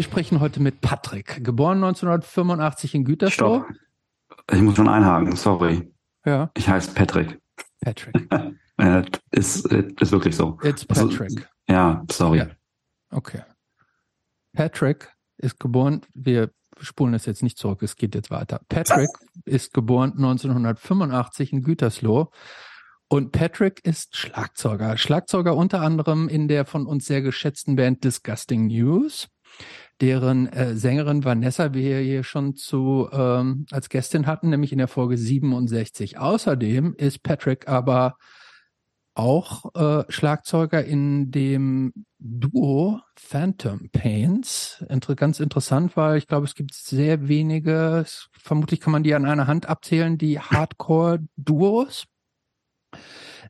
Wir sprechen heute mit Patrick, geboren 1985 in Gütersloh. Stopp. Ich muss schon einhaken, sorry. Ja. Ich heiße Patrick. Patrick. Ist, ist wirklich so. It's Patrick. Also, ja, sorry. Ja. Okay. Patrick ist geboren, wir spulen das jetzt nicht zurück, es geht jetzt weiter. Patrick ist geboren 1985 in Gütersloh und Patrick ist Schlagzeuger. Schlagzeuger unter anderem in der von uns sehr geschätzten Band Disgusting News, deren äh, Sängerin Vanessa wir hier schon zu ähm, als Gästin hatten, nämlich in der Folge 67. Außerdem ist Patrick aber auch äh, Schlagzeuger in dem Duo Phantom Pains. Inter ganz interessant, weil ich glaube, es gibt sehr wenige, vermutlich kann man die an einer Hand abzählen, die Hardcore-Duos.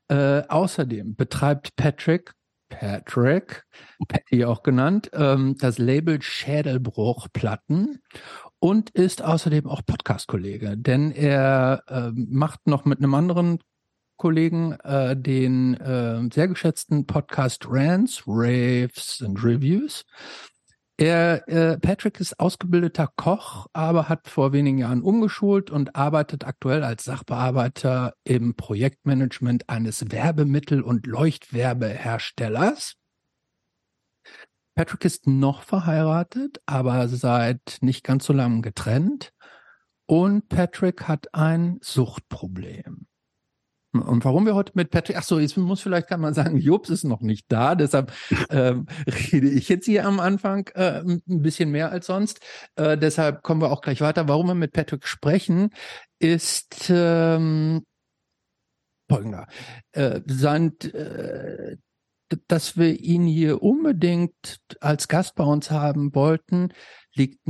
Äh, außerdem betreibt Patrick, Patrick, Patty auch genannt, ähm, das Label Schädelbruchplatten und ist außerdem auch Podcast-Kollege, denn er äh, macht noch mit einem anderen Kollegen äh, den äh, sehr geschätzten Podcast Rants, Raves and Reviews. Er, äh, Patrick ist ausgebildeter Koch, aber hat vor wenigen Jahren umgeschult und arbeitet aktuell als Sachbearbeiter im Projektmanagement eines Werbemittel- und Leuchtwerbeherstellers. Patrick ist noch verheiratet, aber seit nicht ganz so langem getrennt. Und Patrick hat ein Suchtproblem. Und warum wir heute mit Patrick, ach so, jetzt muss vielleicht kann man sagen, Jobs ist noch nicht da, deshalb ähm, rede ich jetzt hier am Anfang äh, ein bisschen mehr als sonst. Äh, deshalb kommen wir auch gleich weiter. Warum wir mit Patrick sprechen, ist ähm, folgender. Äh, sein, äh, dass wir ihn hier unbedingt als Gast bei uns haben wollten, liegt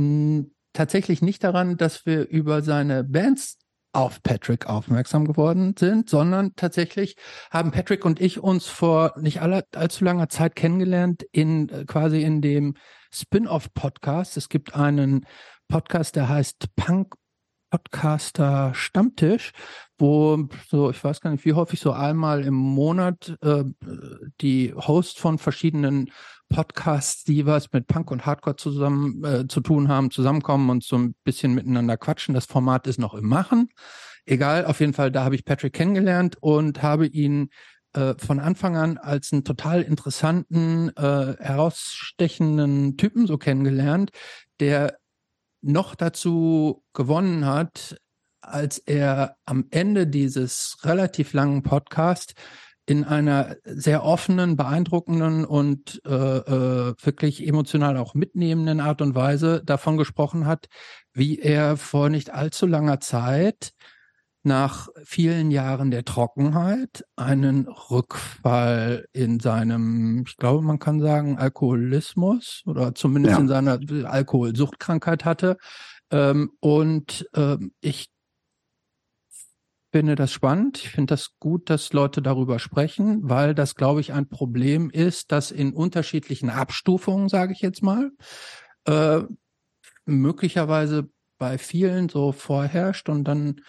tatsächlich nicht daran, dass wir über seine Bands auf Patrick aufmerksam geworden sind, sondern tatsächlich haben Patrick und ich uns vor nicht aller, allzu langer Zeit kennengelernt in äh, quasi in dem Spin-off-Podcast. Es gibt einen Podcast, der heißt Punk Podcaster Stammtisch, wo so, ich weiß gar nicht, wie häufig so einmal im Monat äh, die Hosts von verschiedenen Podcasts, die was mit Punk und Hardcore zusammen äh, zu tun haben, zusammenkommen und so ein bisschen miteinander quatschen. Das Format ist noch im Machen. Egal, auf jeden Fall, da habe ich Patrick kennengelernt und habe ihn äh, von Anfang an als einen total interessanten, äh, herausstechenden Typen so kennengelernt, der noch dazu gewonnen hat, als er am Ende dieses relativ langen Podcast in einer sehr offenen, beeindruckenden und äh, äh, wirklich emotional auch mitnehmenden Art und Weise davon gesprochen hat, wie er vor nicht allzu langer Zeit nach vielen Jahren der Trockenheit einen Rückfall in seinem, ich glaube, man kann sagen, Alkoholismus oder zumindest ja. in seiner Alkoholsuchtkrankheit hatte. Ähm, und ähm, ich finde das spannend. Ich finde das gut, dass Leute darüber sprechen, weil das, glaube ich, ein Problem ist, das in unterschiedlichen Abstufungen, sage ich jetzt mal, äh, möglicherweise bei vielen so vorherrscht und dann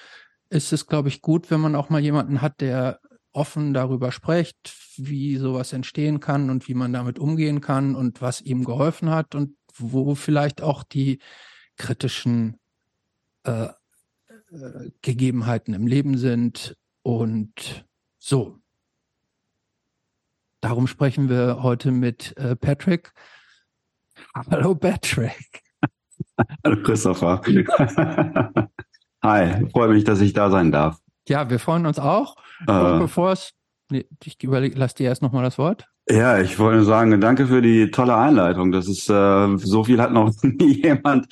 ist es, glaube ich, gut, wenn man auch mal jemanden hat, der offen darüber spricht, wie sowas entstehen kann und wie man damit umgehen kann und was ihm geholfen hat und wo vielleicht auch die kritischen äh, äh, Gegebenheiten im Leben sind und so. Darum sprechen wir heute mit äh, Patrick. Hallo Patrick. Hallo Christopher. Hi, freue mich, dass ich da sein darf. Ja, wir freuen uns auch. Äh, bevor es, nee, ich überleg, lass dir erst nochmal das Wort. Ja, ich wollte sagen, danke für die tolle Einleitung. Das ist äh, so viel hat noch nie jemand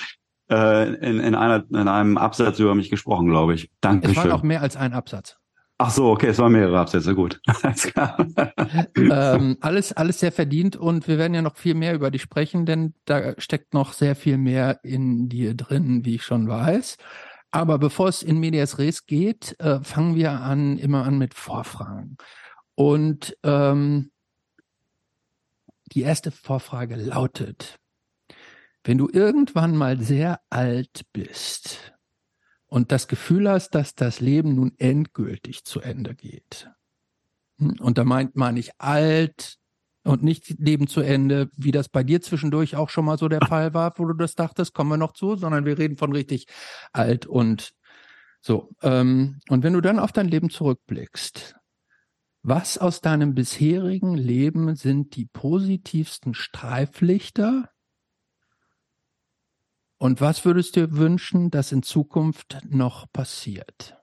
äh, in, in, einer, in einem Absatz über mich gesprochen, glaube ich. Dankeschön. Es war auch mehr als ein Absatz. Ach so, okay, es waren mehrere Absätze, gut. ähm, alles, alles sehr verdient und wir werden ja noch viel mehr über dich sprechen, denn da steckt noch sehr viel mehr in dir drin, wie ich schon weiß. Aber bevor es in Medias Res geht, äh, fangen wir an, immer an mit Vorfragen. Und ähm, die erste Vorfrage lautet, wenn du irgendwann mal sehr alt bist und das Gefühl hast, dass das Leben nun endgültig zu Ende geht, hm, und da meint man nicht alt Und nicht Leben zu Ende, wie das bei dir zwischendurch auch schon mal so der Fall war, wo du das dachtest, kommen wir noch zu, sondern wir reden von richtig alt und so. Ähm, und wenn du dann auf dein Leben zurückblickst, was aus deinem bisherigen Leben sind die positivsten Streiflichter? Und was würdest du dir wünschen, dass in Zukunft noch passiert?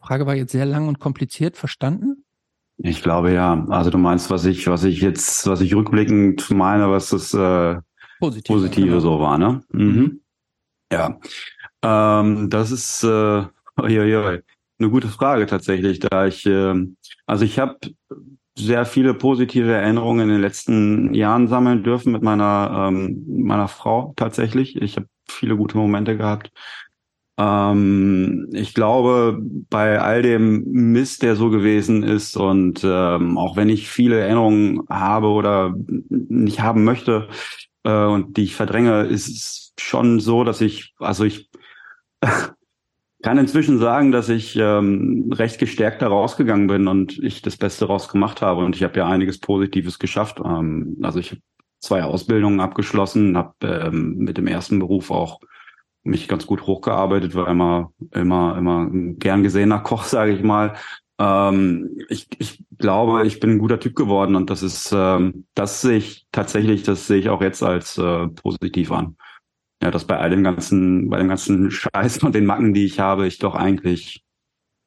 Frage war jetzt sehr lang und kompliziert verstanden? Ich glaube ja. Also du meinst, was ich, was ich jetzt, was ich rückblickend meine, was das äh, Positive, Positive genau. so war, ne? Mhm. Ja. Ähm, das ist äh, oi, oi, oi, eine gute Frage tatsächlich, da ich, äh, also ich habe sehr viele positive Erinnerungen in den letzten Jahren sammeln dürfen mit meiner ähm, meiner Frau tatsächlich. Ich habe viele gute Momente gehabt. Ähm, ich glaube, bei all dem Mist, der so gewesen ist und ähm, auch wenn ich viele Erinnerungen habe oder nicht haben möchte äh, und die ich verdränge, ist es schon so, dass ich, also ich kann inzwischen sagen, dass ich ähm, recht gestärkt da rausgegangen bin und ich das Beste rausgemacht habe und ich habe ja einiges Positives geschafft. Ähm, also ich habe zwei Ausbildungen abgeschlossen, habe ähm, mit dem ersten Beruf auch mich ganz gut hochgearbeitet, war immer, immer, immer ein gern gesehener Koch, sage ich mal. Ähm, ich, ich glaube, ich bin ein guter Typ geworden und das ist, ähm, das sehe ich tatsächlich, das sehe ich auch jetzt als äh, positiv an. Ja, dass bei all dem ganzen, bei dem ganzen Scheiß und den Macken, die ich habe, ich doch eigentlich,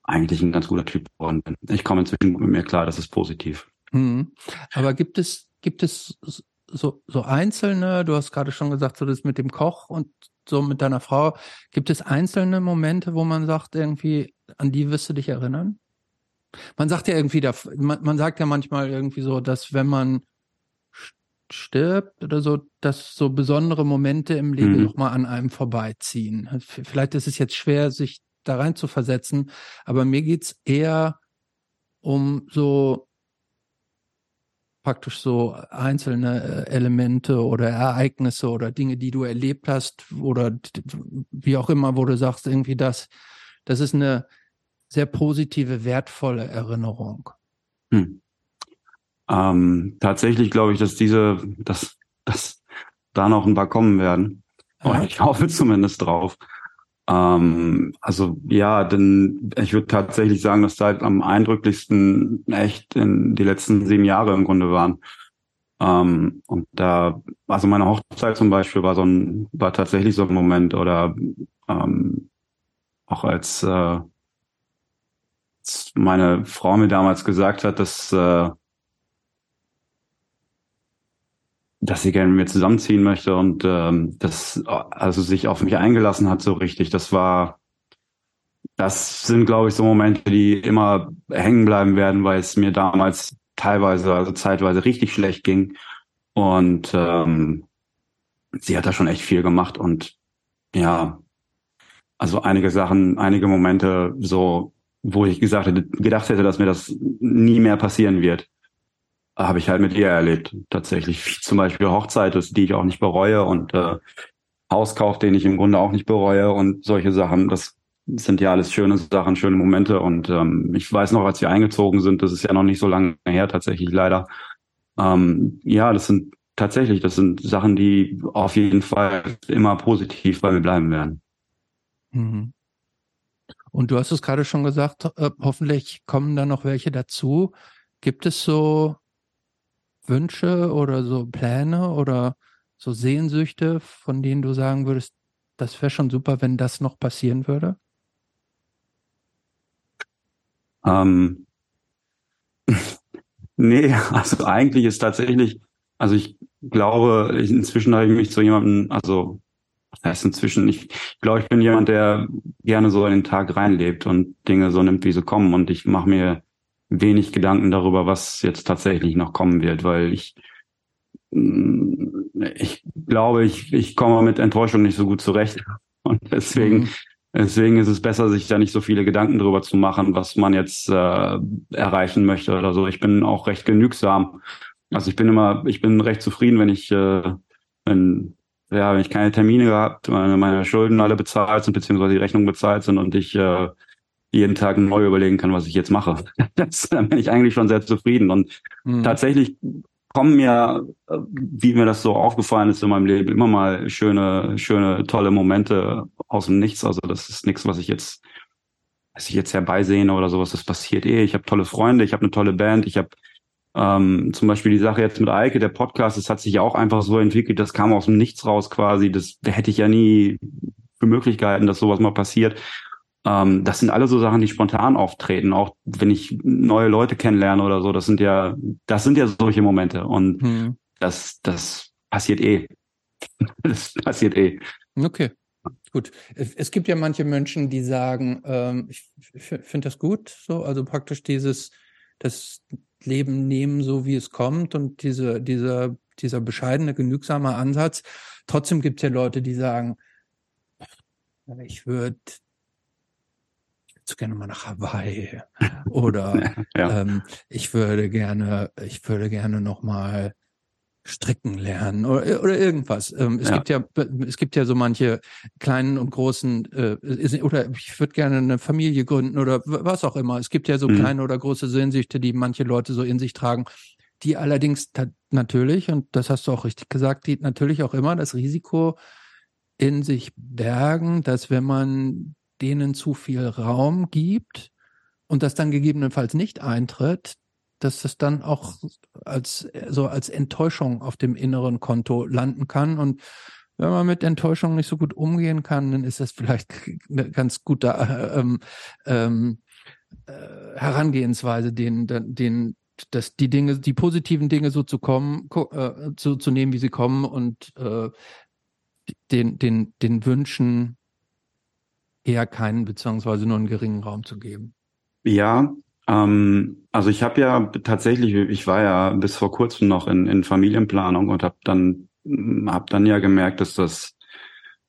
eigentlich ein ganz guter Typ geworden bin. Ich komme inzwischen mit mir klar, das ist positiv. Hm. Aber gibt es, gibt es so, so einzelne, du hast gerade schon gesagt, so das mit dem Koch und so mit deiner Frau, gibt es einzelne Momente, wo man sagt, irgendwie, an die wirst du dich erinnern? Man sagt ja irgendwie, man, man sagt ja manchmal irgendwie so, dass wenn man stirbt oder so, dass so besondere Momente im Leben mhm. nochmal an einem vorbeiziehen. Vielleicht ist es jetzt schwer, sich da rein zu versetzen, aber mir geht's eher um so praktisch so einzelne äh, Elemente oder Ereignisse oder Dinge, die du erlebt hast oder wie auch immer, wo du sagst, irgendwie das, das ist eine sehr positive, wertvolle Erinnerung. Hm. Ähm, tatsächlich glaube ich, dass diese, dass, dass da noch ein paar kommen werden. Ja. Ich hoffe zumindest drauf. Ähm, also ja, denn ich würde tatsächlich sagen, dass seit am eindrücklichsten echt in die letzten sieben Jahre im Grunde waren. Ähm, und da, also meine Hochzeit zum Beispiel war so ein, war tatsächlich so ein Moment oder ähm, auch als, äh, meine Frau mir damals gesagt hat, dass äh, dass sie gerne mit mir zusammenziehen möchte und ähm, das also sich auf mich eingelassen hat so richtig. Das war, das sind glaube ich so Momente, die immer hängen bleiben werden, weil es mir damals teilweise, also zeitweise richtig schlecht ging und ähm, sie hat da schon echt viel gemacht und ja, also einige Sachen, einige Momente so, wo ich gesagt hätte, gedacht hätte, dass mir das nie mehr passieren wird habe ich halt mit ihr erlebt. Tatsächlich, zum Beispiel Hochzeit, die ich auch nicht bereue und äh, Hauskauf, den ich im Grunde auch nicht bereue und solche Sachen. Das sind ja alles schöne Sachen, schöne Momente. Und ähm, ich weiß noch, als wir eingezogen sind, das ist ja noch nicht so lange her, tatsächlich leider. Ähm, ja, das sind tatsächlich, das sind Sachen, die auf jeden Fall immer positiv bei mir bleiben werden. Mhm. Und du hast es gerade schon gesagt, äh, hoffentlich kommen da noch welche dazu. Gibt es so Wünsche oder so Pläne oder so Sehnsüchte, von denen du sagen würdest, das wäre schon super, wenn das noch passieren würde? Ähm, nee, also eigentlich ist tatsächlich, also ich glaube, inzwischen habe ich mich zu jemandem, also das heißt inzwischen, ich, ich glaube, ich bin jemand, der gerne so in den Tag reinlebt und Dinge so nimmt, wie sie kommen. Und ich mache mir wenig Gedanken darüber, was jetzt tatsächlich noch kommen wird, weil ich mm, ich glaube, ich, ich komme mit Enttäuschung nicht so gut zurecht. Und deswegen, mhm. deswegen ist es besser, sich da nicht so viele Gedanken darüber zu machen, was man jetzt äh, erreichen möchte oder so. Ich bin auch recht genügsam. Also ich bin immer, ich bin recht zufrieden, wenn ich, äh, wenn, ja, wenn ich keine Termine gehabt, meine, meine Schulden alle bezahlt sind, beziehungsweise die Rechnungen bezahlt sind und ich äh, jeden Tag neu überlegen kann, was ich jetzt mache. Das, dann bin ich eigentlich schon sehr zufrieden. Und mhm. tatsächlich kommen mir, wie mir das so aufgefallen ist in meinem Leben, immer mal schöne, schöne, tolle Momente aus dem Nichts. Also das ist nichts, was ich jetzt, was ich jetzt herbeisehne oder sowas. Das passiert eh. Ich habe tolle Freunde, ich habe eine tolle Band, ich habe ähm, zum Beispiel die Sache jetzt mit Eike, der Podcast, das hat sich ja auch einfach so entwickelt, das kam aus dem Nichts raus quasi. Das hätte ich ja nie für Möglichkeiten, dass sowas mal passiert. Ähm, das sind alle so Sachen, die spontan auftreten, auch wenn ich neue Leute kennenlerne oder so. Das sind ja, das sind ja solche Momente. Und hm. das, das passiert eh. das passiert eh. Okay. Gut. Es gibt ja manche Menschen, die sagen, ähm, ich finde das gut, so, also praktisch dieses, das Leben nehmen, so wie es kommt und diese, dieser, dieser bescheidene, genügsame Ansatz. Trotzdem gibt es ja Leute, die sagen, ich würde so gerne mal nach Hawaii oder ja. ähm, ich würde gerne, ich würde gerne noch mal stricken lernen oder, oder irgendwas. Ähm, es ja. gibt ja, es gibt ja so manche kleinen und großen äh, oder ich würde gerne eine Familie gründen oder was auch immer. Es gibt ja so mhm. kleine oder große Sehnsüchte, die manche Leute so in sich tragen, die allerdings natürlich und das hast du auch richtig gesagt, die natürlich auch immer das Risiko in sich bergen, dass wenn man denen zu viel Raum gibt und das dann gegebenenfalls nicht eintritt, dass das dann auch als so als Enttäuschung auf dem inneren Konto landen kann. Und wenn man mit Enttäuschung nicht so gut umgehen kann, dann ist das vielleicht eine ganz gute äh, ähm, ähm, äh, Herangehensweise, den, den, dass die Dinge, die positiven Dinge so zu kommen, äh, zu, zu nehmen, wie sie kommen und äh, den, den, den Wünschen eher keinen beziehungsweise nur einen geringen Raum zu geben. Ja, ähm, also ich habe ja tatsächlich, ich war ja bis vor kurzem noch in, in Familienplanung und habe dann hab dann ja gemerkt, dass das,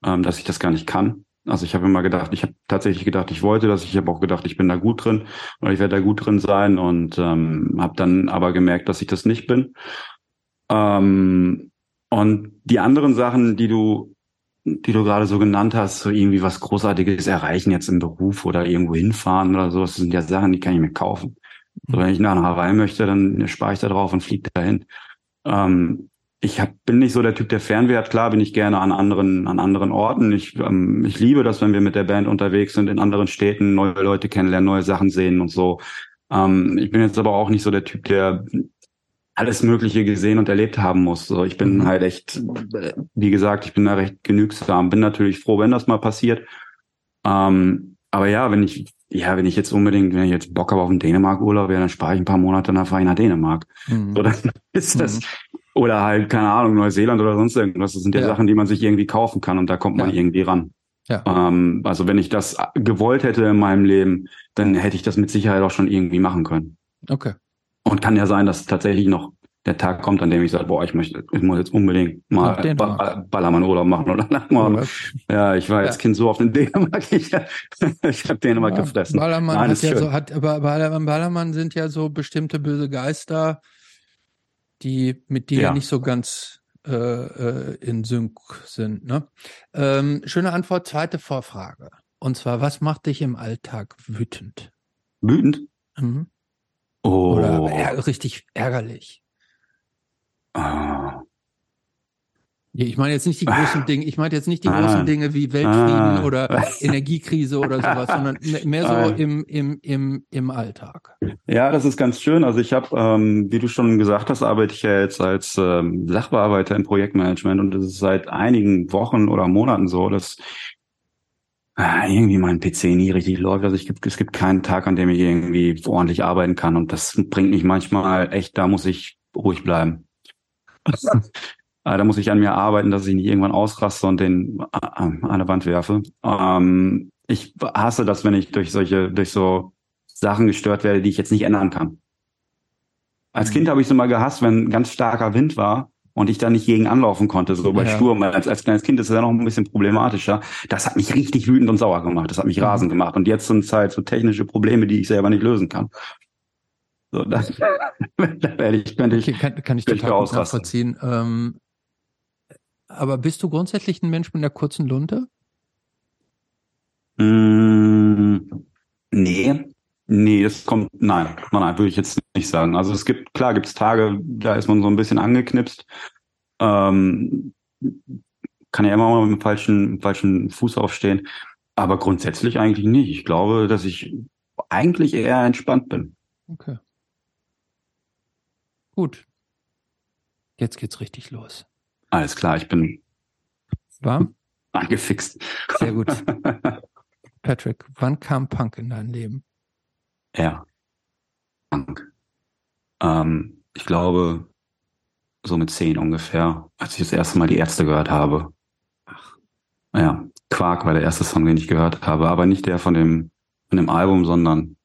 ähm, dass ich das gar nicht kann. Also ich habe immer gedacht, ich habe tatsächlich gedacht, ich wollte das. Ich habe auch gedacht, ich bin da gut drin oder ich werde da gut drin sein und ähm, habe dann aber gemerkt, dass ich das nicht bin. Ähm, und die anderen Sachen, die du die du gerade so genannt hast, so irgendwie was Großartiges erreichen jetzt im Beruf oder irgendwo hinfahren oder so, das sind ja Sachen, die kann ich mir kaufen. So, wenn ich nach Hawaii möchte, dann spare ich da drauf und fliege dahin. Ähm, ich hab, bin nicht so der Typ, der Fernweh hat. Klar bin ich gerne an anderen, an anderen Orten. Ich, ähm, ich liebe das, wenn wir mit der Band unterwegs sind, in anderen Städten, neue Leute kennenlernen, neue Sachen sehen und so. Ähm, ich bin jetzt aber auch nicht so der Typ, der alles Mögliche gesehen und erlebt haben muss. So, ich bin mhm. halt echt, wie gesagt, ich bin da recht genügsam. Bin natürlich froh, wenn das mal passiert. Ähm, aber ja, wenn ich, ja, wenn ich jetzt unbedingt, wenn ich jetzt Bock habe auf einen Dänemark-Urlaub, ja, dann spare ich ein paar Monate, dann fahre ich nach Dänemark. Mhm. So, dann ist das, mhm. oder halt, keine Ahnung, Neuseeland oder sonst irgendwas. Das sind ja, ja, Sachen, die man sich irgendwie kaufen kann und da kommt man ja. irgendwie ran. Ja. Ähm, also wenn ich das gewollt hätte in meinem Leben, dann hätte ich das mit Sicherheit auch schon irgendwie machen können. Okay. Und kann ja sein, dass tatsächlich noch der Tag kommt, an dem ich sage, boah, ich möchte, ich muss jetzt unbedingt mal ba Ballermann Urlaub machen oder mal. Ja, ich war als ja. Kind so auf den Dänemark, ich, ich habe Dänemark ja, gefressen. Ballermann Nein, hat ja so, hat, aber Ballermann, Ballermann sind ja so bestimmte böse Geister, die mit dir ja. nicht so ganz äh, äh, in Sync sind. Ne? Ähm, schöne Antwort, zweite Vorfrage. Und zwar, was macht dich im Alltag wütend? Wütend? Mhm. Oh. Oder ärg richtig ärgerlich. Ah. Ich meine jetzt nicht die großen Dinge, ich meine jetzt nicht die ah. großen Dinge wie Weltfrieden ah. oder Energiekrise oder sowas, sondern mehr so ah. im, im, im, im Alltag. Ja, das ist ganz schön. Also ich habe, ähm, wie du schon gesagt hast, arbeite ich ja jetzt als ähm, Sachbearbeiter im Projektmanagement und es ist seit einigen Wochen oder Monaten so, dass ah, irgendwie mein PC nie richtig läuft. Also ich gibt, es gibt keinen Tag, an dem ich irgendwie ordentlich arbeiten kann. Und das bringt mich manchmal echt, da muss ich ruhig bleiben. Ah, da muss ich an mir arbeiten, dass ich nicht irgendwann ausraste und den an eine Wand werfe. Ähm, ich hasse das, wenn ich durch solche, durch so Sachen gestört werde, die ich jetzt nicht ändern kann. Als mhm. Kind habe ich so mal gehasst, wenn ganz starker Wind war und ich da nicht gegen anlaufen konnte, so bei ja. Sturm. Als, als kleines Kind ist es ja noch ein bisschen problematischer. Das hat mich richtig wütend und sauer gemacht. Das hat mich mhm. rasend gemacht. Und jetzt sind es halt so technische Probleme, die ich selber nicht lösen kann. So, das, da werde ich, könnte ich, okay, kann, kann ich total ich nachvollziehen. Ähm, aber bist du grundsätzlich ein Mensch mit einer kurzen Lunte? Mm, Nee, nee, das kommt, nein, nein, nein, würde ich jetzt nicht sagen. Also es gibt, klar gibt es Tage, da ist man so ein bisschen angeknipst. Ähm, kann ja immer mal mit dem falschen, falschen Fuß aufstehen. Aber grundsätzlich eigentlich nicht. Ich glaube, dass ich eigentlich eher entspannt bin. Okay. Gut. Jetzt geht's richtig los. Alles klar, ich bin warm. Angefixt. Sehr gut. Patrick, wann kam Punk in dein Leben? Ja. Punk. Ähm, ich glaube, so mit zehn ungefähr, als ich das erste Mal die Ärzte gehört habe. Ach. Ja, Quark war der erste Song, den ich gehört habe, aber nicht der von dem, von dem Album, sondern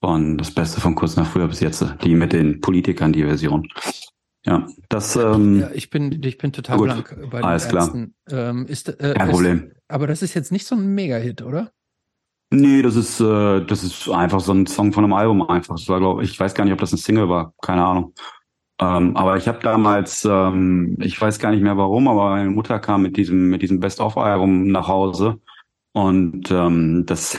von das Beste von kurz nach früher bis jetzt, die mit den Politikern, die Version. Ja, das. Ähm, ja, ich bin, ich bin total gut, blank bei den Alles Ärzten. klar. Ähm, ist, äh, Kein ist, Problem. Aber das ist jetzt nicht so ein Mega-Hit, oder? Nee, das ist, äh, das ist einfach so ein Song von einem Album einfach. Das war, glaube ich, weiß gar nicht, ob das ein Single war, keine Ahnung. Ähm, aber ich habe damals, ähm, ich weiß gar nicht mehr warum, aber meine Mutter kam mit diesem, mit diesem Best-of-Album nach Hause und ähm, das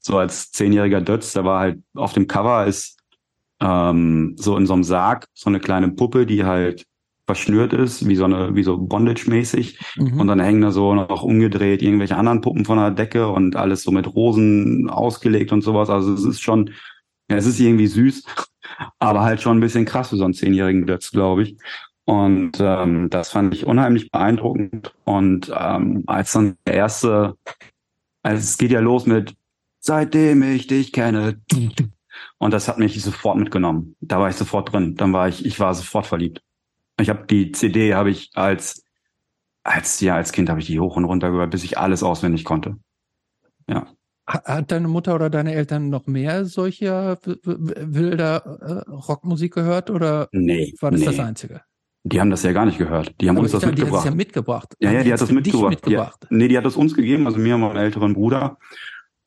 so als zehnjähriger Dötz, der war halt auf dem Cover ist ähm, so in so einem Sarg so eine kleine Puppe, die halt verschnürt ist, wie so eine, wie so Bondage-mäßig. Mhm. Und dann hängen da so noch umgedreht irgendwelche anderen Puppen von der Decke und alles so mit Rosen ausgelegt und sowas. Also es ist schon, ja, es ist irgendwie süß, aber halt schon ein bisschen krass für so einen zehnjährigen Dötz, glaube ich. Und ähm, das fand ich unheimlich beeindruckend. Und ähm, als dann der erste, also es geht ja los mit seitdem ich dich kenne. Und das hat mich sofort mitgenommen. Da war ich sofort drin. Dann war ich, ich war sofort verliebt. Ich habe die CD habe ich als als ja als Kind habe ich die hoch und runter gehört, bis ich alles auswendig konnte. Ja. Hat deine Mutter oder deine Eltern noch mehr solcher wilder äh, Rockmusik gehört oder nee, war das nee. das Einzige? Die haben das ja gar nicht gehört. Die haben Aber uns das dachte, mitgebracht. Die hat das ja mitgebracht. Ja, ja, die hat das mitgebracht. mitgebracht. Ja, nee, die hat das uns gegeben, also mir und meinem älteren Bruder.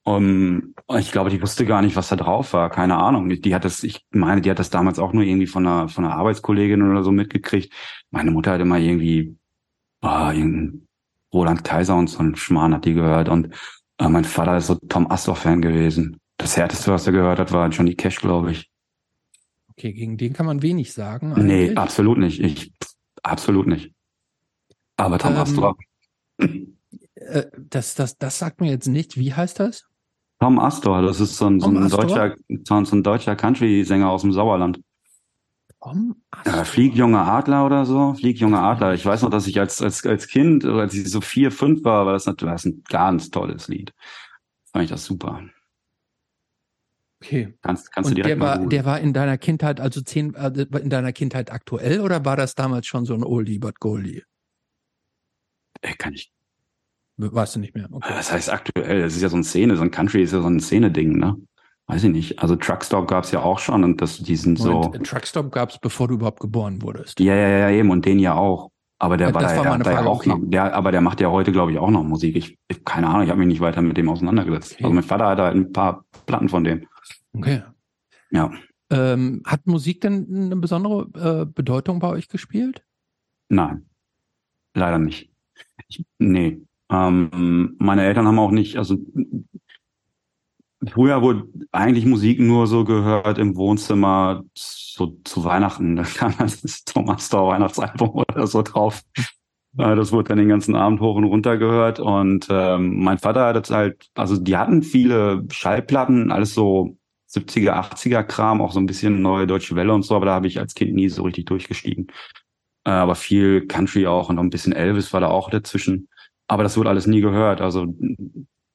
Um, ich glaube, die wusste gar nicht, was da drauf war. Keine Ahnung. Die hat das, ich meine, die hat das damals auch nur irgendwie von einer, von einer Arbeitskollegin oder so mitgekriegt. Meine Mutter hat immer irgendwie, oh, irgendein Roland Kaiser und so ein Schmarrn hat die gehört. Und äh, mein Vater ist so Tom Astor-Fan gewesen. Das härteste, was er gehört hat, war Johnny Cash, glaube ich. Okay, gegen den kann man wenig sagen. Eigentlich. Nee, absolut nicht. Ich, absolut nicht. Aber Tom ähm, Astor. Äh, das, das, das sagt mir jetzt nicht. Wie heißt das? Tom Astor, das ist so ein, so ein deutscher, so ein deutscher Country-Sänger aus dem Sauerland. Tom Astor. Ja, Flieg junger Adler oder so. Flieg junger Adler. Ich weiß noch, dass ich als, als, als Kind, als ich so vier, fünf war, war das natürlich ein ganz tolles Lied. Fand ich das super. Okay. Kannst, kannst Und du direkt der war, der war in deiner Kindheit, also zehn, äh, in deiner Kindheit aktuell oder war das damals schon so ein Oldie but Goldie? Äh, kann ich Weißt du nicht mehr? Okay. Das heißt aktuell, das ist ja so eine Szene, so ein Country ist ja so ein Szene-Ding, ne? Weiß ich nicht. Also Truckstop gab es ja auch schon und das, die sind so. Truckstop gab es, bevor du überhaupt geboren wurdest. Ja, ja, ja, eben. Und den ja auch. Aber der ja, war, da, war der, der auch noch, der, aber der macht ja heute, glaube ich, auch noch Musik. Ich, ich keine Ahnung, ich habe mich nicht weiter mit dem auseinandergesetzt. Okay. Also mein Vater hat halt ein paar Platten von dem. Okay. Ja. Ähm, hat Musik denn eine besondere äh, Bedeutung bei euch gespielt? Nein. Leider nicht. Ich, nee. Ähm, meine Eltern haben auch nicht, also früher wurde eigentlich Musik nur so gehört im Wohnzimmer so zu Weihnachten. Da kam das Thomas Store Weihnachtsalbum oder so drauf. Das wurde dann den ganzen Abend hoch und runter gehört. Und ähm, mein Vater hat jetzt halt, also die hatten viele Schallplatten, alles so 70er, 80er Kram, auch so ein bisschen neue deutsche Welle und so, aber da habe ich als Kind nie so richtig durchgestiegen. Äh, aber viel Country auch und noch ein bisschen Elvis war da auch dazwischen. Aber das wird alles nie gehört. Also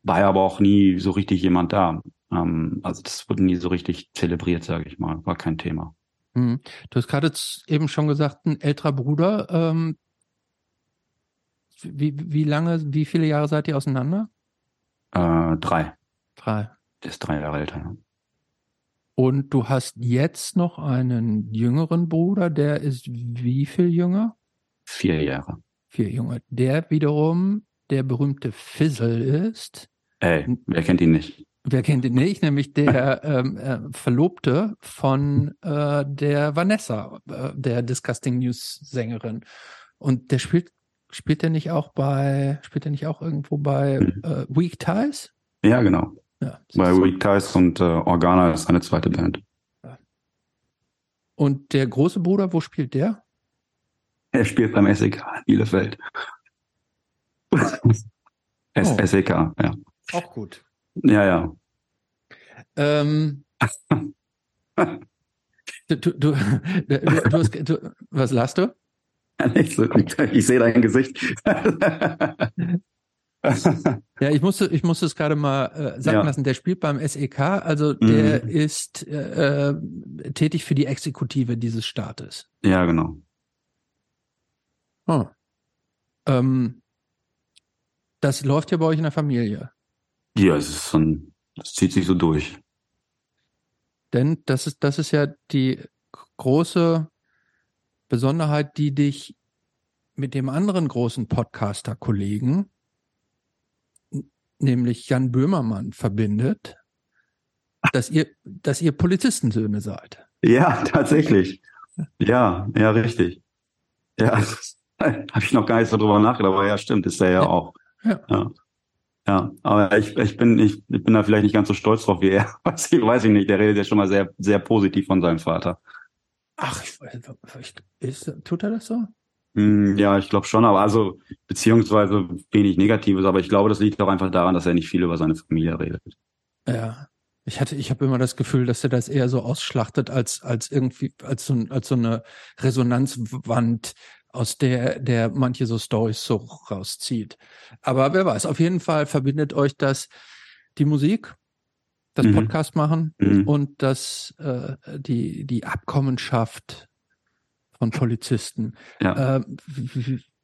war ja aber auch nie so richtig jemand da. Ähm, also das wurde nie so richtig zelebriert, sage ich mal. War kein Thema. Mhm. Du hast gerade eben schon gesagt, ein älterer Bruder. Ähm, wie, wie lange, wie viele Jahre seid ihr auseinander? Äh, drei. Drei. Der ist drei Jahre älter. Und du hast jetzt noch einen jüngeren Bruder, der ist wie viel jünger? Vier Jahre. Vier Jahre. Der wiederum der berühmte Fizzle ist. Ey, wer kennt ihn nicht? Wer kennt ihn nicht? Nämlich der ähm, äh, Verlobte von äh, der Vanessa, äh, der Disgusting News Sängerin. Und der spielt, spielt er nicht auch bei, spielt er nicht auch irgendwo bei hm. äh, Weak Ties? Ja, genau. Ja, Bei Weak Ties und äh, Organa ist seine zweite Band. Und der große Bruder, wo spielt der? Er spielt beim SEK Bielefeld. S oh. SEK, ja. Auch gut. Ja, ja. Ähm, du, du, du, du, hast, du, was lachst du? Ich sehe dein Gesicht. ja, ich musste, ich musste es gerade mal äh, sagen ja. lassen. Der spielt beim SEK, also der mhm. ist äh, tätig für die Exekutive dieses Staates. Ja, genau. Oh. Ähm, das läuft ja bei euch in der Familie. Ja, es ist so das zieht sich so durch. Denn das ist, das ist ja die große Besonderheit, die dich mit dem anderen großen Podcaster-Kollegen, nämlich Jan Böhmermann, verbindet, dass ihr, dass ihr Polizistensöhne seid. Ja, tatsächlich. Ja, ja, richtig. Ja, habe ich noch gar nicht so drüber nachgedacht, aber ja, stimmt, ist er ja, ja. auch. Ja. ja. Ja, aber ich, ich bin ich, ich bin da vielleicht nicht ganz so stolz drauf wie er. Weiß ich, weiß ich nicht. Der redet ja schon mal sehr sehr positiv von seinem Vater. Ach, ich, ist, tut er das so? Hm, ja, ich glaube schon, aber also beziehungsweise wenig Negatives, aber ich glaube, das liegt auch einfach daran, dass er nicht viel über seine Familie redet. Ja, ich hatte, ich habe immer das Gefühl, dass er das eher so ausschlachtet als als irgendwie als so, als so eine Resonanzwand, aus der der manche so Stories so rauszieht. Aber wer weiß, auf jeden Fall verbindet euch das die Musik das mhm. Podcast machen mhm. und das äh, die die Abkommenschaft von Polizisten. Ja. Äh,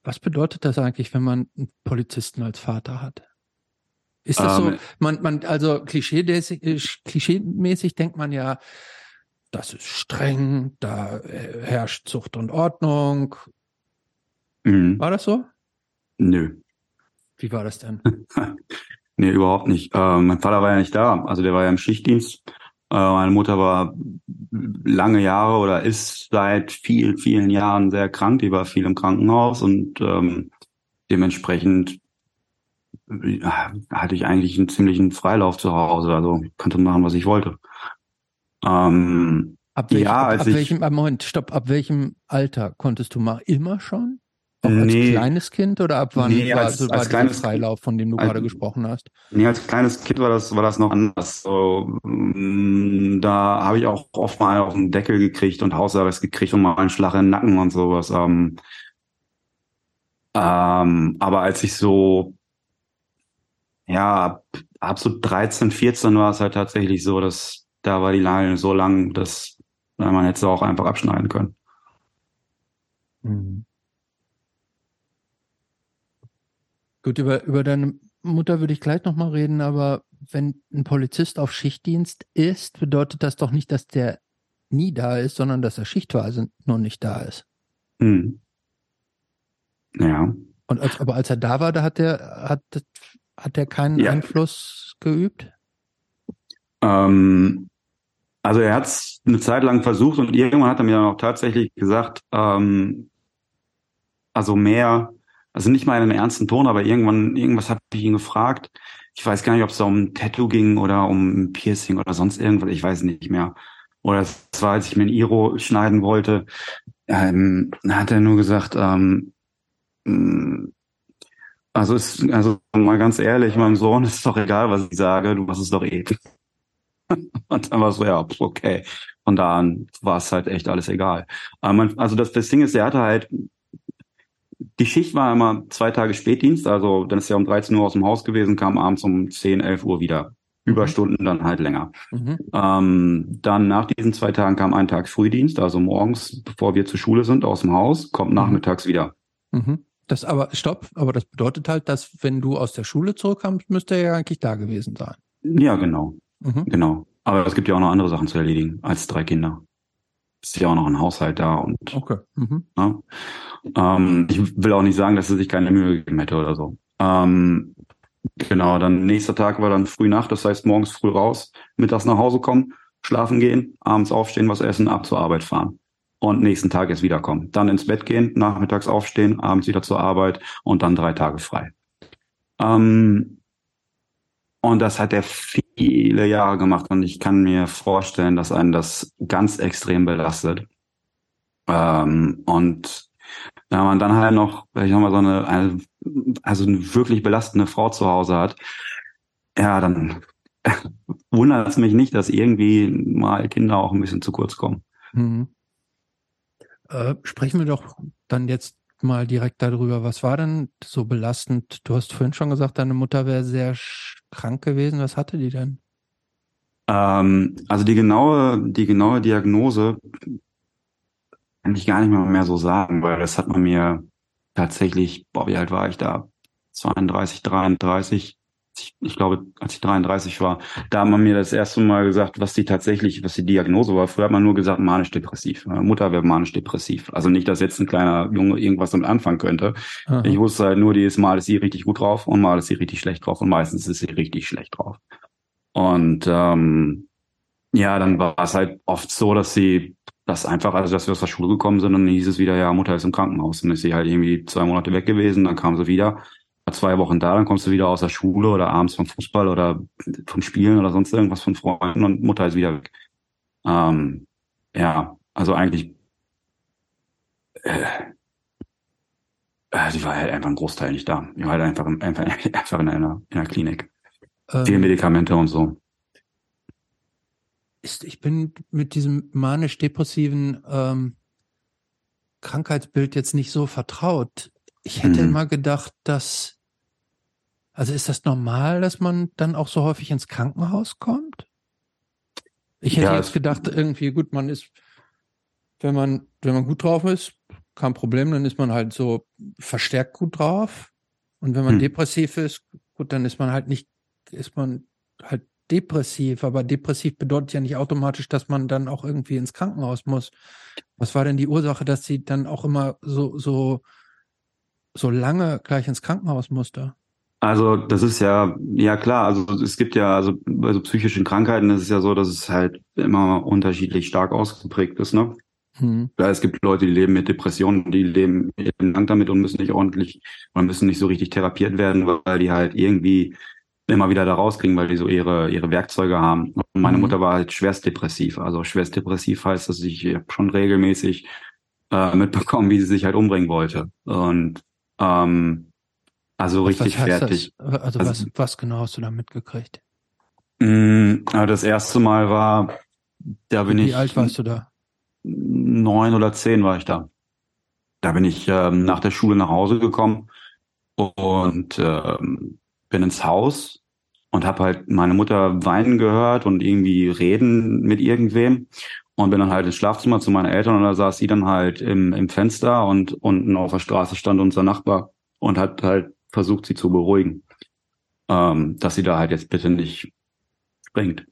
was bedeutet das eigentlich, wenn man einen Polizisten als Vater hat? Ist das um, so? Ähm. Man, man, also klischeemäßig, äh, klischeemäßig denkt man ja, das ist streng, da äh, herrscht Zucht und Ordnung. Mhm. War das so? Nö. Wie war das denn? Nee, überhaupt nicht. Äh, mein Vater war ja nicht da. Also der war ja im Schichtdienst. Äh, meine Mutter war lange Jahre oder ist seit vielen, vielen Jahren sehr krank. Die war viel im Krankenhaus und ähm, dementsprechend äh, hatte ich eigentlich einen ziemlichen Freilauf zu Hause. Also konnte machen, was ich wollte. Ähm, ab welchem, ja, ab, ab welchem, Moment, stopp, ab welchem Alter konntest du mal immer schon? Auch als nee, kleines Kind oder ab wann nee, war, als, also war als kleines Freilauf, von dem du als, gerade gesprochen hast? Nee, als kleines Kind war das, war das noch anders. So, mm, da habe ich auch oft mal auf den Deckel gekriegt und Hausarrest gekriegt und mal einen Schlag in den Nacken und sowas. Ähm, ähm, aber als ich so, ja, ab, ab so 13, 14 war es halt tatsächlich so, dass da war die Leine so lang, dass man hätte sie auch einfach abschneiden können. Mhm. Gut, über, über deine Mutter würde ich gleich nochmal reden, aber wenn ein Polizist auf Schichtdienst ist, bedeutet das doch nicht, dass der nie da ist, sondern dass er schichtweise noch nicht da ist. Hm. Ja. Und als, aber als er da war, da hat er hat, hat er keinen ja. Einfluss geübt? Ähm, also er hat es eine Zeit lang versucht und irgendwann hat er mir dann auch tatsächlich gesagt, ähm, also mehr also nicht mal in einem ernsten Ton, aber irgendwann, irgendwas habe ich ihn gefragt. Ich weiß gar nicht, ob es da um ein Tattoo ging oder um ein Piercing oder sonst irgendwas, ich weiß nicht mehr. Oder es war, als ich mir ein Iro schneiden wollte, ähm, hat er nur gesagt, ähm, mm, also ist, also mal ganz ehrlich, meinem Sohn ist doch egal, was ich sage, du machst es doch eh. Und dann war so, ja, okay. Von da an war es halt echt alles egal. Man, also das, das Ding ist, er hatte halt die Schicht war immer zwei Tage Spätdienst, also dann ist er um 13 Uhr aus dem Haus gewesen, kam abends um 10, 11 Uhr wieder. Mhm. Überstunden dann halt länger. Mhm. Ähm, dann nach diesen zwei Tagen kam ein Tag Frühdienst, also morgens, bevor wir zur Schule sind, aus dem Haus, kommt mhm. nachmittags wieder. Mhm. Das aber, stopp, aber das bedeutet halt, dass wenn du aus der Schule zurückkommst, müsste er ja eigentlich da gewesen sein. Ja, genau. Mhm. Genau. Aber es gibt ja auch noch andere Sachen zu erledigen als drei Kinder ist ja auch noch ein Haushalt da und okay. Mhm. Ja, ähm, ich will auch nicht sagen, dass er sich keine Mühe gegeben hätte oder so. Ähm, genau, dann nächster Tag war dann früh Nacht, das heißt morgens früh raus, mittags nach Hause kommen, schlafen gehen, abends aufstehen, was essen, ab zur Arbeit fahren. Und nächsten Tag erst wiederkommen. Dann ins Bett gehen, nachmittags aufstehen, abends wieder zur Arbeit und dann drei Tage frei. Ähm, Und das hat er viele Jahre gemacht und ich kann mir vorstellen, dass einen das ganz extrem belastet. Ähm, und wenn man dann halt noch, ich nochmal so eine, eine, also eine wirklich belastende Frau zu Hause hat, ja, dann wundert es mich nicht, dass irgendwie mal Kinder auch ein bisschen zu kurz kommen. Mhm. Äh, sprechen wir doch dann jetzt mal direkt darüber. Was war denn so belastend? Du hast vorhin schon gesagt, deine Mutter wäre sehr krank gewesen. Was hatte die denn? Ähm, also die genaue, die genaue Diagnose kann ich gar nicht mehr, mehr so sagen, weil das hat man mir tatsächlich, boah, wie alt war ich da? 32, 33, ich, ich glaube, als ich 33 war, da hat man mir das erste Mal gesagt, was die tatsächlich, was die Diagnose war. Früher hat man nur gesagt, manisch-depressiv. Meine Mutter wäre manisch-depressiv. Also nicht, dass jetzt ein kleiner Junge irgendwas damit anfangen könnte. Aha. Ich wusste halt nur, die ist mal ist sie richtig gut drauf und mal ist sie richtig schlecht drauf und meistens ist sie richtig schlecht drauf. Und ähm, ja, dann war es halt oft so, dass sie das einfach, also dass wir aus der Schule gekommen sind und dann hieß es wieder, ja, Mutter ist im Krankenhaus. Und dann ist sie halt irgendwie zwei Monate weg gewesen, dann kam sie wieder zwei Wochen da, dann kommst du wieder aus der Schule oder abends vom Fußball oder vom Spielen oder sonst irgendwas von Freunden und Mutter ist wieder weg. Ähm, ja, also eigentlich, äh, äh, die war halt einfach ein Großteil nicht da. Die war halt einfach, einfach, einfach in einer, in einer Klinik. Ähm, Viele Medikamente und so. Ist, ich bin mit diesem manisch-depressiven ähm, Krankheitsbild jetzt nicht so vertraut. Ich hätte mhm. immer gedacht, dass, also ist das normal, dass man dann auch so häufig ins Krankenhaus kommt? Ich hätte ja, jetzt gedacht, irgendwie, gut, man ist, wenn man, wenn man gut drauf ist, kein Problem, dann ist man halt so verstärkt gut drauf. Und wenn man hm. depressiv ist, gut, dann ist man halt nicht, ist man halt depressiv. Aber depressiv bedeutet ja nicht automatisch, dass man dann auch irgendwie ins Krankenhaus muss. Was war denn die Ursache, dass sie dann auch immer so, so so lange gleich ins Krankenhaus musste? Also das ist ja, ja klar, also es gibt ja, also bei so psychischen Krankheiten ist es ja so, dass es halt immer unterschiedlich stark ausgeprägt ist, ne? Hm. Ja, es gibt Leute, die leben mit Depressionen, die leben lang damit und müssen nicht ordentlich oder müssen nicht so richtig therapiert werden, weil die halt irgendwie immer wieder da rauskriegen, weil die so ihre, ihre Werkzeuge haben. Und meine mhm. Mutter war halt schwerst depressiv. Also schwerst depressiv heißt, dass ich schon regelmäßig äh, mitbekommen, wie sie sich halt umbringen wollte. Und ähm, also richtig fertig. Das? Also, also was, was genau hast du da mitgekriegt? Mh, also das erste Mal war, da bin Wie ich. Wie alt warst du da? Neun oder zehn war ich da. Da bin ich ähm, nach der Schule nach Hause gekommen und ähm, bin ins Haus und habe halt meine Mutter weinen gehört und irgendwie reden mit irgendwem und bin dann halt ins Schlafzimmer zu meinen Eltern und da saß sie dann halt im, im Fenster und unten auf der Straße stand unser Nachbar und hat halt versucht, sie zu beruhigen, ähm, dass sie da halt jetzt bitte nicht springt.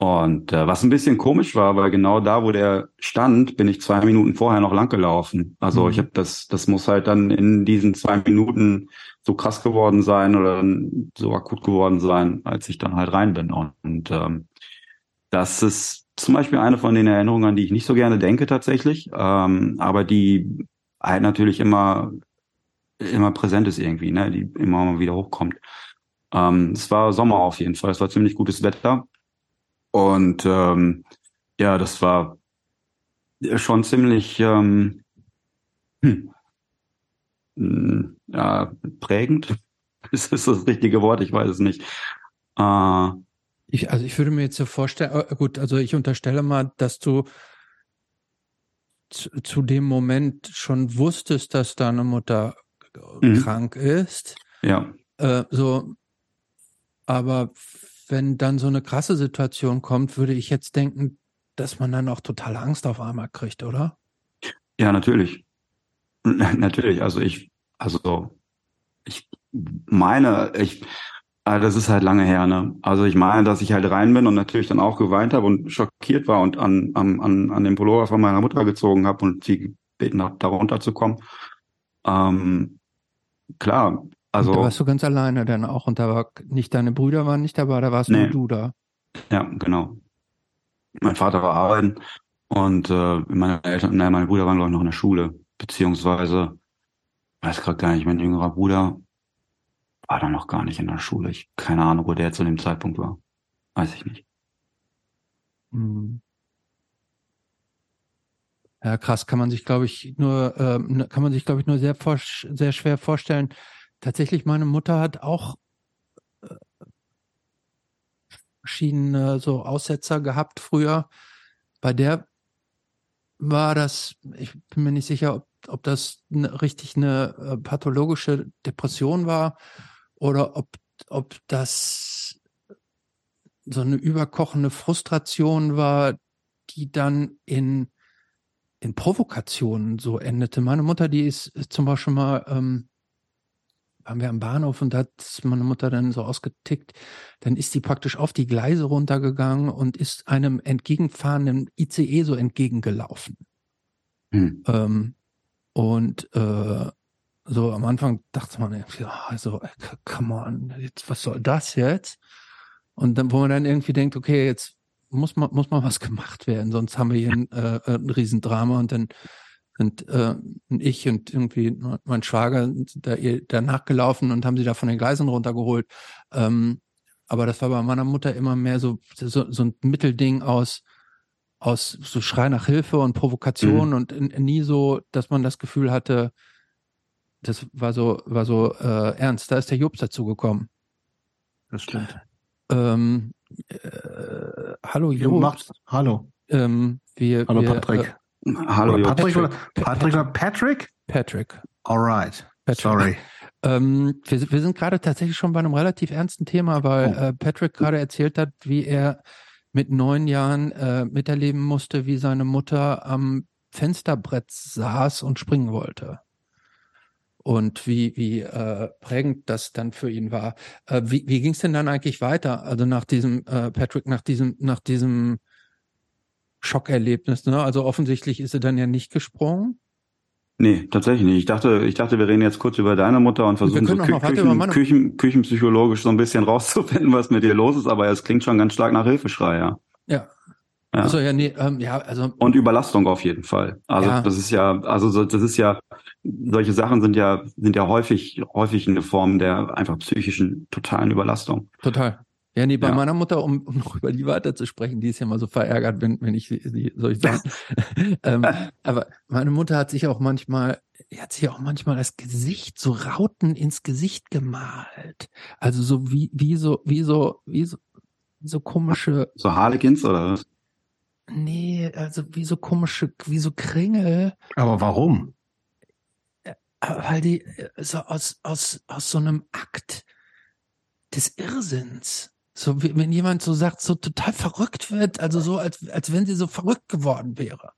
Und äh, was ein bisschen komisch war, weil genau da, wo der stand, bin ich zwei Minuten vorher noch lang gelaufen. Also mhm. ich habe das, das muss halt dann in diesen zwei Minuten so krass geworden sein oder so akut geworden sein, als ich dann halt rein bin. Und, und ähm, das ist zum Beispiel eine von den Erinnerungen, an die ich nicht so gerne denke tatsächlich, ähm, aber die halt natürlich immer immer präsent ist irgendwie, ne, die immer mal wieder hochkommt. Ähm, es war Sommer auf jeden Fall, es war ziemlich gutes Wetter und ähm, ja, das war schon ziemlich ähm, hm, hm ja, prägend. Ist das das richtige Wort? Ich weiß es nicht. Äh, ich, also ich würde mir jetzt so vorstellen, äh, gut, also ich unterstelle mal, dass du zu, zu dem Moment schon wusstest, dass deine Mutter mhm. krank ist. Ja. Äh, so, aber wenn dann so eine krasse Situation kommt, würde ich jetzt denken, dass man dann auch totale Angst auf einmal kriegt, oder? Ja, natürlich. natürlich. Also ich, also ich meine, ich, Ah, das ist halt lange her, ne? Also ich meine, dass ich halt rein bin und natürlich dann auch geweint habe und schockiert war und an, an, an, an den Pullover von meiner Mutter gezogen habe und sie gebeten habe, da runterzukommen. Ähm, klar, also. Und da warst du ganz alleine dann auch und da war nicht deine Brüder waren nicht dabei, da warst nee. nur du da. Ja, genau. Mein Vater war arbeiten und äh, meine Eltern, nein, meine Brüder waren glaube ich noch in der Schule, beziehungsweise weiß gerade gar nicht, mein jüngerer Bruder war da noch gar nicht in der Schule. Ich keine Ahnung, wo der zu dem Zeitpunkt war. Weiß ich nicht. Hm. Ja, krass, kann man sich, glaube ich, nur, äh, kann man sich, glaube ich, nur sehr, sehr schwer vorstellen. Tatsächlich, meine Mutter hat auch äh, verschiedene so Aussetzer gehabt früher. Bei der war das, ich bin mir nicht sicher, ob, ob das eine, richtig eine äh, pathologische Depression war oder ob, ob das so eine überkochende Frustration war, die dann in, in Provokationen so endete. Meine Mutter, die ist zum Beispiel mal, ähm, waren wir am Bahnhof und da hat meine Mutter dann so ausgetickt, dann ist die praktisch auf die Gleise runtergegangen und ist einem entgegenfahrenden ICE so entgegengelaufen. Hm. Ähm, und äh, so am Anfang dachte man irgendwie, also, come on, jetzt, was soll das jetzt? Und dann, wo man dann irgendwie denkt, okay, jetzt muss man, muss mal was gemacht werden, sonst haben wir hier ein, äh, ein Riesendrama und dann sind äh, ich und irgendwie mein Schwager da, da nachgelaufen und haben sie da von den Gleisen runtergeholt. Ähm, aber das war bei meiner Mutter immer mehr so, so, so ein Mittelding aus, aus so Schrei nach Hilfe und Provokation mhm. und in, in nie so, dass man das Gefühl hatte, das war so, war so äh, ernst. Da ist der Jobs dazu gekommen. Das stimmt. Ähm, äh, hallo Jobs. Hallo. Ähm, wir, hallo wir, Patrick. Äh, hallo oder Patrick, Patrick, oder Patrick oder Patrick? Patrick. Alright. Patrick. Sorry. Ähm, wir, wir, sind gerade tatsächlich schon bei einem relativ ernsten Thema, weil oh. äh, Patrick gerade erzählt hat, wie er mit neun Jahren äh, miterleben musste, wie seine Mutter am Fensterbrett saß und springen wollte und wie, wie äh, prägend das dann für ihn war. Äh, wie wie ging es denn dann eigentlich weiter? Also nach diesem, äh, Patrick, nach diesem, nach diesem Schockerlebnis, ne? Also offensichtlich ist er dann ja nicht gesprungen. Nee, tatsächlich nicht. Ich dachte, ich dachte, wir reden jetzt kurz über deine Mutter und versuchen so Kü Küchen, Küchen, küchenpsychologisch so ein bisschen rauszufinden, was mit dir los ist, aber es klingt schon ganz stark nach Hilfeschrei, ja. Ja, ja. Also ja, nee, ähm, ja, also und Überlastung auf jeden Fall. Also ja. das ist ja, also so, das ist ja, solche Sachen sind ja sind ja häufig häufig eine Form der einfach psychischen totalen Überlastung. Total. Ja, nee, bei ja. meiner Mutter, um, um noch über die weiterzusprechen, die ist ja mal so verärgert, wenn, wenn ich sie, soll ich sagen. ähm, aber meine Mutter hat sich auch manchmal, hat sich auch manchmal das Gesicht, so Rauten ins Gesicht gemalt. Also so wie, wie so, wie so, wie so, so komische. So Harlequins oder was? Nee, also wie so komische, wie so Kringel. Aber warum? Weil die äh, so aus, aus, aus so einem Akt des Irrsinns. So wie, wenn jemand so sagt, so total verrückt wird, also so, als, als wenn sie so verrückt geworden wäre.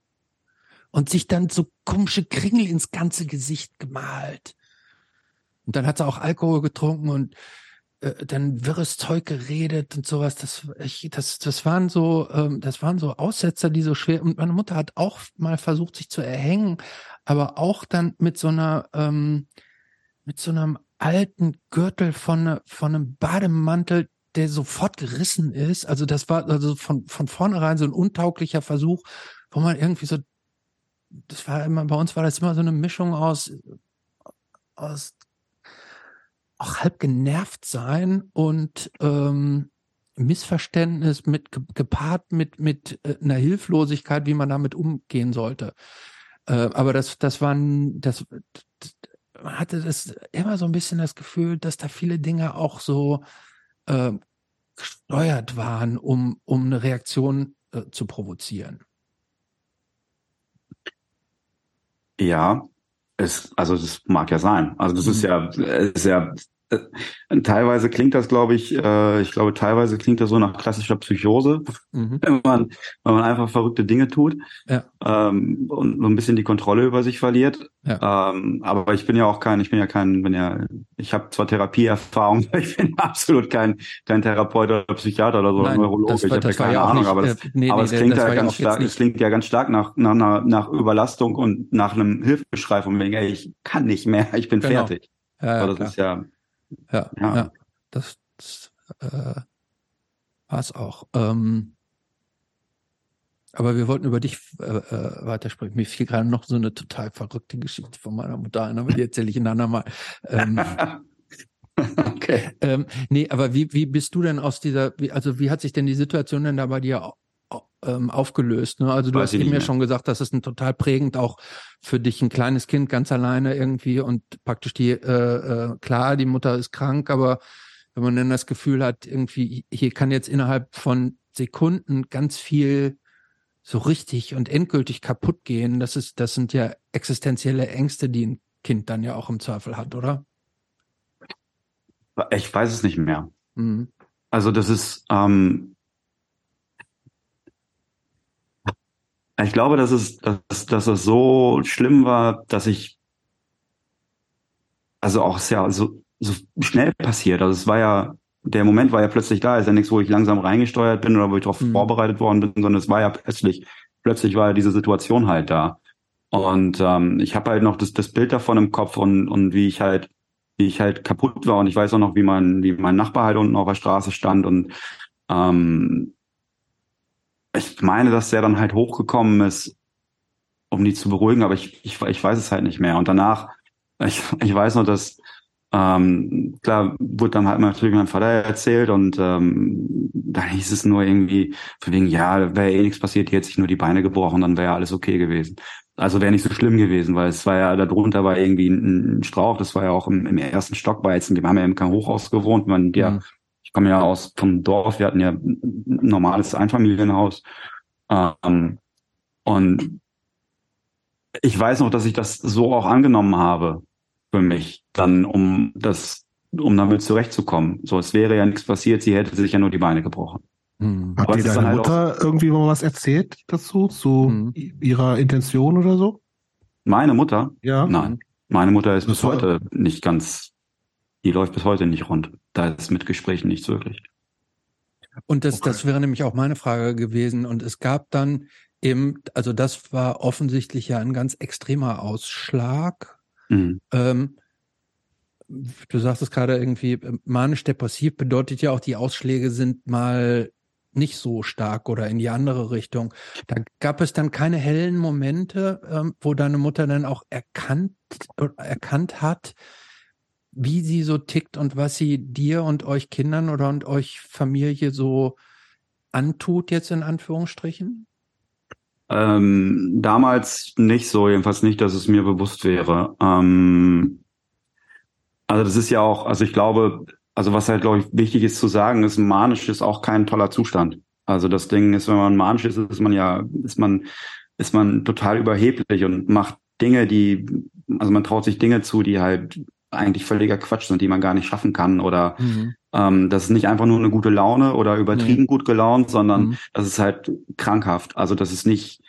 Und sich dann so komische Kringel ins ganze Gesicht gemalt. Und dann hat sie auch Alkohol getrunken und äh, dann wirres Zeug geredet und sowas. Das, ich, das, das waren so, ähm, das waren so Aussetzer, die so schwer. Und meine Mutter hat auch mal versucht, sich zu erhängen, aber auch dann mit so einer, ähm, mit so einem alten Gürtel von, von einem Bademantel, der sofort gerissen ist. Also das war also von, von vornherein so ein untauglicher Versuch, wo man irgendwie so, das war immer, bei uns war das immer so eine Mischung aus, aus auch halb genervt sein und ähm, Missverständnis mit gepaart mit mit äh, einer Hilflosigkeit, wie man damit umgehen sollte. Äh, aber das das waren das, das man hatte das immer so ein bisschen das Gefühl, dass da viele Dinge auch so äh, gesteuert waren, um um eine Reaktion äh, zu provozieren. Ja, es, also das mag ja sein. Also das mhm. ist ja, ist ja äh, teilweise klingt das, glaube ich, äh, ich glaube, teilweise klingt das so nach klassischer Psychose, mhm. wenn man, wenn man einfach verrückte Dinge tut ja. ähm, und so ein bisschen die Kontrolle über sich verliert. Ja. Ähm, aber ich bin ja auch kein, ich bin ja kein, bin ja, ich habe zwar Therapieerfahrung, ich bin absolut kein, kein Therapeut oder Psychiater oder so, Nein, Neurologe, ich habe ja keine ja Ahnung, nicht, aber, das, äh, nee, aber nee, es klingt ja ganz stark, es klingt ja ganz stark nach, nach, nach, nach Überlastung und nach einem Hilfeschrei von wegen, ey, ich kann nicht mehr, ich bin genau. fertig. Ja, ja, aber das klar. ist ja ja, ja. ja das, das äh, war es auch. Ähm, aber wir wollten über dich äh, äh, weitersprechen. Mir fiel gerade noch so eine total verrückte Geschichte von meiner Mutter ein, aber die erzähle ich ein andermal. Ähm, okay. Ähm, nee, aber wie, wie bist du denn aus dieser, wie, also wie hat sich denn die Situation denn da bei dir ähm, aufgelöst? Ne? Also du Weiß hast eben ja schon gesagt, das ist ein total prägend auch für dich ein kleines Kind ganz alleine irgendwie und praktisch die, äh, äh, klar, die Mutter ist krank, aber wenn man dann das Gefühl hat, irgendwie, hier kann jetzt innerhalb von Sekunden ganz viel so richtig und endgültig kaputt gehen, das ist, das sind ja existenzielle Ängste, die ein Kind dann ja auch im Zweifel hat, oder? Ich weiß es nicht mehr. Mhm. Also das ist, ähm, ich glaube, dass es, dass, dass es so schlimm war, dass ich, also auch sehr, so, so schnell passiert. Also es war ja, der Moment war ja plötzlich da, ist ja nichts, wo ich langsam reingesteuert bin oder wo ich darauf mhm. vorbereitet worden bin, sondern es war ja plötzlich, plötzlich war ja diese Situation halt da. Und ähm, ich habe halt noch das, das Bild davon im Kopf und, und wie ich halt, wie ich halt kaputt war. Und ich weiß auch noch, wie mein, wie mein Nachbar halt unten auf der Straße stand. Und ähm, ich meine, dass der dann halt hochgekommen ist, um die zu beruhigen, aber ich, ich, ich weiß es halt nicht mehr. Und danach, ich, ich weiß noch, dass ähm, klar, wurde dann halt natürlich mein Vater erzählt und ähm, da hieß es nur irgendwie, von wegen, ja, wäre eh nichts passiert, die hätte sich nur die Beine gebrochen, dann wäre alles okay gewesen. Also wäre nicht so schlimm gewesen, weil es war ja, darunter war irgendwie ein, ein Strauch, das war ja auch im, im ersten Stock bei jetzt, wir haben ja im Hochhaus gewohnt, man, ja, mhm. Ich komme ja aus vom Dorf, wir hatten ja ein normales Einfamilienhaus. Ähm, und ich weiß noch, dass ich das so auch angenommen habe für mich, dann um das, um damit zurechtzukommen. So, es wäre ja nichts passiert, sie hätte sich ja nur die Beine gebrochen. Hm. Hat dir deine halt Mutter irgendwie mal was erzählt dazu, zu hm. ihrer Intention oder so? Meine Mutter? Ja. Nein. Meine Mutter ist das bis heute nicht ganz, die läuft bis heute nicht rund. Da ist mit Gesprächen nichts wirklich. Und das, okay. das wäre nämlich auch meine Frage gewesen. Und es gab dann eben, also das war offensichtlich ja ein ganz extremer Ausschlag Mhm. Ähm, du sagst es gerade irgendwie, äh, manisch-depressiv bedeutet ja auch, die Ausschläge sind mal nicht so stark oder in die andere Richtung. Da gab es dann keine hellen Momente, ähm, wo deine Mutter dann auch erkannt, erkannt hat, wie sie so tickt und was sie dir und euch Kindern oder und euch Familie so antut, jetzt in Anführungsstrichen? Ähm, damals nicht so, jedenfalls nicht, dass es mir bewusst wäre. Ähm, also das ist ja auch, also ich glaube, also was halt, glaube ich, wichtig ist zu sagen, ist, manisch ist auch kein toller Zustand. Also das Ding ist, wenn man manisch ist, ist man ja, ist man, ist man total überheblich und macht Dinge, die, also man traut sich Dinge zu, die halt eigentlich völliger Quatsch sind, die man gar nicht schaffen kann oder mhm. Ähm, das ist nicht einfach nur eine gute Laune oder übertrieben nee. gut gelaunt, sondern mhm. das ist halt krankhaft. Also das ist nicht,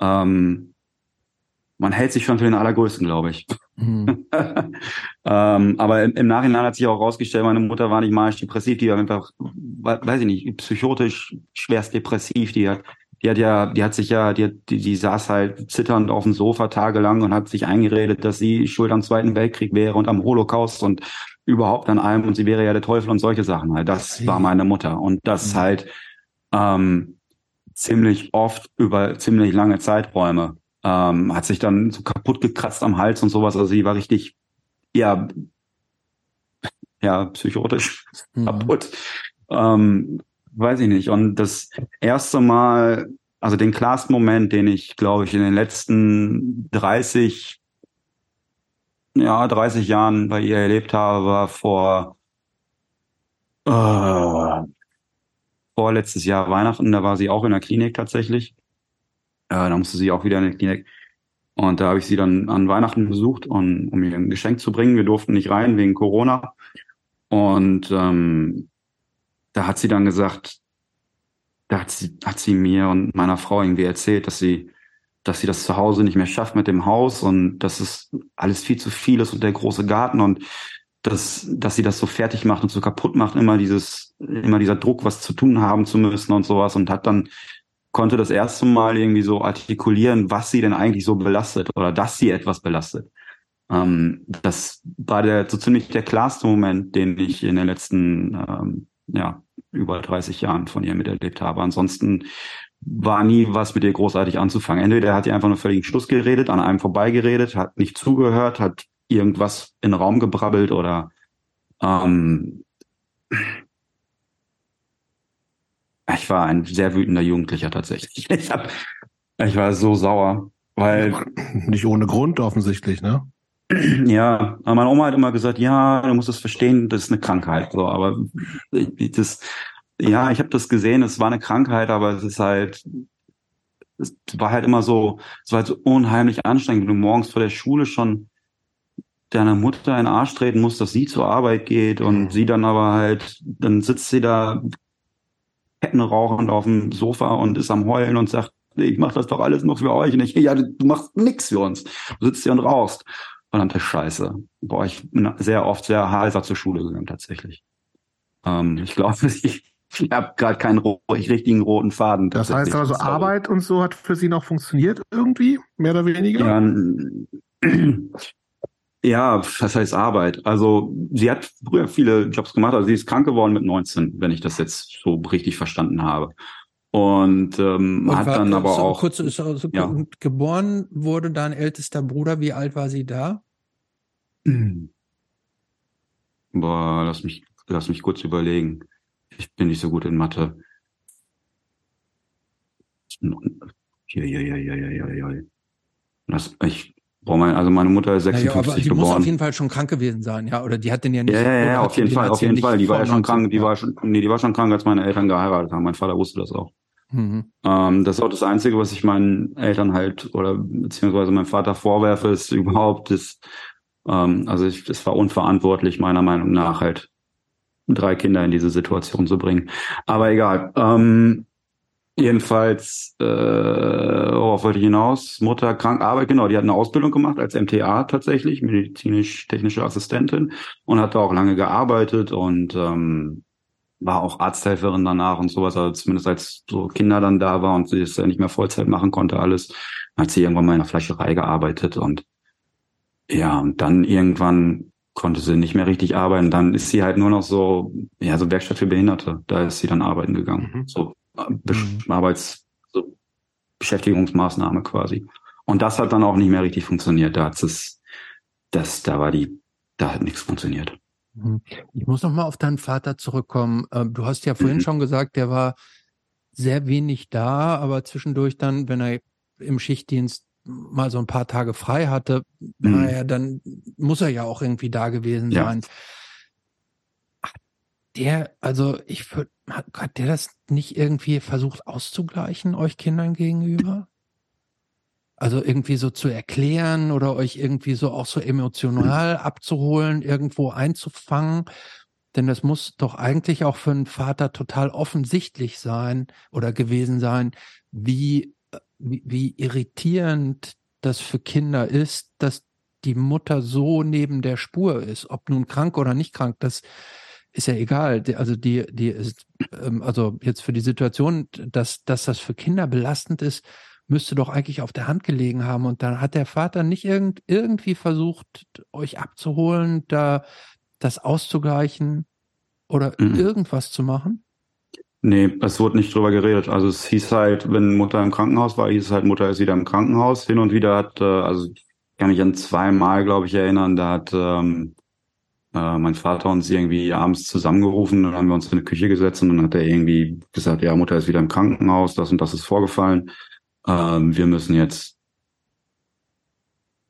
ähm, man hält sich schon für den Allergrößten, glaube ich. Mhm. ähm, aber im, im, Nachhinein hat sich auch rausgestellt, meine Mutter war nicht manisch depressiv, die war einfach, weiß ich nicht, psychotisch schwerst depressiv. Die hat, die hat ja, die hat sich ja, die, hat, die, die saß halt zitternd auf dem Sofa tagelang und hat sich eingeredet, dass sie schuld am Zweiten Weltkrieg wäre und am Holocaust und überhaupt an allem und sie wäre ja der Teufel und solche Sachen halt. Das war meine Mutter und das mhm. halt ähm, ziemlich oft über ziemlich lange Zeiträume. Ähm, hat sich dann so kaputt gekratzt am Hals und sowas. Also sie war richtig, ja, ja, psychotisch mhm. kaputt. Ähm, weiß ich nicht. Und das erste Mal, also den klarsten Moment, den ich, glaube ich, in den letzten 30 ja, 30 Jahren bei ihr erlebt habe, war vor äh, vorletztes Jahr Weihnachten. Da war sie auch in der Klinik tatsächlich. Äh, da musste sie auch wieder in die Klinik. Und da habe ich sie dann an Weihnachten besucht, um, um ihr ein Geschenk zu bringen. Wir durften nicht rein wegen Corona. Und ähm, da hat sie dann gesagt, da hat sie, hat sie mir und meiner Frau irgendwie erzählt, dass sie dass sie das zu Hause nicht mehr schafft mit dem Haus und dass es alles viel zu viel ist und der große Garten und dass, dass sie das so fertig macht und so kaputt macht, immer dieses, immer dieser Druck, was zu tun haben zu müssen und sowas und hat dann, konnte das erste Mal irgendwie so artikulieren, was sie denn eigentlich so belastet oder dass sie etwas belastet. Ähm, das war der, so ziemlich der klarste Moment, den ich in den letzten, ähm, ja, über 30 Jahren von ihr miterlebt habe. Ansonsten war nie was mit ihr großartig anzufangen. Entweder hat sie einfach nur völligen Schluss geredet, an einem vorbeigeredet, hat nicht zugehört, hat irgendwas in den Raum gebrabbelt oder Ähm, ich war ein sehr wütender Jugendlicher tatsächlich. Ich, hab, ich war so sauer, weil. Nicht ohne Grund offensichtlich, ne? Ja, aber meine Oma hat immer gesagt, ja, du musst es verstehen, das ist eine Krankheit. So, aber das, ja, ich habe das gesehen, es war eine Krankheit, aber es ist halt, es war halt immer so, es war halt so unheimlich anstrengend, wenn du morgens vor der Schule schon deiner Mutter in den Arsch treten musst, dass sie zur Arbeit geht und mhm. sie dann aber halt, dann sitzt sie da kettenrauchend auf dem Sofa und ist am Heulen und sagt, ich mach das doch alles nur für euch. Und ich, ja, du machst nix für uns. Du sitzt hier und rauchst verdammte Scheiße. Boah, ich bin sehr oft sehr heiser zur Schule gegangen, tatsächlich. Ähm, ich glaube, ich, ich habe gerade keinen richtigen roten Faden. Das heißt also, Arbeit und so hat für Sie noch funktioniert irgendwie, mehr oder weniger? Ja, ja, was heißt Arbeit? Also sie hat früher viele Jobs gemacht, also sie ist krank geworden mit 19, wenn ich das jetzt so richtig verstanden habe. Und, ähm, und hat dann aber so, auch. Kurz, so, so ja. geboren wurde dein ältester Bruder. Wie alt war sie da? Boah, lass mich, lass mich kurz überlegen. Ich bin nicht so gut in Mathe. Ja, ja, ja, ja, ja, ja, ja. Das, ich, boah, mein, also meine Mutter ist 56 naja, aber die geboren. muss auf jeden Fall schon krank gewesen sein, ja, oder die hat den ja nicht. Ja, ja, ja, auf jeden Fall, auf jeden Fall. Die war ja schon krank, die war schon, nee, die war schon krank, als meine Eltern geheiratet haben. Mein Vater wusste das auch. Mhm. Ähm, das ist auch das Einzige, was ich meinen Eltern halt oder beziehungsweise meinem Vater vorwerfe, ist überhaupt das, ähm, also ich, es war unverantwortlich, meiner Meinung nach, halt drei Kinder in diese Situation zu bringen. Aber egal. Ähm, jedenfalls, äh, worauf wollte ich hinaus? Mutter krank, Arbeit, genau, die hat eine Ausbildung gemacht als MTA tatsächlich, medizinisch-technische Assistentin und hat da auch lange gearbeitet und ähm, war auch Arzthelferin danach und sowas, also zumindest als so Kinder dann da war und sie es ja nicht mehr Vollzeit machen konnte, alles, hat sie irgendwann mal in der Fleischerei gearbeitet und ja, und dann irgendwann konnte sie nicht mehr richtig arbeiten. Dann ist sie halt nur noch so, ja, so Werkstatt für Behinderte. Da ist sie dann arbeiten gegangen. Mhm. So mhm. Arbeits, so Beschäftigungsmaßnahme quasi. Und das hat dann auch nicht mehr richtig funktioniert. Da hat es, das, da war die, da hat nichts funktioniert. Mhm. Ich muss noch mal auf deinen Vater zurückkommen. Ähm, du hast ja vorhin mhm. schon gesagt, der war sehr wenig da, aber zwischendurch dann, wenn er im Schichtdienst mal so ein paar Tage frei hatte, mhm. naja, dann muss er ja auch irgendwie da gewesen ja. sein. Der, also ich würde, hat der das nicht irgendwie versucht auszugleichen, euch Kindern gegenüber? Also irgendwie so zu erklären oder euch irgendwie so auch so emotional abzuholen, irgendwo einzufangen. Denn das muss doch eigentlich auch für einen Vater total offensichtlich sein oder gewesen sein, wie, wie, wie irritierend das für Kinder ist, dass die Mutter so neben der Spur ist. Ob nun krank oder nicht krank, das ist ja egal. Also die, die ist, ähm, also jetzt für die Situation, dass, dass das für Kinder belastend ist, müsste doch eigentlich auf der Hand gelegen haben. Und dann hat der Vater nicht irgend, irgendwie versucht, euch abzuholen, da das auszugleichen oder mhm. irgendwas zu machen? Nee, es wurde nicht drüber geredet. Also es hieß halt, wenn Mutter im Krankenhaus war, hieß es halt, Mutter ist wieder im Krankenhaus. Hin und wieder hat, äh, also ich kann mich an zweimal, glaube ich, erinnern, da hat ähm, äh, mein Vater uns irgendwie abends zusammengerufen, dann haben wir uns in die Küche gesetzt und dann hat er irgendwie gesagt, ja, Mutter ist wieder im Krankenhaus, das und das ist vorgefallen ähm, wir müssen jetzt,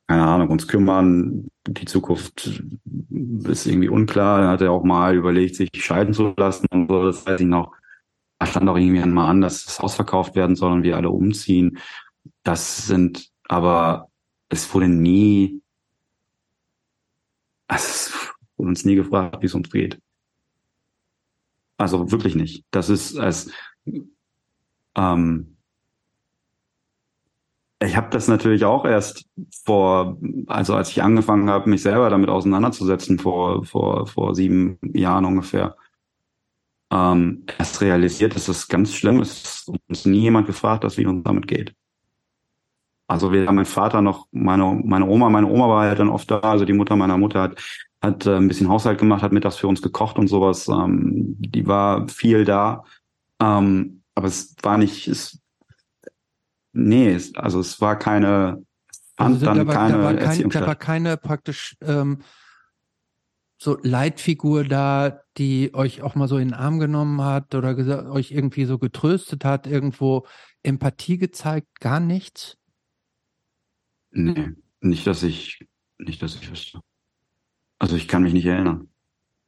keine Ahnung, uns kümmern, die Zukunft ist irgendwie unklar. Da hat er auch mal überlegt, sich scheiden zu lassen und so, das weiß ich noch. Da stand auch irgendwie einmal an, dass das Haus verkauft werden soll und wir alle umziehen. Das sind, aber es wurde nie, es wurde uns nie gefragt, wie es uns geht. Also wirklich nicht. Das ist als ähm, ich habe das natürlich auch erst vor, also als ich angefangen habe, mich selber damit auseinanderzusetzen, vor, vor, vor sieben Jahren ungefähr, ähm, erst realisiert, dass das ganz schlimm ist. Uns nie jemand gefragt hat, wie uns damit geht. Also weder mein Vater noch meine, meine Oma, meine Oma war halt dann oft da, also die Mutter meiner Mutter hat, hat äh, ein bisschen Haushalt gemacht, hat mittags für uns gekocht und sowas. Ähm, die war viel da. Ähm, aber es war nicht, es Nee, also es war keine, also dann da war, keine da war kein, Da war keine praktisch ähm, so Leitfigur da, die euch auch mal so in den Arm genommen hat oder euch irgendwie so getröstet hat, irgendwo Empathie gezeigt? Gar nichts? Nee, nicht, dass ich, nicht, dass ich wüsste. Also ich kann mich nicht erinnern.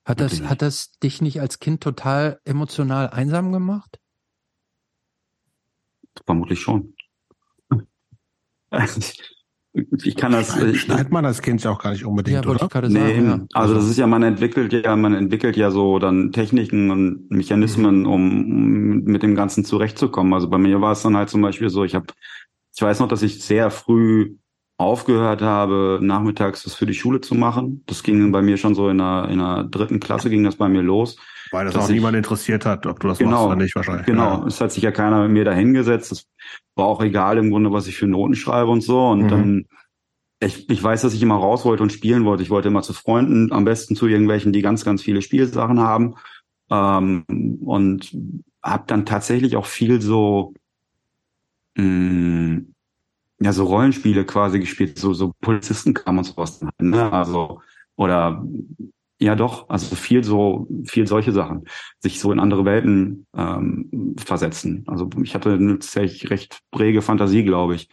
Hat das, hat das dich nicht als Kind total emotional einsam gemacht? Vermutlich schon. Ich kann das. Schneidet man das Kind ja auch gar nicht unbedingt, ja, oder? Ich gerade nee, sagen, ja. also das ist ja, man entwickelt ja, man entwickelt ja so dann Techniken und Mechanismen, mhm. um mit dem Ganzen zurechtzukommen. Also bei mir war es dann halt zum Beispiel so, ich habe, ich weiß noch, dass ich sehr früh aufgehört habe, nachmittags das für die Schule zu machen. Das ging bei mir schon so in der, in der dritten Klasse ging das bei mir los. Weil das auch ich, niemand interessiert hat, ob du das genau, machst oder nicht wahrscheinlich. Genau, ja. es hat sich ja keiner mit mir da hingesetzt. Es war auch egal im Grunde, was ich für Noten schreibe und so. Und mhm. dann, ich, ich weiß, dass ich immer raus wollte und spielen wollte. Ich wollte immer zu Freunden, am besten zu irgendwelchen, die ganz, ganz viele Spielsachen haben. Ähm, und habe dann tatsächlich auch viel so mh, mm, ja so Rollenspiele quasi gespielt, so so Polizistenkram und sowas. Ne? Also oder ja doch, also viel so viel solche Sachen, sich so in andere Welten ähm, versetzen. Also ich hatte eine tatsächlich recht präge Fantasie, glaube ich.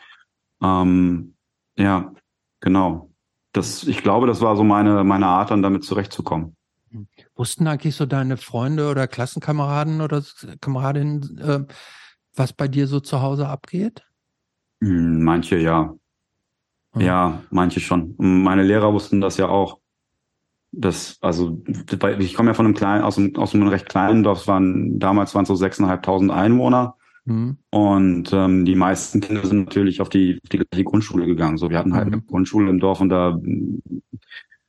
Ähm, ja, genau. Das, ich glaube, das war so meine meine Art, dann damit zurechtzukommen. Wussten eigentlich so deine Freunde oder Klassenkameraden oder Kameradinnen, äh, was bei dir so zu Hause abgeht? Hm, manche ja. Mhm. Ja, manche schon. Meine Lehrer wussten das ja auch. Das, also, ich komme ja von einem kleinen, aus einem, aus einem recht kleinen Dorf, es waren, damals waren es so sechseinhalbtausend Einwohner. Mhm. Und ähm, die meisten Kinder sind natürlich auf die, auf die, die Grundschule gegangen. So, wir hatten halt mhm. eine Grundschule im Dorf und da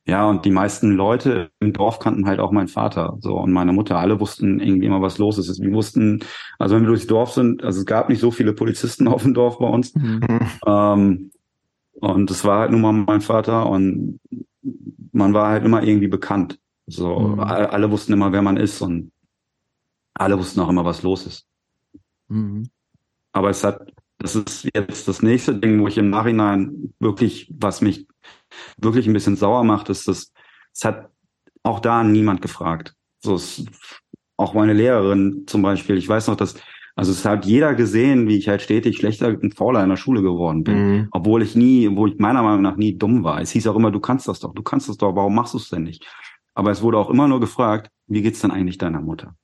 ja, und die meisten Leute im Dorf kannten halt auch meinen Vater, so und meine Mutter. Alle wussten irgendwie immer, was los ist. Wir wussten, also wenn wir durchs Dorf sind, also es gab nicht so viele Polizisten auf dem Dorf bei uns. Mhm. Ähm, und es war halt nun mal mein Vater und man war halt immer irgendwie bekannt. So, mhm. alle, alle, wussten immer, wer man ist und alle wussten auch immer, was los ist. Mhm. Aber es hat, das ist jetzt das nächste Ding, wo ich im Nachhinein wirklich, was mich wirklich ein bisschen sauer macht, ist, dass es hat auch da niemand gefragt. So ist auch meine Lehrerin zum Beispiel. Ich weiß noch, dass also es hat jeder gesehen, wie ich halt stetig schlechter und fauler in der Schule geworden bin. Mhm. Obwohl ich nie, wo ich meiner Meinung nach nie dumm war. Es hieß auch immer, du kannst das doch, du kannst das doch, warum machst du es denn nicht? Aber es wurde auch immer nur gefragt, wie geht's denn eigentlich deiner Mutter?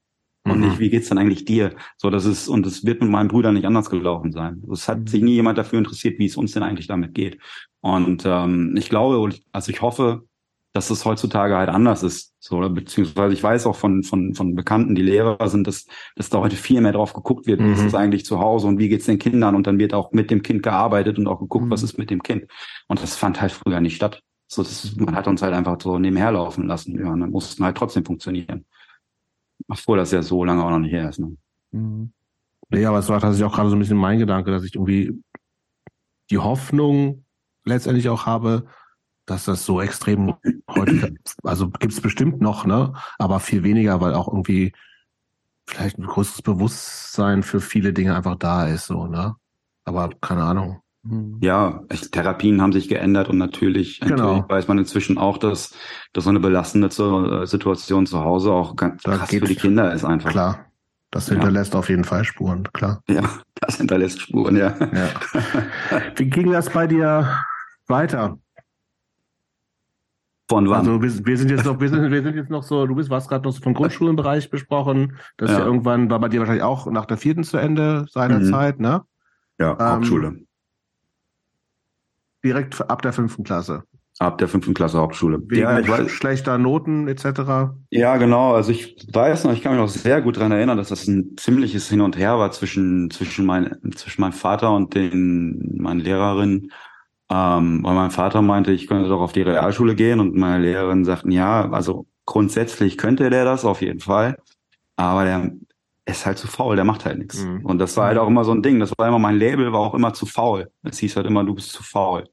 Und mhm. nicht, wie geht's denn eigentlich dir? So, das ist, und es wird mit meinen Brüdern nicht anders gelaufen sein. Es hat mhm. sich nie jemand dafür interessiert, wie es uns denn eigentlich damit geht. Und ähm, ich glaube, also ich hoffe, dass es heutzutage halt anders ist. So, beziehungsweise ich weiß auch von, von, von Bekannten, die Lehrer sind, dass, dass da heute viel mehr drauf geguckt wird, mhm. was ist eigentlich zu Hause und wie geht's den Kindern und dann wird auch mit dem Kind gearbeitet und auch geguckt, mhm. was ist mit dem Kind. Und das fand halt früher nicht statt. So, das, man hat uns halt einfach so nebenher laufen lassen. Ja, und dann mussten halt trotzdem funktionieren. Obwohl das ja so lange auch noch nicht her ist. Ne? Mhm. Ja, aber es war tatsächlich auch gerade so ein bisschen mein Gedanke, dass ich irgendwie die Hoffnung letztendlich auch habe, dass das so extrem heute, also gibt's bestimmt noch, ne? Aber viel weniger, weil auch irgendwie vielleicht ein größeres Bewusstsein für viele Dinge einfach da ist, so, ne? Aber keine Ahnung. Mhm. Ja, Therapien haben sich geändert und natürlich, genau. natürlich weiß man inzwischen auch, dass, dass so eine belastende äh, Situation zu Hause auch ganz da krass für die Kinder ist einfach. Klar. Das hinterlässt ja. auf jeden Fall Spuren, klar. Ja, das hinterlässt Spuren, ja. ja. Wie ging das bei dir weiter? Von wann? Also wir, wir, sind jetzt noch, wir sind, wir sind jetzt noch so, du bist, warst gerade noch so vom Grundschulenbereich besprochen. Das ja. irgendwann war bei dir wahrscheinlich auch nach der vierten zu Ende seiner mhm. Zeit, ne? Ja, ähm, Hauptschule. Direkt ab der fünften Klasse. Ab der fünften Klasse Hauptschule. Wegen ja, ich weiß, schlechter Noten etc. Ja, genau. Also ich weiß noch, ich kann mich noch sehr gut daran erinnern, dass das ein ziemliches Hin und Her war zwischen zwischen mein zwischen meinem Vater und den meinen Lehrerinnen. Ähm, weil mein Vater meinte, ich könnte doch auf die Realschule gehen und meine Lehrerin sagten, ja, also grundsätzlich könnte der das auf jeden Fall, aber der ist halt zu faul, der macht halt nichts. Mhm. Und das war halt auch immer so ein Ding. Das war immer mein Label, war auch immer zu faul. Es hieß halt immer, du bist zu faul.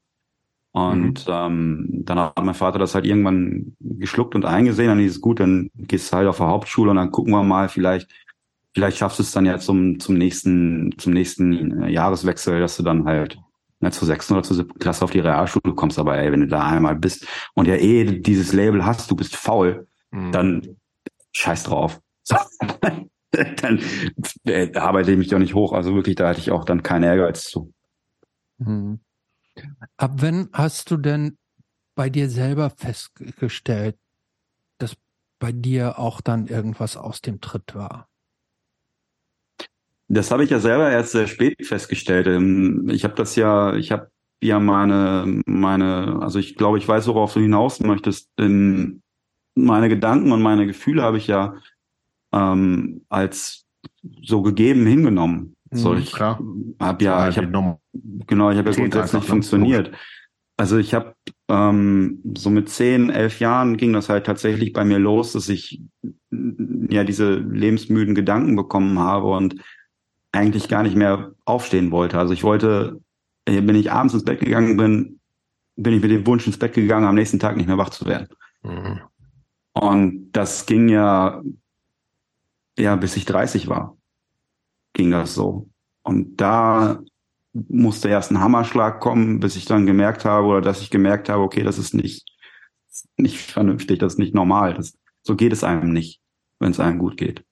Und mhm. ähm, dann hat mein Vater das halt irgendwann geschluckt und eingesehen. Dann hieß es gut, dann gehst du halt auf der Hauptschule und dann gucken wir mal, vielleicht, vielleicht schaffst du es dann ja zum, zum nächsten, zum nächsten äh, Jahreswechsel, dass du dann halt ne, zur sechsten oder zur siebten Klasse auf die Realschule kommst, aber ey, wenn du da einmal bist und ja eh dieses Label hast, du bist faul, mhm. dann scheiß drauf. Dann äh, arbeite ich mich doch nicht hoch. Also wirklich, da hatte ich auch dann keinen Ehrgeiz zu. Mhm. Ab wann hast du denn bei dir selber festgestellt, dass bei dir auch dann irgendwas aus dem Tritt war? Das habe ich ja selber erst sehr spät festgestellt. Ähm, ich habe das ja, ich habe ja meine, meine, also ich glaube, ich weiß, worauf du hinaus möchtest. Meine Gedanken und meine Gefühle habe ich ja ähm, als so gegeben hingenommen. So, mhm, ich habe ja, ich habe genau, ich habe ja grundsätzlich funktioniert. Also ich habe ähm, so mit zehn, elf Jahren ging das halt tatsächlich bei mir los, dass ich ja diese lebensmüden Gedanken bekommen habe und eigentlich gar nicht mehr aufstehen wollte. Also ich wollte, wenn ich abends ins Bett gegangen bin, bin ich mit dem Wunsch ins Bett gegangen, am nächsten Tag nicht mehr wach zu werden. Mhm. Und das ging ja, ja, bis ich 30 war, ging das so. Und da musste erst ein Hammerschlag kommen, bis ich dann gemerkt habe oder dass ich gemerkt habe, okay, das ist nicht, nicht vernünftig, das ist nicht normal. Das, so geht es einem nicht, wenn es einem gut geht.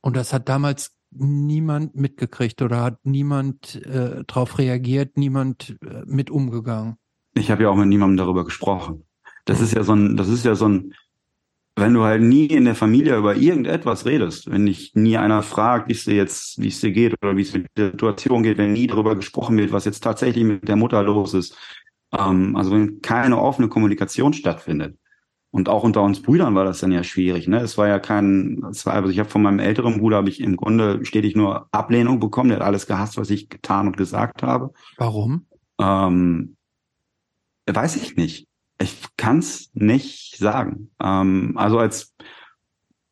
Und das hat damals niemand mitgekriegt oder hat niemand äh, darauf reagiert, niemand äh, mit umgegangen? Ich habe ja auch mit niemandem darüber gesprochen. Das ist ja so ein, das ist ja so ein, wenn du halt nie in der Familie über irgendetwas redest, wenn dich nie einer fragt, wie es dir jetzt, wie es dir geht oder wie es mit der Situation geht, wenn nie darüber gesprochen wird, was jetzt tatsächlich mit der Mutter los ist, ähm, also wenn keine offene Kommunikation stattfindet, und auch unter uns Brüdern war das dann ja schwierig. Ne? Es war ja kein, es war, also ich habe von meinem älteren Bruder habe ich im Grunde stetig nur Ablehnung bekommen. Der hat alles gehasst, was ich getan und gesagt habe. Warum? Ähm, weiß ich nicht. Ich kann es nicht sagen. Ähm, also als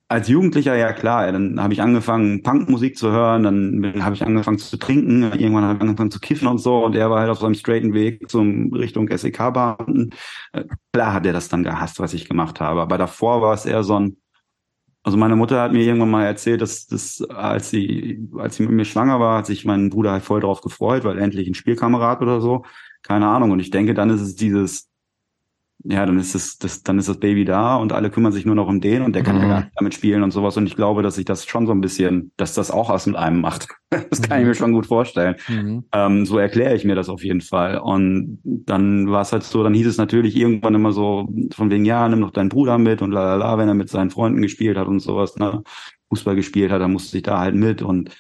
als Jugendlicher, ja klar, dann habe ich angefangen, Punkmusik zu hören, dann habe ich angefangen zu trinken, irgendwann habe ich angefangen zu kiffen und so und er war halt auf seinem straighten Weg zum Richtung SEK-Bahn. Äh, klar hat er das dann gehasst, was ich gemacht habe, aber davor war es eher so ein, also meine Mutter hat mir irgendwann mal erzählt, dass, dass als sie, als sie mit mir schwanger war, hat sich mein Bruder halt voll drauf gefreut, weil endlich ein Spielkamerad oder so, keine Ahnung. Und ich denke, dann ist es dieses, ja, dann ist das, das, dann ist das Baby da und alle kümmern sich nur noch um den und der kann mhm. ja gar nicht damit spielen und sowas. Und ich glaube, dass sich das schon so ein bisschen, dass das auch was mit einem macht. das kann mhm. ich mir schon gut vorstellen. Mhm. Ähm, so erkläre ich mir das auf jeden Fall. Und dann war es halt so, dann hieß es natürlich irgendwann immer so von wegen, ja, nimm doch deinen Bruder mit und lalala, wenn er mit seinen Freunden gespielt hat und sowas, ne, Fußball gespielt hat, dann musste ich da halt mit und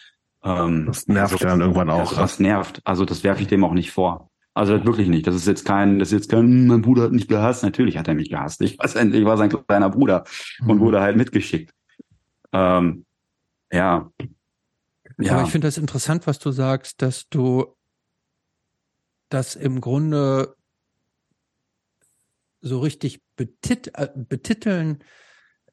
ähm, das nervt also, dann irgendwann auch. Das, das nervt. Also das werfe ich dem auch nicht vor. Also wirklich nicht. Das ist jetzt kein, das ist jetzt kein, mein Bruder hat mich gehasst. Natürlich hat er mich gehasst. Ich war, sein, ich war sein kleiner Bruder und mhm. wurde halt mitgeschickt. Ähm, ja. ja. Aber ich finde das interessant, was du sagst, dass du das im Grunde so richtig betit äh, betiteln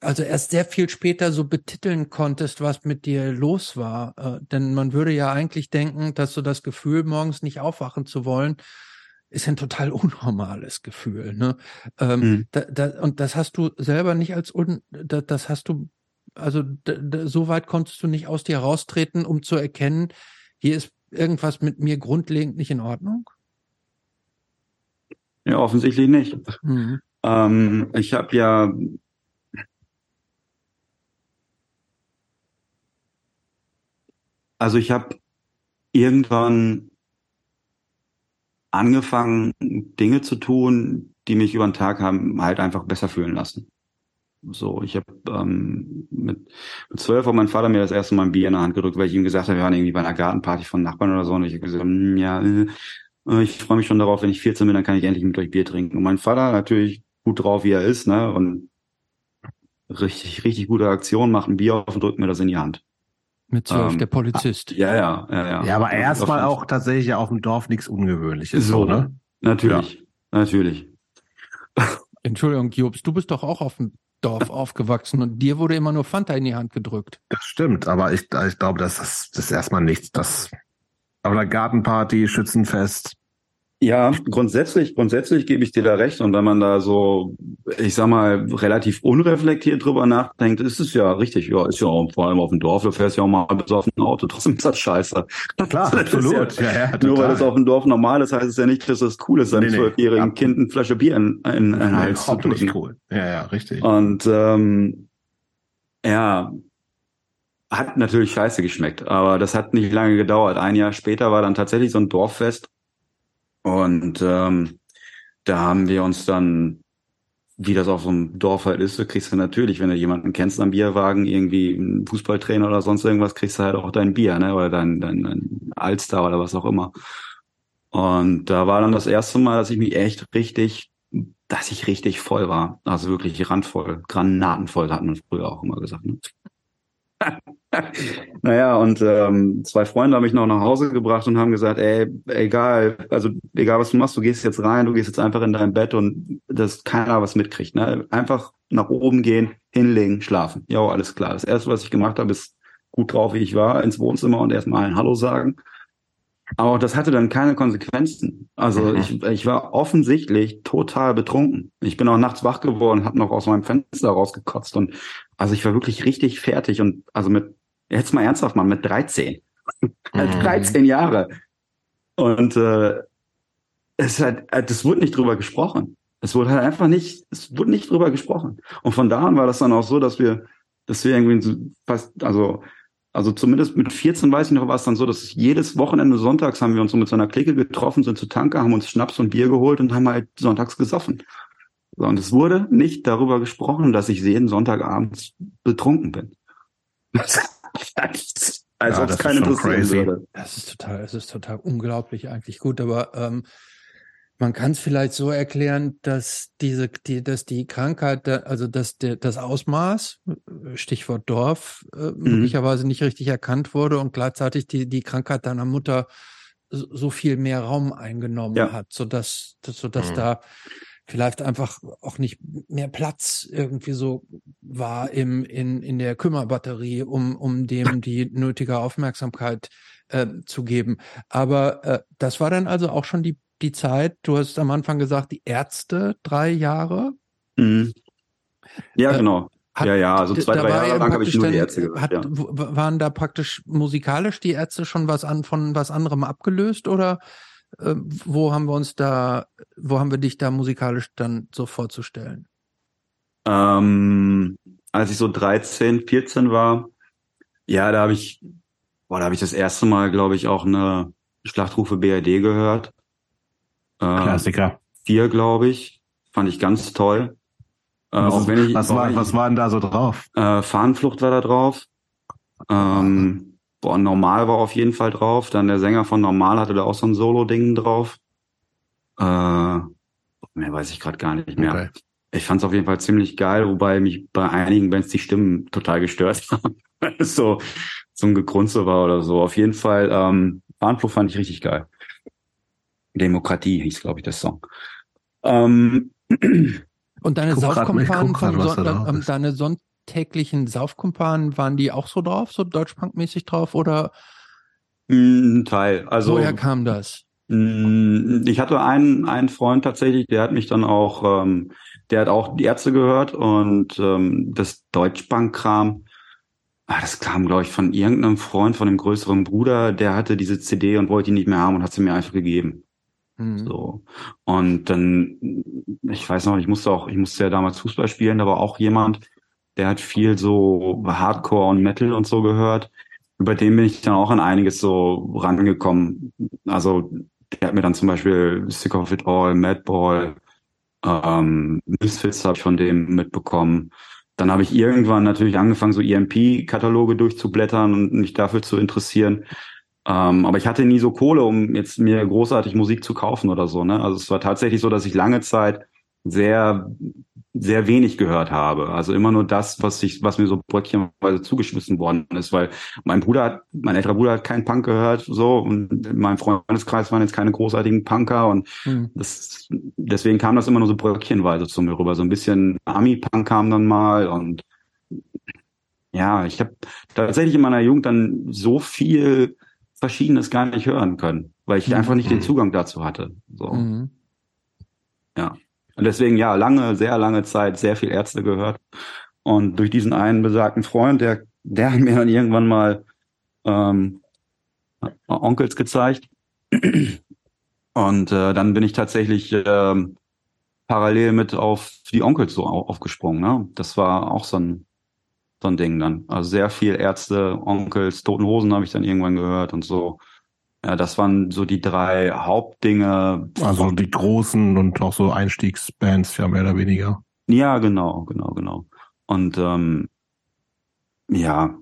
also erst sehr viel später so betiteln konntest, was mit dir los war. Äh, denn man würde ja eigentlich denken, dass so das Gefühl, morgens nicht aufwachen zu wollen, ist ein total unnormales Gefühl. Ne? Ähm, mhm. da, da, und das hast du selber nicht als un, da, das hast du, also so weit konntest du nicht aus dir raustreten, um zu erkennen, hier ist irgendwas mit mir grundlegend nicht in Ordnung? Ja, offensichtlich nicht. Mhm. Ähm, ich habe ja Also ich habe irgendwann angefangen, Dinge zu tun, die mich über den Tag haben halt einfach besser fühlen lassen. So, ich habe ähm, mit, mit zwölf hat mein Vater mir das erste Mal ein Bier in der Hand gedrückt, weil ich ihm gesagt habe, wir waren irgendwie bei einer Gartenparty von Nachbarn oder so und ich habe gesagt, hm, ja, äh, ich freue mich schon darauf, wenn ich 14 bin, dann kann ich endlich mit euch Bier trinken. Und mein Vater natürlich gut drauf, wie er ist, ne, und richtig, richtig gute Aktion, macht ein Bier auf und drückt mir das in die Hand. Mit zwölf, ähm, der Polizist. Ja, ja, ja, ja. Ja, aber erstmal auch tatsächlich auf dem Dorf nichts Ungewöhnliches. So, ne? Natürlich, ja. natürlich. Entschuldigung, Jobs, du bist doch auch auf dem Dorf aufgewachsen und dir wurde immer nur Fanta in die Hand gedrückt. Das stimmt, aber ich, ich glaube, das ist, das ist erstmal nichts. Das, aber eine Gartenparty, Schützenfest. Ja, grundsätzlich, grundsätzlich gebe ich dir da recht. Und wenn man da so, ich sag mal, relativ unreflektiert drüber nachdenkt, ist es ja richtig. Ja, ist ja auch vor allem auf dem Dorf, du fährst ja auch mal ein Auto. Trotzdem ist das scheiße. Klar, absolut. Ja, ja, nur weil das auf dem Dorf normal ist, heißt es ja nicht, dass das cool ist, seinem zwölfjährigen nee, nee. Kind eine Flasche Bier in, in, in den Hals zu drücken. Cool. Ja, ja, richtig. Und ähm, ja, hat natürlich scheiße geschmeckt, aber das hat nicht lange gedauert. Ein Jahr später war dann tatsächlich so ein Dorffest und ähm, da haben wir uns dann, wie das auf so einem Dorf halt ist, du kriegst du natürlich, wenn du jemanden kennst am Bierwagen, irgendwie einen Fußballtrainer oder sonst irgendwas, kriegst du halt auch dein Bier, ne? Oder dein, dein, dein Alster oder was auch immer. Und da war dann das erste Mal, dass ich mich echt richtig, dass ich richtig voll war. Also wirklich randvoll, granatenvoll, hat man früher auch immer gesagt. Ne? naja, und ähm, zwei Freunde haben mich noch nach Hause gebracht und haben gesagt, ey, egal, also egal was du machst, du gehst jetzt rein, du gehst jetzt einfach in dein Bett und dass keiner was mitkriegt. Ne? Einfach nach oben gehen, hinlegen, schlafen. Ja, alles klar. Das erste, was ich gemacht habe, ist gut drauf, wie ich war, ins Wohnzimmer und erstmal ein Hallo sagen. Aber das hatte dann keine Konsequenzen. Also ich, ich war offensichtlich total betrunken. Ich bin auch nachts wach geworden, habe noch aus meinem Fenster rausgekotzt und also ich war wirklich richtig fertig und also mit, jetzt mal ernsthaft mal, mit 13. Halt mhm. 13 Jahre. Und äh, es hat, das wurde nicht drüber gesprochen. Es wurde halt einfach nicht, es wurde nicht drüber gesprochen. Und von da an war das dann auch so, dass wir, dass wir irgendwie fast, also also zumindest mit 14 weiß ich noch, war es dann so, dass jedes Wochenende sonntags haben wir uns so mit so einer Clique getroffen, sind zu Tanker, haben uns Schnaps und Bier geholt und haben halt sonntags gesoffen. So, und es wurde nicht darüber gesprochen, dass ich jeden Sonntagabend betrunken bin. Als ja, ob es keine interessieren würde. Das ist total, es ist total unglaublich eigentlich gut, aber ähm, man kann es vielleicht so erklären, dass diese, die, dass die Krankheit, also dass der, das Ausmaß, Stichwort Dorf, äh, mhm. möglicherweise nicht richtig erkannt wurde und gleichzeitig die, die Krankheit deiner Mutter so viel mehr Raum eingenommen ja. hat, so dass, so dass mhm. da vielleicht einfach auch nicht mehr Platz irgendwie so war im, in, in der Kümmerbatterie, um, um dem die nötige Aufmerksamkeit äh, zu geben. Aber äh, das war dann also auch schon die die Zeit, du hast am Anfang gesagt, die Ärzte drei Jahre. Mhm. Ja, äh, genau. Hat, ja, ja, also zwei, drei Jahre lang habe ich nur die Ärzte gehört. Hat, ja. Waren da praktisch musikalisch die Ärzte schon was an von was anderem abgelöst oder äh, wo haben wir uns da, wo haben wir dich da musikalisch dann so vorzustellen? Ähm, als ich so 13, 14 war, ja, da habe ich, boah, da habe ich das erste Mal, glaube ich, auch eine Schlachtrufe BRD gehört. Äh, Klassiker. Vier, glaube ich. Fand ich ganz toll. Äh, was, auch wenn ich, was, war, ich, was war denn da so drauf? Äh, Fahnenflucht war da drauf. Ähm, boah, Normal war auf jeden Fall drauf. Dann der Sänger von Normal hatte da auch so ein Solo-Ding drauf. Äh, mehr weiß ich gerade gar nicht mehr. Okay. Ich fand es auf jeden Fall ziemlich geil, wobei mich bei einigen Bands die Stimmen total gestört haben. so, so ein Gegrunze war oder so. Auf jeden Fall, ähm, Fahnenflucht fand ich richtig geil. Demokratie hieß, glaube ich, der Song. Ähm, Und deine von Son ähm, deine sonntäglichen Saufkumpanen, waren die auch so drauf, so deutschpunkmäßig drauf oder? Ein Teil. Also, woher kam das? Ich hatte einen, einen Freund tatsächlich, der hat mich dann auch, ähm, der hat auch die Ärzte gehört und ähm, das Deutschbank-Kram, ah, das kam, glaube ich, von irgendeinem Freund, von einem größeren Bruder, der hatte diese CD und wollte die nicht mehr haben und hat sie mir einfach gegeben. Mhm. So. Und dann, ich weiß noch, ich musste auch, ich musste ja damals Fußball spielen, da war auch jemand, der hat viel so Hardcore und Metal und so gehört. Über den bin ich dann auch an einiges so rangekommen. Also, der hat mir dann zum Beispiel Sick of It All, Madball, ähm, Misfits habe ich von dem mitbekommen. Dann habe ich irgendwann natürlich angefangen, so EMP-Kataloge durchzublättern und mich dafür zu interessieren. Ähm, aber ich hatte nie so Kohle, um jetzt mir großartig Musik zu kaufen oder so. Ne? Also es war tatsächlich so, dass ich lange Zeit sehr, sehr wenig gehört habe. Also immer nur das, was ich, was mir so bröckchenweise zugeschmissen worden ist, weil mein Bruder hat, mein älterer Bruder hat keinen Punk gehört, so, und in meinem Freundeskreis waren jetzt keine großartigen Punker und mhm. das, deswegen kam das immer nur so bröckchenweise zu mir rüber. So ein bisschen Ami-Punk kam dann mal und ja, ich habe tatsächlich in meiner Jugend dann so viel Verschiedenes gar nicht hören können. weil ich mhm. einfach nicht den Zugang dazu hatte. So. Mhm. Ja. Und deswegen, ja, lange, sehr lange Zeit sehr viel Ärzte gehört. Und durch diesen einen besagten Freund, der, der hat mir dann irgendwann mal ähm, Onkels gezeigt. Und äh, dann bin ich tatsächlich ähm, parallel mit auf die Onkels so aufgesprungen. Ne? Das war auch so ein, so ein Ding dann. Also sehr viel Ärzte, Onkels, Toten Hosen habe ich dann irgendwann gehört und so. Ja, das waren so die drei Hauptdinge. Also die großen und auch so Einstiegsbands, ja, mehr oder weniger. Ja, genau, genau, genau. Und ähm, ja,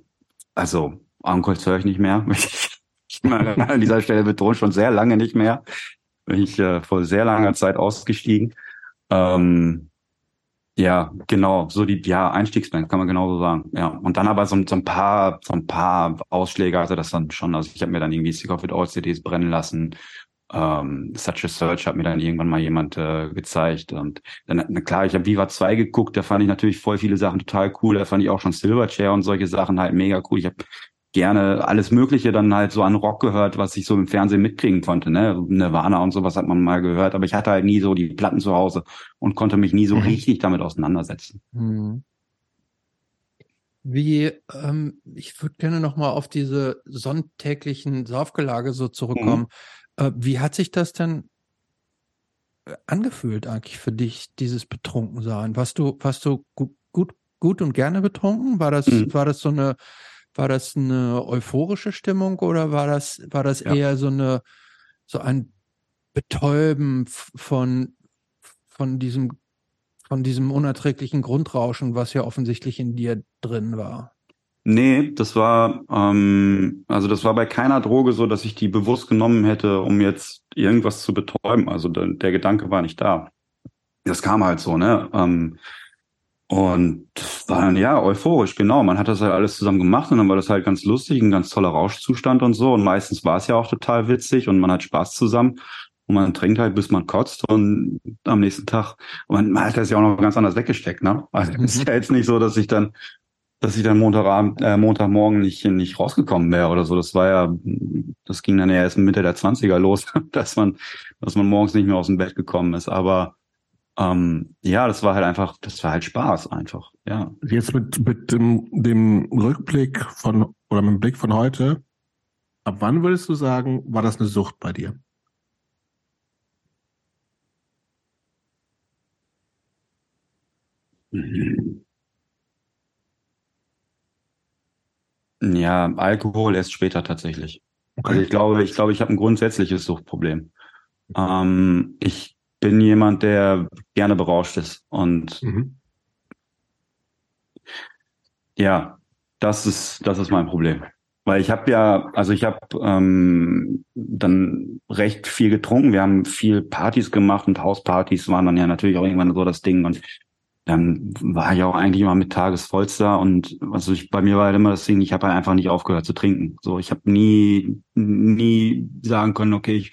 also Onkels höre ich nicht mehr. Ich, ich an dieser Stelle betone schon sehr lange nicht mehr. Bin ich äh, vor sehr langer Zeit ausgestiegen. Ähm, ja, genau, so die ja Einstiegsband kann man genauso sagen. Ja, und dann aber so, so ein paar so ein paar Ausschläge, also das dann schon, also ich habe mir dann irgendwie Sick of It All CDs brennen lassen. Ähm, Such a Search hat mir dann irgendwann mal jemand äh, gezeigt und dann na klar, ich habe Viva 2 geguckt, da fand ich natürlich voll viele Sachen total cool, da fand ich auch schon Silverchair und solche Sachen halt mega cool. Ich habe gerne alles Mögliche dann halt so an Rock gehört, was ich so im Fernsehen mitkriegen konnte, ne? Nirvana und sowas hat man mal gehört, aber ich hatte halt nie so die Platten zu Hause und konnte mich nie so mhm. richtig damit auseinandersetzen. Mhm. Wie, ähm, ich würde gerne nochmal auf diese sonntäglichen Saufgelage so zurückkommen. Mhm. Äh, wie hat sich das denn äh, angefühlt eigentlich für dich, dieses Betrunkensein? Warst du, warst du gut, gut, gut und gerne betrunken? War das, mhm. war das so eine war das eine euphorische Stimmung oder war das, war das ja. eher so eine, so ein Betäuben von, von diesem, von diesem unerträglichen Grundrauschen, was ja offensichtlich in dir drin war? Nee, das war, ähm, also das war bei keiner Droge so, dass ich die bewusst genommen hätte, um jetzt irgendwas zu betäuben. Also der, der Gedanke war nicht da. Das kam halt so, ne? Ähm, und war dann ja euphorisch, genau. Man hat das halt alles zusammen gemacht und dann war das halt ganz lustig, ein ganz toller Rauschzustand und so. Und meistens war es ja auch total witzig und man hat Spaß zusammen. Und man trinkt halt, bis man kotzt und am nächsten Tag, man, man hat das ja auch noch ganz anders weggesteckt, ne? Also es ist ja jetzt nicht so, dass ich dann, dass ich dann Montagabend, äh, Montagmorgen nicht, nicht rausgekommen wäre oder so. Das war ja, das ging dann ja erst Mitte der Zwanziger los, dass man, dass man morgens nicht mehr aus dem Bett gekommen ist. Aber ähm, ja, das war halt einfach, das war halt Spaß einfach, ja. Jetzt mit, mit dem, dem Rückblick von, oder mit dem Blick von heute, ab wann würdest du sagen, war das eine Sucht bei dir? Ja, Alkohol erst später tatsächlich. Okay. Also ich glaube, ich glaube, ich habe ein grundsätzliches Suchtproblem. Ähm, ich bin jemand, der gerne berauscht ist. Und mhm. ja, das ist, das ist mein Problem. Weil ich habe ja, also ich habe ähm, dann recht viel getrunken. Wir haben viel Partys gemacht und Hauspartys waren dann ja natürlich auch irgendwann so das Ding. Und dann war ich auch eigentlich immer mit Tagesvollster und also ich, bei mir war halt immer das Ding, ich habe halt einfach nicht aufgehört zu trinken. So, ich habe nie, nie sagen können, okay, ich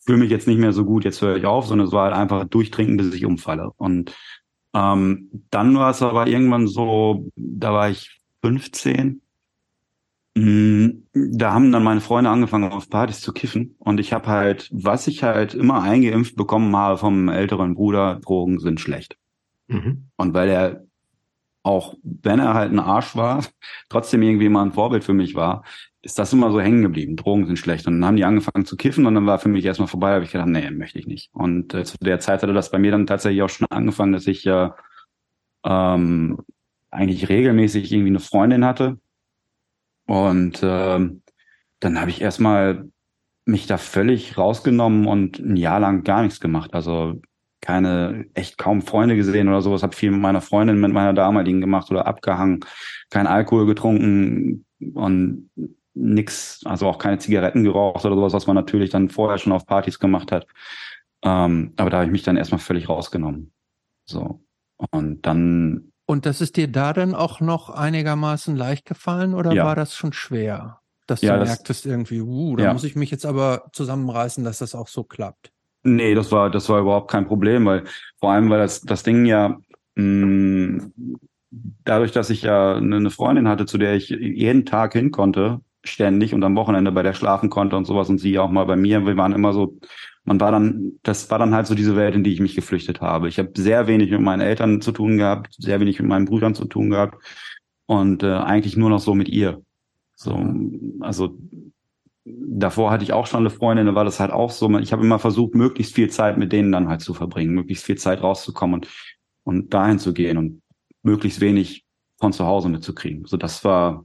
fühle mich jetzt nicht mehr so gut, jetzt höre ich auf, sondern es war halt einfach durchtrinken, bis ich umfalle. Und ähm, dann war es aber irgendwann so, da war ich 15. Mm, da haben dann meine Freunde angefangen, auf Partys zu kiffen. Und ich habe halt, was ich halt immer eingeimpft bekommen habe vom älteren Bruder, Drogen sind schlecht. Mhm. Und weil er auch, wenn er halt ein Arsch war, trotzdem irgendwie mal ein Vorbild für mich war, ist das immer so hängen geblieben. Drogen sind schlecht. Und dann haben die angefangen zu kiffen und dann war für mich erstmal vorbei, habe ich gedacht, nee, möchte ich nicht. Und äh, zu der Zeit hatte das bei mir dann tatsächlich auch schon angefangen, dass ich ja ähm, eigentlich regelmäßig irgendwie eine Freundin hatte. Und ähm, dann habe ich erstmal mich da völlig rausgenommen und ein Jahr lang gar nichts gemacht. Also keine, echt kaum Freunde gesehen oder sowas. Habe viel mit meiner Freundin, mit meiner damaligen gemacht oder abgehangen. Kein Alkohol getrunken und nix, also auch keine Zigaretten geraucht oder sowas, was man natürlich dann vorher schon auf Partys gemacht hat. Ähm, aber da habe ich mich dann erstmal völlig rausgenommen. So. Und dann. Und das ist dir da dann auch noch einigermaßen leicht gefallen oder ja. war das schon schwer? Dass ja, du merktest irgendwie, uh, da ja. muss ich mich jetzt aber zusammenreißen, dass das auch so klappt. Nee, das war, das war überhaupt kein Problem, weil vor allem, weil das, das Ding ja mh, mm, dadurch, dass ich ja eine Freundin hatte, zu der ich jeden Tag hin konnte, ständig und am Wochenende bei der schlafen konnte und sowas und sie auch mal bei mir. Wir waren immer so, man war dann, das war dann halt so diese Welt, in die ich mich geflüchtet habe. Ich habe sehr wenig mit meinen Eltern zu tun gehabt, sehr wenig mit meinen Brüdern zu tun gehabt und äh, eigentlich nur noch so mit ihr. So, also davor hatte ich auch schon eine Freundin, da war das halt auch so. Ich habe immer versucht, möglichst viel Zeit mit denen dann halt zu verbringen, möglichst viel Zeit rauszukommen und, und dahin zu gehen und möglichst wenig von zu Hause mitzukriegen. So, das war,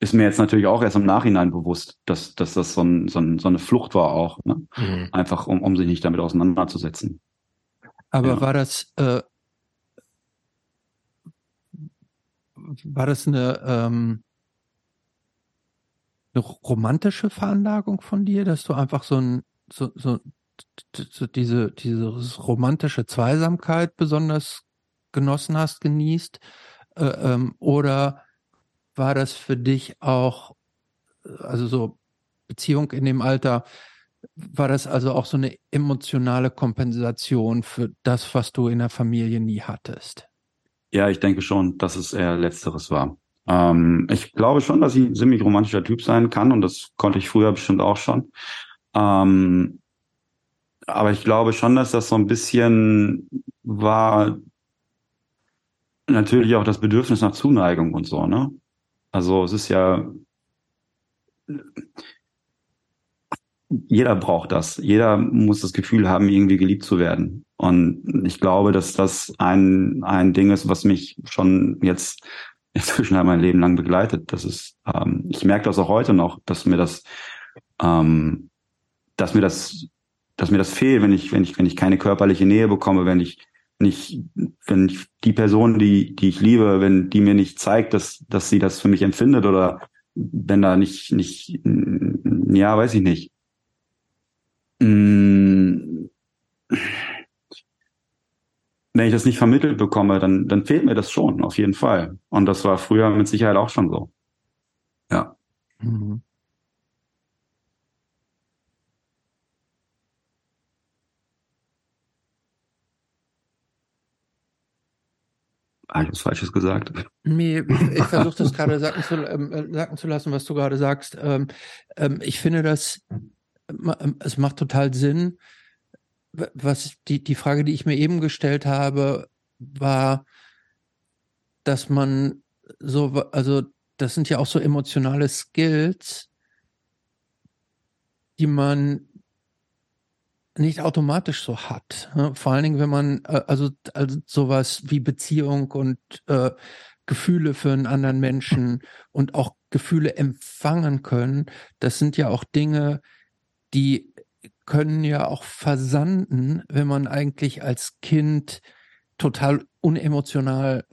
ist mir jetzt natürlich auch erst im Nachhinein bewusst, dass, dass das so, ein, so, ein, so eine Flucht war auch. Ne? Mhm. Einfach, um, um sich nicht damit auseinanderzusetzen. Aber ja. war das, äh, war das eine, ähm, eine romantische Veranlagung von dir, dass du einfach so ein, so, so, so diese, diese romantische Zweisamkeit besonders genossen hast, genießt? Äh, ähm, oder war das für dich auch, also so Beziehung in dem Alter, war das also auch so eine emotionale Kompensation für das, was du in der Familie nie hattest? Ja, ich denke schon, dass es eher letzteres war. Ähm, ich glaube schon, dass ich ein ziemlich romantischer Typ sein kann und das konnte ich früher bestimmt auch schon. Ähm, aber ich glaube schon, dass das so ein bisschen war natürlich auch das Bedürfnis nach Zuneigung und so, ne? Also es ist ja jeder braucht das. Jeder muss das Gefühl haben, irgendwie geliebt zu werden. Und ich glaube, dass das ein, ein Ding ist, was mich schon jetzt inzwischen halt mein Leben lang begleitet. Das ist, ähm, ich merke das auch heute noch, dass mir das, ähm, dass mir das, dass mir das fehlt, wenn ich, wenn ich, wenn ich keine körperliche Nähe bekomme, wenn ich nicht, wenn ich die Person, die, die ich liebe, wenn die mir nicht zeigt, dass, dass sie das für mich empfindet oder wenn da nicht, nicht, ja, weiß ich nicht. Mmh wenn ich das nicht vermittelt bekomme, dann, dann fehlt mir das schon, auf jeden Fall. Und das war früher mit Sicherheit auch schon so. Ja. Mhm. Habe ich was Falsches gesagt? Nee, ich versuche das gerade sagen zu, ähm, äh, sagen zu lassen, was du gerade sagst. Ähm, ähm, ich finde das, ähm, es macht total Sinn, was die, die Frage, die ich mir eben gestellt habe, war, dass man so, also das sind ja auch so emotionale Skills, die man nicht automatisch so hat. Ne? Vor allen Dingen, wenn man äh, also, also sowas wie Beziehung und äh, Gefühle für einen anderen Menschen und auch Gefühle empfangen können, das sind ja auch Dinge, die können ja auch versanden, wenn man eigentlich als Kind total unemotional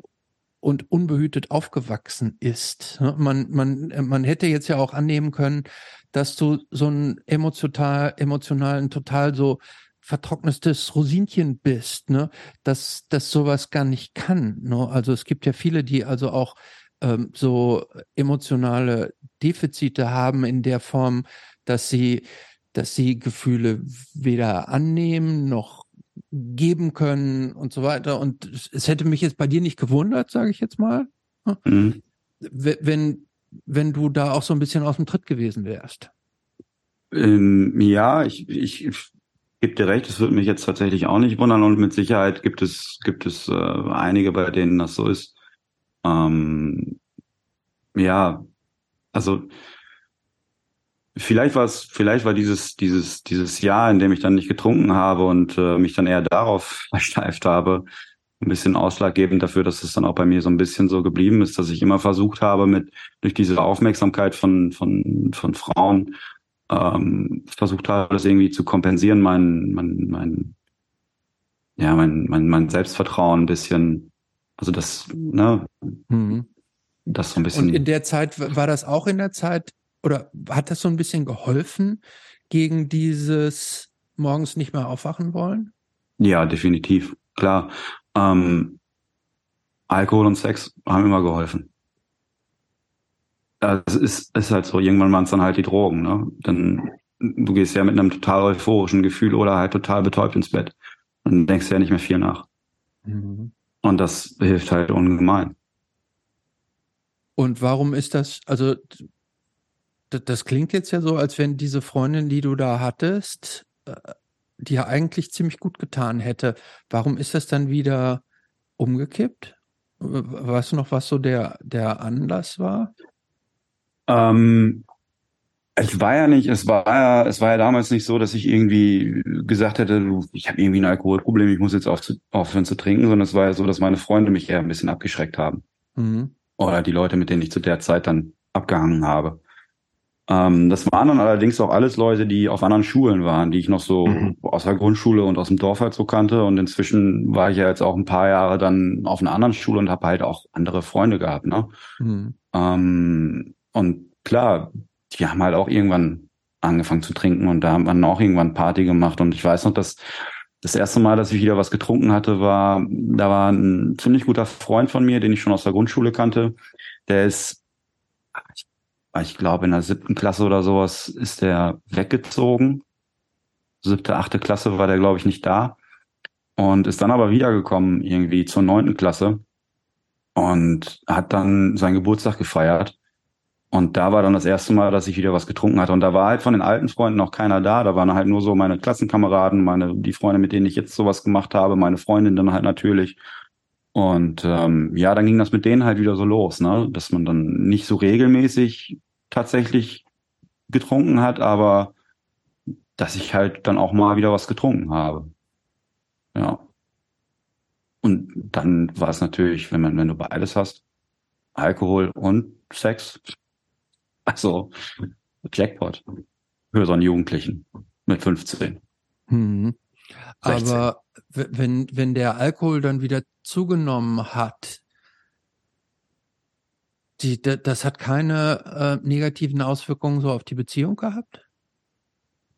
und unbehütet aufgewachsen ist. Man, man, man hätte jetzt ja auch annehmen können, dass du so ein emotional, emotionalen, total so vertrocknetes Rosinchen bist, ne? dass das sowas gar nicht kann. Ne? Also es gibt ja viele, die also auch ähm, so emotionale Defizite haben in der Form, dass sie dass sie Gefühle weder annehmen noch geben können und so weiter. Und es hätte mich jetzt bei dir nicht gewundert, sage ich jetzt mal, ne? mhm. wenn, wenn du da auch so ein bisschen aus dem Tritt gewesen wärst. Ähm, ja, ich, ich, ich gebe dir recht, es würde mich jetzt tatsächlich auch nicht wundern und mit Sicherheit gibt es, gibt es äh, einige, bei denen das so ist. Ähm, ja, also Vielleicht war es, vielleicht war dieses, dieses, dieses Jahr, in dem ich dann nicht getrunken habe und äh, mich dann eher darauf versteift habe, ein bisschen ausschlaggebend dafür, dass es dann auch bei mir so ein bisschen so geblieben ist, dass ich immer versucht habe, mit durch diese Aufmerksamkeit von, von, von Frauen ähm, versucht habe, das irgendwie zu kompensieren, mein, mein, mein, ja, mein, mein, mein Selbstvertrauen ein bisschen, also das, ne, mhm. das so ein bisschen. Und in der Zeit, war das auch in der Zeit, oder hat das so ein bisschen geholfen gegen dieses morgens nicht mehr aufwachen wollen? Ja, definitiv. Klar. Ähm, Alkohol und Sex haben immer geholfen. Es ist, ist halt so, irgendwann waren es dann halt die Drogen, ne? Dann, du gehst ja mit einem total euphorischen Gefühl oder halt total betäubt ins Bett. Dann denkst du ja nicht mehr viel nach. Mhm. Und das hilft halt ungemein. Und warum ist das, also das klingt jetzt ja so, als wenn diese Freundin, die du da hattest, äh, dir eigentlich ziemlich gut getan hätte. Warum ist das dann wieder umgekippt? Weißt du noch, was so der, der Anlass war? Ähm, ich war ja nicht, es war ja, es war ja damals nicht so, dass ich irgendwie gesagt hätte, ich habe irgendwie ein Alkoholproblem, ich muss jetzt auf, aufhören zu trinken, sondern es war ja so, dass meine Freunde mich eher ein bisschen abgeschreckt haben. Mhm. Oder die Leute, mit denen ich zu der Zeit dann abgehangen habe. Ähm, das waren dann allerdings auch alles Leute, die auf anderen Schulen waren, die ich noch so mhm. aus der Grundschule und aus dem Dorf halt so kannte. Und inzwischen war ich ja jetzt auch ein paar Jahre dann auf einer anderen Schule und habe halt auch andere Freunde gehabt. Ne? Mhm. Ähm, und klar, die haben halt auch irgendwann angefangen zu trinken und da haben wir auch irgendwann Party gemacht. Und ich weiß noch, dass das erste Mal, dass ich wieder was getrunken hatte, war, da war ein ziemlich guter Freund von mir, den ich schon aus der Grundschule kannte. Der ist, ich ich glaube, in der siebten Klasse oder sowas ist der weggezogen. Siebte, achte Klasse war der, glaube ich, nicht da. Und ist dann aber wiedergekommen, irgendwie zur neunten Klasse. Und hat dann seinen Geburtstag gefeiert. Und da war dann das erste Mal, dass ich wieder was getrunken hatte. Und da war halt von den alten Freunden noch keiner da. Da waren halt nur so meine Klassenkameraden, meine, die Freunde, mit denen ich jetzt sowas gemacht habe, meine Freundin dann halt natürlich. Und ähm, ja, dann ging das mit denen halt wieder so los, ne? Dass man dann nicht so regelmäßig tatsächlich getrunken hat, aber dass ich halt dann auch mal wieder was getrunken habe. Ja. Und dann war es natürlich, wenn man, wenn du beides hast, Alkohol und Sex, also Jackpot für so einen Jugendlichen mit 15. Hm. Aber wenn, wenn der Alkohol dann wieder zugenommen hat, die, das hat keine äh, negativen Auswirkungen so auf die Beziehung gehabt?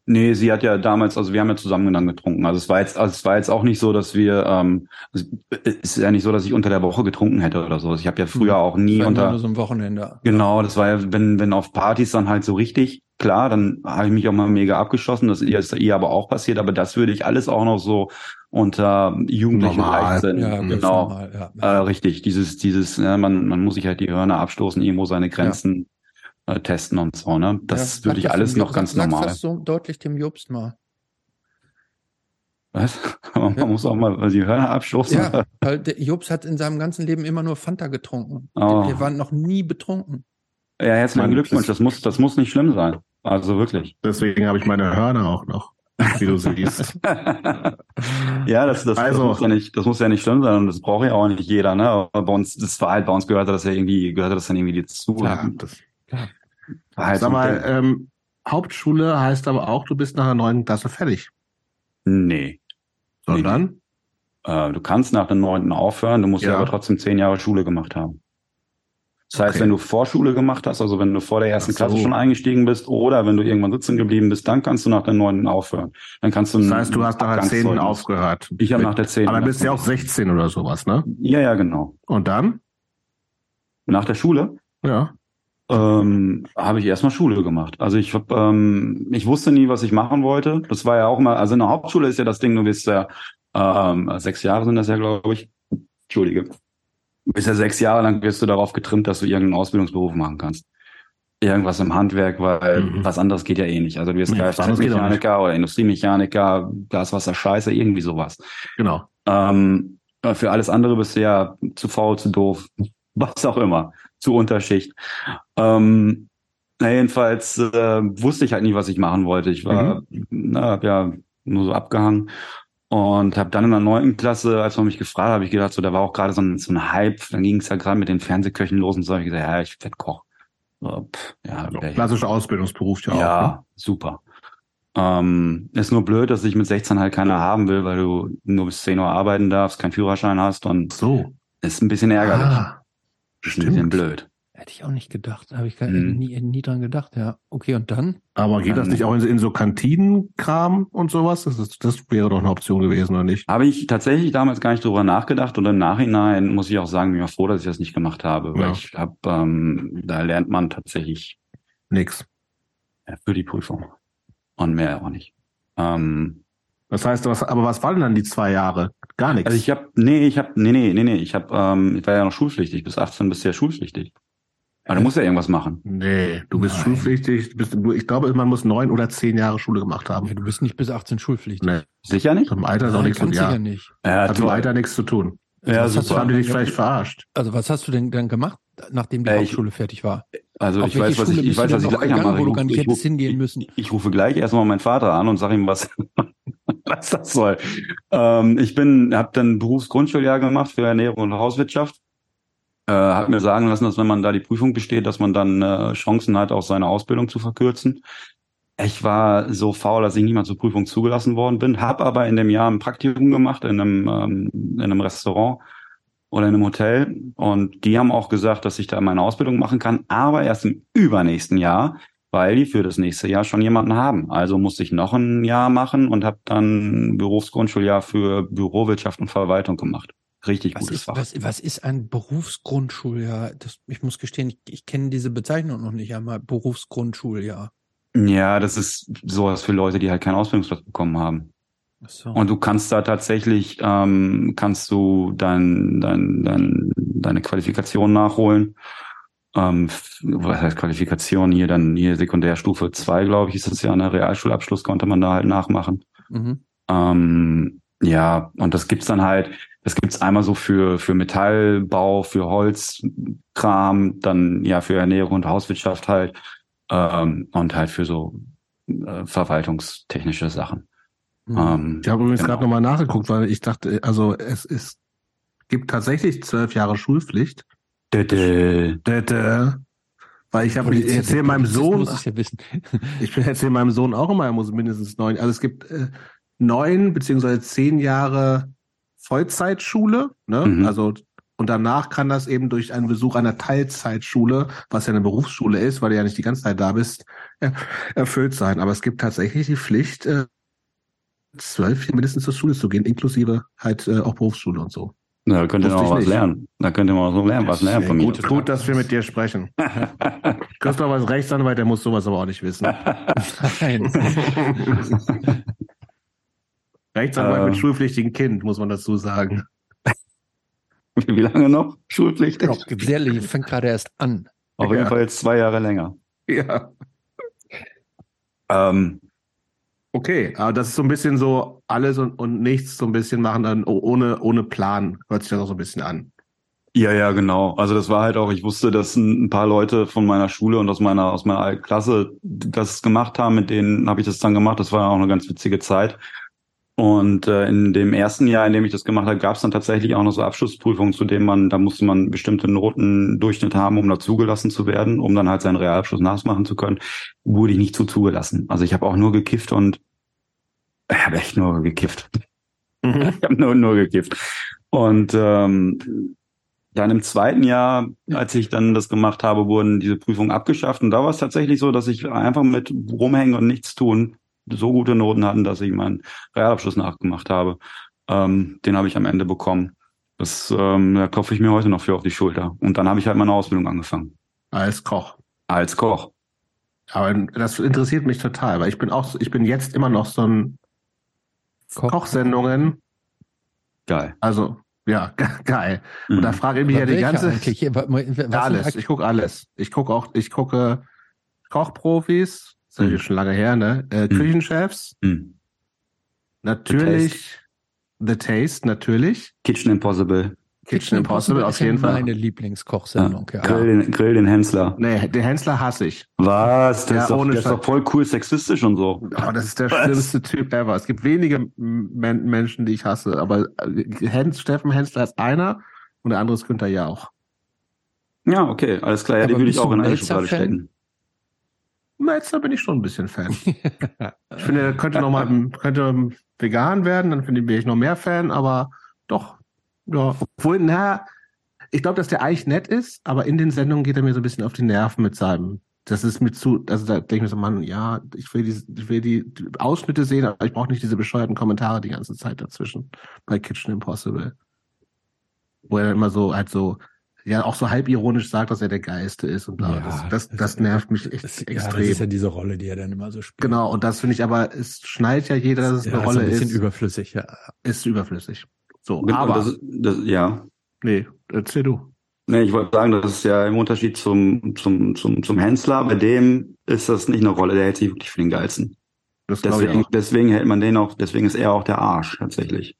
Nee, sie hat ja damals, also wir haben ja zusammen dann getrunken. Also es war jetzt, also es war jetzt auch nicht so, dass wir, ähm, es ist ja nicht so, dass ich unter der Woche getrunken hätte oder so. Ich habe ja früher hm. auch nie unter. Nur so ein Wochenende. Genau, das war ja, wenn, wenn auf Partys dann halt so richtig, klar, dann habe ich mich auch mal mega abgeschossen. Das ist ihr aber auch passiert, aber das würde ich alles auch noch so unter Jugendlichen Leichtsinn. Ja, genau. Normal, ja, ja. Äh, richtig. Dieses, dieses, ja, man, man muss sich halt die Hörner abstoßen, irgendwo seine Grenzen ja. Äh, testen und so, ne? Das würde ich alles noch ganz normal. Das so deutlich dem Jobst mal. Was? Man ja. muss auch mal die Hörner abstoßen. Ja, weil der Jobs hat in seinem ganzen Leben immer nur Fanta getrunken. Oh. Wir waren noch nie betrunken. Ja, herzlichen Glückwunsch. Das muss, das muss nicht schlimm sein. Also wirklich. Deswegen habe ich meine Hörner auch noch wie du siehst. ja, das, das, also, das, muss ja nicht, das muss ja nicht schlimm sein und das braucht ja auch nicht jeder, ne? Aber bei uns, das war halt, bei uns gehörte das ja irgendwie, gehörte das dann irgendwie dazu. Ja, das, ja. Halt Sag mal, ähm, Hauptschule heißt aber auch, du bist nach der neunten Klasse fertig. Nee. Sondern? Nee. Äh, du kannst nach der neunten aufhören, du musst ja. aber trotzdem zehn Jahre Schule gemacht haben. Das heißt, okay. wenn du Vorschule gemacht hast, also wenn du vor der ersten so. Klasse schon eingestiegen bist oder wenn du irgendwann sitzen geblieben bist, dann kannst du nach der neunten aufhören. Dann kannst du. Das heißt, du hast nach der zehnten aufgehört. Ich habe nach der zehnten. Aber dann bist du ja auch 16 oder sowas, ne? Ja, ja, genau. Und dann? Nach der Schule? Ja. Ähm, habe ich erstmal Schule gemacht. Also ich hab, ähm, ich wusste nie, was ich machen wollte. Das war ja auch mal, also in der Hauptschule ist ja das Ding, du bist ja ähm, sechs Jahre sind das ja, glaube ich. Entschuldige bist ja sechs Jahre lang wirst du darauf getrimmt, dass du irgendeinen Ausbildungsberuf machen kannst. Irgendwas im Handwerk, weil mhm. was anderes geht ja eh nicht. Also du wirst ja, Kfz-Mechaniker oder Industriemechaniker, Gaswasser, Scheiße, irgendwie sowas. Genau. Ähm, für alles andere bist du ja zu faul, zu doof, was auch immer, zu Unterschicht. Ähm, na jedenfalls äh, wusste ich halt nie, was ich machen wollte. Ich war, mhm. na, hab ja nur so abgehangen und habe dann in der neunten Klasse, als man mich gefragt hat, habe ich gedacht, so, da war auch gerade so ein, so ein Hype, dann ging es ja gerade mit den Fernsehköchen los und so, hab ich gesagt, ja, ich werde Koch. So, pff, ja, so, klassischer Ausbildungsberuf ja, ja auch. Ne? super. Ähm, ist nur blöd, dass ich mit 16 halt keiner haben will, weil du nur bis 10 Uhr arbeiten darfst, keinen Führerschein hast und so. Ist ein bisschen ärgerlich. Ah, ist ein bisschen blöd. Hätte ich auch nicht gedacht. Habe ich gar, mhm. nie, nie dran gedacht, ja. Okay, und dann? Aber geht das nicht auch in, in so Kantinenkram und sowas? Das, ist, das wäre doch eine Option gewesen, oder nicht? Habe ich tatsächlich damals gar nicht drüber nachgedacht und im Nachhinein muss ich auch sagen, bin ich froh, dass ich das nicht gemacht habe. Weil ja. ich habe, ähm, da lernt man tatsächlich nix. Ja, für die Prüfung. Und mehr auch nicht. Ähm, das heißt, was, aber was waren dann die zwei Jahre? Gar nichts. Also ich habe, nee, ich habe, nee, nee, nee, nee, ich habe, ähm, ich war ja noch schulpflichtig, bis 18 bist du ja schulpflichtig. Aber du musst ja irgendwas machen. Nee, du bist Nein. schulpflichtig. Bist, du, ich glaube, man muss neun oder zehn Jahre Schule gemacht haben. Ja, du bist nicht bis 18 schulpflichtig. Nee. Sicher nicht? Im Alter ist auch nichts zu tun. Sicher nicht. Ja, Hat im Alter nichts zu tun. Ja, hast du haben die dich vielleicht verarscht. Also was hast du denn dann gemacht, nachdem die äh, Hauptschule fertig war? Also Auf ich weiß, was ich, ich weiß, was ich gleich mache. Wo du gar nicht hättest hingehen müssen. Ich, ich, rufe gleich erstmal meinen Vater an und sage ihm, was, was das soll. Ähm, ich bin, habe dann Berufsgrundschuljahr gemacht für Ernährung und Hauswirtschaft äh, hat mir sagen lassen, dass wenn man da die Prüfung besteht, dass man dann äh, Chancen hat, auch seine Ausbildung zu verkürzen. Ich war so faul, dass ich nicht mal zur Prüfung zugelassen worden bin, habe aber in dem Jahr ein Praktikum gemacht in einem, ähm, in einem Restaurant oder in einem Hotel und die haben auch gesagt, dass ich da meine Ausbildung machen kann, aber erst im übernächsten Jahr, weil die für das nächste Jahr schon jemanden haben. Also musste ich noch ein Jahr machen und habe dann Berufsgrundschuljahr für Bürowirtschaft und Verwaltung gemacht. Richtig was gutes ist, Fach. Was, was ist ein Berufsgrundschuljahr? Das, ich muss gestehen, ich, ich kenne diese Bezeichnung noch nicht einmal. Berufsgrundschuljahr. Ja, das ist sowas für Leute, die halt keinen Ausbildungsplatz bekommen haben. Ach so. Und du kannst da tatsächlich, ähm, kannst du dein, dein, dein, deine Qualifikation nachholen. Ähm, was heißt Qualifikation hier? Dann hier Sekundärstufe 2, glaube ich, ist das ja. Eine Realschulabschluss konnte man da halt nachmachen. Mhm. Ähm, ja, und das gibt's dann halt, das gibt's einmal so für, für Metallbau, für Holzkram, dann ja für Ernährung und Hauswirtschaft halt ähm, und halt für so äh, verwaltungstechnische Sachen. Mhm. Ähm, ich habe übrigens genau. gerade nochmal nachgeguckt, weil ich dachte, also es ist, gibt tatsächlich zwölf Jahre Schulpflicht. Dödö. Dödö. Weil ich habe, ich erzähle meinem Sohn, muss ich, ja wissen. ich erzähle meinem Sohn auch immer, er muss mindestens neun. Also es gibt äh, neun beziehungsweise zehn Jahre Vollzeitschule, ne? Mhm. Also und danach kann das eben durch einen Besuch einer Teilzeitschule, was ja eine Berufsschule ist, weil du ja nicht die ganze Zeit da bist, erfüllt sein. Aber es gibt tatsächlich die Pflicht, äh, zwölf mindestens zur Schule zu gehen, inklusive halt äh, auch Berufsschule und so. Da könnt ihr noch was nicht. lernen. Da könnt ihr mal so lernen, was lernen von mir. Gut, gut, dass wir mit dir sprechen. Christoph als Rechtsanwalt, der muss sowas aber auch nicht wissen. Nein. Rechtsanwalt äh, mit schulpflichtigen Kind, muss man dazu sagen. Wie lange noch? Schulpflichtig? Noch sehr, fängt gerade erst an. Auf ja. jeden Fall jetzt zwei Jahre länger. Ja. Ähm, okay, aber das ist so ein bisschen so alles und, und nichts so ein bisschen machen dann ohne, ohne Plan. Hört sich das auch so ein bisschen an. Ja, ja, genau. Also das war halt auch, ich wusste, dass ein paar Leute von meiner Schule und aus meiner, aus meiner Klasse das gemacht haben, mit denen habe ich das dann gemacht. Das war auch eine ganz witzige Zeit. Und äh, in dem ersten Jahr, in dem ich das gemacht habe, gab es dann tatsächlich auch noch so Abschlussprüfungen, zu denen man, da musste man bestimmte Notendurchschnitt haben, um da zugelassen zu werden, um dann halt seinen Realabschluss nachmachen zu können. Wurde ich nicht zu zugelassen. Also ich habe auch nur gekifft und ich habe echt nur gekifft. Mhm. Ich habe nur, nur gekifft. Und ähm, dann im zweiten Jahr, als ich dann das gemacht habe, wurden diese Prüfungen abgeschafft. Und da war es tatsächlich so, dass ich einfach mit rumhängen und nichts tun so gute Noten hatten, dass ich meinen Realabschluss nachgemacht habe. Ähm, den habe ich am Ende bekommen. Das ähm, da klopfe ich mir heute noch für auf die Schulter. Und dann habe ich halt meine Ausbildung angefangen. Als Koch. Als Koch. Aber das interessiert mich total, weil ich bin auch, ich bin jetzt immer noch so ein Koch. Kochsendungen. Geil. Also, ja, geil. Und da mhm. frage ich mich Aber ja die ganze Was alles. Ich gucke alles. Ich gucke auch, ich gucke Kochprofis, das ist mhm. schon lange her, ne? Äh, mhm. Küchenchefs. Mhm. Natürlich. The Taste. The Taste, natürlich. Kitchen Impossible. Kitchen Impossible, auf jeden Fall. Meine Lieblingskochsendung, ja. ja. Grill, den, Grill den Hensler. Nee, den Hensler hasse ich. Was? Der, ja, ist, doch, der ist doch voll cool sexistisch und so. Oh, das ist der Was? schlimmste Typ ever. Es gibt wenige Men Menschen, die ich hasse, aber äh, Hens, Steffen Hensler ist einer und der andere ist Günther Jauch. Ja, okay, alles klar. Ja, aber die würde ich auch in eine Schublade stecken. Melzer bin ich schon ein bisschen Fan. ich finde, er könnte noch mal könnte vegan werden, dann finde ich noch mehr Fan, aber doch, ja, obwohl, na, ich glaube, dass der eigentlich nett ist, aber in den Sendungen geht er mir so ein bisschen auf die Nerven mit seinem. Das ist mir zu, also da denke ich mir so, Mann, ja, ich will die, ich will die Ausschnitte sehen, aber ich brauche nicht diese bescheuerten Kommentare die ganze Zeit dazwischen bei Kitchen Impossible. Wo er immer so halt so, ja auch so halb ironisch sagt, dass er der Geiste ist und bla. Ja, das, das, das, nervt mich echt das, extrem. Ja, das ist ja diese Rolle, die er dann immer so spielt. Genau, und das finde ich aber, es schneidet ja jeder, dass es ja, eine Rolle ist. Ein bisschen ist, überflüssig, ja. Ist überflüssig. So, genau, aber. Das, das, ja. Nee, erzähl du. Nee, ich wollte sagen, das ist ja im Unterschied zum, zum, zum, zum Hensler. Bei dem ist das nicht eine Rolle, der hält sich wirklich für den Geilsten. deswegen, deswegen hält man den auch, deswegen ist er auch der Arsch, tatsächlich.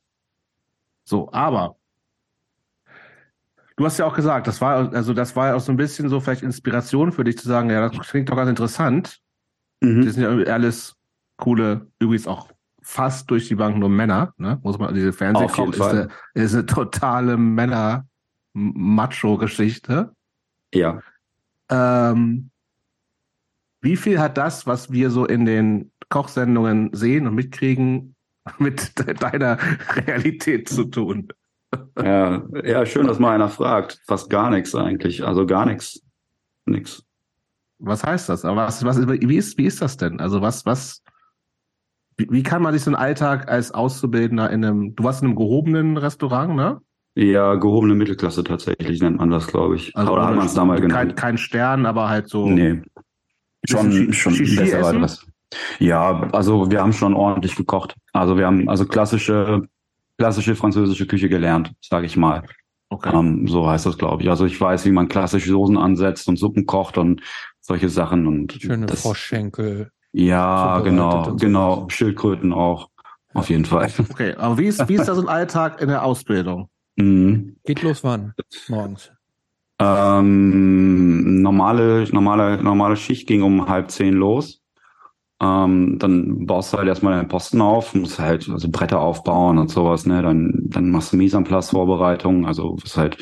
So, aber du hast ja auch gesagt, das war, also das war ja auch so ein bisschen so vielleicht Inspiration für dich zu sagen, ja, das klingt doch ganz interessant. Mhm. Das sind ja alles coole, übrigens auch fast durch die Bank nur Männer, ne? Muss man, diese Fernsehkopf ist, eine, ist eine totale Männer- Macho-Geschichte. Ja. Ähm, wie viel hat das, was wir so in den Kochsendungen sehen und mitkriegen, mit deiner Realität zu tun? Ja, ja, schön, dass mal einer fragt. Fast gar nichts eigentlich. Also gar nichts. Nix. Was heißt das? Aber was, was, wie ist, wie ist das denn? Also was, was, wie, wie kann man sich so einen Alltag als Auszubildender in einem, du warst in einem gehobenen Restaurant, ne? Ja, gehobene Mittelklasse tatsächlich nennt man das, glaube ich. Also Oder hat man es damals genannt? Kein, kein Stern, aber halt so. Nee. Schon, schon besser als das. Ja, also wir haben schon ordentlich gekocht. Also wir haben also klassische, klassische französische Küche gelernt, sage ich mal. Okay. Ähm, so heißt das, glaube ich. Also ich weiß, wie man klassische Soßen ansetzt und Suppen kocht und solche Sachen und schöne das, Froschschenkel. Ja, genau, genau. Schildkröten auch. Auf jeden Fall. Okay, aber wie ist, wie ist das im Alltag in der Ausbildung? Mhm. Geht los wann? Morgens? Ähm, normale, normale, normale Schicht ging um halb zehn los. Ähm, dann baust du halt erstmal deinen Posten auf, musst halt also Bretter aufbauen und sowas, ne? Dann, dann machst du Mise en place Vorbereitung, also was halt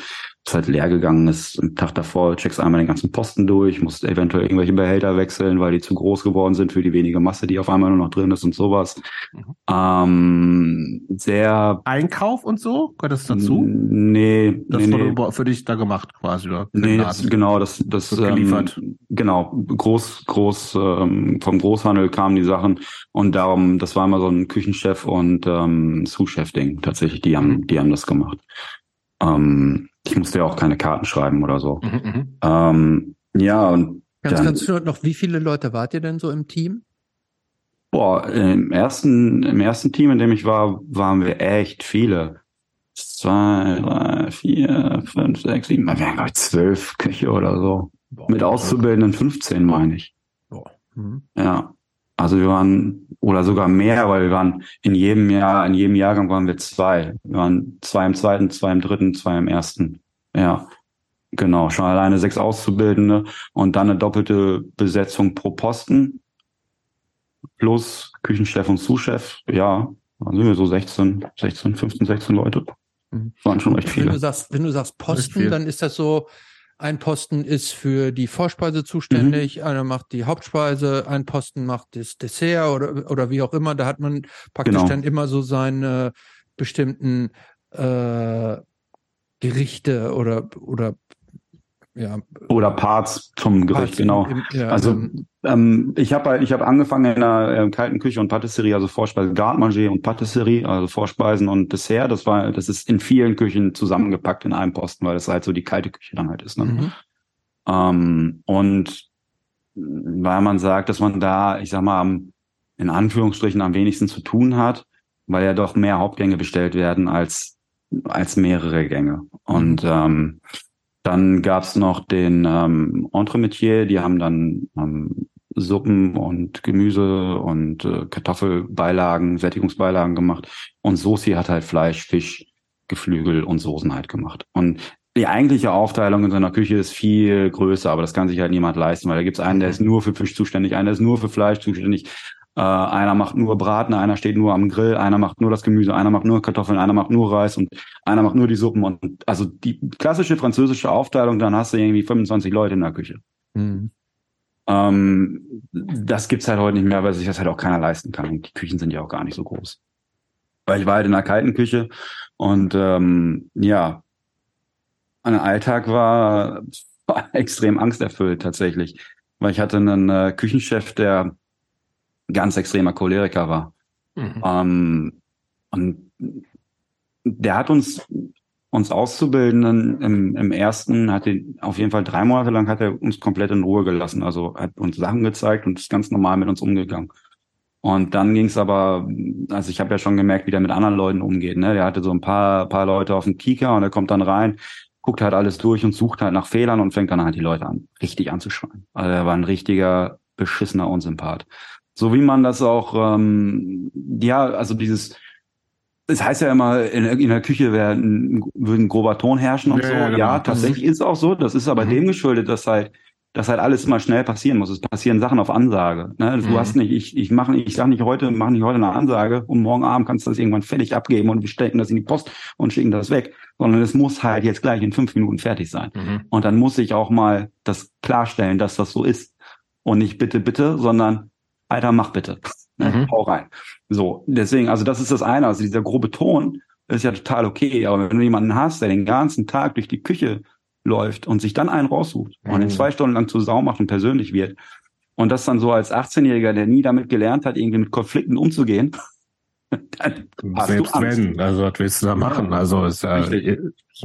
ist halt leer gegangen ist. Am Tag davor checkst einmal den ganzen Posten durch, musst eventuell irgendwelche Behälter wechseln, weil die zu groß geworden sind für die wenige Masse, die auf einmal nur noch drin ist und sowas. Mhm. Ähm, sehr Einkauf und so gehört das dazu? Nee, das nee, wurde nee. für dich da gemacht quasi oder? Nee, das, genau, das das geliefert. Ähm, genau groß groß ähm, vom Großhandel kamen die Sachen und darum, das war immer so ein Küchenchef und ähm, Sous-Chef Ding tatsächlich. Die haben mhm. die haben das gemacht. Ähm, ich musste ja auch keine Karten schreiben oder so. Mhm, mhm. ähm, ja, und. Ganz, dann, ganz noch, wie viele Leute wart ihr denn so im Team? Boah, im ersten, im ersten Team, in dem ich war, waren wir echt viele. Zwei, drei, vier, fünf, sechs, sieben, wir waren, glaube ich, zwölf Köche oder so. Boah, Mit Auszubildenden 15, meine ich. Boah. Mhm. Ja. Also wir waren, oder sogar mehr, weil wir waren in jedem Jahr, in jedem Jahrgang waren wir zwei. Wir waren zwei im zweiten, zwei im dritten, zwei im ersten. Ja. Genau, schon alleine sechs Auszubildende und dann eine doppelte Besetzung pro Posten. Plus Küchenchef und Sous-Chef. Ja, dann sind wir so 16, 16, 15, 16 Leute. Mhm. Waren schon recht viele. Wenn du sagst, wenn du sagst Posten, dann ist das so, ein Posten ist für die Vorspeise zuständig, mhm. einer macht die Hauptspeise, ein Posten macht das Dessert oder, oder wie auch immer. Da hat man praktisch genau. dann immer so seine bestimmten äh, Gerichte oder, oder ja. Oder Parts zum Gericht, Parts genau. Im, ja, also ähm, ähm, ich habe halt, ich habe angefangen in einer äh, kalten Küche und Patisserie, also Vorspeise, Garde und Patisserie, also Vorspeisen und Dessert. Das war, das ist in vielen Küchen zusammengepackt in einem Posten, weil das halt so die kalte Küche dann halt ist. Ne? Mhm. Ähm, und weil man sagt, dass man da, ich sag mal, am, in Anführungsstrichen am wenigsten zu tun hat, weil ja doch mehr Hauptgänge bestellt werden als als mehrere Gänge. Und mhm. ähm, dann gab's noch den ähm, Entremetier, die haben dann ähm, Suppen und Gemüse und äh, Kartoffelbeilagen, Sättigungsbeilagen gemacht. Und Soßi hat halt Fleisch, Fisch, Geflügel und Soßen halt gemacht. Und die eigentliche Aufteilung in seiner Küche ist viel größer, aber das kann sich halt niemand leisten, weil da gibt's einen, der ist nur für Fisch zuständig, einer ist nur für Fleisch zuständig, äh, einer macht nur Braten, einer steht nur am Grill, einer macht nur das Gemüse, einer macht nur Kartoffeln, einer macht nur Reis und einer macht nur die Suppen. Und also die klassische französische Aufteilung, dann hast du irgendwie 25 Leute in der Küche. Mhm. Ähm, das gibt's halt heute nicht mehr, weil sich das halt auch keiner leisten kann. Und die Küchen sind ja auch gar nicht so groß. Weil ich war halt in einer kalten Küche und ähm, ja, ein Alltag war, war extrem angsterfüllt tatsächlich. Weil ich hatte einen äh, Küchenchef, der ganz extremer Choleriker war. Mhm. Ähm, und der hat uns uns Auszubildenden im, im ersten, hat den, auf jeden Fall drei Monate lang hat er uns komplett in Ruhe gelassen. Also hat uns Sachen gezeigt und ist ganz normal mit uns umgegangen. Und dann ging es aber, also ich habe ja schon gemerkt, wie der mit anderen Leuten umgeht. Ne? Der hatte so ein paar, paar Leute auf dem Kieker und er kommt dann rein guckt halt alles durch und sucht halt nach Fehlern und fängt dann halt die Leute an, richtig anzuschreien. Also er war ein richtiger beschissener Unsympath. So wie man das auch, ähm, ja, also dieses, es heißt ja immer, in, in der Küche wäre ein, würde ein grober Ton herrschen und ja, so. Ja, genau. ja tatsächlich mhm. ist auch so. Das ist aber mhm. dem geschuldet, dass halt dass halt alles immer schnell passieren muss. Es passieren Sachen auf Ansage. Ne? Du mhm. hast nicht, ich, ich mache ich sag nicht heute, mach nicht heute eine Ansage und morgen Abend kannst du das irgendwann fertig abgeben und wir stecken das in die Post und schicken das weg. Sondern es muss halt jetzt gleich in fünf Minuten fertig sein. Mhm. Und dann muss ich auch mal das klarstellen, dass das so ist. Und nicht bitte, bitte, sondern Alter, mach bitte. Ne? Mhm. Hau rein. So, deswegen, also das ist das eine. Also dieser grobe Ton ist ja total okay. Aber wenn du jemanden hast, der den ganzen Tag durch die Küche läuft und sich dann einen raussucht mhm. und ihn zwei Stunden lang zu Sau macht und persönlich wird und das dann so als 18-Jähriger, der nie damit gelernt hat, irgendwie mit Konflikten umzugehen, Selbst wenn, also was willst du da machen? Also ist ja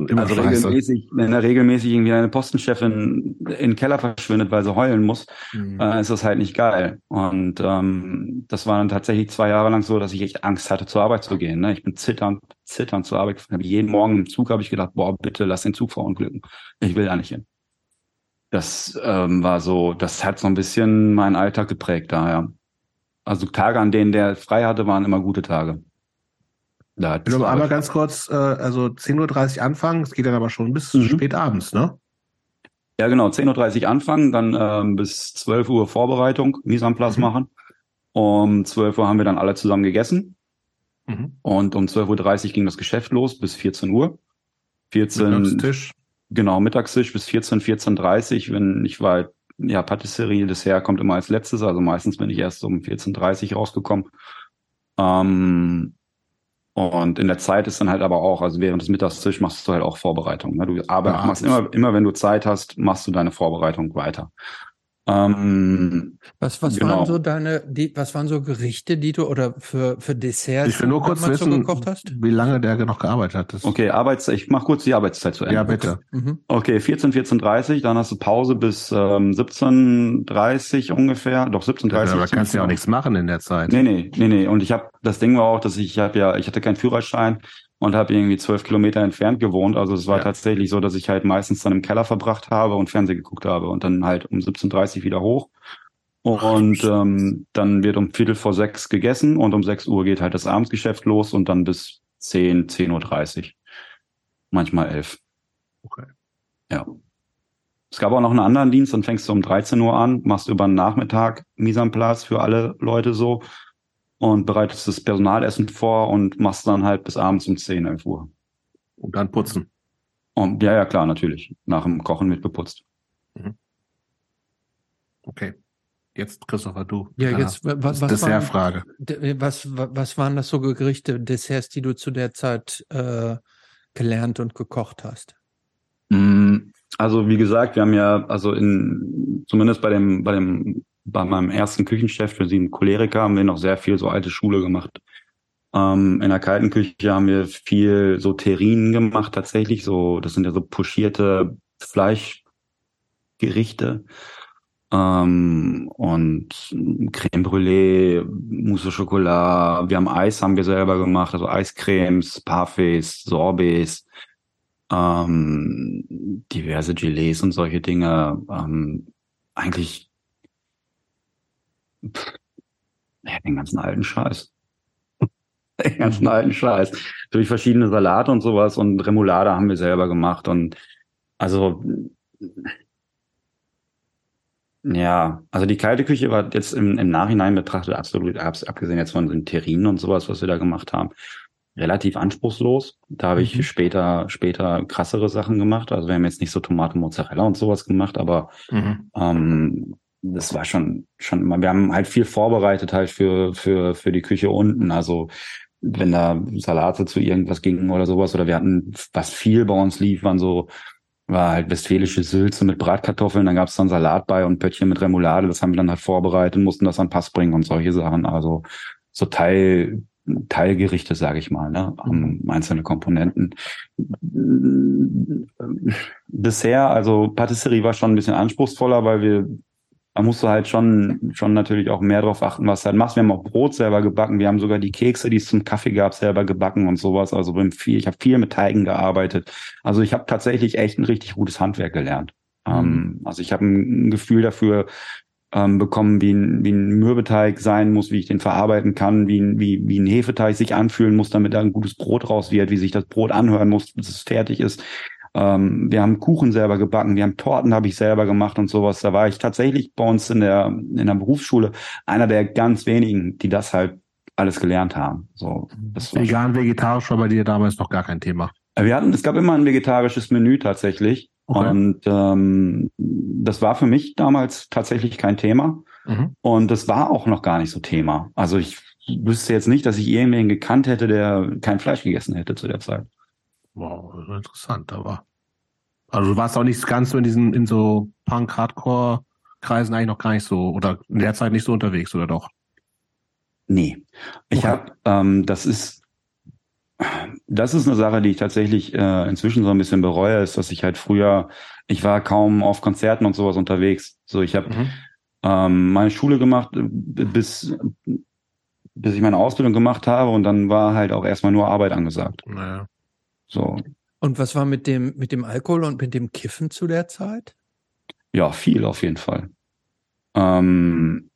immer also regelmäßig, wenn er regelmäßig irgendwie eine Postenchefin in den Keller verschwindet, weil sie heulen muss, mhm. äh, ist das halt nicht geil. Und ähm, das war dann tatsächlich zwei Jahre lang so, dass ich echt Angst hatte, zur Arbeit zu gehen. Ne? Ich bin zitternd, zitternd zur Arbeit gefahren. Jeden Morgen im Zug habe ich gedacht, boah, bitte lass den Zug verunglücken. Ich will da nicht hin. Das ähm, war so, das hat so ein bisschen meinen Alltag geprägt da, ja. Also Tage, an denen der frei hatte, waren immer gute Tage. Da Wenn aber ganz kurz, äh, also 10.30 Uhr anfangen, es geht dann aber schon bis mhm. spät abends, ne? Ja, genau, 10.30 Uhr anfangen, dann ähm, bis 12 Uhr Vorbereitung, Mise en place mhm. machen. Um 12 Uhr haben wir dann alle zusammen gegessen. Mhm. Und um 12.30 Uhr ging das Geschäft los bis 14 Uhr. 14, Mittagstisch. Genau, Mittagstisch bis 14, 14.30 wenn ich war ja, Patisserie, Dessert kommt immer als letztes, also meistens bin ich erst um 14.30 rausgekommen. Ähm, und in der Zeit ist dann halt aber auch, also während des Mittagstisch machst du halt auch Vorbereitung. Ne? Du arbeitest, ja, machst immer, immer wenn du Zeit hast, machst du deine Vorbereitung weiter. Ähm, was was genau. waren so deine, die, was waren so Gerichte, die du oder für für Desserts, ich will nur kurz wissen, gekocht hast? wie lange der noch gearbeitet hat. Das okay, Arbeitszeit. Ich mach kurz die Arbeitszeit zu Ende. Ja bitte. Mhm. Okay, 14, 14:30, dann hast du Pause bis ähm, 17:30 ungefähr, doch 17:30. Ja, aber kannst du ja auch nichts machen in der Zeit. Nee, nee, nee, nee. Und ich habe das Ding war auch, dass ich, ich habe ja, ich hatte keinen Führerschein und habe irgendwie zwölf Kilometer entfernt gewohnt. Also es war ja. tatsächlich so, dass ich halt meistens dann im Keller verbracht habe und Fernsehen geguckt habe und dann halt um 17.30 Uhr wieder hoch. Und ähm, dann wird um Viertel vor sechs gegessen und um sechs Uhr geht halt das Abendsgeschäft los und dann bis zehn, zehn Uhr dreißig. Manchmal elf. Okay. Ja. Es gab auch noch einen anderen Dienst, dann fängst du um 13 Uhr an, machst über den Nachmittag place für alle Leute so und bereitest das Personalessen vor und machst dann halt bis abends um 10, 11 Uhr. Und dann putzen. Und ja, ja, klar, natürlich. Nach dem Kochen wird geputzt. Mhm. Okay. Jetzt, Christopher, du. Ja, jetzt, was, was Dessertfrage. Was, was waren das so Gerichte, Desserts, die du zu der Zeit äh, gelernt und gekocht hast? Mm, also, wie gesagt, wir haben ja, also in, zumindest bei dem, bei dem bei meinem ersten Küchenchef für sieben Choleriker haben wir noch sehr viel so alte Schule gemacht. Ähm, in der kalten Küche haben wir viel so Terrinen gemacht tatsächlich. So, das sind ja so pochierte Fleischgerichte. Ähm, und Creme Brûlée, Mousse au Chocolat. Wir haben Eis haben wir selber gemacht, also Eiscremes, Parfaits, Sorbets, ähm, diverse Gelees und solche Dinge. Ähm, eigentlich ja, den ganzen alten Scheiß. den ganzen alten Scheiß. Durch verschiedene Salate und sowas und Remoulade haben wir selber gemacht und also ja, also die kalte Küche war jetzt im, im Nachhinein betrachtet absolut, abgesehen jetzt von den Terrinen und sowas, was wir da gemacht haben, relativ anspruchslos. Da habe ich mhm. später, später krassere Sachen gemacht. Also wir haben jetzt nicht so Tomate, Mozzarella und sowas gemacht, aber mhm. ähm, das war schon, schon immer, wir haben halt viel vorbereitet halt für, für, für die Küche unten. Also, wenn da Salate zu irgendwas gingen oder sowas, oder wir hatten, was viel bei uns lief, waren so, war halt westfälische Sülze mit Bratkartoffeln, dann gab es dann Salat bei und Pöttchen mit Remoulade, das haben wir dann halt vorbereitet, mussten das an Pass bringen und solche Sachen. Also so Teil, Teilgerichte, sage ich mal, ne? Um, einzelne Komponenten. Bisher, also Patisserie war schon ein bisschen anspruchsvoller, weil wir da musst du halt schon, schon natürlich auch mehr drauf achten, was du halt machst. Wir haben auch Brot selber gebacken. Wir haben sogar die Kekse, die es zum Kaffee gab, selber gebacken und sowas. Also viel, ich habe viel mit Teigen gearbeitet. Also ich habe tatsächlich echt ein richtig gutes Handwerk gelernt. Mhm. Ähm, also ich habe ein Gefühl dafür ähm, bekommen, wie ein, wie ein Mürbeteig sein muss, wie ich den verarbeiten kann, wie ein, wie, wie ein Hefeteig sich anfühlen muss, damit da ein gutes Brot raus wird, wie sich das Brot anhören muss, bis es fertig ist. Ähm, wir haben Kuchen selber gebacken, wir haben Torten habe ich selber gemacht und sowas. Da war ich tatsächlich bei uns in der in der Berufsschule einer der ganz wenigen, die das halt alles gelernt haben. So, das Vegan, vegetarisch war bei dir damals noch gar kein Thema. Äh, wir hatten, es gab immer ein vegetarisches Menü tatsächlich. Okay. Und ähm, das war für mich damals tatsächlich kein Thema. Mhm. Und das war auch noch gar nicht so Thema. Also ich wüsste jetzt nicht, dass ich irgendwen gekannt hätte, der kein Fleisch gegessen hätte zu der Zeit. Wow, interessant, aber. Also du warst auch nicht ganz so in diesen, in so Punk-Hardcore-Kreisen eigentlich noch gar nicht so, oder in der Zeit nicht so unterwegs, oder doch? Nee. Ich okay. habe, ähm, das ist, das ist eine Sache, die ich tatsächlich äh, inzwischen so ein bisschen bereue, ist, dass ich halt früher, ich war kaum auf Konzerten und sowas unterwegs. So, ich habe mhm. ähm, meine Schule gemacht, äh, bis bis ich meine Ausbildung gemacht habe und dann war halt auch erstmal nur Arbeit angesagt. Naja. So. Und was war mit dem, mit dem Alkohol und mit dem Kiffen zu der Zeit? Ja, viel auf jeden Fall. Ähm,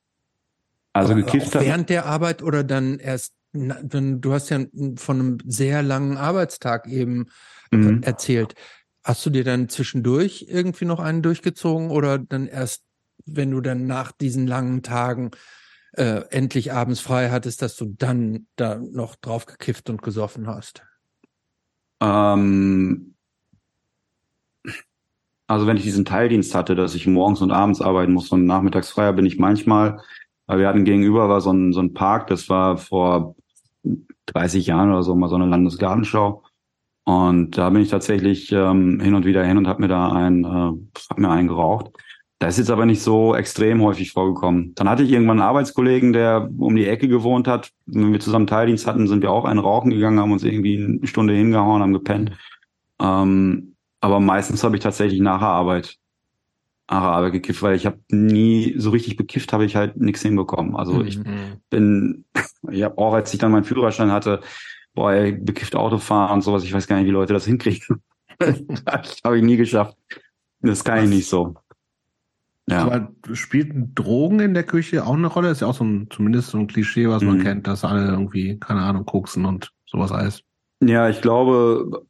also Aber gekifft auch während der Arbeit oder dann erst, wenn du hast ja von einem sehr langen Arbeitstag eben mhm. erzählt. Hast du dir dann zwischendurch irgendwie noch einen durchgezogen oder dann erst, wenn du dann nach diesen langen Tagen äh, endlich abends frei hattest, dass du dann da noch drauf gekifft und gesoffen hast? Ähm, also wenn ich diesen Teildienst hatte, dass ich morgens und abends arbeiten muss und nachmittags freier bin ich manchmal, weil wir hatten gegenüber war so ein, so ein Park, das war vor 30 Jahren oder so mal so eine Landesgartenschau. Und da bin ich tatsächlich ähm, hin und wieder hin und habe mir da ein, äh, hab mir einen geraucht. Das ist jetzt aber nicht so extrem häufig vorgekommen. Dann hatte ich irgendwann einen Arbeitskollegen, der um die Ecke gewohnt hat. Wenn wir zusammen Teildienst hatten, sind wir auch einen rauchen gegangen, haben uns irgendwie eine Stunde hingehauen, haben gepennt. Ähm, aber meistens habe ich tatsächlich nach der Arbeit, nach der Arbeit gekifft, weil ich habe nie so richtig bekifft, habe ich halt nichts hinbekommen. Also mhm. ich bin, ich habe auch, als ich dann meinen Führerschein hatte, boah, ey, bekifft Autofahren und sowas, ich weiß gar nicht, wie Leute das hinkriegen. das habe ich nie geschafft. Das kann ich nicht so. Ja. Aber spielten Drogen in der Küche auch eine Rolle? Ist ja auch so ein, zumindest so ein Klischee, was man mhm. kennt, dass alle irgendwie, keine Ahnung, koksen und sowas alles. Ja, ich glaube,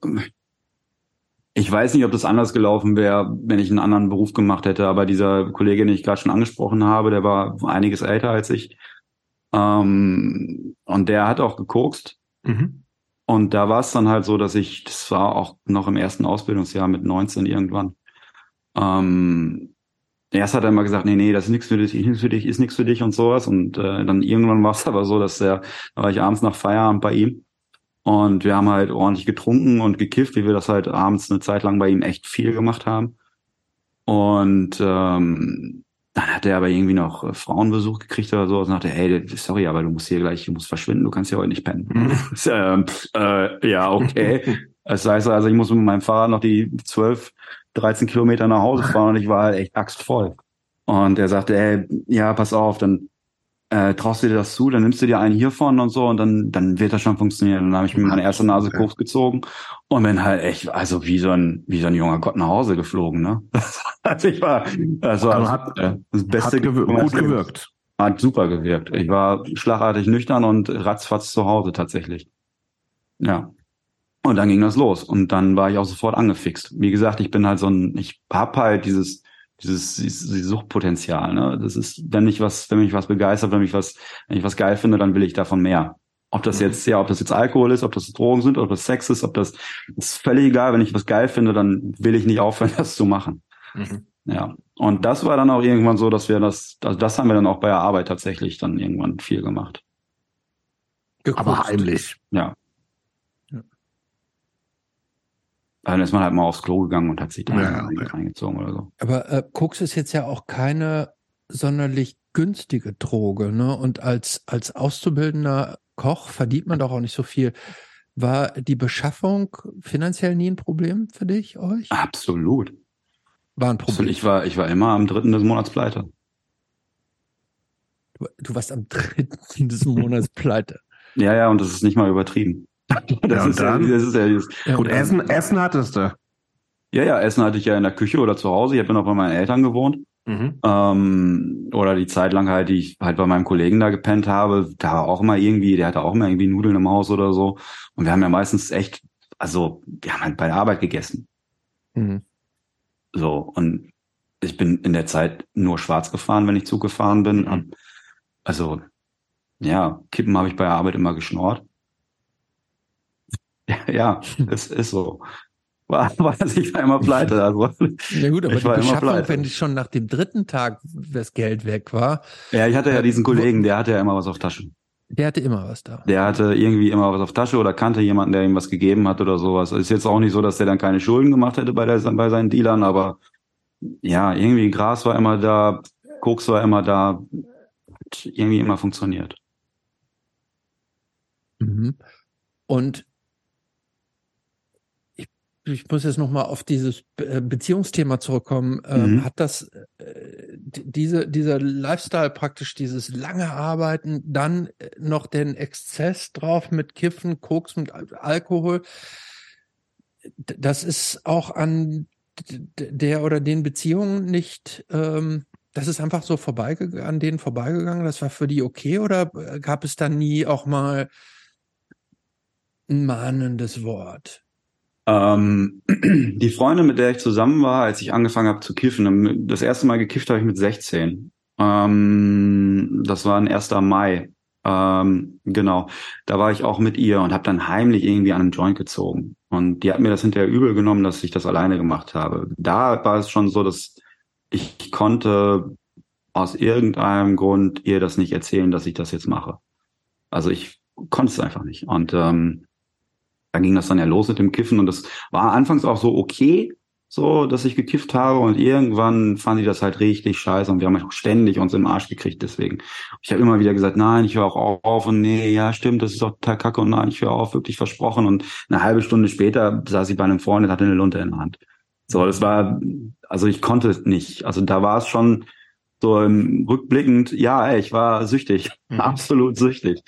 ich weiß nicht, ob das anders gelaufen wäre, wenn ich einen anderen Beruf gemacht hätte, aber dieser Kollege, den ich gerade schon angesprochen habe, der war einiges älter als ich. Ähm, und der hat auch gekokst. Mhm. Und da war es dann halt so, dass ich, das war auch noch im ersten Ausbildungsjahr mit 19 irgendwann. Ähm, erst hat er immer gesagt, nee, nee, das ist nichts für dich, nichts für dich, ist nichts für dich und sowas. Und äh, dann irgendwann war es aber so, dass der, da war ich abends nach Feierabend bei ihm und wir haben halt ordentlich getrunken und gekifft, wie wir das halt abends eine Zeit lang bei ihm echt viel gemacht haben. Und ähm, dann hat er aber irgendwie noch äh, Frauenbesuch gekriegt oder so und sagte, hey, sorry, aber du musst hier gleich, du musst verschwinden, du kannst ja heute nicht pennen. Mhm. ähm, äh, ja, okay. Das heißt also, ich muss mit meinem Fahrrad noch die zwölf 13 Kilometer nach Hause fahren und ich war halt echt axtvoll. Und er sagte, ey, ja, pass auf, dann äh, traust du dir das zu, dann nimmst du dir einen hiervon und so und dann, dann wird das schon funktionieren. Und dann habe ich mir meine erste Nase okay. Koks gezogen und bin halt echt, also wie so ein, wie so ein junger Gott nach Hause geflogen, ne? also ich war, das war also hat, äh, das Beste. Hat gewir gut gewirkt. Hat super gewirkt. Ich war schlagartig nüchtern und ratzfatz zu Hause tatsächlich. Ja. Und dann ging das los. Und dann war ich auch sofort angefixt. Wie gesagt, ich bin halt so ein, ich hab halt dieses, dieses, dieses Suchtpotenzial. Ne? Das ist, wenn mich was, wenn mich was begeistert, wenn mich was, wenn ich was geil finde, dann will ich davon mehr. Ob das mhm. jetzt, ja, ob das jetzt Alkohol ist, ob das Drogen sind, ob das Sex ist, ob das, ist völlig egal. Wenn ich was geil finde, dann will ich nicht aufhören, das zu machen. Mhm. Ja. Und das war dann auch irgendwann so, dass wir das, also das haben wir dann auch bei der Arbeit tatsächlich dann irgendwann viel gemacht. Geguckt. Aber heimlich. Ja. Dann ist man halt mal aufs Klo gegangen und hat sich dann ja, okay. reingezogen oder so. Aber äh, Koks ist jetzt ja auch keine sonderlich günstige Droge, ne? Und als, als auszubildender Koch verdient man doch auch nicht so viel. War die Beschaffung finanziell nie ein Problem für dich, euch? Absolut. War ein Problem. Ich war, ich war immer am dritten des Monats pleite. Du, du warst am dritten des Monats pleite. Ja, ja, und das ist nicht mal übertrieben. Das, ja, ist, ja, das ist ja, das ja Gut, Essen, Essen hattest du. Ja, ja, Essen hatte ich ja in der Küche oder zu Hause. Ich habe ja noch bei meinen Eltern gewohnt. Mhm. Ähm, oder die Zeit lang halt, die ich halt bei meinem Kollegen da gepennt habe, da war auch immer irgendwie, der hatte auch immer irgendwie Nudeln im Haus oder so. Und wir haben ja meistens echt, also wir haben halt bei der Arbeit gegessen. Mhm. So, und ich bin in der Zeit nur schwarz gefahren, wenn ich Zug gefahren bin. Mhm. Also, ja, Kippen habe ich bei der Arbeit immer geschnort. Ja, es ist so. War, war, ich war immer pleite. Also, ja gut, aber ich die Beschaffung, wenn ich schon nach dem dritten Tag das Geld weg war. Ja, ich hatte ja diesen Kollegen, der hatte ja immer was auf Tasche. Der hatte immer was da. Der hatte irgendwie immer was auf Tasche oder kannte jemanden, der ihm was gegeben hat oder sowas. Ist jetzt auch nicht so, dass der dann keine Schulden gemacht hätte bei, der, bei seinen Dealern, aber ja, irgendwie Gras war immer da, Koks war immer da, hat irgendwie immer funktioniert. Mhm. Und ich, muss jetzt nochmal auf dieses äh, Beziehungsthema zurückkommen. Ähm, mhm. Hat das äh, diese, dieser Lifestyle praktisch, dieses lange Arbeiten, dann äh, noch den Exzess drauf mit Kiffen, Koks, mit Alkohol, das ist auch an der oder den Beziehungen nicht, ähm, das ist einfach so vorbeigegangen, an denen vorbeigegangen, das war für die okay oder gab es da nie auch mal ein mahnendes Wort? Ähm, die Freundin, mit der ich zusammen war, als ich angefangen habe zu kiffen, das erste Mal gekifft habe ich mit 16. Ähm, das war ein 1. Mai. Ähm, genau, da war ich auch mit ihr und habe dann heimlich irgendwie an einem Joint gezogen. Und die hat mir das hinterher übel genommen, dass ich das alleine gemacht habe. Da war es schon so, dass ich konnte aus irgendeinem Grund ihr das nicht erzählen, dass ich das jetzt mache. Also ich konnte es einfach nicht. Und ähm, dann ging das dann ja los mit dem Kiffen und das war anfangs auch so okay, so, dass ich gekifft habe und irgendwann fand ich das halt richtig scheiße und wir haben auch ständig uns im Arsch gekriegt deswegen. Ich habe immer wieder gesagt, nein, ich höre auch auf und nee, ja, stimmt, das ist doch total kacke und nein, ich höre auf, wirklich versprochen und eine halbe Stunde später saß ich bei einem Freund und hatte eine Lunte in der Hand. So, das war, also ich konnte es nicht. Also da war es schon so im rückblickend, ja, ey, ich war süchtig, mhm. absolut süchtig.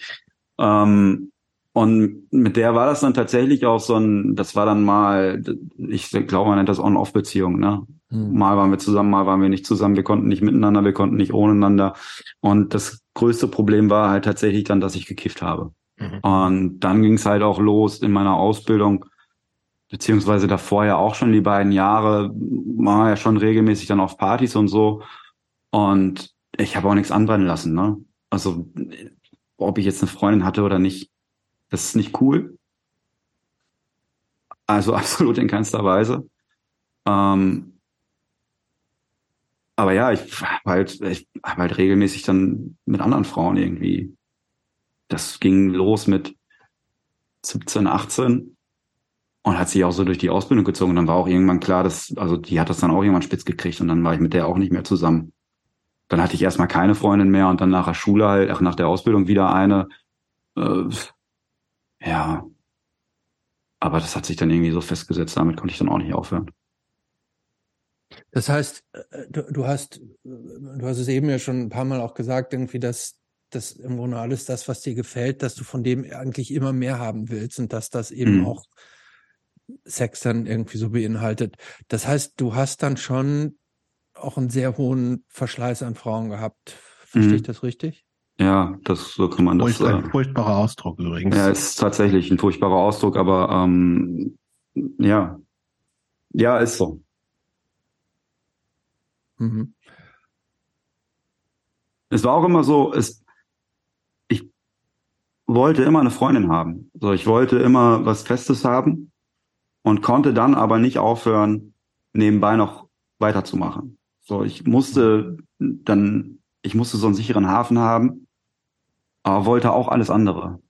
Ähm, und mit der war das dann tatsächlich auch so ein, das war dann mal, ich glaube, man nennt das On-Off-Beziehung, ne? Mhm. Mal waren wir zusammen, mal waren wir nicht zusammen, wir konnten nicht miteinander, wir konnten nicht ohneinander. Und das größte Problem war halt tatsächlich dann, dass ich gekifft habe. Mhm. Und dann ging es halt auch los in meiner Ausbildung, beziehungsweise davor ja auch schon die beiden Jahre, war ja schon regelmäßig dann auf Partys und so. Und ich habe auch nichts anbrennen lassen, ne? Also, ob ich jetzt eine Freundin hatte oder nicht, das ist nicht cool. Also absolut in keinster Weise. Ähm, aber ja, ich habe halt, ich hab halt regelmäßig dann mit anderen Frauen irgendwie. Das ging los mit 17, 18 und hat sich auch so durch die Ausbildung gezogen. Und dann war auch irgendwann klar, dass, also die hat das dann auch irgendwann spitz gekriegt und dann war ich mit der auch nicht mehr zusammen. Dann hatte ich erstmal keine Freundin mehr und dann nach der Schule halt, ach, nach der Ausbildung wieder eine. Äh, ja. Aber das hat sich dann irgendwie so festgesetzt, damit konnte ich dann auch nicht aufhören. Das heißt, äh, du, du hast, du hast es eben ja schon ein paar Mal auch gesagt, irgendwie, dass das im Grunde alles das, was dir gefällt, dass du von dem eigentlich immer mehr haben willst und dass das eben mhm. auch Sex dann irgendwie so beinhaltet. Das heißt, du hast dann schon auch einen sehr hohen Verschleiß an Frauen gehabt. Verstehe mhm. ich das richtig? Ja, das so kann man das. Ist ein äh, furchtbarer Ausdruck übrigens. Ja, ist tatsächlich ein furchtbarer Ausdruck, aber ähm, ja, ja, ist so. Mhm. Es war auch immer so, es, ich wollte immer eine Freundin haben. So, ich wollte immer was Festes haben und konnte dann aber nicht aufhören, nebenbei noch weiterzumachen. So, ich musste dann, ich musste so einen sicheren Hafen haben aber wollte auch alles andere.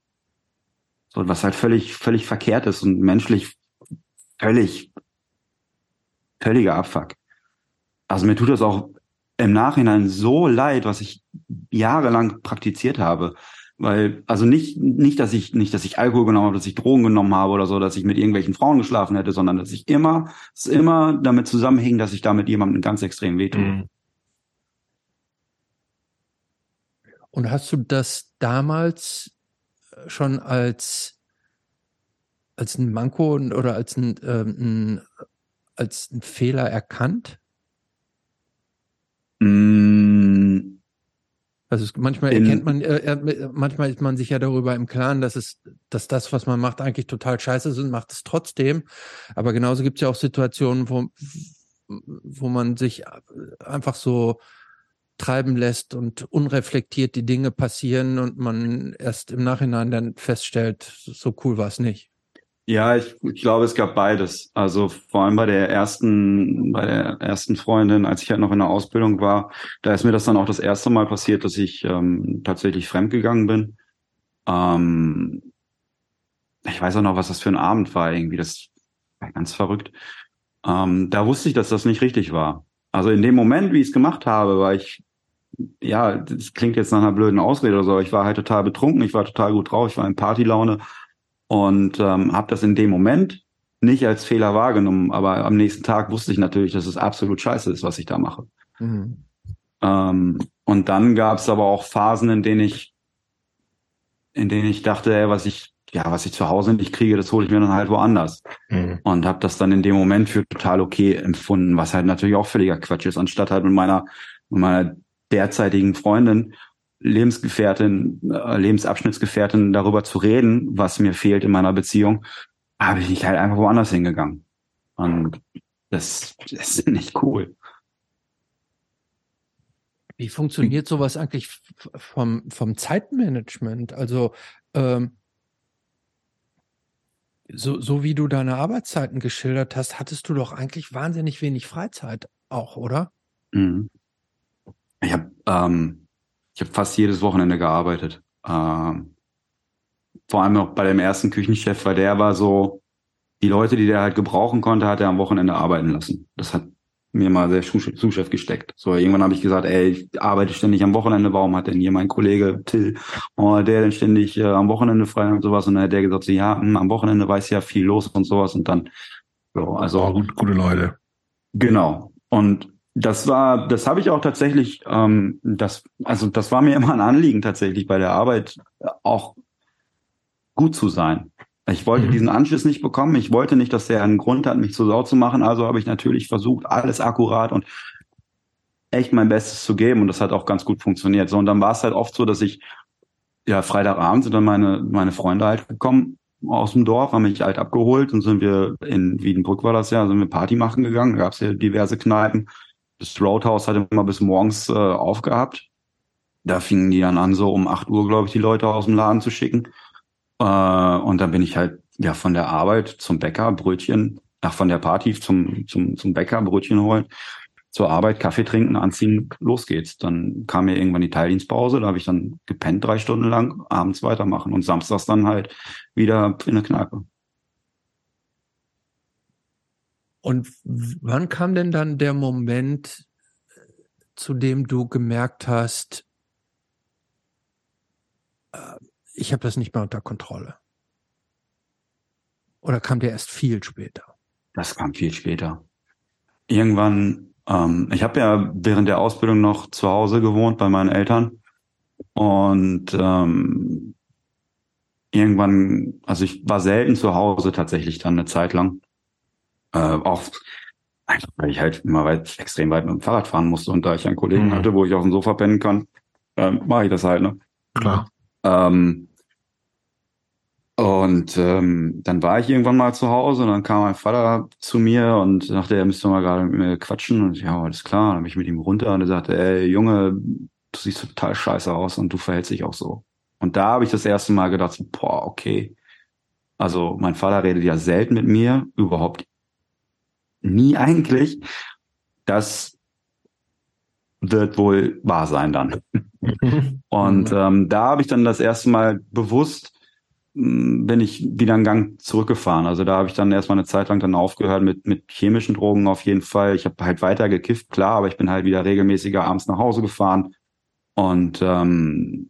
So, was halt völlig, völlig verkehrt ist und menschlich völlig, völliger Abfuck. Also mir tut das auch im Nachhinein so leid, was ich jahrelang praktiziert habe. Weil, also nicht, nicht, dass ich, nicht, dass ich Alkohol genommen habe, dass ich Drogen genommen habe oder so, dass ich mit irgendwelchen Frauen geschlafen hätte, sondern dass ich immer, es immer damit zusammenhing, dass ich da mit jemandem ganz extrem wehtue. Mhm. Und hast du das damals schon als, als ein Manko oder als ein, ähm, als ein Fehler erkannt? Mm. Also manchmal erkennt man, äh, manchmal ist man sich ja darüber im Klaren, dass es, dass das, was man macht, eigentlich total scheiße ist und macht es trotzdem. Aber genauso gibt es ja auch Situationen, wo, wo man sich einfach so treiben lässt und unreflektiert die Dinge passieren und man erst im Nachhinein dann feststellt, so cool war es nicht. Ja, ich, ich glaube, es gab beides. Also vor allem bei der ersten, bei der ersten Freundin, als ich halt noch in der Ausbildung war, da ist mir das dann auch das erste Mal passiert, dass ich ähm, tatsächlich fremdgegangen bin. Ähm, ich weiß auch noch, was das für ein Abend war irgendwie. Das war ganz verrückt. Ähm, da wusste ich, dass das nicht richtig war. Also in dem Moment, wie ich es gemacht habe, war ich ja, das klingt jetzt nach einer blöden Ausrede oder so, ich war halt total betrunken, ich war total gut drauf, ich war in Partylaune und ähm, habe das in dem Moment nicht als Fehler wahrgenommen, aber am nächsten Tag wusste ich natürlich, dass es absolut scheiße ist, was ich da mache. Mhm. Ähm, und dann gab es aber auch Phasen, in denen ich, in denen ich dachte, ey, was ich, ja, was ich zu Hause nicht kriege, das hole ich mir dann halt woanders. Mhm. Und habe das dann in dem Moment für total okay empfunden, was halt natürlich auch völliger Quatsch ist, anstatt halt mit meiner, mit meiner derzeitigen Freundin, Lebensgefährtin, äh, Lebensabschnittsgefährtin darüber zu reden, was mir fehlt in meiner Beziehung, habe ich mich halt einfach woanders hingegangen. Und das, das ist nicht cool. Wie funktioniert sowas eigentlich vom, vom Zeitmanagement? Also ähm, so, so wie du deine Arbeitszeiten geschildert hast, hattest du doch eigentlich wahnsinnig wenig Freizeit auch, oder? Mhm. Ich habe ähm, ich hab fast jedes Wochenende gearbeitet. Ähm, vor allem auch bei dem ersten Küchenchef, weil der war so, die Leute, die der halt gebrauchen konnte, hat er am Wochenende arbeiten lassen. Das hat mir mal sehr Zuschef gesteckt. So, irgendwann habe ich gesagt, ey, ich arbeite ständig am Wochenende, warum hat denn hier mein Kollege Till, oh, der denn ständig äh, am Wochenende frei und sowas? Und dann hat der gesagt, so, ja, mh, hm, am Wochenende weiß ja viel los und sowas und dann, so, also. Oh, gut, gute Leute. Genau. Und das war, das habe ich auch tatsächlich, ähm, das, also das war mir immer ein Anliegen tatsächlich bei der Arbeit auch gut zu sein. Ich wollte mhm. diesen Anschluss nicht bekommen. Ich wollte nicht, dass der einen Grund hat, mich zu Sau zu machen. Also habe ich natürlich versucht, alles akkurat und echt mein Bestes zu geben. Und das hat auch ganz gut funktioniert. So, und dann war es halt oft so, dass ich, ja, Freitagabend sind dann meine, meine Freunde halt gekommen aus dem Dorf, haben mich halt abgeholt und sind wir in Wiedenbrück war das ja, sind wir Party machen gegangen. Da gab es ja diverse Kneipen das Roadhouse hatte immer bis morgens äh, aufgehabt. Da fingen die dann an, so um 8 Uhr, glaube ich, die Leute aus dem Laden zu schicken. Äh, und dann bin ich halt ja von der Arbeit zum Bäcker, Brötchen, ach, von der Party zum, zum, zum Bäcker, Brötchen holen, zur Arbeit, Kaffee trinken, anziehen, los geht's. Dann kam mir irgendwann die Teildienstpause, da habe ich dann gepennt drei Stunden lang, abends weitermachen und samstags dann halt wieder in der Kneipe. Und wann kam denn dann der Moment, zu dem du gemerkt hast, äh, ich habe das nicht mehr unter Kontrolle? Oder kam der erst viel später? Das kam viel später. Irgendwann, ähm, ich habe ja während der Ausbildung noch zu Hause gewohnt bei meinen Eltern. Und ähm, irgendwann, also ich war selten zu Hause tatsächlich dann eine Zeit lang. Äh, auch einfach, weil ich halt immer weit, extrem weit mit dem Fahrrad fahren musste und da ich einen Kollegen mhm. hatte, wo ich auf dem Sofa pennen kann, äh, mache ich das halt, ne? Klar. Ähm, und ähm, dann war ich irgendwann mal zu Hause und dann kam mein Vater zu mir und sagte, er müsste mal gerade mit mir quatschen. Und ich, ja, alles klar. Dann bin ich mit ihm runter und er sagte, ey, Junge, du siehst total scheiße aus und du verhältst dich auch so. Und da habe ich das erste Mal gedacht, boah, okay. Also mein Vater redet ja selten mit mir, überhaupt nie eigentlich. Das wird wohl wahr sein dann. und ähm, da habe ich dann das erste Mal bewusst hm, bin ich wieder einen Gang zurückgefahren. Also da habe ich dann erstmal eine Zeit lang dann aufgehört mit, mit chemischen Drogen auf jeden Fall. Ich habe halt weiter gekifft, klar, aber ich bin halt wieder regelmäßiger abends nach Hause gefahren und ähm,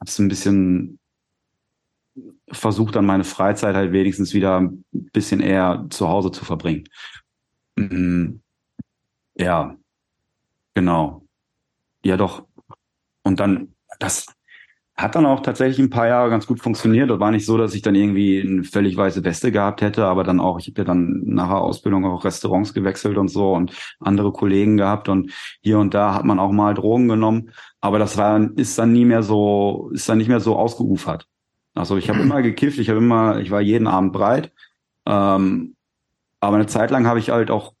habe es ein bisschen versucht, dann meine Freizeit halt wenigstens wieder ein bisschen eher zu Hause zu verbringen. Mhm. Ja, genau. Ja, doch. Und dann, das, hat dann auch tatsächlich ein paar Jahre ganz gut funktioniert. Das war nicht so, dass ich dann irgendwie eine völlig weiße Weste gehabt hätte, aber dann auch, ich habe ja dann nach der Ausbildung auch Restaurants gewechselt und so und andere Kollegen gehabt und hier und da hat man auch mal Drogen genommen, aber das war ist dann nie mehr so, ist dann nicht mehr so ausgeufert. Also ich habe immer gekifft, ich habe immer, ich war jeden Abend breit, ähm, aber eine Zeit lang habe ich halt auch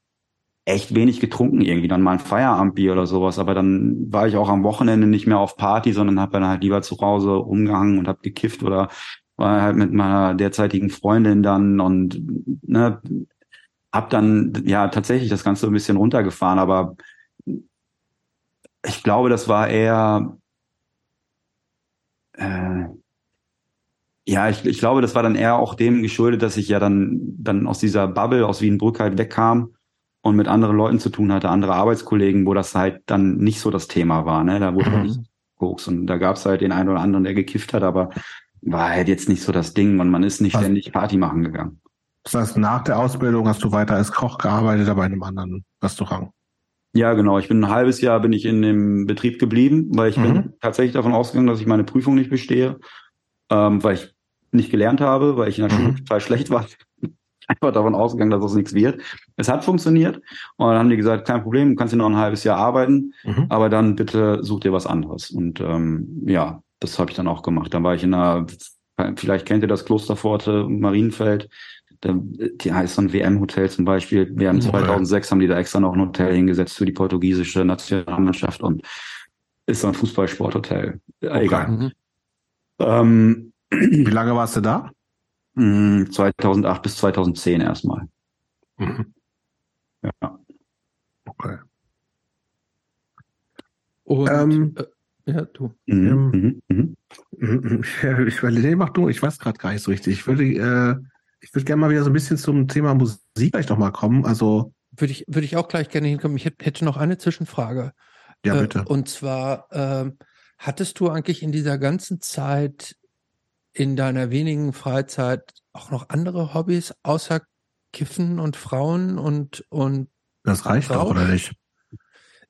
echt wenig getrunken irgendwie, dann mal ein Feierabendbier oder sowas, aber dann war ich auch am Wochenende nicht mehr auf Party, sondern habe dann halt lieber zu Hause rumgehangen und habe gekifft oder war halt mit meiner derzeitigen Freundin dann und ne, hab dann ja tatsächlich das Ganze ein bisschen runtergefahren, aber ich glaube, das war eher äh, ja, ich, ich glaube, das war dann eher auch dem geschuldet, dass ich ja dann dann aus dieser Bubble aus Wienbrück halt wegkam und mit anderen Leuten zu tun hatte, andere Arbeitskollegen, wo das halt dann nicht so das Thema war. Ne? Da wurde mhm. nicht Koks und da gab es halt den einen oder anderen, der gekifft hat, aber war halt jetzt nicht so das Ding und man ist nicht Was? ständig Party machen gegangen. Das heißt, nach der Ausbildung hast du weiter als Koch gearbeitet, aber in einem anderen Restaurant. Ja, genau. Ich bin ein halbes Jahr bin ich in dem Betrieb geblieben, weil ich mhm. bin tatsächlich davon ausgegangen, dass ich meine Prüfung nicht bestehe, ähm, weil ich nicht gelernt habe, weil ich in der Schule mhm. total schlecht war einfach davon ausgegangen, dass das nichts wird. Es hat funktioniert und dann haben die gesagt, kein Problem, du kannst hier noch ein halbes Jahr arbeiten, mhm. aber dann bitte such dir was anderes. Und ähm, ja, das habe ich dann auch gemacht. Dann war ich in einer, vielleicht kennt ihr das Klosterforte Marienfeld, die heißt dann WM-Hotel zum Beispiel. Wir haben 2006 haben die da extra noch ein Hotel hingesetzt für die portugiesische Nationalmannschaft und ist so ein Fußballsporthotel. Okay. Egal. Mhm. Ähm, Wie lange warst du da? 2008 hm, bis 2010 erstmal. Mhm. Ja. Okay. Und, ähm, äh, ja, du. Mhm. Ähm, mhm. mhm. Ich, nee, mach du, ich weiß gerade gar nicht so richtig. Ich würde, äh, ich würde gerne mal wieder so ein bisschen zum Thema Musik vielleicht noch mal kommen. Also würde ich, würde ich auch gleich gerne hinkommen. Ich hätte noch eine Zwischenfrage. Ja, bitte. Äh, und zwar, äh, hattest du eigentlich in dieser ganzen Zeit in deiner wenigen Freizeit auch noch andere Hobbys außer Kiffen und Frauen und und das reicht doch oder nicht?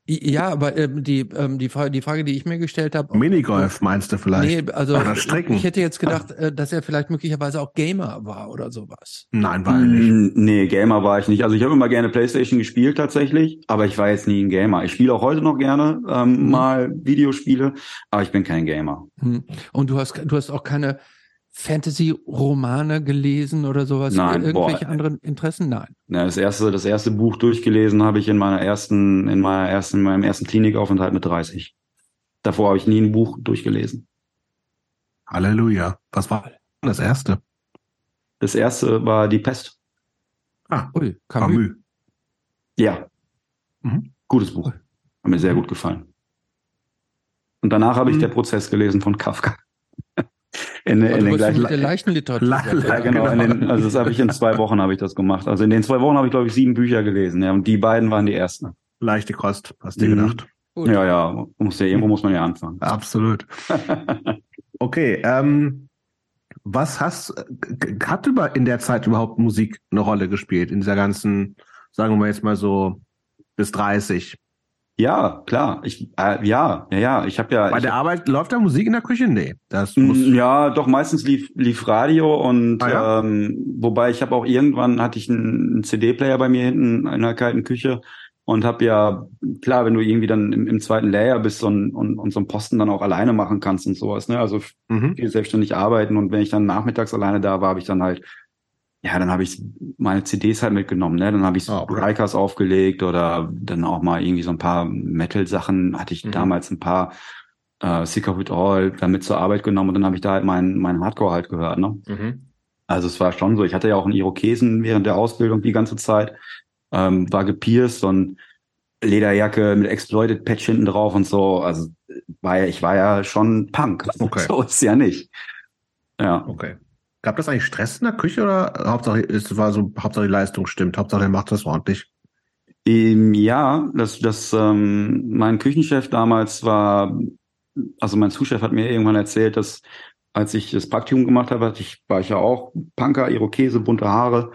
Ja, aber ähm, die, ähm, die, Frage, die Frage, die ich mir gestellt habe. Minigolf meinst du vielleicht? Nee, also oder Strecken. ich hätte jetzt gedacht, äh, dass er vielleicht möglicherweise auch Gamer war oder sowas. Nein, war er nicht. Nee, Gamer war ich nicht. Also ich habe immer gerne Playstation gespielt tatsächlich, aber ich war jetzt nie ein Gamer. Ich spiele auch heute noch gerne ähm, mhm. mal Videospiele, aber ich bin kein Gamer. Mhm. Und du hast, du hast auch keine Fantasy-Romane gelesen oder sowas? Nein, irgendwelche boah. anderen Interessen? Nein. Ja, das erste, das erste Buch durchgelesen habe ich in meiner ersten, in meiner ersten, in meinem ersten Klinikaufenthalt mit 30. Davor habe ich nie ein Buch durchgelesen. Halleluja. Was war das erste? Das erste war Die Pest. Ah, ui, Camus. Camus. Ja. Mhm. Gutes Buch. Hat mir sehr gut gefallen. Und danach habe ich mhm. Der Prozess gelesen von Kafka. In, in den gleichen der leichten Literatur. La, la, genau, in den, also das habe ich in zwei Wochen habe ich das gemacht. Also in den zwei Wochen habe ich glaube ich sieben Bücher gelesen. Ja, und die beiden waren die ersten. Leichte Kost, hast du mhm. gedacht? Gut. Ja, ja, muss ja irgendwo muss man ja anfangen. Absolut. okay, ähm, was hast hat über in der Zeit überhaupt Musik eine Rolle gespielt in dieser ganzen, sagen wir jetzt mal so bis 30? Ja, klar. Ich, äh, ja, ja, ja. Ich habe ja. Bei der Arbeit läuft da Musik in der Küche? Nee. Das muss ja, doch meistens lief, lief Radio und ah, ja? ähm, wobei ich habe auch irgendwann hatte ich einen, einen CD-Player bei mir hinten in der kalten Küche und habe ja klar, wenn du irgendwie dann im, im zweiten Layer bist und, und, und so einen Posten dann auch alleine machen kannst und sowas. Ne? Also mhm. viel selbstständig arbeiten und wenn ich dann nachmittags alleine da war, habe ich dann halt ja, dann habe ich meine CDs halt mitgenommen, ne? Dann habe ich so oh, okay. Rikers aufgelegt oder dann auch mal irgendwie so ein paar Metal-Sachen, hatte ich mhm. damals ein paar äh, Sicker with All damit zur Arbeit genommen und dann habe ich da halt meinen mein Hardcore halt gehört, ne? Mhm. Also es war schon so, ich hatte ja auch einen Irokesen während der Ausbildung die ganze Zeit, ähm, war gepierst und Lederjacke mit Exploited Patch hinten drauf und so. Also war ja, ich war ja schon Punk. Okay. So ist ja nicht. Ja. Okay. Gab das eigentlich Stress in der Küche oder Hauptsache es war so Hauptsache die Leistung stimmt, Hauptsache er macht das ordentlich? Ähm, ja, das, das, ähm, mein Küchenchef damals war, also mein Zuschef hat mir irgendwann erzählt, dass als ich das Praktikum gemacht habe, ich, war ich ja auch Punker, Irokese, bunte Haare.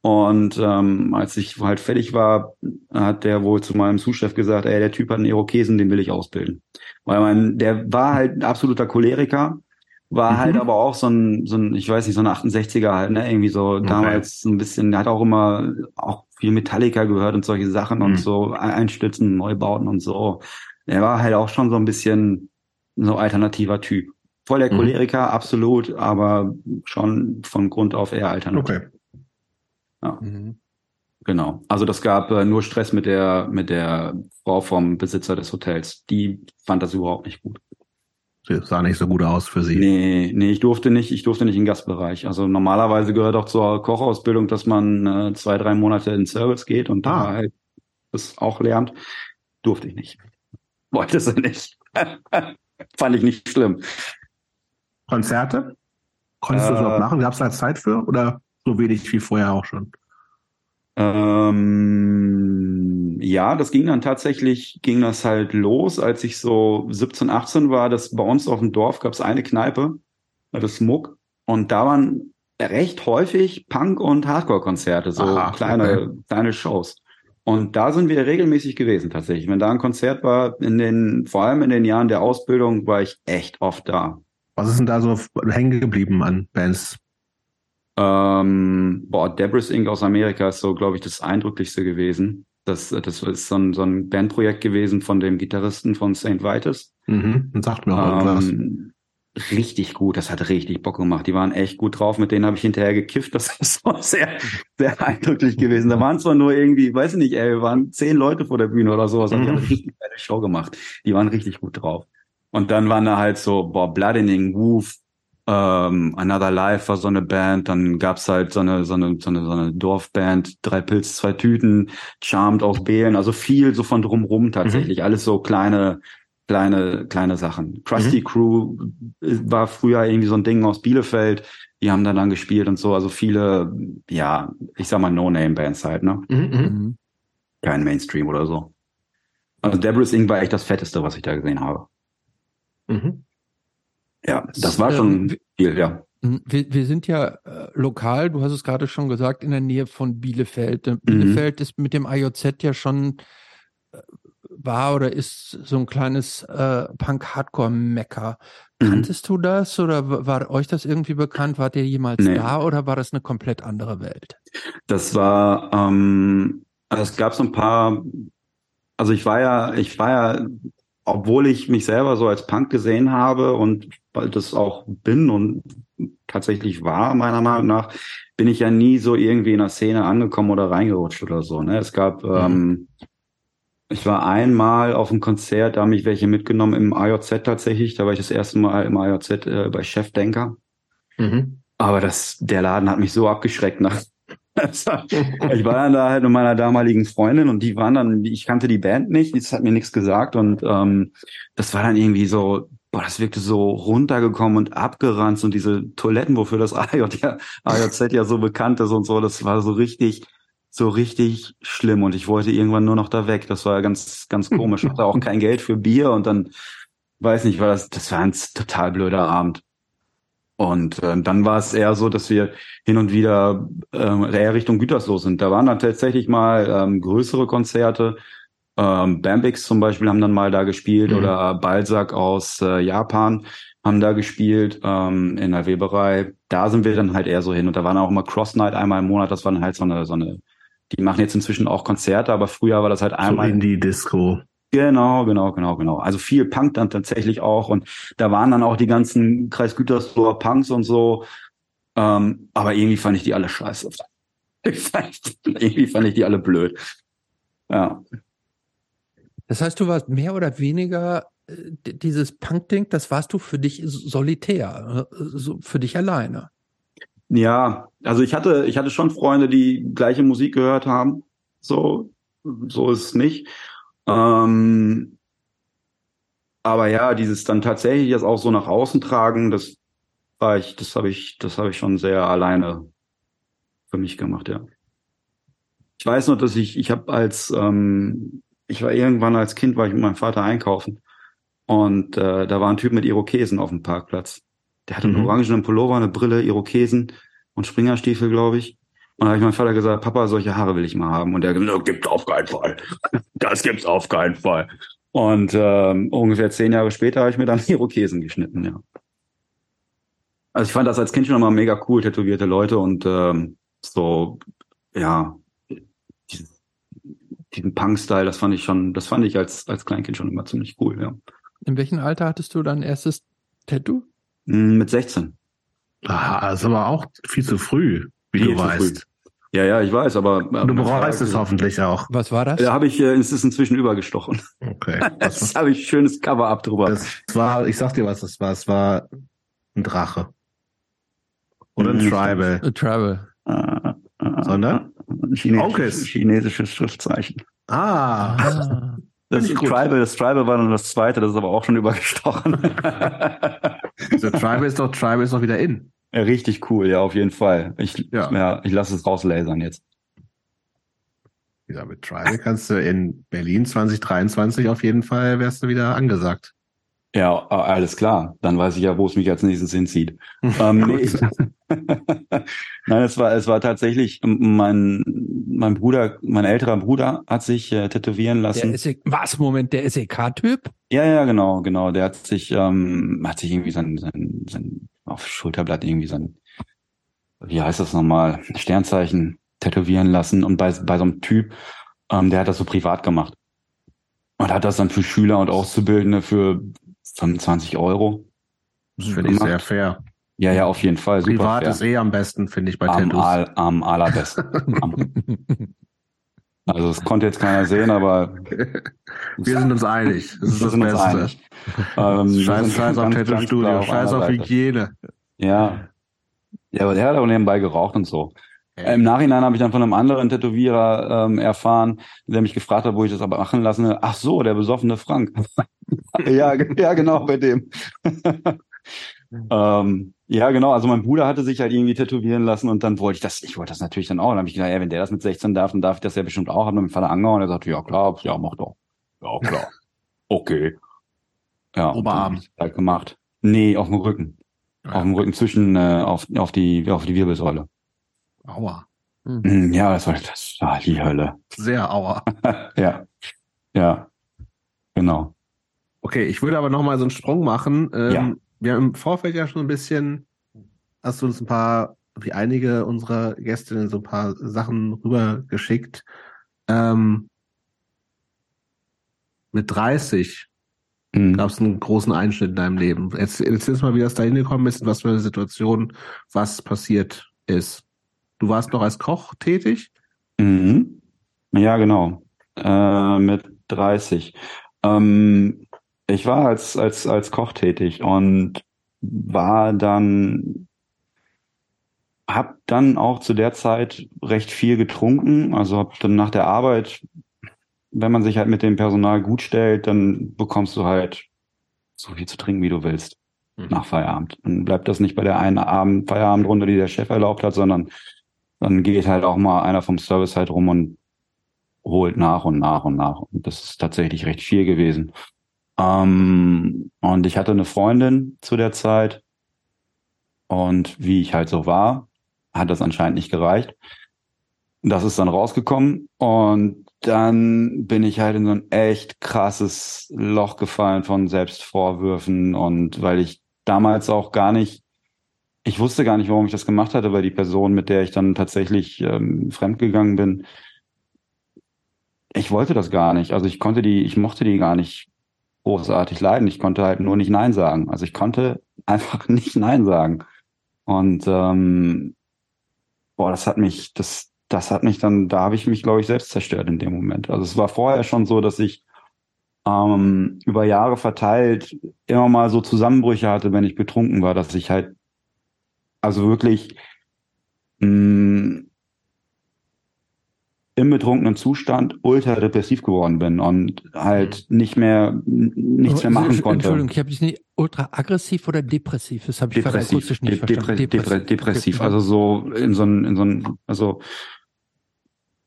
Und ähm, als ich halt fertig war, hat der wohl zu meinem Zuschef gesagt, ey, der Typ hat einen Irokesen, den will ich ausbilden. Weil man, der war halt ein absoluter Choleriker, war mhm. halt aber auch so ein, so ein, ich weiß nicht, so ein 68er halt, ne? Irgendwie so damals so ein bisschen, der hat auch immer auch viel Metallica gehört und solche Sachen mhm. und so Einstützen, Neubauten und so. Er war halt auch schon so ein bisschen so alternativer Typ. Voll der mhm. Choleriker, absolut, aber schon von Grund auf eher alternativ. Okay. Ja. Mhm. Genau. Also das gab äh, nur Stress mit der mit der Frau vom Besitzer des Hotels. Die fand das überhaupt nicht gut. Das sah nicht so gut aus für sie. Nee, nee, ich durfte nicht, ich durfte nicht in den Gastbereich. Also normalerweise gehört auch zur Kochausbildung, dass man äh, zwei, drei Monate in Service geht und ah. da halt das auch lernt. Durfte ich nicht. Wollte sie nicht. Fand ich nicht schlimm. Konzerte? Konntest äh, du das überhaupt machen? Gab es da Zeit für oder so wenig wie vorher auch schon? Ähm, ja, das ging dann tatsächlich, ging das halt los, als ich so 17, 18 war, das bei uns auf dem Dorf gab es eine Kneipe, das Muck, und da waren recht häufig Punk- und Hardcore-Konzerte, so Aha, kleine, okay. kleine Shows. Und da sind wir regelmäßig gewesen tatsächlich. Wenn da ein Konzert war, in den, vor allem in den Jahren der Ausbildung, war ich echt oft da. Was ist denn da so hängen geblieben an Bands? Ähm, boah, Debris Inc. aus Amerika ist so, glaube ich, das eindrücklichste gewesen. Das, das ist so ein, so ein Bandprojekt gewesen von dem Gitarristen von St. Vitus. Mhm, sagt mir auch irgendwas. Ähm, richtig gut, das hat richtig Bock gemacht. Die waren echt gut drauf, mit denen habe ich hinterher gekifft. Das ist so sehr, sehr eindrücklich gewesen. Da waren zwar nur irgendwie, weiß ich nicht, ey, waren zehn Leute vor der Bühne oder sowas, aber die haben mhm. eine richtig geile Show gemacht. Die waren richtig gut drauf. Und dann waren da halt so, boah, Bloodening, Woof, ähm, Another Life war so eine Band, dann gab's halt so eine, so eine, so eine, so eine Dorfband, drei Pilz, zwei Tüten, Charmed aus Behlen, also viel so von drumrum tatsächlich, mhm. alles so kleine, kleine, kleine Sachen. Krusty mhm. Crew war früher irgendwie so ein Ding aus Bielefeld, die haben da dann gespielt und so, also viele, ja, ich sag mal No-Name-Bands halt, ne? Mhm. mhm. mhm. Kein Mainstream oder so. Also Debris Inc. war echt das Fetteste, was ich da gesehen habe. Mhm. Ja, das war schon ähm, viel, ja. Wir, wir sind ja äh, lokal, du hast es gerade schon gesagt, in der Nähe von Bielefeld. Mhm. Bielefeld ist mit dem IOZ ja schon äh, war oder ist so ein kleines äh, Punk-Hardcore-Mecker. Mhm. Kanntest du das oder war euch das irgendwie bekannt? Wart ihr jemals nee. da oder war das eine komplett andere Welt? Das war, ähm, also es gab so ein paar, also ich war ja, ich war ja obwohl ich mich selber so als Punk gesehen habe und das auch bin und tatsächlich war, meiner Meinung nach, bin ich ja nie so irgendwie in der Szene angekommen oder reingerutscht oder so. Ne? Es gab, mhm. ähm, ich war einmal auf einem Konzert, da haben mich welche mitgenommen im AJZ tatsächlich. Da war ich das erste Mal im AJZ äh, bei Chefdenker. Mhm. Aber das, der Laden hat mich so abgeschreckt nach ich war dann da halt mit meiner damaligen Freundin und die waren dann, ich kannte die Band nicht, das hat mir nichts gesagt und ähm, das war dann irgendwie so, boah, das wirkte so runtergekommen und abgeranzt und diese Toiletten, wofür das AJ, ja, AJZ ja so bekannt ist und so, das war so richtig, so richtig schlimm und ich wollte irgendwann nur noch da weg. Das war ganz, ganz komisch. Ich hatte auch kein Geld für Bier und dann, weiß nicht, war das, das war ein total blöder Abend. Und äh, dann war es eher so, dass wir hin und wieder äh, eher Richtung Gütersloh sind. Da waren dann tatsächlich mal ähm, größere Konzerte. Ähm, Bambix zum Beispiel haben dann mal da gespielt mhm. oder Balzac aus äh, Japan haben da gespielt ähm, in der Weberei. Da sind wir dann halt eher so hin. Und da waren auch immer Cross Night einmal im Monat. Das war dann halt so eine, so eine, die machen jetzt inzwischen auch Konzerte, aber früher war das halt einmal. So in die Disco. Genau, genau, genau, genau. Also viel Punk dann tatsächlich auch und da waren dann auch die ganzen Kreis Gütersloher Punks und so. Ähm, aber irgendwie fand ich die alle scheiße. irgendwie fand ich die alle blöd. Ja. Das heißt, du warst mehr oder weniger äh, dieses Punk-Ding, das warst du für dich solitär, äh, für dich alleine. Ja, also ich hatte, ich hatte schon Freunde, die gleiche Musik gehört haben. So, so ist es nicht. Ähm, aber ja, dieses dann tatsächlich jetzt auch so nach außen tragen, das war ich, das habe ich, das habe ich schon sehr alleine für mich gemacht, ja. Ich weiß noch, dass ich, ich habe als, ähm, ich war irgendwann als Kind, war ich mit meinem Vater einkaufen und äh, da war ein Typ mit Irokesen auf dem Parkplatz. Der hatte einen mhm. orangenen Pullover, eine Brille, Irokesen und Springerstiefel, glaube ich. Und da habe ich meinem Vater gesagt, Papa, solche Haare will ich mal haben. Und der gesagt, gibt's auf keinen Fall. Das gibt's auf keinen Fall. Und ähm, ungefähr zehn Jahre später habe ich mir dann Irokesen geschnitten, ja. Also ich fand das als Kind schon immer mega cool, tätowierte Leute und ähm, so, ja, diesen, diesen Punk-Style, das fand ich schon, das fand ich als, als Kleinkind schon immer ziemlich cool, ja. In welchem Alter hattest du dein erstes Tattoo? Hm, mit 16. Ah, das ist aber auch viel zu früh, wie viel du weißt. Früh. Ja, ja, ich weiß, aber. Du bereust es hoffentlich auch. Was war das? Da habe ich, äh, es ist inzwischen übergestochen. Okay. das habe ich schönes Cover-Up drüber. Das war, ich sag dir, was das war. Es war ein Drache. Oder ein Tribal. Ein Tribal. Äh, äh, Sondern? Chinesisches, chinesisches Schriftzeichen. Ah. ah. Das Tribal, das Tribal war dann das zweite, das ist aber auch schon übergestochen. Der Tribal ist doch, Tribal ist doch wieder in. Richtig cool, ja, auf jeden Fall. Ich, ja. ja ich lasse es rauslasern jetzt. Ja, mit Tribal kannst du in Berlin 2023 auf jeden Fall wärst du wieder angesagt. Ja, alles klar. Dann weiß ich ja, wo es mich als nächstes hinzieht. ähm, Nein, es war, es war tatsächlich mein, mein Bruder, mein älterer Bruder hat sich äh, tätowieren lassen. Der SE, was, Moment, der SEK-Typ? Ja, ja, genau, genau. Der hat sich, ähm, hat sich irgendwie sein, sein, sein auf Schulterblatt irgendwie sein, wie heißt das nochmal, Sternzeichen tätowieren lassen und bei, bei so einem Typ, ähm, der hat das so privat gemacht. Und hat das dann für Schüler und Auszubildende für 25 Euro. Das finde ich sehr fair. Ja, ja, auf jeden Fall. Privat fair. ist eh am besten, finde ich, bei am Tattoos. Am allerbesten. also das konnte jetzt keiner sehen, aber wir sind uns einig. Das ist das Beste. Ähm, scheiß, scheiß auf Tattoo-Studio, scheiß auf Hygiene. Ja. Ja, aber der hat auch nebenbei geraucht und so. Im Nachhinein habe ich dann von einem anderen Tätowierer ähm, erfahren, der mich gefragt hat, wo ich das aber machen lasse. Ach so, der besoffene Frank. ja, ja, genau, bei dem. ähm, ja, genau. Also mein Bruder hatte sich halt irgendwie tätowieren lassen und dann wollte ich das, ich wollte das natürlich dann auch. dann habe ich gedacht, ja, wenn der das mit 16 darf, dann darf ich das ja bestimmt auch. Hat mein Vater angehauen und er sagte, ja klar, ja, mach doch. Ja, klar. Okay. Ja, Oberarm. Halt gemacht. Nee, auf dem Rücken. Ja. Auf dem Rücken zwischen, äh, auf, auf die, auf die Wirbelsäule. Aua. Hm. Ja, das war, das war die Hölle. Sehr aua. ja. Ja. Genau. Okay, ich würde aber nochmal so einen Sprung machen. Ähm, ja. Wir haben im Vorfeld ja schon ein bisschen, hast du uns ein paar, wie einige unserer Gästinnen, so ein paar Sachen rübergeschickt. Ähm, mit 30 mhm. gab es einen großen Einschnitt in deinem Leben. Jetzt, jetzt mal, wie das da hingekommen ist, in was für eine Situation, was passiert ist. Du warst noch als Koch tätig? Mhm. Ja, genau. Äh, mit 30. Ähm, ich war als, als, als Koch tätig und war dann, hab dann auch zu der Zeit recht viel getrunken. Also hab dann nach der Arbeit, wenn man sich halt mit dem Personal gut stellt, dann bekommst du halt so viel zu trinken, wie du willst. Mhm. Nach Feierabend. Dann bleibt das nicht bei der einen Abend, Feierabendrunde, die der Chef erlaubt hat, sondern dann geht halt auch mal einer vom Service halt rum und holt nach und nach und nach. Und das ist tatsächlich recht viel gewesen. Ähm, und ich hatte eine Freundin zu der Zeit. Und wie ich halt so war, hat das anscheinend nicht gereicht. Das ist dann rausgekommen und dann bin ich halt in so ein echt krasses Loch gefallen von Selbstvorwürfen und weil ich damals auch gar nicht ich wusste gar nicht, warum ich das gemacht hatte, weil die Person, mit der ich dann tatsächlich ähm, fremdgegangen bin, ich wollte das gar nicht. Also ich konnte die, ich mochte die gar nicht großartig leiden. Ich konnte halt nur nicht Nein sagen. Also ich konnte einfach nicht Nein sagen. Und ähm, boah, das hat mich, das, das hat mich dann, da habe ich mich, glaube ich, selbst zerstört in dem Moment. Also es war vorher schon so, dass ich ähm, über Jahre verteilt immer mal so Zusammenbrüche hatte, wenn ich betrunken war, dass ich halt also wirklich mh, mm, im betrunkenen Zustand ultra depressiv geworden bin und halt mhm. nicht mehr nichts mehr machen konnte. Entschuldigung, ich habe dich nicht ultra aggressiv oder depressiv? Das habe ich depressiv, akustisch nicht de verstanden. Depressiv, depressiv, also so in so ein, in so ein, also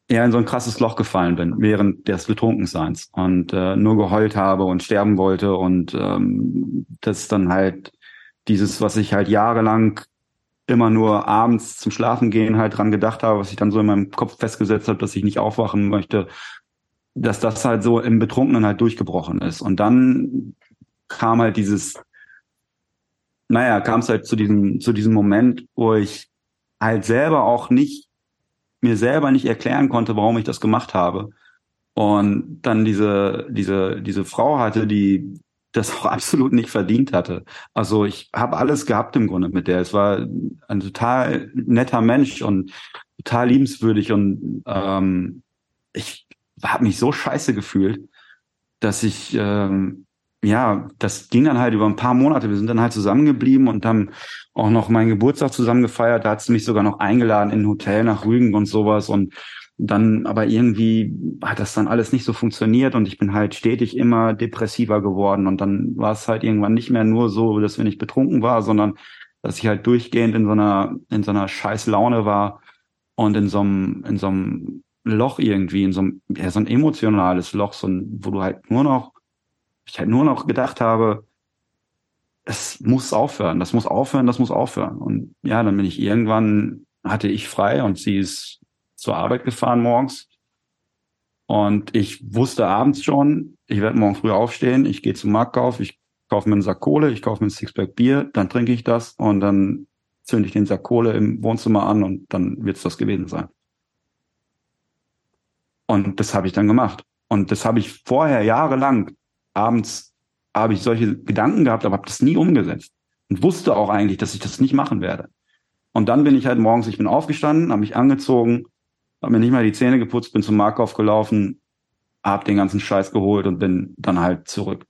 ja in so ein krasses Loch gefallen bin während des Betrunkenseins und äh, nur geheult habe und sterben wollte und ähm, das dann halt dieses, was ich halt jahrelang immer nur abends zum Schlafen gehen halt dran gedacht habe, was ich dann so in meinem Kopf festgesetzt habe, dass ich nicht aufwachen möchte, dass das halt so im Betrunkenen halt durchgebrochen ist. Und dann kam halt dieses, naja, kam es halt zu diesem, zu diesem Moment, wo ich halt selber auch nicht, mir selber nicht erklären konnte, warum ich das gemacht habe. Und dann diese, diese, diese Frau hatte, die das auch absolut nicht verdient hatte. Also ich habe alles gehabt im Grunde mit der. Es war ein total netter Mensch und total liebenswürdig und ähm, ich habe mich so scheiße gefühlt, dass ich ähm, ja, das ging dann halt über ein paar Monate. Wir sind dann halt zusammengeblieben und haben auch noch meinen Geburtstag zusammen gefeiert. Da hat sie mich sogar noch eingeladen in ein Hotel nach Rügen und sowas. Und dann, aber irgendwie hat das dann alles nicht so funktioniert und ich bin halt stetig immer depressiver geworden. Und dann war es halt irgendwann nicht mehr nur so, dass wir nicht betrunken war, sondern dass ich halt durchgehend in so einer, in so einer scheiß Laune war und in so einem, in so einem Loch irgendwie, in so einem, ja, so ein emotionales Loch, so ein, wo du halt nur noch ich halt nur noch gedacht habe, es muss aufhören, das muss aufhören, das muss aufhören. Und ja, dann bin ich irgendwann, hatte ich frei und sie ist zur Arbeit gefahren morgens. Und ich wusste abends schon, ich werde morgen früh aufstehen, ich gehe zum Marktkauf, ich kaufe mir einen Sack Kohle, ich kaufe mir ein Sixpack Bier, dann trinke ich das und dann zünde ich den Sack Kohle im Wohnzimmer an und dann wird es das gewesen sein. Und das habe ich dann gemacht. Und das habe ich vorher jahrelang abends habe ich solche Gedanken gehabt, aber habe das nie umgesetzt und wusste auch eigentlich, dass ich das nicht machen werde. Und dann bin ich halt morgens, ich bin aufgestanden, habe mich angezogen, habe mir nicht mal die Zähne geputzt, bin zum Markauf gelaufen, habe den ganzen Scheiß geholt und bin dann halt zurück.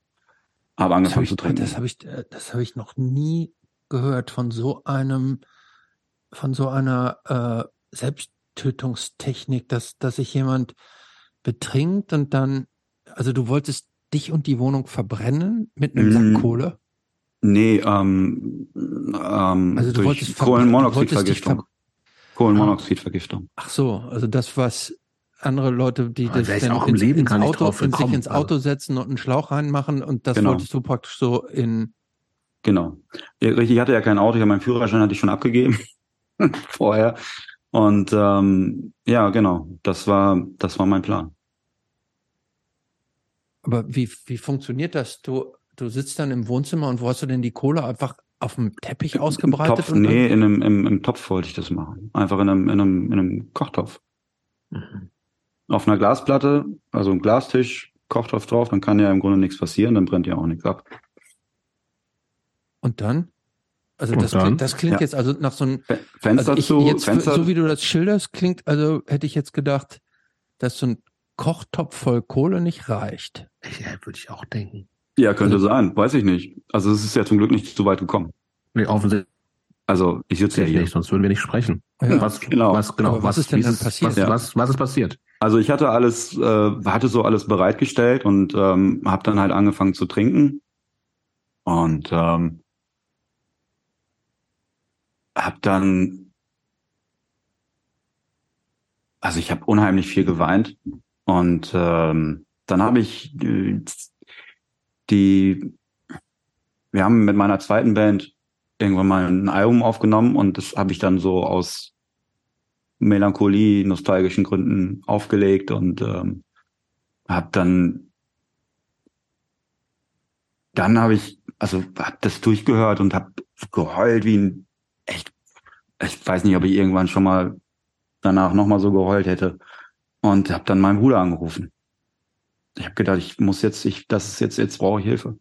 Habe angefangen zu trinken. Das habe ich, das habe ich noch nie gehört von so einem, von so einer äh, Selbsttötungstechnik, dass, dass sich jemand betrinkt und dann, also du wolltest dich und die Wohnung verbrennen mit einem Sack mm. Kohle? Nee, ähm, ähm, also du durch Kohlenmonoxidvergiftung. Ver Kohlenmonoxidvergiftung. Ach so, also das, was andere Leute, die das dann auch im ins, Leben ins Auto, in sich ins Auto also. setzen und einen Schlauch reinmachen und das genau. wolltest du praktisch so in. Genau. Ich hatte ja kein Auto, ich habe meinen Führerschein hatte ich schon abgegeben vorher. Und ähm, ja, genau, das war, das war mein Plan. Aber wie, wie funktioniert das? Du, du sitzt dann im Wohnzimmer und wo hast du denn die Kohle einfach auf dem Teppich ausgebreitet? Topf, nee, in einem, im, im Topf wollte ich das machen. Einfach in einem, in einem, in einem Kochtopf. Mhm. Auf einer Glasplatte, also ein Glastisch, Kochtopf drauf, dann kann ja im Grunde nichts passieren, dann brennt ja auch nichts ab. Und dann? Also das, dann? Klingt, das klingt ja. jetzt also nach so einem Fenster also ich, zu, jetzt, Fenster. So wie du das schilderst, klingt, also hätte ich jetzt gedacht, dass so ein Kochtopf voll Kohle nicht reicht. Ja, würde ich auch denken. Ja, könnte also, sein, weiß ich nicht. Also es ist ja zum Glück nicht so weit gekommen. Nee, offensichtlich. Also ich sitze ja hier. Nicht, sonst würden wir nicht sprechen. Ja, was, genau. Was, genau, was, was ist denn dann passiert? Was, ja. was, was ist passiert? Also ich hatte alles, äh, hatte so alles bereitgestellt und ähm, habe dann halt angefangen zu trinken und ähm, habe dann, also ich habe unheimlich viel geweint und ähm, dann habe ich äh, die, wir haben mit meiner zweiten Band irgendwann mal ein Album aufgenommen und das habe ich dann so aus Melancholie, nostalgischen Gründen aufgelegt und ähm, habe dann dann habe ich also hab das durchgehört und habe geheult wie ein echt ich weiß nicht, ob ich irgendwann schon mal danach noch mal so geheult hätte und habe dann meinen Bruder angerufen. Ich habe gedacht, ich muss jetzt, ich, das ist jetzt, jetzt brauche ich Hilfe.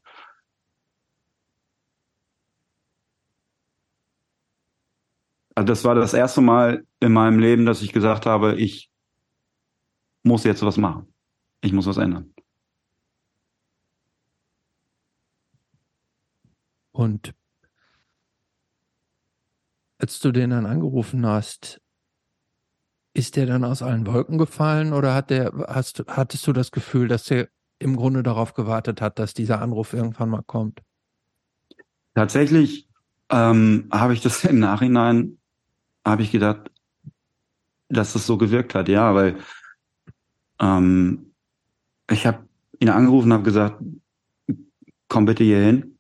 Also das war das erste Mal in meinem Leben, dass ich gesagt habe, ich muss jetzt was machen. Ich muss was ändern. Und als du den dann angerufen hast, ist der dann aus allen Wolken gefallen oder hat der, hast, hattest du das Gefühl, dass der im Grunde darauf gewartet hat, dass dieser Anruf irgendwann mal kommt? Tatsächlich ähm, habe ich das im Nachhinein, habe ich gedacht, dass das so gewirkt hat, ja, weil ähm, ich habe ihn angerufen habe gesagt, komm bitte hier hin